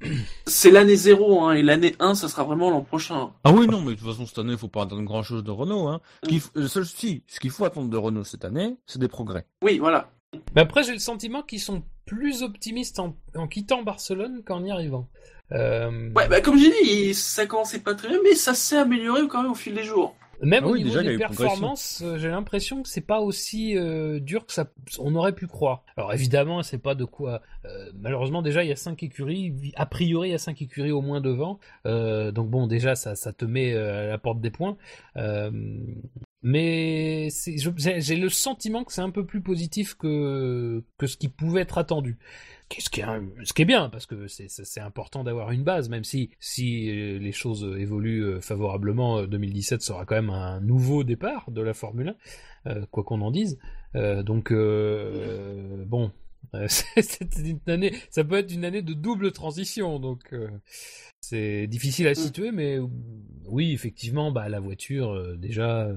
A: c'est l'année 0, hein, et l'année 1, ça sera vraiment l'an prochain.
C: Ah oui, non, mais de toute façon, cette année, il faut pas attendre grand-chose de Renault. Hein. Ce qu'il f- le seul, si, ce qu'il faut attendre de Renault cette année, c'est des progrès.
A: Oui, voilà.
B: mais après, j'ai le sentiment qu'ils sont plus optimistes en, en quittant Barcelone qu'en y arrivant. Euh,
A: Ouais, bah, comme j'ai dit, ça commençait pas très bien, mais ça s'est amélioré quand même au fil des jours.
B: Même
C: Ah
B: au niveau
C: déjà,
B: des performances, euh, j'ai l'impression que c'est pas aussi euh, dur que ça on aurait pu croire. Alors évidemment, c'est pas de quoi. euh, malheureusement, déjà il y a cinq écuries. A priori, il y a cinq écuries au moins devant. Euh, donc bon, déjà ça, ça te met à la porte des points. Mais j'ai j'ai le sentiment que c'est un peu plus positif que que ce qui pouvait être attendu. Ce qui est, ce qui est bien, parce que c'est- important d'avoir une base, même si, si euh, les choses euh, évoluent euh, favorablement, euh, 2017 sera quand même un nouveau départ de la Formule 1, euh, quoi qu'on en dise. Euh, donc, euh, bon, c'est une année, ça peut être une année de double transition, donc c'est difficile à situer, mais oui, effectivement, bah, la voiture, déjà...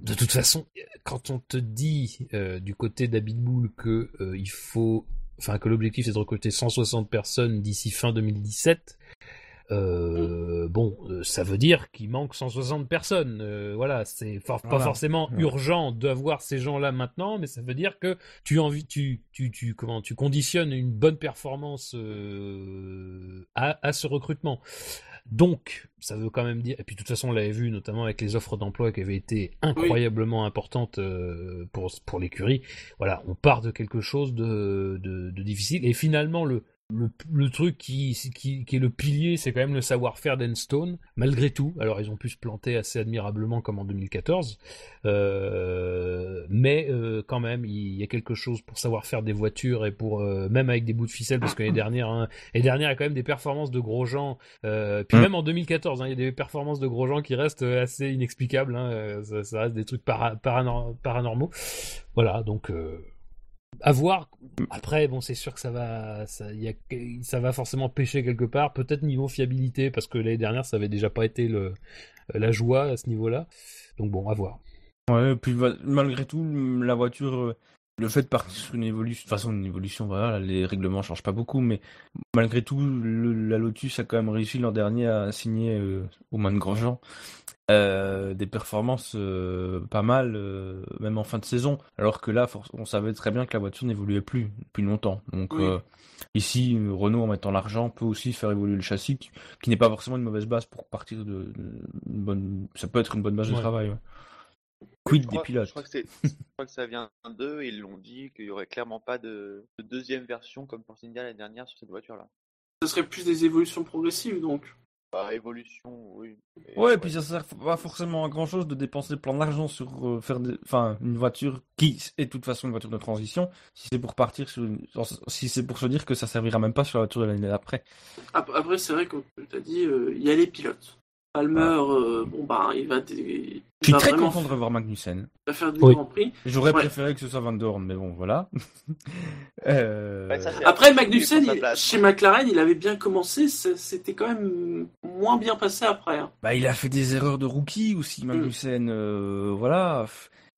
B: de toute façon, quand on te dit euh, du côté d'Abitbull que euh, il faut, enfin que l'objectif c'est de recruter 160 personnes d'ici fin 2017, euh, bon, euh, ça veut dire qu'il manque 160 personnes. Euh, voilà, c'est for- pas forcément
C: Ouais.
B: urgent d'avoir ces gens-là maintenant, mais ça veut dire que tu envie, tu, tu, tu, comment, tu conditionnes une bonne performance euh, à, à ce recrutement. Donc, ça veut quand même dire, et puis de toute façon, on l'avait vu notamment avec les offres d'emploi qui avaient été incroyablement importantes euh, pour, pour l'écurie. Voilà, on part de quelque chose de, de, de difficile, et finalement, le, le, le truc qui, qui, qui est le pilier, c'est quand même le savoir-faire d'Enstone, malgré tout. Alors, ils ont pu se planter assez admirablement comme en 2014, euh, mais euh, quand même, il y a quelque chose pour savoir faire des voitures et pour euh, même avec des bouts de ficelle, parce que l'année dernière, hein, il y a quand même des performances de gros gens. Puis
C: Mm.
B: même en 2014, hein, il y a des performances de gros gens qui restent assez inexplicables. Hein, ça, ça reste des trucs para- paranor- paranormaux. Voilà, donc. À voir. Après, bon, c'est sûr que ça va, ça, y a, ça va forcément pêcher quelque part. Peut-être niveau fiabilité, parce que l'année dernière, ça avait déjà pas été le, la joie à ce niveau-là. Donc bon, à voir.
C: Ouais, puis va- malgré tout, la voiture, euh, le fait de partir sur une évolution, de toute façon, une évolution, voilà, les règlements changent pas beaucoup, mais malgré tout, la Lotus a quand même réussi l'an dernier à signer euh, au moins de Grosjean euh, des performances euh, pas mal, euh, même en fin de saison, alors que là, on savait très bien que la voiture n'évoluait plus depuis longtemps. Donc
A: Oui.
C: euh, ici, Renault, en mettant l'argent, peut aussi faire évoluer le châssis, qui, qui n'est pas forcément une mauvaise base pour partir de, de- une bonne, ça peut être une bonne base de travail. ouais. Quid
D: Je
C: des pilotes
D: Je crois, que c'est- je crois que ça vient d'eux, ils l'ont dit, qu'il y aurait clairement pas de, de deuxième version comme Force India l'année dernière sur cette voiture-là.
A: Ce serait plus des évolutions progressives, donc.
D: Évolution, oui. mais
C: Ouais, et puis ça sert pas forcément à grand chose de dépenser plein d'argent sur euh, faire des... enfin, une voiture qui est de toute façon une voiture de transition, si c'est pour partir sur une... si c'est pour se dire que ça servira même pas sur la voiture de l'année d'après.
A: Ap- Après, c'est vrai que tu as dit, euh, il y a les pilotes. Palmer, euh, bon bah, il va, il
C: Je suis
A: va
C: très
A: vraiment
C: content de revoir Magnussen.
A: va faire du
B: Oui.
A: Grand Prix.
C: J'aurais
A: Ouais.
C: préféré que ce soit Van Dorn, mais bon, voilà. Euh,
D: Ouais,
A: Après,
D: il
A: Magnussen, il- chez McLaren, il avait bien commencé, c'était quand même moins bien passé après. hein.
C: Bah, il a fait des erreurs de rookie aussi,
A: Mm.
C: Magnussen. euh, voilà.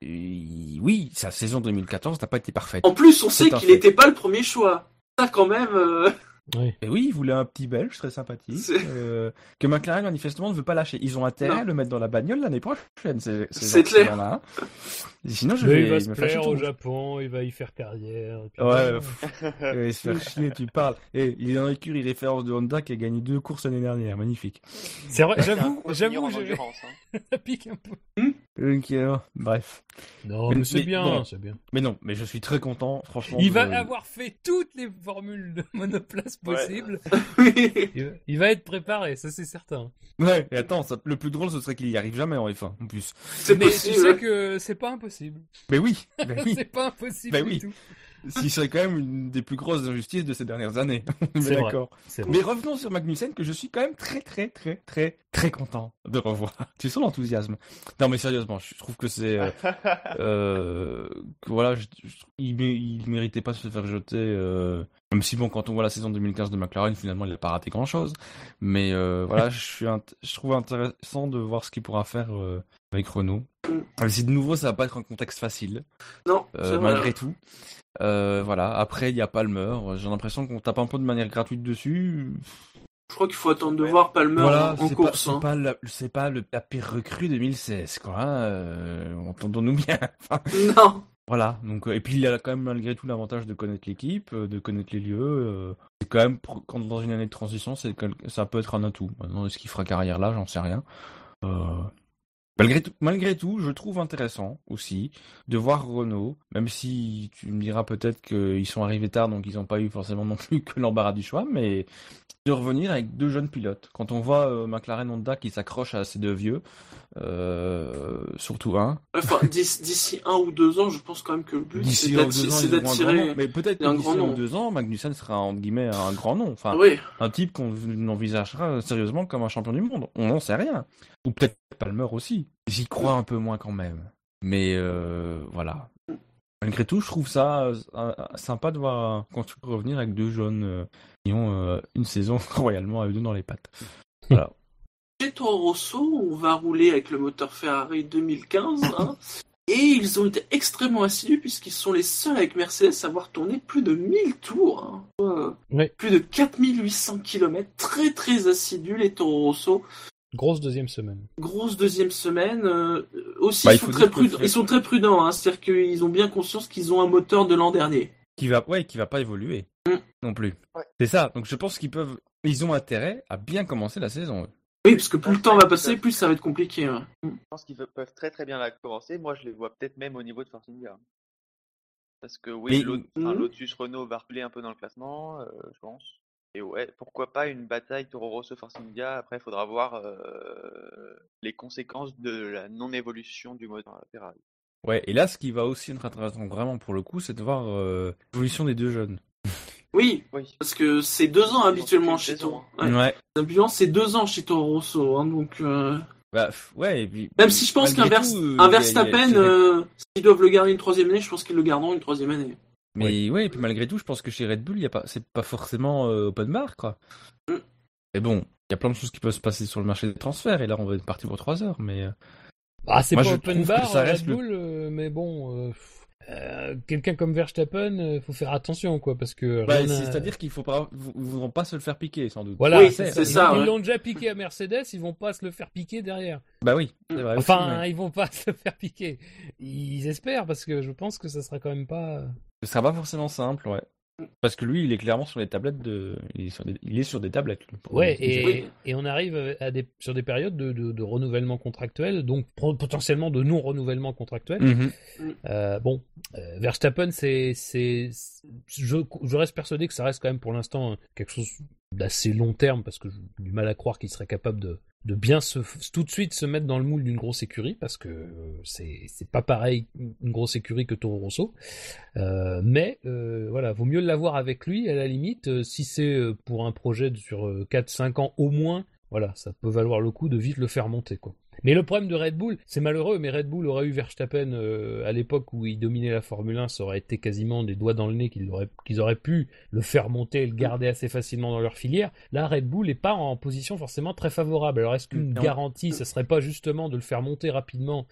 C: Et oui, sa saison 2014 n'a pas été parfaite.
A: En plus, on sait qu'il n'était pas le premier choix. Ça, quand même, euh,
B: Oui.
C: Et oui, il voulait un petit belge très sympathique euh, que McLaren manifestement ne veut pas lâcher. Ils ont intérêt
A: Non.
C: à le mettre dans la bagnole l'année prochaine. C'est
A: clair.
C: Là. Sinon, je vais
B: il va se
C: me
B: plaire
C: tout.
B: au Japon, il va y faire carrière. et puis
C: Ouais. Il va se faire chier, tu parles. Et il est dans l'écurie référence de Honda qui a gagné deux courses l'année dernière. Magnifique.
B: C'est vrai, j'avoue, j'avoue, j'ai-
D: hein.
B: ça pique un peu.
C: Donc, euh, bref.
B: Non,
C: Mais-
B: mais c'est
C: mais
B: bien,
C: bon.
B: c'est bien.
C: Mais non, mais je suis très content, franchement.
B: Il
C: de-
B: va avoir fait toutes les formules de monoplace possibles. Il, va, il va être préparé, ça c'est certain.
C: Ouais, et attends, ça- le plus drôle, ce serait qu'il y arrive jamais en F1, en plus.
A: c'est
B: Mais tu sais que c'est pas impossible.
C: Mais oui, oui.
B: c'est pas impossible
C: Ben
B: du
C: oui.
B: tout.
C: Ce qui serait quand même une des plus grosses injustices de ces dernières années. Mais
B: C'est vrai.
C: d'accord.
B: C'est vrai.
C: Mais revenons sur Magnussen, que je suis quand même très, très, très, très, très content de revoir. Tu sens l'enthousiasme. Non, mais sérieusement, je trouve que c'est, euh, euh, voilà, je- je- il, il méritait pas de se faire jeter, euh, même si bon, quand on voit la saison 2015 de McLaren, finalement, il a pas raté grand chose. Mais, euh, voilà, je suis, je trouve intéressant de voir ce qu'il pourra faire, euh, avec Renault.
A: Mm.
C: Même si de nouveau, ça va pas être un contexte facile.
A: Non,
C: Euh,
A: c'est
C: malgré tout. Euh, voilà. Après, il y a Palmer. J'ai l'impression qu'on tape un peu de manière gratuite dessus.
A: Je crois qu'il faut attendre de voir Palmer
C: voilà,
A: en, en
C: c'est pas,
A: course.
C: c'est
A: hein.
C: pas, la, c'est pas le, la pire recrue 2016, quoi. hein, euh, Entendons-nous bien. Enfin,
A: Non.
C: voilà. Donc, euh, et puis il a quand même malgré tout l'avantage de connaître l'équipe, de connaître les lieux. euh, c'est quand même quand dans une année de transition, c'est ça peut être un atout. Maintenant, est-ce qu'il fera carrière là? J'en sais rien. Euh, Malgré tout, je trouve intéressant aussi de voir Renault, même si tu me diras peut-être qu'ils sont arrivés tard, donc ils n'ont pas eu forcément non plus que l'embarras du choix, mais de revenir avec deux jeunes pilotes. Quand on voit euh, McLaren Honda qui s'accroche à ces deux vieux, euh, surtout un,
A: Enfin, d'ici un ou deux ans, je pense quand même que le but, c'est d'attirer.
C: nom. Mais peut-être d'ici
A: grand
C: un ou
A: nom.
C: deux ans, Magnussen sera entre guillemets un grand nom. Enfin,
A: Oui,
C: un type qu'on envisagera sérieusement comme un champion du monde. On n'en sait rien. Ou peut-être Palmer aussi. J'y crois un peu moins quand même. Mais euh, voilà. Malgré tout, je trouve ça euh, sympa de voir un constructeur revenir avec deux jeunes qui ont une saison royalement à eux deux dans les pattes. Voilà.
A: Chez Toro Rosso, on va rouler avec le moteur Ferrari 2015. hein. Et ils ont été extrêmement assidus puisqu'ils sont les seuls avec Mercedes à avoir tourné plus de 1000 tours. hein. Euh,
B: Oui.
A: Plus de 4800 km. Très très assidus les Toro Rosso.
B: Grosse deuxième semaine.
A: Grosse deuxième semaine. euh, aussi,
C: Bah, il
A: ils, sont très prudents, ils sont très prudents. Hein. C'est-à-dire qu'ils ont bien conscience qu'ils ont un moteur de l'an dernier.
C: Qui va, ouais, qui va pas évoluer
A: Mm.
C: non plus.
D: Ouais.
C: C'est ça. Donc je pense qu'ils peuvent, ils ont intérêt à bien commencer la saison. eux.
A: Oui, parce que plus le temps va passer, plus ça va être compliqué.
D: Je pense qu'ils peuvent très très bien la commencer. Moi, je les vois peut-être même au niveau de Force India. Parce que oui,
C: Mais-
D: Lot- enfin,
A: Mhm.
D: Lotus Renault va reculer un peu dans le classement, euh, je pense. Et ouais, pourquoi pas une bataille Toro Rosso Force India. Après, il faudra voir euh, les conséquences de la non-évolution du moteur Ferrari.
C: Ouais, et là, ce qui va aussi être intéressant vraiment pour le coup, c'est de voir euh, l'évolution des deux jeunes.
A: Oui,
D: Oui.
A: parce que c'est deux ans habituellement chez Toro. Ouais.
C: Ouais.
A: Habituellement, c'est deux ans chez Toro Rosso, hein, donc. euh,
C: Bah, ouais, et puis.
A: Même si je pense qu'un
C: malgré
A: Vers-
C: tout,
A: un
C: il y a- il y a-
A: Verstappen, euh, s'ils doivent le garder une troisième année, je pense qu'ils le garderont une troisième année.
C: Mais ouais, et puis malgré tout, je pense que chez Red Bull, il y a pas, c'est pas forcément euh, open bar, quoi.
A: Mm.
C: Et bon, il y a plein de choses qui peuvent se passer sur le marché des transferts, et là, on va être parti pour trois heures, mais.
B: Ah, c'est pas
C: je
B: open bar,
C: ça
B: Red
C: reste le-
B: Bull, euh, mais bon, euh, euh, quelqu'un comme Verstappen, euh, faut faire attention, quoi, parce que.
C: Bah, c'est-à-dire qu'il faut pas, voudront pas se le faire piquer, sans doute.
B: Voilà,
A: Oui,
B: c'est ça.
A: ça,
B: Ils
A: ouais.
B: l'ont déjà piqué à Mercedes, ils vont pas se le faire piquer derrière.
C: Bah oui, vrai. aussi,
B: Enfin,
C: ouais.
B: ils vont pas se le faire piquer. Ils espèrent, parce que je pense que ça sera quand même pas.
C: Ce sera pas forcément simple, ouais. Parce que lui, il est clairement sur les tablettes de. Il est sur des, il est sur des tablettes,
B: Ouais, et, on arrive à des, sur des périodes de, de, de renouvellement contractuel, donc potentiellement de non-renouvellement contractuel.
C: Mhm.
B: Euh, bon, euh, Verstappen, c'est, c'est, je, je reste persuadé que ça reste quand même pour l'instant quelque chose d'assez long terme parce que j'ai du mal à croire qu'il serait capable de, bien se, tout de suite se mettre dans le moule d'une grosse écurie parce que euh, c'est, pas pareil une grosse écurie que Toro Rosso. Euh, mais euh, voilà, vaut mieux l'avoir avec lui à la limite si c'est pour un projet sur 4-5 ans au moins. Voilà, ça peut valoir le coup de vite le faire monter quoi. Mais le problème de Red Bull, c'est malheureux, mais Red Bull aurait eu Verstappen euh, à l'époque où il dominait la Formule 1, ça aurait été quasiment des doigts dans le nez qu'ils auraient, qu'ils auraient pu le faire monter et le garder assez facilement dans leur filière. Là, Red Bull n'est pas en position forcément très favorable. Alors, est-ce qu'une garantie, ça serait pas justement de le faire monter rapidement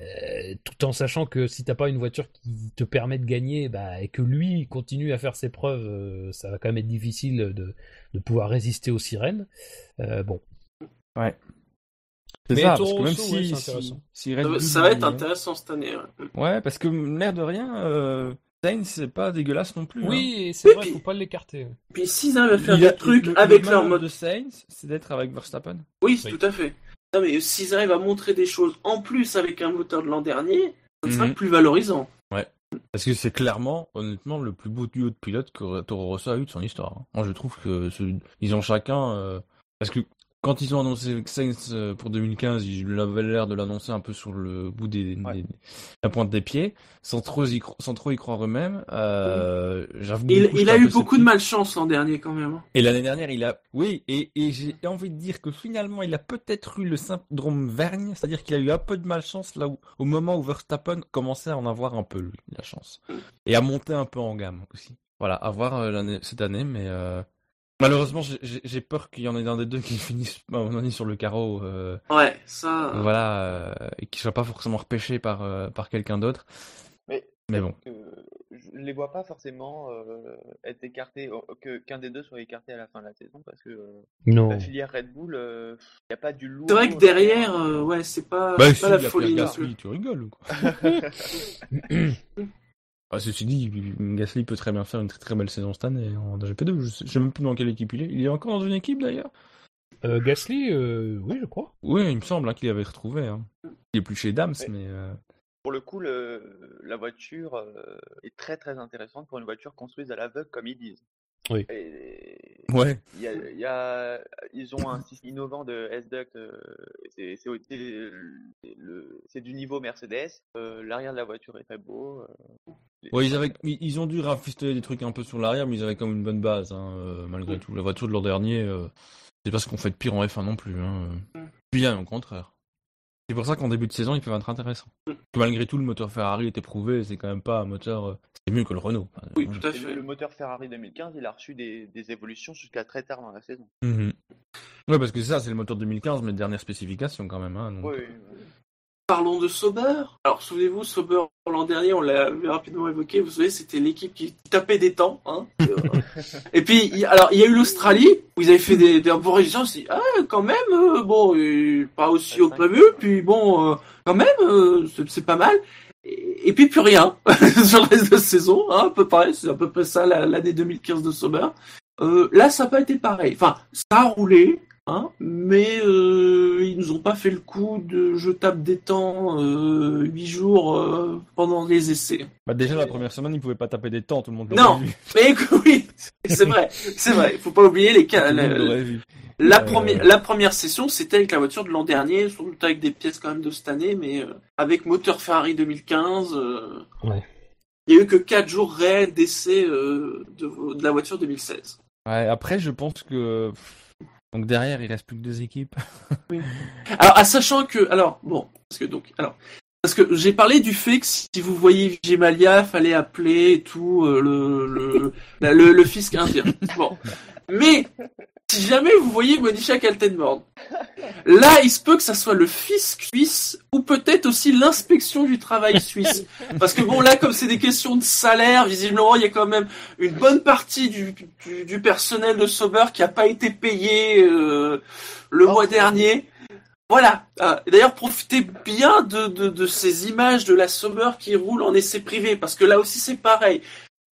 B: euh, tout en sachant que si t'as pas une voiture qui te permet de gagner bah, et que lui continue à faire ses preuves, euh, ça va quand même être difficile de, de pouvoir résister aux sirènes. Bon,
C: C'est
B: Mais
C: ça,
B: Toro
C: parce que même
B: ouais,
C: si,
A: Ça, va-
C: Bull
A: ça va être intéressant cette année. ouais.
C: Ouais, parce que l'air de rien, euh, Sainz, c'est pas dégueulasse non plus. hein.
B: oui, et c'est
A: Oui,
B: vrai,
A: puis-
B: faut pas l'écarter.
A: Puis s'ils arrivent à faire des trucs
C: le-
A: avec
C: le
A: leur mode
C: de Sainz, c'est d'être avec Verstappen.
A: Oui,
B: Oui.
A: tout à fait. Non, mais s'ils arrivent à montrer des choses en plus avec un moteur de l'an dernier, ça sera
C: Mhm.
A: plus valorisant.
C: Parce que c'est clairement, honnêtement, le plus beau duo de pilotes que Toro Rosso a eu de son histoire. hein. Moi, je trouve que ce- ils ont chacun. euh, Parce que quand ils ont annoncé Sainz euh, pour 2015, ils avaient l'air de l'annoncer un peu sur le bout des,
D: Ouais.
C: des- la pointe des pieds, sans trop y, sans trop y croire eux-mêmes. Euh.
A: Il, a eu beaucoup de malchance l'an dernier quand même.
C: Et l'année dernière, il a. Oui, et, et j'ai envie de dire que finalement, il a peut-être eu le syndrome Vergne, c'est-à-dire qu'il a eu un peu de malchance là où, au moment où Verstappen commençait à en avoir un peu, lui, la chance. Et à monter un peu en gamme aussi. Voilà, à voir euh, l'année- cette année, mais euh, malheureusement, j'ai- peur qu'il y en ait un des deux qui finisse à un moment sur le carreau. euh,
A: Ouais, ça.
C: Voilà, euh, et qui soit pas forcément repêché par, euh, par quelqu'un d'autre.
D: Mais,
C: Mais bon.
D: que je les vois pas forcément euh, être écartés, que qu'un des deux soit écarté à la fin de la saison parce que euh,
B: Non.
D: la filière Red Bull, il n'y a pas du lourd.
A: C'est vrai que derrière, euh, ouais, c'est pas,
C: Bah, si,
A: la folie. Non
C: Gasly, tu rigoles. Quoi. Ah, ceci dit, Gasly peut très bien faire une très très belle saison cette année en GP2. Je sais, je sais même plus dans quelle équipe il est. Il est encore dans une équipe d'ailleurs?
B: Euh, Gasly, euh, oui, je crois.
C: Oui, il me semble hein, qu'il avait retrouvé. hein. Il est plus chez Dams,
D: Ouais.
C: mais. euh,
D: Pour le coup, le, la voiture euh, est très très intéressante pour une voiture construite à l'aveugle, comme ils disent.
B: Oui.
D: Et
C: Ouais.
D: il y a, il y a- ils ont un système innovant de S-Duct, euh, c'est du niveau Mercedes. Euh, L'arrière de la voiture est très beau. euh,
C: Ouais, ils, avaient, ils ont dû rafistoler des trucs un peu sur l'arrière, mais ils avaient quand même une bonne base, hein, euh, malgré tout. La voiture de l'an dernier, euh, c'est pas ce qu'on fait de pire en F1 non plus. Hein.
A: Mm.
C: Bien, au contraire. C'est pour ça qu'en début de saison, ils peuvent être intéressants. Que malgré tout, le moteur Ferrari était prouvé, c'est quand même pas un moteur. euh, C'est mieux que le Renault. Enfin,
A: Oui,
C: euh,
A: tout à fait.
D: le, moteur Ferrari 2015, il a reçu des, des évolutions jusqu'à très tard dans la saison.
C: mhm. Ouais, parce que c'est ça, c'est le moteur 2015, mais dernière spécification quand même. Hein, donc.
D: Oui,
A: Parlons de Sauber. Alors, souvenez-vous, Sauber, l'an dernier, on l'a rapidement évoqué. Vous savez, c'était l'équipe qui tapait des temps. Hein. Et puis, alors, il y a eu l'Australie, où ils avaient fait des, des bons résultats. Dit, ah, quand même, euh, bon, euh, pas aussi haut que prévu. Puis, bon, euh, quand même, c'est pas mal. Et, et puis, plus rien sur le reste de la saison. Hein, à peu près, c'est à peu près ça la- l'année 2015 de Sauber. Euh, là, ça n'a pas été pareil. Enfin, ça a roulé. Hein, mais euh, ils nous ont pas fait le coup de je tape des temps euh, 8 jours euh, pendant les essais.
C: Bah, déjà, la première semaine, ils pouvaient pas taper des temps, tout le monde
A: Non.
C: vu.
A: Mais oui, c'est vrai, c'est vrai. Il faut pas oublier les cas. La,
C: Euh,
A: première, la première session, c'était avec la voiture de l'an dernier, sans doute avec des pièces quand même de cette année, mais euh, avec moteur Ferrari 2015. euh,
B: Ouais.
A: Il y a eu que 4 jours réels d'essai euh, de, de la voiture 2016.
C: Ouais, après, je pense que. Donc derrière, il reste plus que deux équipes.
A: Alors, à sachant que, alors, bon, parce que donc, alors, parce que j'ai parlé du fait que si vous voyez Gemalia, fallait appeler et tout euh, le le, le le fisc indien. Bon, mais si jamais vous voyez Monisha Kaltenborn, là, il se peut que ça soit le fisc suisse ou peut-être aussi l'inspection du travail suisse, parce que bon, là, comme c'est des questions de salaire, visiblement, il y a quand même une bonne partie du du, du personnel de Sauber qui a pas été payé euh, le
D: Oh.
A: mois dernier. Voilà. Ah, D'ailleurs, profitez bien de, de, de ces images de la Sauber qui roule en essai privé, parce que là aussi c'est pareil.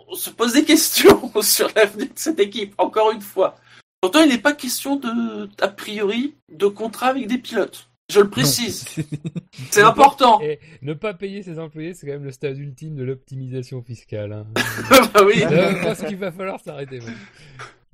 A: On se pose des questions sur l'avenir de cette équipe, encore une fois. Pourtant, il n'est pas question de, a priori, de contrat avec des pilotes. Je le précise. C'est important.
B: Et ne pas payer ses employés, c'est quand même le stade ultime de l'optimisation fiscale. Hein.
A: bah oui.
B: Euh, je pense qu'il va falloir s'arrêter. ouais.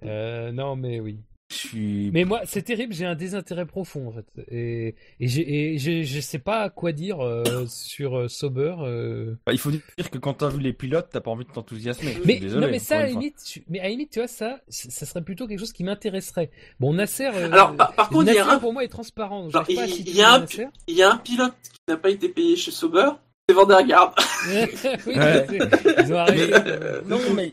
B: Euh, non, mais oui.
C: Je suis.
B: Mais moi, c'est terrible, j'ai un désintérêt profond en fait. Et, et, et je sais pas quoi dire euh, sur euh, Sauber. euh.
C: Bah, il faut dire que quand t'as vu les pilotes, t'as pas envie de t'enthousiasmer. Je suis
B: Mais,
C: désolé,
B: non, mais ça, à limite, je- mais à limite, tu vois, ça, ça serait plutôt quelque chose qui m'intéresserait. Bon, Nasser, euh,
A: Alors, par, par contre, il y, a un,
B: pour moi est transparent.
A: Alors, il- y a un-
B: Nasser.
A: il y a un pilote qui n'a pas été payé chez Sauber, c'est Vandergaard.
B: oui,
C: Ouais.
B: ils ont arrêté.
C: Non, mais.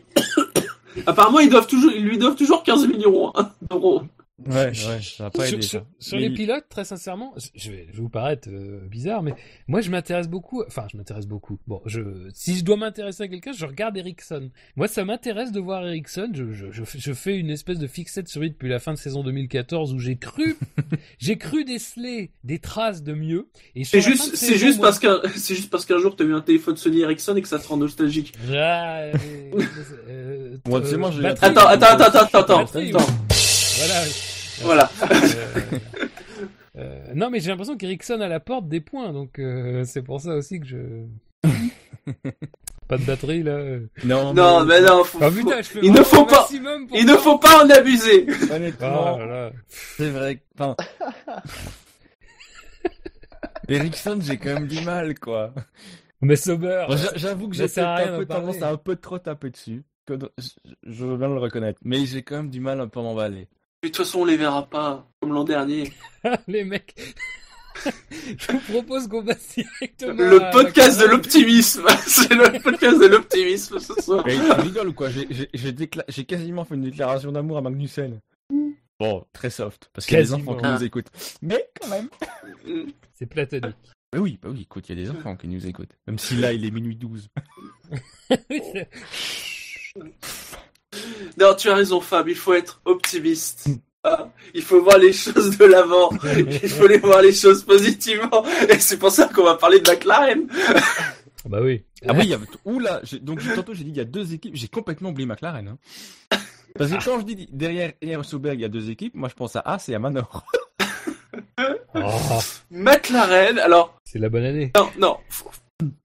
A: Apparemment, ils doivent toujours, ils lui doivent toujours 15 millions hein, d'euros.
C: Ouais, ouais, ça va pas
B: sur,
C: aidé
B: sur-
C: ça.
B: sur les
C: il-
B: pilotes, très sincèrement, je vais, je vais vous paraître euh, bizarre, mais moi je m'intéresse beaucoup. Enfin, je m'intéresse beaucoup. Bon, je, si je dois m'intéresser à quelqu'un, je regarde Ericsson. Moi, ça m'intéresse de voir Ericsson. Je, je, je, fais- je fais une espèce de fixette sur lui depuis la fin de saison 2014 où j'ai cru, j'ai cru déceler des traces de mieux. Et
A: C'est juste, c'est juste
B: moi-
A: parce qu'un, c'est juste parce qu'un jour t'as eu un téléphone Sony Ericsson et que ça te rend nostalgique.
B: Ah, euh, euh, euh,
C: moi, j'ai-
B: batterie.
A: Attends, attends, attends, attends, attends.
B: Voilà.
A: Voilà.
B: Euh, euh, non, mais j'ai l'impression qu'Ericsson a la porte des points, donc euh, c'est pour ça aussi que je. pas de batterie là. euh.
C: Non,
A: Non, mais non, faut-
B: Ah, putain, je
A: il ne faut pas- il ne faut pas en abuser.
C: honnêtement,
B: là.
C: c'est vrai. que- Enfin. Ericsson, j'ai quand même du mal, quoi.
B: Mais Sauber.
C: Bon, J'avoue que j'ai
B: à
C: un peu tendance à un peu trop taper dessus. Que Je veux bien le reconnaître. Mais j'ai quand même du mal un peu à m'emballer.
A: De toute façon, on les verra pas comme l'an dernier.
B: les mecs. je vous propose qu'on passe directement.
A: Le
B: à
A: podcast de l'optimisme. C'est le podcast de l'optimisme ce soir.
C: Mais tu rigoles ou quoi J'ai- décla- quasiment fait une déclaration d'amour à Magnussen. Bon, très soft, parce qu'il y a des enfants qui nous écoutent. Mais quand même.
B: C'est platonique.
C: Bah oui, bah oui, écoute, il y a des enfants qui nous écoutent. Même si là, il est minuit 12.
B: C'est-
A: Non, tu as raison, Fab. Il faut être optimiste. Ah, il faut voir les choses de l'avant. Il faut les voir les choses positivement. Et c'est pour ça qu'on va parler de McLaren.
B: bah oui.
C: Ah oui, il y avait... Oula, donc tantôt j'ai dit il y a deux équipes, j'ai complètement oublié McLaren. Hein. Parce que quand je dis derrière hier Sauber, il y a deux équipes, moi je pense à As et à Manor.
B: Oh,
A: McLaren, alors,
B: c'est la bonne année.
A: non, non. Faut,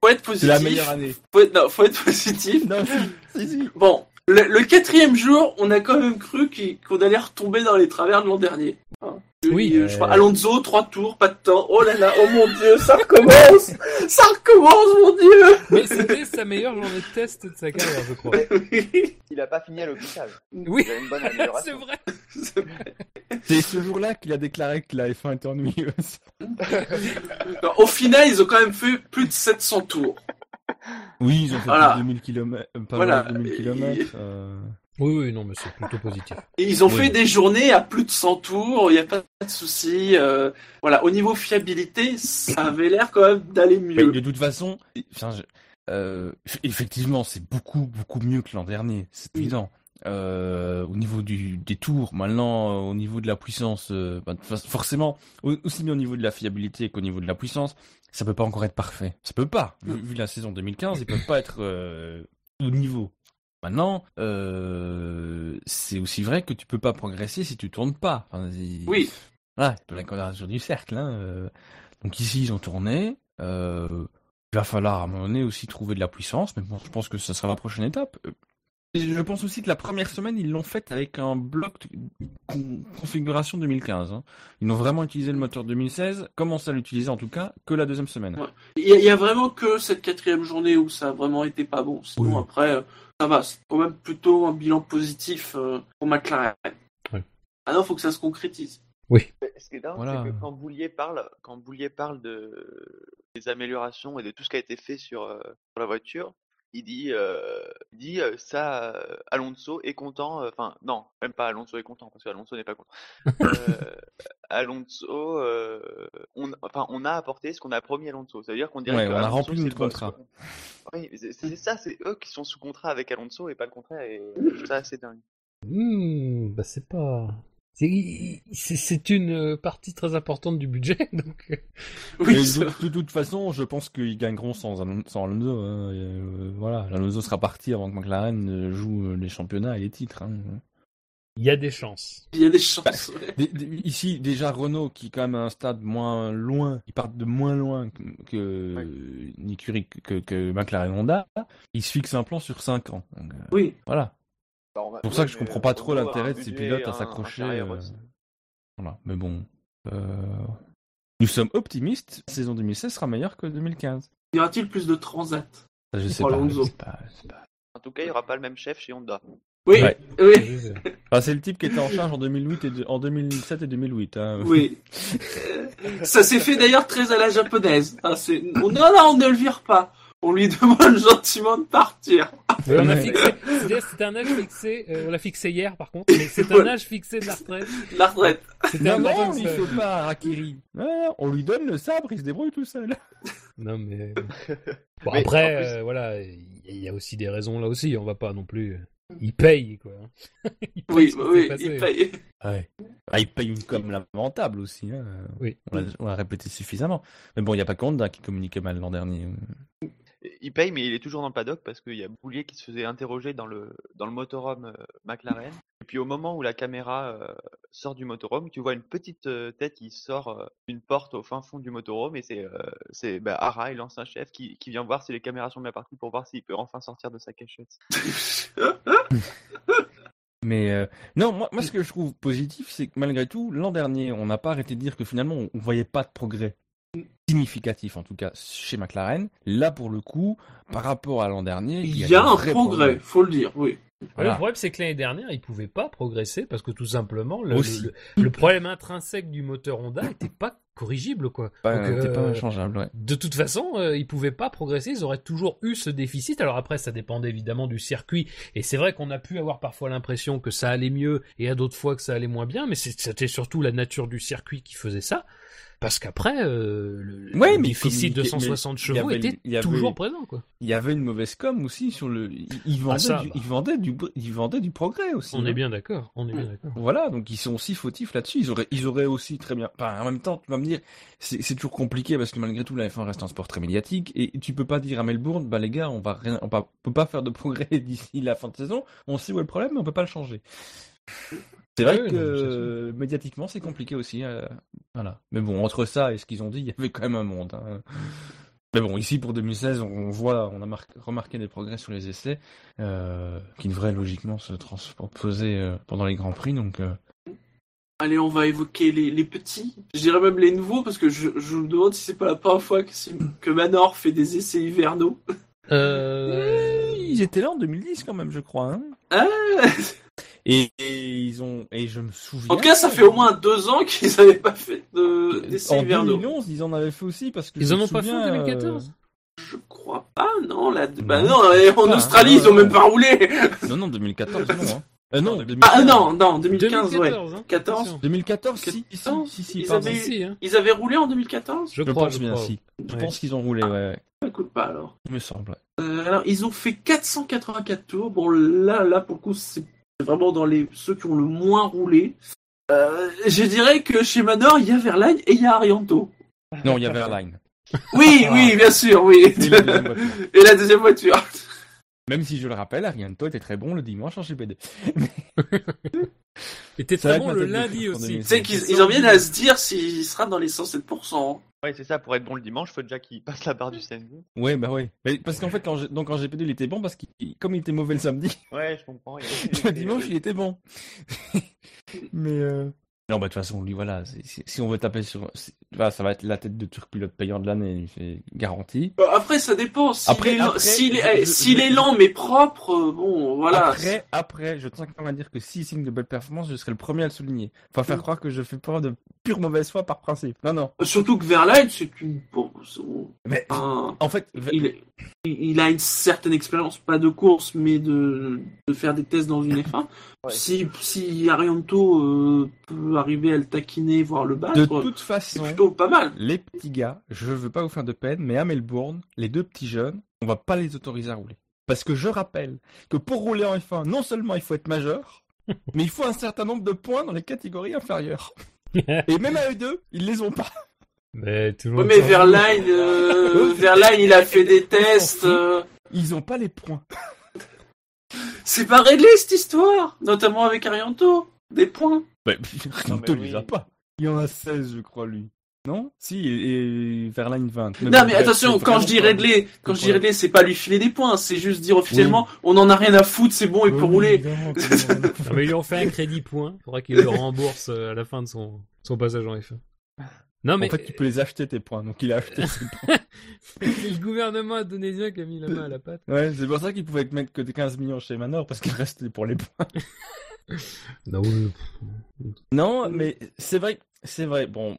A: faut être
C: C'est
A: positif.
C: la meilleure année.
A: Faut être, non, faut être positif.
C: Non, si, si, si.
A: Bon, le, le quatrième jour, on a quand même cru qu'on allait retomber dans les travers de l'an dernier. Hein.
B: Oui,
A: Euh, je crois,
C: euh,
A: Alonso, trois tours, pas de temps. Oh là là, oh mon dieu, ça recommence Ça recommence, mon dieu
B: Mais c'était sa meilleure journée de test de sa carrière, je crois.
D: Il a pas fini à l'hôpital.
B: Oui, c'est vrai.
C: C'est ce jour-là qu'il a déclaré que la F1 était ennuyeuse.
A: Au final, ils ont quand même fait plus de 700 tours.
C: Oui, ils ont fait
A: Voilà.
C: plus de 2000 km, pas
A: Voilà.
C: loin de 2000
A: Et-
C: km. euh.
B: Oui, oui, non, mais c'est plutôt positif.
A: Et ils ont
C: Oui.
A: fait des journées à plus de 100 tours, il n'y a pas de souci. euh, voilà, au niveau fiabilité, ça avait l'air quand même d'aller
C: Mais
A: mieux.
C: de toute façon, enfin, je- euh, effectivement, c'est beaucoup, beaucoup mieux que l'an dernier, c'est
A: Oui.
C: évident. Euh, au niveau du, des tours, maintenant, euh, au niveau de la puissance, euh, bah, forcément, au- aussi bien au niveau de la fiabilité qu'au niveau de la puissance, ça peut pas encore être parfait. Ça peut pas. Vu, vu la saison 2015, ils peuvent pas être euh, au niveau. Maintenant, euh, c'est aussi vrai que tu peux pas progresser si tu tournes pas. Enfin,
A: Oui.
C: Voilà, de la quadrature du cercle. Hein. euh. Donc ici, ils ont tourné. Euh, il va falloir à un moment donné aussi trouver de la puissance, mais bon, je pense que ce sera la prochaine étape. Et Je pense aussi que la première semaine, ils l'ont faite avec un bloc de con- configuration 2015. hein. Ils n'ont vraiment utilisé le moteur 2016, commencé à l'utiliser en tout cas, que la deuxième semaine.
A: Ouais. Il y, a- il y a vraiment que cette quatrième journée où ça a vraiment été pas bon. Sinon,
C: Oui.
A: après, euh, ça va. C'est quand même plutôt un bilan positif euh, pour McLaren.
B: Ouais.
A: Ah non, faut que ça se concrétise.
B: Oui.
D: Ce qui est dingue,
C: Voilà.
D: c'est que quand Boulier parle, quand Boulier parle de des améliorations et de tout ce qui a été fait sur, euh, sur la voiture, il dit, euh, il dit euh, ça, euh, Alonso est content. euh, Enfin, non, même pas Alonso est content parce qu'Alonso n'est pas content. Euh, Alonso, euh, on, enfin, on a apporté ce qu'on a promis à Alonso. Ça veut dire qu'on dirait
C: Ouais,
D: que
C: on a
D: Alonso,
C: rempli
D: c'est
C: notre contrat.
D: Oui, c'est c'est ça, c'est eux qui sont sous contrat avec Alonso et pas le contraire. Et je trouve ça assez dingue.
B: Hmm, bah c'est pas. C'est une euh, partie très importante du budget, donc. euh,
A: Oui,
C: de, de toute façon, je pense qu'ils gagneront sans, Alon- sans Alonso. hein. Et, euh, voilà, Alonso sera parti avant que McLaren joue les championnats et les titres. hein.
B: Il y a des chances.
A: il y a des chances. ouais.
C: Dé- Ici, déjà Renault, qui est quand même à un stade moins loin, ils partent de moins loin que, que
D: Ouais.
C: McLaren Honda, ils se fixent un plan sur 5 ans. Donc, euh,
A: Oui.
C: voilà.
D: C'est
C: C'est pour ça que je comprends pas trop l'intérêt de ces pilotes à s'accrocher. euh. Voilà. Mais bon, euh, nous sommes optimistes. La saison 2016 sera meilleure que 2015.
A: Y aura-t-il plus de transat
C: Ça, je sais
A: Pour
C: pas.
A: Alonso.
C: je sais pas.
D: En tout cas, il n'y aura pas le même chef chez Honda.
A: Oui,
C: Ouais.
A: oui,
C: Enfin, c'est le type qui était en charge en 2008 et de- en 2007 et 2008. Hein.
A: oui. Euh, Ça s'est fait d'ailleurs très à la japonaise. Ah, Non, non, on ne le vire pas. On lui demande gentiment de partir.
B: On a fixé. C'était un âge fixé. euh, on l'a fixé hier, par contre. Mais c'est un âge fixé de la retraite.
A: La retraite.
B: C'était
C: Non, non, il faut pas, Rakiri. Non, non, on lui donne le sabre, il se débrouille tout seul.
B: Non mais. Bon,
D: Mais
B: après,
D: plus-
B: euh, voilà, il y, a- aussi des raisons là aussi. On va pas non plus. euh, Il paye quoi. Il paye
A: Oui, oui,
B: passé.
A: il paye.
C: Ouais. Ah, il paye une com lamentable aussi. Hein.
B: Oui.
C: On l'a- on l'a répété suffisamment. Mais bon, il n'y a pas Honda qui communiquait mal l'an dernier.
D: Il paye, mais il est toujours dans le paddock parce qu'il y a Boulier qui se faisait interroger dans le, dans le motorhome euh, McLaren. Et puis au moment où la caméra euh, sort du motorhome, tu vois une petite euh, tête qui sort d'une porte au fin fond du motorhome et c'est c'est bah, Arai, l'ancien chef, qui, qui vient voir si les caméras sont bien parties pour voir s'il peut enfin sortir de sa cachette.
C: Mais non, moi, moi, ce que je trouve positif, c'est que malgré tout, l'an dernier, on n'a pas arrêté de dire que finalement, on ne voyait pas de progrès significatif, en tout cas chez McLaren. Là, pour le coup, par rapport à l'an dernier,
A: Il y a un
C: vrais
A: progrès, faut le dire, oui.
C: Voilà.
B: Le problème, c'est que l'année dernière, il pouvait pas progresser parce que tout simplement, le,
C: Aussi.
B: le, le problème intrinsèque du moteur Honda était pas corrigible, quoi.
C: Pas,
B: Donc, euh,
C: pas changeable, ouais.
B: De toute façon, euh, ils pouvaient pas progresser, ils auraient toujours eu ce déficit. Alors après, ça dépendait évidemment du circuit. Et c'est vrai qu'on a pu avoir parfois l'impression que ça allait mieux et à d'autres fois que ça allait moins bien, mais c'était surtout la nature du circuit qui faisait ça. Parce qu'après, euh, le,
C: Ouais, mais
B: déficit de
C: communiquer- mais
B: 160
C: il y
B: chevaux était
C: il y avait-
B: toujours présent, quoi.
C: Il y avait une mauvaise com aussi sur le. Ils, vendaient,
B: ça,
C: du, ils, vendaient du, ils vendaient du progrès aussi.
B: On
C: hein.
B: est bien d'accord, on est bien d'accord.
C: Voilà, donc ils sont aussi fautifs là-dessus. Ils auraient, ils auraient aussi très bien. Enfin, en même temps, tu vas me dire, c'est toujours compliqué parce que malgré tout, la F1 reste un sport très médiatique et tu peux pas dire à Melbourne, bah les gars, on va rien, on va, on peut pas faire de progrès d'ici la fin de saison. On sait où est le problème, mais on peut pas le changer. C'est vrai que
B: non,
C: médiatiquement, c'est compliqué aussi. euh, voilà. Mais bon, entre ça et ce qu'ils ont dit, il y avait quand même un monde. hein. Mais bon, ici pour 2016, on voit, on a mar- remarqué des progrès sur les essais euh, qui devraient logiquement se transposer euh, pendant les grands prix. Donc, euh,
A: Allez, on va évoquer les, les petits. Je dirais même les nouveaux, parce que je, je me demande si c'est pas la première fois que, Manor fait des essais hivernaux.
B: Euh...
C: ils étaient là en 2010 quand même, je crois. hein.
A: Ah
C: Et, et ils ont, et je me souviens.
A: en tout cas, ça fait au moins deux ans qu'ils n'avaient pas fait de- d'essais
C: En
A: hivernaux.
C: 2011, ils en avaient fait aussi parce que.
B: Ils
C: je
B: en
C: me
B: ont pas fait en
C: souviens,
B: 2014
A: Je crois pas, non. Là, bah
C: Non,
A: non,
C: je
A: en
C: pas,
A: Australie,
C: hein.
A: ils ont même pas roulé.
C: euh, Non, non, 2014, non. Hein. Euh, non, 2015.
A: Ah non, non, 2015, ouais.
B: 2014, hein,
A: 14.
B: attention.
C: 2014, si, si,
A: Non,
C: si, si,
A: ils avaient-
B: Si, hein.
A: Ils avaient roulé en 2014
B: Je,
C: Je
B: crois,
C: pense
B: je
C: bien,
B: crois.
C: si. Je
B: Ouais.
C: pense qu'ils ont roulé, ouais, ouais.
A: Écoute pas alors.
C: Il me semble.
A: Euh, alors, ils ont fait 484 tours. Bon, là, là, pour le coup, c'est vraiment dans les ceux qui ont le moins roulé. Euh, je dirais que chez Manor, il y a Verlaine et il y a Arianto.
C: Non, il y avait Airline.
A: Oui,
B: Ah.
A: oui, bien sûr, oui.
C: Et la deuxième voiture.
A: Et la deuxième voiture.
C: Même si je le rappelle, Arianto était très bon le dimanche en GPD. C'est
B: très bon le lundi aussi.
A: Tu sais qu'ils ils en viennent à se dire s'il sera dans les 107%.
D: Ouais, c'est ça, pour être bon le dimanche, faut déjà qu'il passe la barre du samedi.
C: Ouais, bah ouais. Mais parce qu'en fait, quand je- donc en GPD, il était bon parce qu'il, comme il était mauvais le samedi,
D: Ouais, je comprends. il
C: le dimanche, il était bon. Mais euh... non, bah de toute façon, lui, voilà. si on veut taper sur, ça va être la tête de turc pilote payant de l'année, c'est garanti.
A: Euh, Après, ça dépend. S'il
C: Après-
A: est, est,
C: je-
A: lent mais propre, euh, bon, voilà.
C: Après, après, je tiens quand même à dire que s'il signe de belles performances, je serai le premier à le souligner. Faut faire
A: Mm.
C: croire que je fais pas de pure mauvaise foi par principe. Non, non.
A: Surtout que Verlaine, c'est une. Bon, c'est-
C: Mais
A: un-
C: en fait,
A: il, il a une certaine expérience, pas de course, mais de, de faire des tests dans une F1.
D: Ouais.
A: Si, si Arianto euh, peut arriver à le taquiner, voire le battre,
C: de toute
A: c'est
C: façon,
A: plutôt pas mal.
C: les petits gars, je veux pas vous faire de peine, mais à Melbourne, les deux petits jeunes, on va pas les autoriser à rouler. Parce que je rappelle que pour rouler en F1, non seulement il faut être majeur, mais il faut un certain nombre de points dans les catégories inférieures. Et même à eux deux, ils les ont pas.
B: mais tout le
A: Ouais,
B: monde
A: mais
B: s'en
A: Verlaine, euh, Verlaine, il a fait des tests. euh,
C: Ils ont pas les points.
A: c'est pas réglé cette histoire, notamment avec Arianto. Des points.
C: Rinto, il pas. Il y en a 16, je crois, lui. Non? Si, et, et Verlaine 20.
A: Non, mais
C: bref,
A: attention, quand je dis réglé, quand je dis
C: Ouais.
A: réglé, c'est pas lui filer des points, c'est juste dire officiellement, on en a rien à foutre, c'est bon, il peut
C: Oui,
A: rouler.
B: Non, mais ils lui ont fait un crédit point. Faudra qu'il le rembourse euh, à la fin de son, son passage en F1. Non, mais
C: En fait, tu peux les acheter tes points, donc il a acheté ses points.
B: c'est le gouvernement indonésien qui a mis la main à la pâte.
C: Ouais, c'est pour ça qu'il pouvait mettre que des 15 millions chez Manor, parce qu'il restait pour les points.
B: Non, oui.
C: Non, mais c'est vrai, c'est vrai. Bon,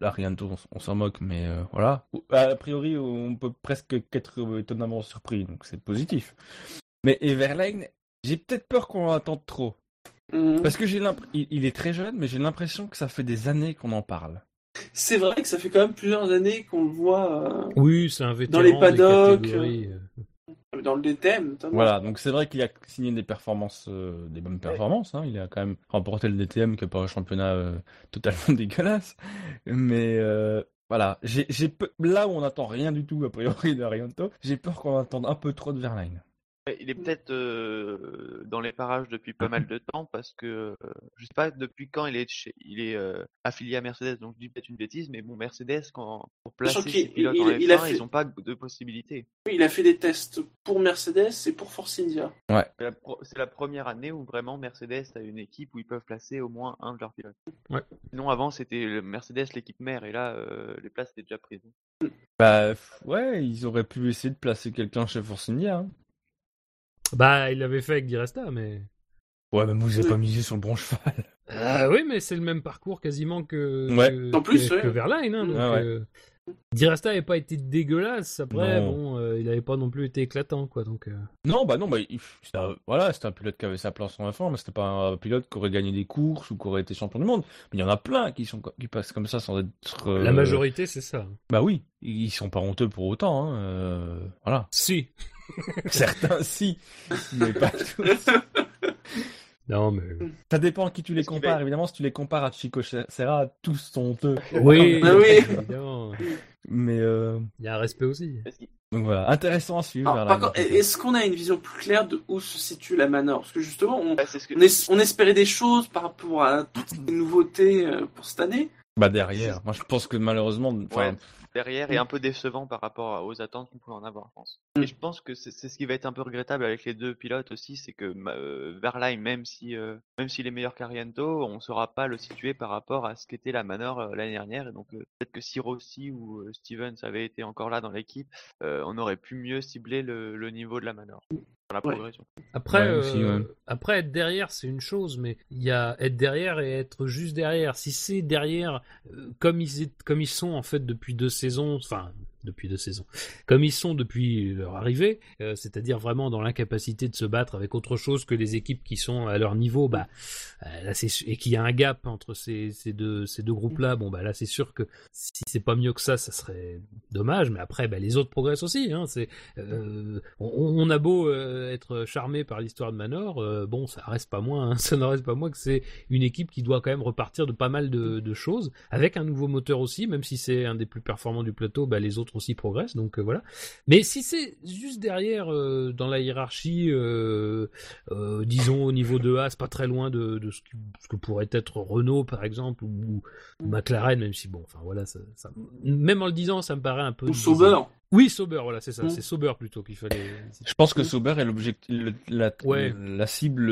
C: là, rien de tout, on, s'en moque, mais euh, voilà. A priori, on peut presque qu'être euh, étonnamment surpris, donc c'est positif. Mais Everlane, j'ai peut-être peur qu'on en attende trop.
A: Mhm.
C: Parce que j'ai l'impression, il, il est très jeune, mais j'ai l'impression que ça fait des années qu'on en parle.
A: C'est vrai que ça fait quand même plusieurs années qu'on le voit euh,
B: Oui, c'est un vétéran.
A: les
B: des
A: paddocks,
B: catégories, euh.
A: Dans le DTM, notamment.
C: Voilà, donc c'est vrai qu'il a signé des performances, euh, des bonnes performances. Hein. Il a quand même remporté le DTM, qui n'est pas un championnat euh, totalement dégueulasse. Mais euh, voilà, j'ai, là où on n'attend rien du tout a priori d'Arianto, j'ai peur qu'on attende un peu trop de Verlaine.
D: Ouais, Il est peut-être euh, dans les parages depuis pas mal de temps parce que euh, je sais pas depuis quand il est chez, il est euh, affilié à Mercedes donc je dis peut-être une bêtise mais bon Mercedes quand pour placer ses pilotes
A: il-
D: en
A: il a
D: F1
A: fait-
D: ils ont pas de possibilité.
A: Oui, Il a fait des tests pour Mercedes et pour Force India.
D: C'est la, pro- c'est la première année où vraiment Mercedes a une équipe où ils peuvent placer au moins un de leurs pilotes.
B: Ouais.
D: Sinon avant c'était Mercedes l'équipe mère et là euh, les places étaient déjà prises.
C: Bah ouais, ils auraient pu essayer de placer quelqu'un chez Force India. Hein.
B: Bah, il l'avait fait avec Diresta, mais.
C: Ouais, mais vous avez
A: Oui.
C: pas misé sur le bon cheval.
B: Ah oui, mais c'est le même parcours quasiment que,
C: Ouais.
B: que,
A: En plus,
B: que,
A: ouais.
B: que Verlaine. Hein, donc,
C: Ah ouais.
B: euh, Diresta n'avait pas été dégueulasse. Après,
C: Non.
B: bon, euh, il n'avait pas non plus été éclatant, quoi. Donc, euh,
C: Non, bah non, bah il- c'était un- voilà, c'était un pilote qui avait sa place en F1, mais c'était pas un pilote qui aurait gagné des courses ou qui aurait été champion du monde. Mais il y en a plein qui sont qui passent comme ça sans être. euh,
B: la majorité, c'est ça.
C: Bah oui, ils sont pas honteux pour autant. Hein, euh, voilà.
B: Si.
C: Certains si, mais pas tous.
B: Non, mais.
C: Ça dépend à qui tu les compares. Évidemment, si tu les compares à Chico Serra, tous sont honteux.
B: Oui,
A: Ah oui.
B: évidemment.
C: Mais euh,
B: Il y a un respect aussi.
C: Donc voilà, intéressant à suivre.
A: Alors, par contre, est-ce qu'on a une vision plus claire de où se situe la Manor? Parce que justement, on,
D: Ouais, c'est ce que
A: on, es- on espérait des choses par rapport à toutes les nouveautés euh, pour cette année.
C: Bah derrière, moi je pense que malheureusement, enfin,
D: Ouais. Derrière est un peu décevant par rapport aux attentes qu'on pouvait en avoir, je pense.
A: Mm.
D: Et je pense que c'est ce qui va être un peu regrettable avec les deux pilotes aussi, c'est que euh, Verlaine, même si euh, même s'il est meilleur qu'Ariento, on saura pas le situer par rapport à ce qu'était la Manor euh, l'année dernière. Et donc peut-être que si Rossi ou Stevens avaient été encore là dans l'équipe, on aurait pu mieux cibler le, le niveau de la Manor dans la
A: Ouais.
D: progression.
B: Après,
C: Ouais, aussi,
B: euh,
C: ouais.
B: après être derrière, c'est une chose, mais il y a être derrière et être juste derrière. Si c'est derrière, euh, comme ils comme ils sont en fait depuis deux saisons, enfin depuis deux saisons, comme ils sont depuis leur arrivée, euh, c'est-à-dire vraiment dans l'incapacité de se battre avec autre chose que les équipes qui sont à leur niveau, bah euh, là et qu'il y a un gap entre ces, ces deux ces deux groupes-là, bon bah là c'est sûr que si c'est pas mieux que ça, ça serait dommage. Mais après, bah, les autres progressent aussi. Hein, euh, on, a beau être charmé par l'histoire de Manor, bon, ça reste pas moins, hein, ça ne reste pas moins que c'est une équipe qui doit quand même repartir de pas mal de, de choses, avec un nouveau moteur aussi, même si c'est un des plus performants du plateau, bah, les autres autres aussi progressent, donc euh, voilà. Mais si c'est juste derrière euh, dans la hiérarchie, euh, euh, disons au niveau de A, c'est pas très loin de, de ce, qui- ce que pourrait être Renault par exemple ou, ou McLaren, même si bon, enfin voilà, ça, ça- même en le disant, ça me paraît un peu.
A: Ou Sauber.
B: Oui, Sauber, voilà, c'est ça,
A: Mm.
B: c'est Sauber plutôt qu'il fallait.
C: Je pense que Sauber est l'objectif, la,
B: Ouais.
C: la cible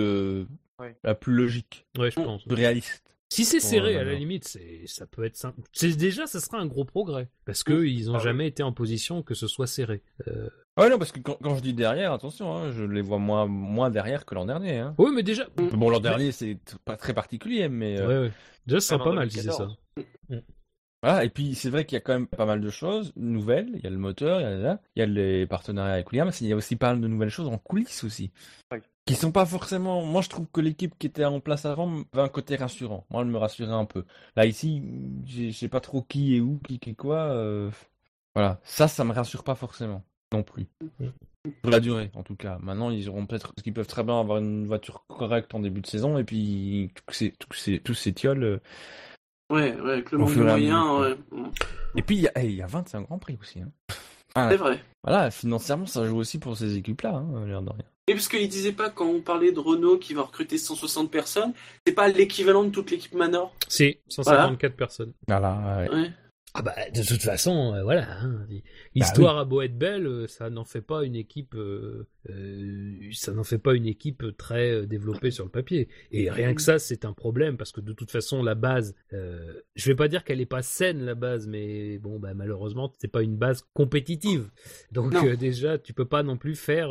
D: Ouais.
C: la plus logique,
B: Ouais, je pense.
C: plus réaliste.
B: Si c'est serré,
C: Oh
B: à la limite, c'est, ça peut être simple. C'est déjà, ça sera un gros progrès parce que ils ont
A: Ah oui.
B: jamais été en position que ce soit serré. Euh,
C: Ouais, non, parce que quand, quand je dis derrière, attention, hein, je les vois moins, moins derrière que l'an dernier. Hein.
B: Oui, mais déjà,
C: Bon, l'an dernier, c'est pas très particulier, mais euh,
B: ouais, ouais. déjà, ce sera
D: Même
B: pas mal si c'est ça.
D: 2014.
C: voilà. Et puis, c'est vrai qu'il y a quand même pas mal de choses nouvelles. Il y a le moteur, il y a, là, il y a les partenariats avec Williams, il y a aussi pas mal de nouvelles choses en coulisses aussi.
D: Oui.
C: Qui sont pas forcément. Moi, je trouve que l'équipe qui était en place avant avait un côté rassurant. Moi, elle me rassurait un peu. Là, ici, je sais pas trop qui est où, qui est quoi. euh, Voilà. Ça, ça me rassure pas forcément. Non plus. Pour la durée, en tout cas. Maintenant, ils auront peut-être. Qu'ils peuvent très bien avoir une voiture correcte en début de saison, et puis tous ces,
A: Ouais, ouais, avec le manque de
C: et à
A: moyens,
C: mesure,
A: ouais.
C: Et puis, il y a, hey, il y a 25 Grands Prix aussi. Hein. Ah,
A: C'est vrai.
C: voilà, financièrement, ça joue aussi pour ces équipes-là, hein, l'air de rien.
A: Et parce qu'il disait pas quand on parlait de Renault qui va recruter 160 personnes, c'est pas l'équivalent de toute l'équipe Manor?
B: C'est 154 personnes.
C: Voilà, ouais.
A: Ouais.
B: Ah bah de toute façon, euh, voilà. hein, L'histoire a beau être belle, euh, ça n'en fait pas une équipe, euh, euh, ça n'en fait pas une équipe très euh, développée sur le papier. Et rien que ça, c'est un problème parce que de toute façon, la base, euh, je vais pas dire qu'elle est pas saine la base, mais bon, bah malheureusement, c'est pas une base compétitive. Donc euh, déjà, tu peux pas non plus faire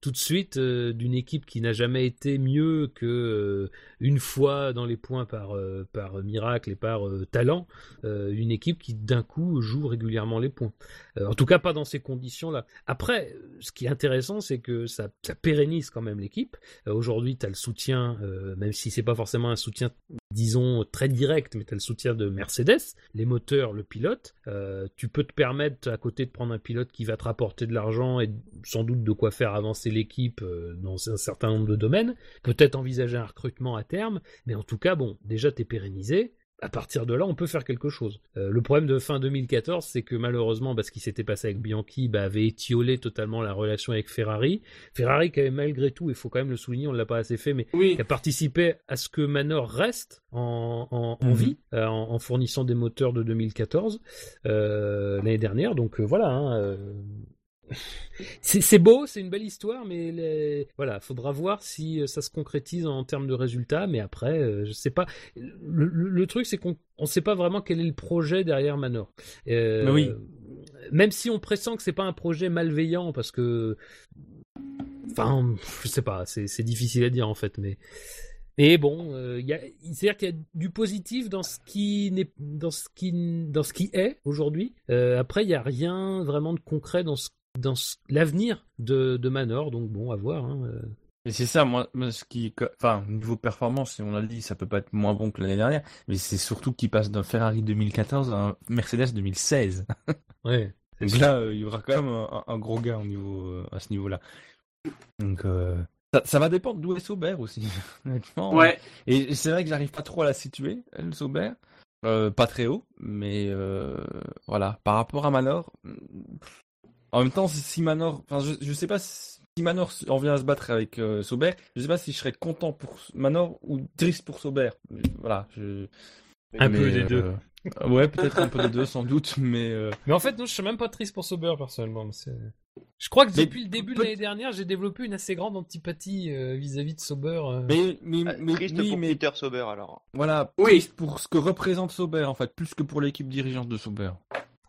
B: tout de suite d'une équipe qui n'a jamais été mieux que une fois dans les points par par miracle et par talent, une équipe qui d'un coup joue régulièrement les points. En tout cas, pas dans ces conditions-là. Après, ce qui est intéressant, c'est que ça, pérennise quand même l'équipe. Euh, Aujourd'hui, tu as le soutien, euh, même si c'est pas forcément un soutien, disons, très direct, mais tu as le soutien de Mercedes, les moteurs, le pilote. Euh, tu peux te permettre, à côté, de prendre un pilote qui va te rapporter de l'argent et sans doute de quoi faire avancer l'équipe dans un certain nombre de domaines. Peut-être envisager un recrutement à terme, mais en tout cas, bon, déjà, tu es pérennisé à partir de là, on peut faire quelque chose. Euh, le problème de fin 2014, c'est que malheureusement, bah, ce qui s'était passé avec Bianchi bah, avait étiolé totalement la relation avec Ferrari. Ferrari qui avait malgré tout, il faut quand même le souligner, on ne l'a pas assez fait, mais
A: Oui.
B: qui a participé à ce que Manor reste en, en, en
C: Mhm.
B: vie, euh, en, en fournissant des moteurs de 2014 euh, l'année dernière. Donc euh, voilà. Hein, euh, c'est beau, c'est une belle histoire, mais les... voilà, faudra voir si euh, ça se concrétise en termes de résultats. Mais après, euh, je sais pas. Le, le- le truc, c'est qu'on on sait pas vraiment quel est le projet derrière Manor. Euh,
C: Mais oui.
B: Même si on pressent que c'est pas un projet malveillant, parce que, enfin, je sais pas, c'est difficile à dire en fait, mais. Bon, euh, c'est-à-dire qu'il y a du positif dans ce qui n'est, dans ce qui, dans ce qui est aujourd'hui. Euh, après, il y a rien vraiment de concret dans ce, dans l'avenir de, de Manor. Donc bon, à voir. Hein. euh.
C: Et c'est ça, moi, moi, ce qui, enfin, niveau performance, si on l'a dit, ça peut pas être moins bon que l'année dernière, mais c'est surtout qu'il passe d'un Ferrari 2014 à un Mercedes 2016.
B: Ouais.
C: Donc là, euh, il y aura quand même un, un gros gain au niveau, euh, à ce niveau-là. Donc, euh, ça, ça va dépendre d'où est Sauber aussi, honnêtement.
A: Ouais.
C: Et c'est vrai que j'arrive pas trop à la situer, elle, Sauber. Euh, pas très haut, mais euh, voilà. Par rapport à Manor, en même temps, si Manor, enfin, je, je sais pas si Manor en vient à se battre avec euh, Sauber, je sais pas si je serais content pour Manor ou triste pour Sauber. Voilà. Je...
B: Un
C: mais,
B: peu des deux.
C: euh, ouais, peut-être un peu des deux, sans doute, mais. euh,
B: Mais en fait, non, je suis même pas triste pour Sauber personnellement. mais Je crois que
C: Mais
B: depuis le début de l'année dernière, j'ai développé une assez grande antipathie euh, vis-à-vis de Sauber. euh.
C: Mais, mais,
D: Ah,
C: mais,
D: Triste
C: oui,
D: pour
C: mais
D: Peter Sauber alors.
C: voilà,
A: Oui.
C: triste pour ce que représente Sauber, en fait, plus que pour l'équipe dirigeante de Sauber.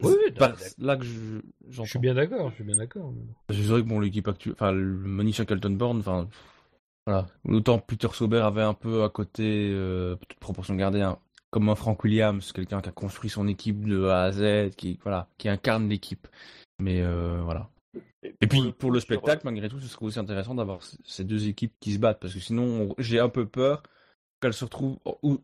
B: Oui,
C: C'est là que je,
B: suis bien d'accord, je suis bien d'accord.
C: C'est vrai que bon, l'équipe actuelle, enfin, le Monisha Kaltenborn, enfin, voilà. Autant Peter Sauber avait un peu à côté, euh, toute proportion gardée, hein, comme un Frank Williams, quelqu'un qui a construit son équipe de A à Z, qui, voilà, qui incarne l'équipe. Mais euh, voilà. Et puis pour le spectacle, malgré tout, ce serait aussi intéressant d'avoir ces deux équipes qui se battent, parce que sinon, on- j'ai un peu peur qu'elles se ou- ou-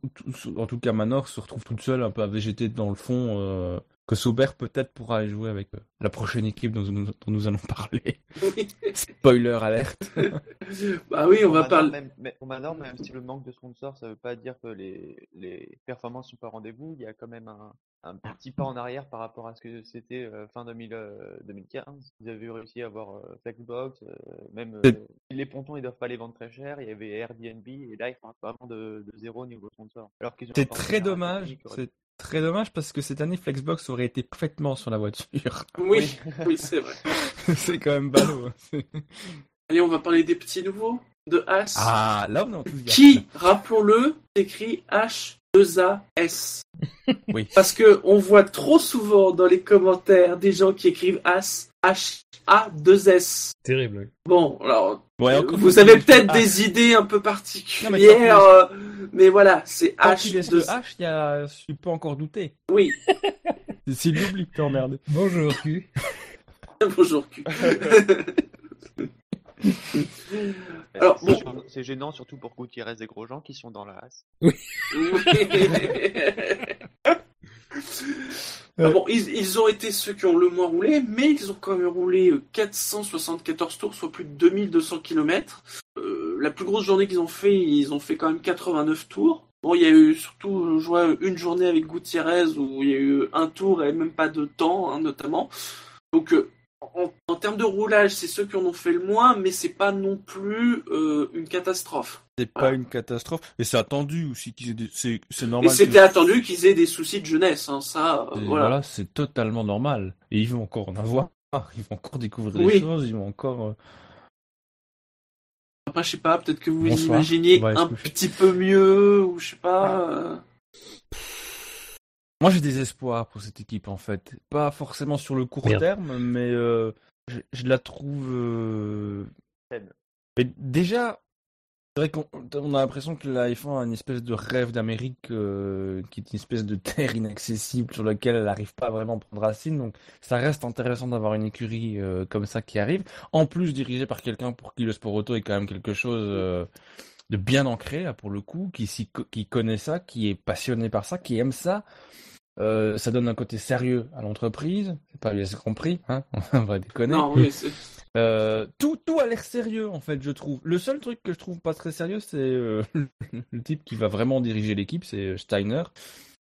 C: en tout cas Manor se retrouve toute seule, un peu à végéter dans le fond, euh, que Sauber peut-être pourra aller jouer avec euh, la prochaine équipe dont nous, dont nous allons parler.
A: Oui.
C: Spoiler alerte.
A: bah oui, on va parler.
D: Même, mais- même si le manque de sponsors, ça veut pas dire que les, les performances sont pas au rendez-vous. Il y a quand même un, un petit pas en arrière par rapport à ce que c'était euh, fin 2000, euh, 2015. Ils avaient réussi à avoir euh, Flexbox, euh, même euh, les pontons, ils doivent pas les vendre très cher. Il y avait Airbnb et là, ils font vraiment de, de zéro au niveau sponsor. Alors qu'ils
C: C'est très dommage. C'est très dommage parce que cette année Flexbox aurait été parfaitement sur la voiture.
A: Oui, oui, c'est vrai.
C: c'est quand même ballot. hein.
A: Allez, on va parler des petits nouveaux de As.
C: Ah, là on est enthousiaste.
A: qui, rappelons-le, s'écrit H2AS.
C: Oui.
A: Parce que on voit trop souvent dans les commentaires des gens qui écrivent As H-A-2-S.
B: Terrible. oui.
A: Bon, alors,
C: Ouais,
A: euh, vous avez peut-être
C: laisse
A: des idées un peu
C: Non, mais
A: particulières, euh, mais voilà, c'est
C: Quand tu laisses le
A: H2.
C: H, il y a... tu peux encore douter.
A: Oui,
C: C'est- l'oubli que t'es emmerdé.
B: Bonjour, cul.
A: bonjour cul. Alors,
D: c'est
A: bon.
D: gênant- c'est gênant surtout pour Gutiérrez et Grosjean qui sont dans la race.
A: Ah bon, ils, ils ont été ceux qui ont le moins roulé, mais ils ont quand même roulé euh, 474 tours, soit plus de 2200 km. Euh, la plus grosse journée qu'ils ont fait, ils ont fait quand même 89 tours. Bon, il y a eu surtout, euh, je vois, une journée avec Gutiérrez où il y a eu un tour et même pas de temps, hein, notamment. Donc, euh, en, en termes de roulage, c'est ceux qui en ont fait le moins, mais c'est pas non plus euh, une catastrophe.
C: C'est pas une catastrophe. Et c'est attendu aussi qu'ils aient des... C'est c'est
A: Et
C: normal.
A: c'était
C: que-
A: attendu qu'ils aient des soucis de jeunesse, hein, ça, euh, voilà.
C: Voilà, c'est totalement normal. Et ils vont encore en avoir. Ils vont encore découvrir
A: Oui.
C: des choses. Ils vont encore. euh,
A: Après, je sais pas, peut-être que vous
C: Bonsoir, aller se
A: un petit peu mieux, ou je sais pas. euh,
C: Moi, j'ai des espoirs pour cette équipe en fait. Pas forcément sur le court
B: Merde.
C: terme, mais euh, je, je la trouve. euh. Mais déjà, c'est vrai qu'on on a l'impression que la F1 a une espèce de rêve d'Amérique euh, qui est une espèce de terre inaccessible sur laquelle elle n'arrive pas vraiment à prendre racine. Donc, ça reste intéressant d'avoir une écurie euh, comme ça qui arrive. En plus, dirigée par quelqu'un pour qui le sport auto est quand même quelque chose euh, de bien ancré, là, pour le coup, qui, connaît ça, qui est passionné par ça, qui aime ça. Euh, ça donne un côté sérieux à l'entreprise. C'est pas l'US Grand Prix, hein on va déconner.
A: Non, oui, c'est.
C: Euh, tout, tout a l'air sérieux en fait, je trouve. Le seul truc que je trouve pas très sérieux, c'est euh, le type qui va vraiment diriger l'équipe, c'est Steiner.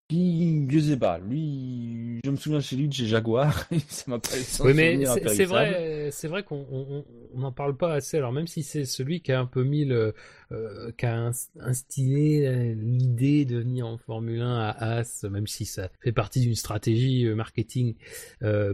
C: Qui, je sais pas, lui, je me souviens chez lui de chez Jaguar, ça m'a pas
B: Oui, mais c'est- vrai, c'est vrai qu'on on, on n'en parle pas assez. Alors même si c'est celui qui a un peu mis le, euh, qui a ins- instillé euh, l'idée de venir en Formule 1 à As, même si ça fait partie d'une stratégie euh, marketing, euh,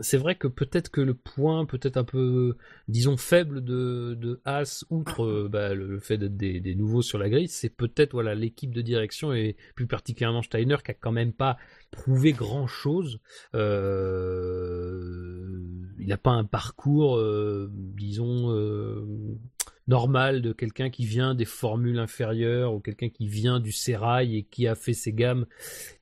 B: c'est vrai que peut-être que le point, peut-être un peu, disons faible de, de As, outre bah, le, fait d'être des, nouveaux sur la grille, c'est peut-être voilà l'équipe de direction et plus particulièrement Steiner qui a quand même pas prouvé grand chose. Il n'a pas un parcours, disons, euh, normal de quelqu'un qui vient des formules inférieures ou quelqu'un qui vient du sérail et qui a fait ses gammes.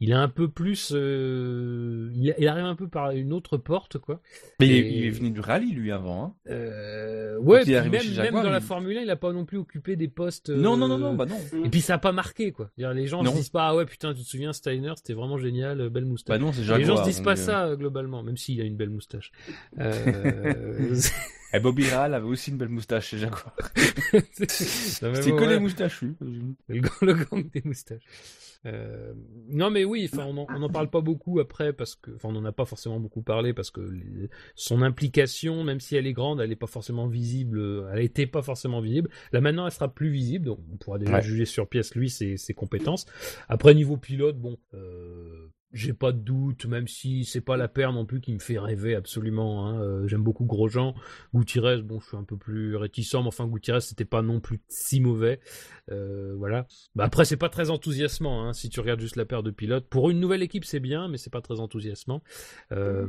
B: Il est un peu plus, euh, il, il arrive un peu par une autre porte, quoi.
C: Mais il, est,
B: Et-
C: il est venu du rallye lui avant. Hein.
B: Euh, ouais, puis même, dans la Formule 1, il a pas non plus occupé des postes.
C: Non, non, non,
B: euh,
C: non, bah non.
B: Et puis ça a pas marqué, quoi. Les gens
C: Non.
B: se disent pas, ah ouais, putain, tu te souviens, Steiner, c'était vraiment génial, euh, belle moustache.
C: Bah non, c'est.
B: Les gens se disent pas
C: euh,
B: ça euh, globalement, même s'il a une belle moustache.
C: Et Bobby Rahal avait aussi une belle moustache chez Jaguar.
B: c'est
C: C'est que les moustachus.
B: le, gang- le gang des moustaches. Euh, non mais oui, enfin on en, on en parle pas beaucoup après parce que, enfin on en a pas forcément beaucoup parlé parce que les- son implication, même si elle est grande, elle est pas forcément visible. euh, Elle était pas forcément visible. Là maintenant, elle sera plus visible, donc on pourra déjà
C: Ouais.
B: juger sur pièce lui ses, ses compétences. Après niveau pilote, bon. Euh, j'ai pas de doute, même si c'est pas la paire non plus qui me fait rêver absolument. Hein. Euh, J'aime beaucoup Grosjean. Gutiérrez, bon, je suis un peu plus réticent, mais enfin Gutiérrez, c'était pas non plus si mauvais. Euh, voilà. Bah après, c'est pas très enthousiasmant hein, si tu regardes juste la paire de pilotes. Pour une nouvelle équipe, c'est bien, mais c'est pas très enthousiasmant. Euh,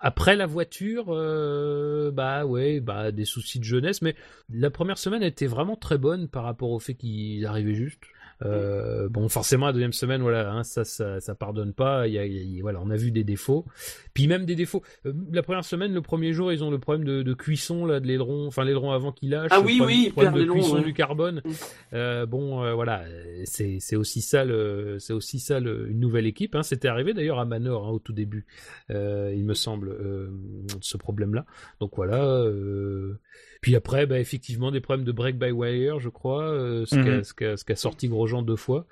B: après la voiture, euh, bah ouais, bah des soucis de jeunesse, mais la première semaine était vraiment très bonne par rapport au fait qu'ils arrivaient juste. Euh, bon, forcément, la deuxième semaine, voilà, hein, ça, ça, ça pardonne pas. Il y a, y a- voilà, on a vu des défauts. Puis même des défauts. Euh, la première semaine, le premier jour, ils ont le problème de, de cuisson là, de l'aileron, enfin l'aileron avant qu'il lâche.
A: Ah oui,
B: problème,
A: oui,
B: problème de cuisson
A: ouais.
B: du carbone.
A: Mm.
B: Euh, bon, euh, voilà, c'est c'est aussi ça, le, c'est aussi ça le- une nouvelle équipe. Hein. C'était arrivé d'ailleurs à Manor hein, au tout début, euh, il me semble, euh, ce problème-là. Donc voilà. euh, Puis après, bah, effectivement, des problèmes de break by wire, je crois, euh, ce qu'a
C: Mhm.
B: ce qu'a- ce qu'a sorti Grosjean deux fois.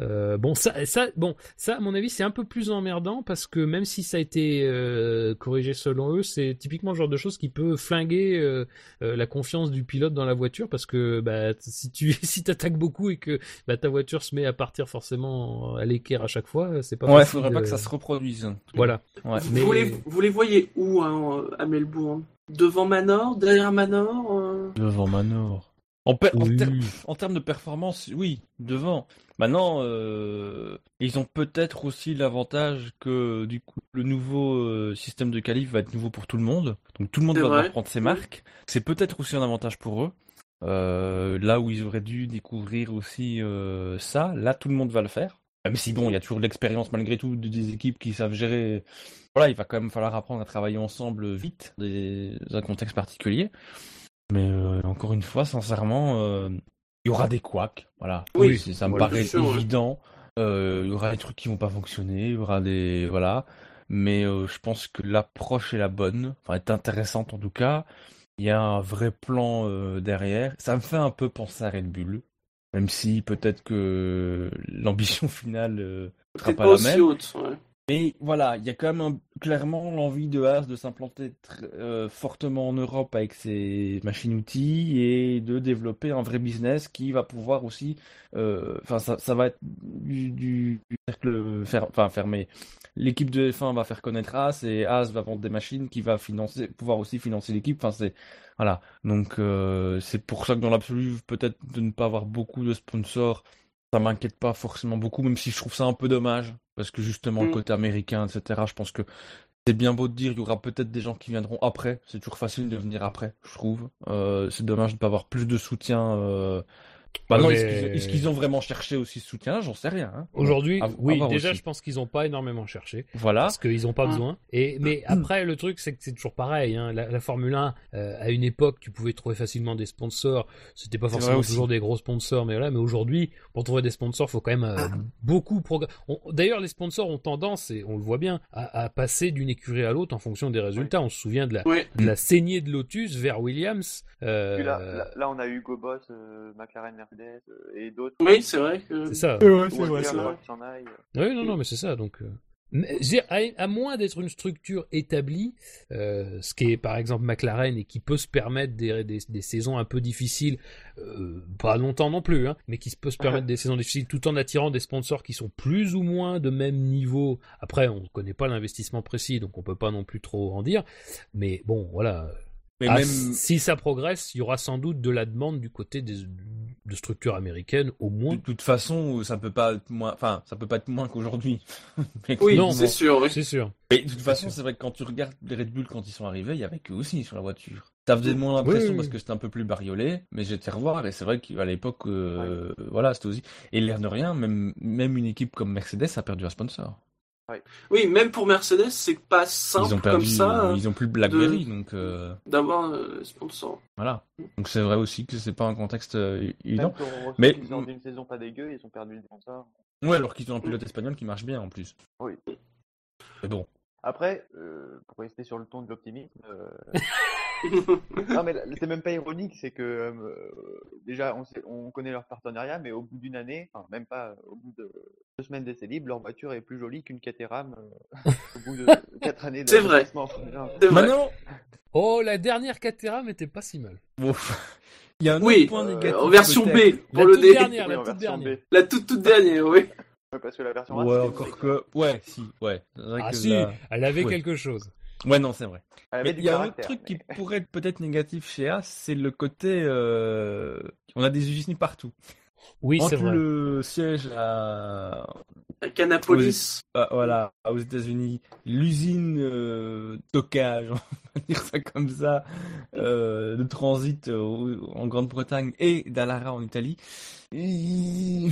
B: Euh, bon, ça, ça, bon, ça, à mon avis, c'est un peu plus emmerdant parce que même si ça a été euh, corrigé selon eux, c'est typiquement le genre de chose qui peut flinguer euh, euh, la confiance du pilote dans la voiture parce que bah, si tu si t'attaques beaucoup et que bah, ta voiture se met à partir forcément à l'équerre à chaque fois, c'est pas
C: Ouais, faudrait pas que ça se reproduise.
B: Voilà.
C: Ouais.
A: Vous,
B: Mais-
A: les, vous les voyez où hein, à Melbourne? Devant Manor Derrière Manor euh
C: Devant Manor. En, per- en
B: Oui.
C: ter- en termes de performance, oui, devant. Maintenant, euh, ils ont peut-être aussi l'avantage que du coup le nouveau euh, système de qualif va être nouveau pour tout le monde. Donc tout le monde va
A: vrai.
C: devoir prendre ses marques. C'est peut-être aussi un avantage pour eux. Euh, là où ils auraient dû découvrir aussi euh, ça, là tout le monde va le faire. Même si bon, il y a toujours de l'expérience malgré tout de- des équipes qui savent gérer. Voilà, il va quand même falloir apprendre à travailler ensemble vite dans un contexte particulier. Mais euh, encore une fois, sincèrement, euh, il y aura des couacs. Voilà.
A: Oui,
C: ça me paraît
A: ouais.
C: évident. Euh, il y aura des trucs qui vont pas fonctionner. Il y aura des voilà. Mais euh, je pense que l'approche est la bonne. Enfin, est intéressante en tout cas. Il y a un vrai plan euh, derrière. Ça me fait un peu penser à Red Bull. Même si peut-être que l'ambition finale euh, sera pas
A: pas
C: la
A: aussi
C: même.
A: haute. ouais.
C: Mais voilà, il y a quand même un- clairement l'envie de Haas de s'implanter euh, fortement en Europe avec ses machines-outils et de développer un vrai business qui va pouvoir aussi, euh, enfin ça, ça va être du, du- cercle fer- fermé. L'équipe de F1 va faire connaître Haas et Haas va vendre des machines qui va financer, pouvoir aussi financer l'équipe. Enfin c'est voilà, donc euh, c'est pour ça que dans l'absolu peut-être de ne pas avoir beaucoup de sponsors ça m'inquiète pas forcément beaucoup, même si je trouve ça un peu dommage, parce que justement le
A: Mm.
C: côté américain, etc., je pense que c'est bien beau de dire, il y aura peut-être des gens qui viendront après, c'est toujours facile de venir après, je trouve. Euh, c'est dommage de ne pas avoir plus de soutien. Euh... Bah non,
B: mais-
C: est-ce qu'ils est-ce qu'ils ont vraiment cherché aussi ce soutien J'en sais rien. hein.
B: Aujourd'hui, oui, déjà,
C: aussi.
B: je pense qu'ils n'ont pas énormément cherché.
C: Voilà.
B: Parce qu'ils n'ont pas
A: Ah.
B: besoin. Et mais après le truc c'est que c'est toujours pareil. Hein. La, la Formule 1 euh, à une époque tu pouvais trouver facilement des sponsors. C'était pas forcément toujours des gros sponsors, mais voilà. Mais aujourd'hui pour trouver des sponsors faut quand même euh, beaucoup. progr- on- D'ailleurs les sponsors ont tendance et on le voit bien à, à passer d'une écurie à l'autre en fonction des résultats. On se souvient de la,
A: Ouais.
B: de la saignée de Lotus vers Williams. euh,
D: là, là, là, on a eu Hugo Boss, euh, McLaren, Mercedes euh, et d'autres.
A: Oui, c'est vrai que.
B: c'est ça.
A: Ouais, vrai, c'est
D: le
A: vrai.
D: aille.
B: Oui, non, non, mais c'est ça. Donc, euh, à, moins d'être une structure établie, euh, ce qui est par exemple McLaren et qui peut se permettre des, des, des saisons un peu difficiles, euh, pas longtemps non plus, hein, mais qui peut se permettre des saisons difficiles tout en attirant des sponsors qui sont plus ou moins de même niveau. Après, on ne connaît pas l'investissement précis, donc on peut pas non plus trop en dire. Mais bon, voilà.
C: Mais
B: Ah,
C: même.
B: Si ça progresse, il y aura sans doute de la demande du côté des, de structures américaines, au moins.
C: De toute façon, ça peut pas être moins, enfin, ça peut pas être moins qu'aujourd'hui.
A: Oui,
B: Non,
A: c'est
B: bon.
A: sûr. Oui.
B: C'est sûr.
C: Mais de toute façon, c'est vrai que quand tu regardes les Red Bull quand ils sont arrivés, il y avait qu'eux aussi sur la voiture. Ça faisait moins l'impression
B: Oui, oui,
C: parce que c'était un peu plus bariolé, mais j'étais revoir et c'est vrai qu'à l'époque, euh, voilà, c'était aussi. Et l'air de rien, même, même une équipe comme Mercedes a perdu un sponsor.
A: Oui, même pour Mercedes, c'est pas simple
C: ils ont perdu,
A: comme ça euh,
C: ils ont plus BlackBerry, donc euh,
A: d'avoir un sponsor.
C: voilà. Donc c'est vrai aussi que c'est pas un contexte euh, évident.
D: Même
C: Mais-
D: qui sort d'une saison pas dégueu, ils ont perdu des sponsors.
C: Ouais, alors qu'ils ont un pilote espagnol qui marche bien en plus.
D: Oui.
C: Mais bon.
D: Après, euh, pour rester sur le ton de l'optimisme, euh, non mais c'est même pas ironique, c'est que euh, déjà on, sait- on connaît leur partenariat, mais au bout d'une année, enfin même pas euh, au bout de deux semaines d'essai libre, leur voiture est plus jolie qu'une Caterham euh, au bout de quatre années
A: C'est vrai.
D: d'investissement en Formule 1.
A: C'est vrai.
C: Maintenant,
B: Oh, la dernière Caterham était pas si mal.
C: bon, il y a un
A: Oui,
C: autre point négatif.
A: en version B pour
B: La
A: le
B: toute
A: D.
B: dernière,
D: Oui,
B: la toute dernière.
A: La toute toute dernière, oui.
D: Parce que la version A,
C: Ouais, encore que. Ouais, si, ouais. Vrai
B: Ah
C: que
B: si, elle avait
C: Ouais.
B: quelque chose.
C: Ouais, non, c'est vrai. Mais il y a un autre truc
D: mais-
C: qui pourrait être peut-être négatif chez As, c'est le côté. euh, On a des usines partout.
B: Oui, c'est vrai.
C: le siège à,
A: À Canapolis.
C: à- voilà, aux États-Unis, l'usine euh, stockage, on va dire ça comme ça, euh, de transit euh, en Grande-Bretagne et Dallara en Italie. Et-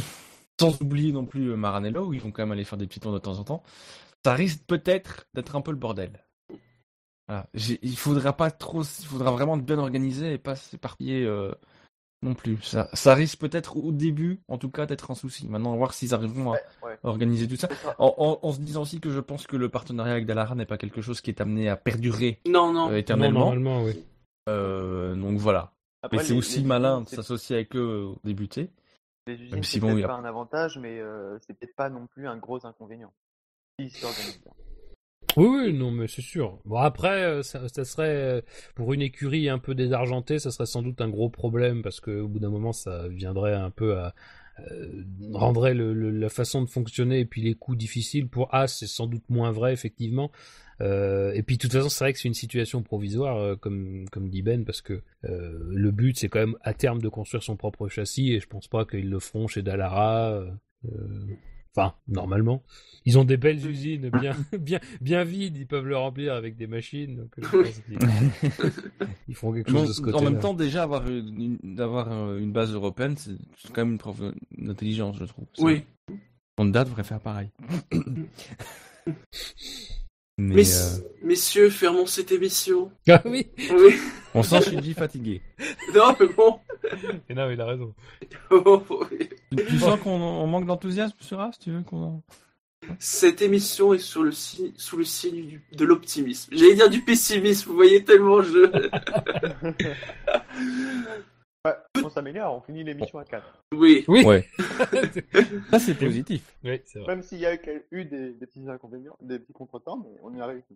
C: Sans oublier non plus euh, Maranello, où ils vont quand même aller faire des petits tours de temps en temps. Ça risque peut-être d'être un peu le bordel. Voilà. Il faudra pas trop, il faudra vraiment être bien organisé et pas s'éparpiller euh, non plus. Ça, ça risque peut-être au début, en tout cas, d'être un souci. Maintenant, on va voir s'ils arriveront à
D: Ouais, ouais.
C: organiser tout ça. En, en- en se disant aussi que je pense que le partenariat avec Dallara n'est pas quelque chose qui est amené à perdurer
A: Non, non.
C: euh,
B: Non,
C: éternellement.
B: normalement, oui.
C: Euh, donc voilà.
D: Après,
C: Mais c'est aussi
D: les
C: malin de s'associer avec eux au débuter.
D: Les usines,
C: Même si
D: c'est
C: bon,
D: peut-être
C: il y a-
D: pas un avantage, mais euh, c'est peut-être pas non plus un gros inconvénient. S'organisent bien.
B: Oui, oui, non, mais c'est sûr. Bon, après, euh, ça, serait, euh, pour une écurie un peu désargentée, ça serait sans doute un gros problème, parce qu'au bout d'un moment, ça viendrait un peu à... euh, rendrait la façon de fonctionner et puis les coûts difficiles pour As c'est sans doute moins vrai effectivement et puis de toute façon c'est vrai que c'est une situation provisoire comme dit Ben parce que le but c'est quand même à terme de construire son propre châssis et je pense pas qu'ils le feront chez Dallara Enfin, normalement. Ils ont des belles usines bien, bien, bien vides, ils peuvent le remplir avec des machines. Donc, euh, je pense qu'ils- ils feront quelque chose de ce
C: en
B: côté-là.
C: même temps, déjà avoir une, une- d'avoir euh, une base européenne, c'est c'est quand même une preuve d'intelligence, je trouve. Ça.
A: Oui.
C: Honda devrait faire pareil. Mais euh,
A: Messieurs, fermons cette émission.
B: Ah oui
A: Oui.
C: on sent Shinji fatigué.
A: Non, mais bon.
B: Et non, il a raison.
C: Tu, tu sens qu'on on manque d'enthousiasme sur As, tu veux qu'on
A: Cette émission est sur le si- sous le signe du- de l'optimisme. J'allais dire du pessimisme, vous voyez tellement je...
D: Ouais, on s'améliore, on finit l'émission à 4.
A: Oui.
B: Oui,
C: Ouais. Ça c'est positif.
B: oui c'est vrai.
D: Même s'il y a eu- des, des petits inconvénients, des petits contretemps, mais on y a réussi.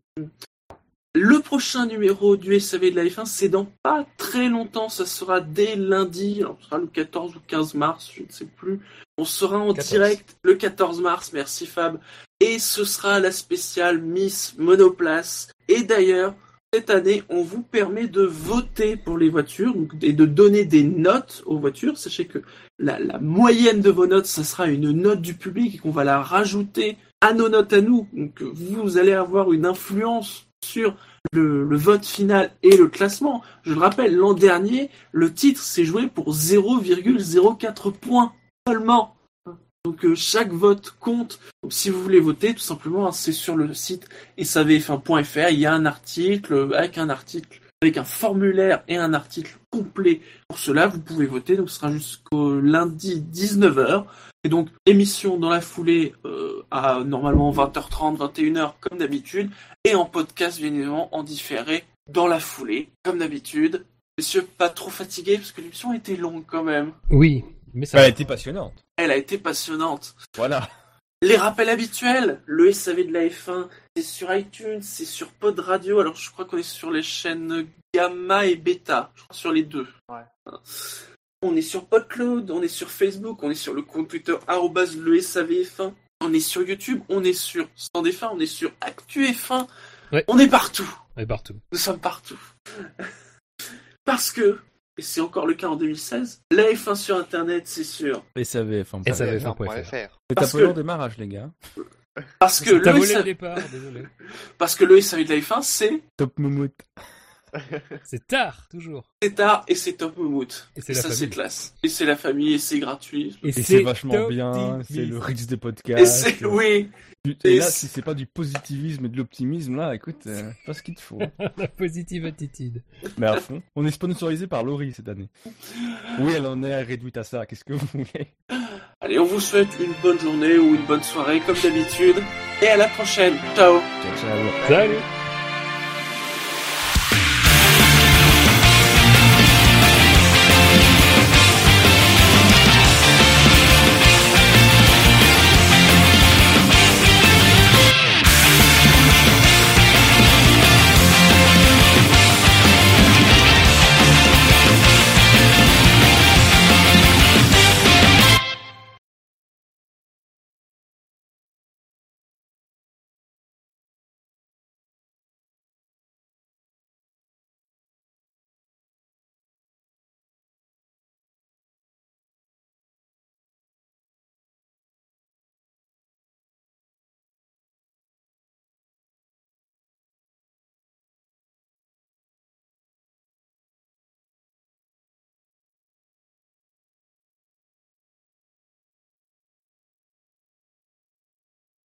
A: Le prochain numéro du SAV de la F1, c'est dans pas très longtemps, ça sera dès lundi, alors ce sera le 14 ou 15 mars, je ne sais plus. On sera en
B: 14.
A: direct le 14 mars, merci Fab. Et ce sera la spéciale Miss Monoplace. Et d'ailleurs, cette année, on vous permet de voter pour les voitures et de donner des notes aux voitures. Sachez que la, la moyenne de vos notes, ça sera une note du public et qu'on va la rajouter à nos notes à nous. Donc vous allez avoir une influence sur le, le vote final et le classement. Je le rappelle, l'an dernier, le titre s'est joué pour 0,04 points seulement. Donc euh, chaque vote compte. Donc si vous voulez voter, tout simplement, hein, c'est sur le site savf1.fr. Il y a un article euh, avec un article, avec un formulaire et un article complet. Pour cela, vous pouvez voter. Donc ce sera jusqu'au lundi 19h. Et donc émission dans la foulée euh, à normalement 20h30, 21h comme d'habitude. Et en podcast, bien évidemment, en différé dans la foulée, comme d'habitude. Messieurs, pas trop fatigués parce que l'émission été longue quand même.
B: Oui, mais ça
C: Elle a été passionnante.
A: Elle a été passionnante.
C: Voilà.
A: Les rappels habituels, le SAV de la F1, c'est sur iTunes, c'est sur Pod Radio. Alors je crois qu'on est sur les chaînes Gamma et Beta, je crois sur les deux.
D: Ouais.
A: On est sur PodCloud, on est sur Facebook, on est sur le compte Twitter arrobase le SAVF1. On est sur YouTube, on est sur Stand F1, on est sur Actu F1.
B: Ouais.
A: On est partout.
B: est partout.
A: Nous sommes partout. Parce que, et c'est encore le cas en 2016, la F1 sur Internet, c'est sûr.
C: SAVF.
B: Et ça va
D: F1.fr.
B: faire.
C: C'est
A: Parce
C: appelant
A: que-
C: démarrage, les gars.
A: Parce que, le
B: volé le
A: SAV,
B: départ, désolé.
A: parce que le SAV de la F1, c'est
C: Top Moumout.
B: C'est tard, toujours.
A: c'est tard et c'est top moumout.
B: Et
A: Et, ça, c'est classe. Et c'est la famille et c'est gratuit.
C: Et c'est vachement bien, c'est le Ritz des
A: Et
C: podcasts.
A: c'est, oui.
C: Et
A: et
C: là, si c'est pas du positivisme et de l'optimisme, là, écoute, euh, c'est pas ce qu'il te faut.
B: La positive attitude.
C: Mais à fond. On est sponsorisé par Laurie cette année. Oui, elle en est réduite à ça. Qu'est-ce que vous voulez?
A: Allez, on vous souhaite une bonne journée ou une bonne soirée, comme d'habitude. Et à la prochaine. Ciao.
C: Ciao, ciao.
B: Salut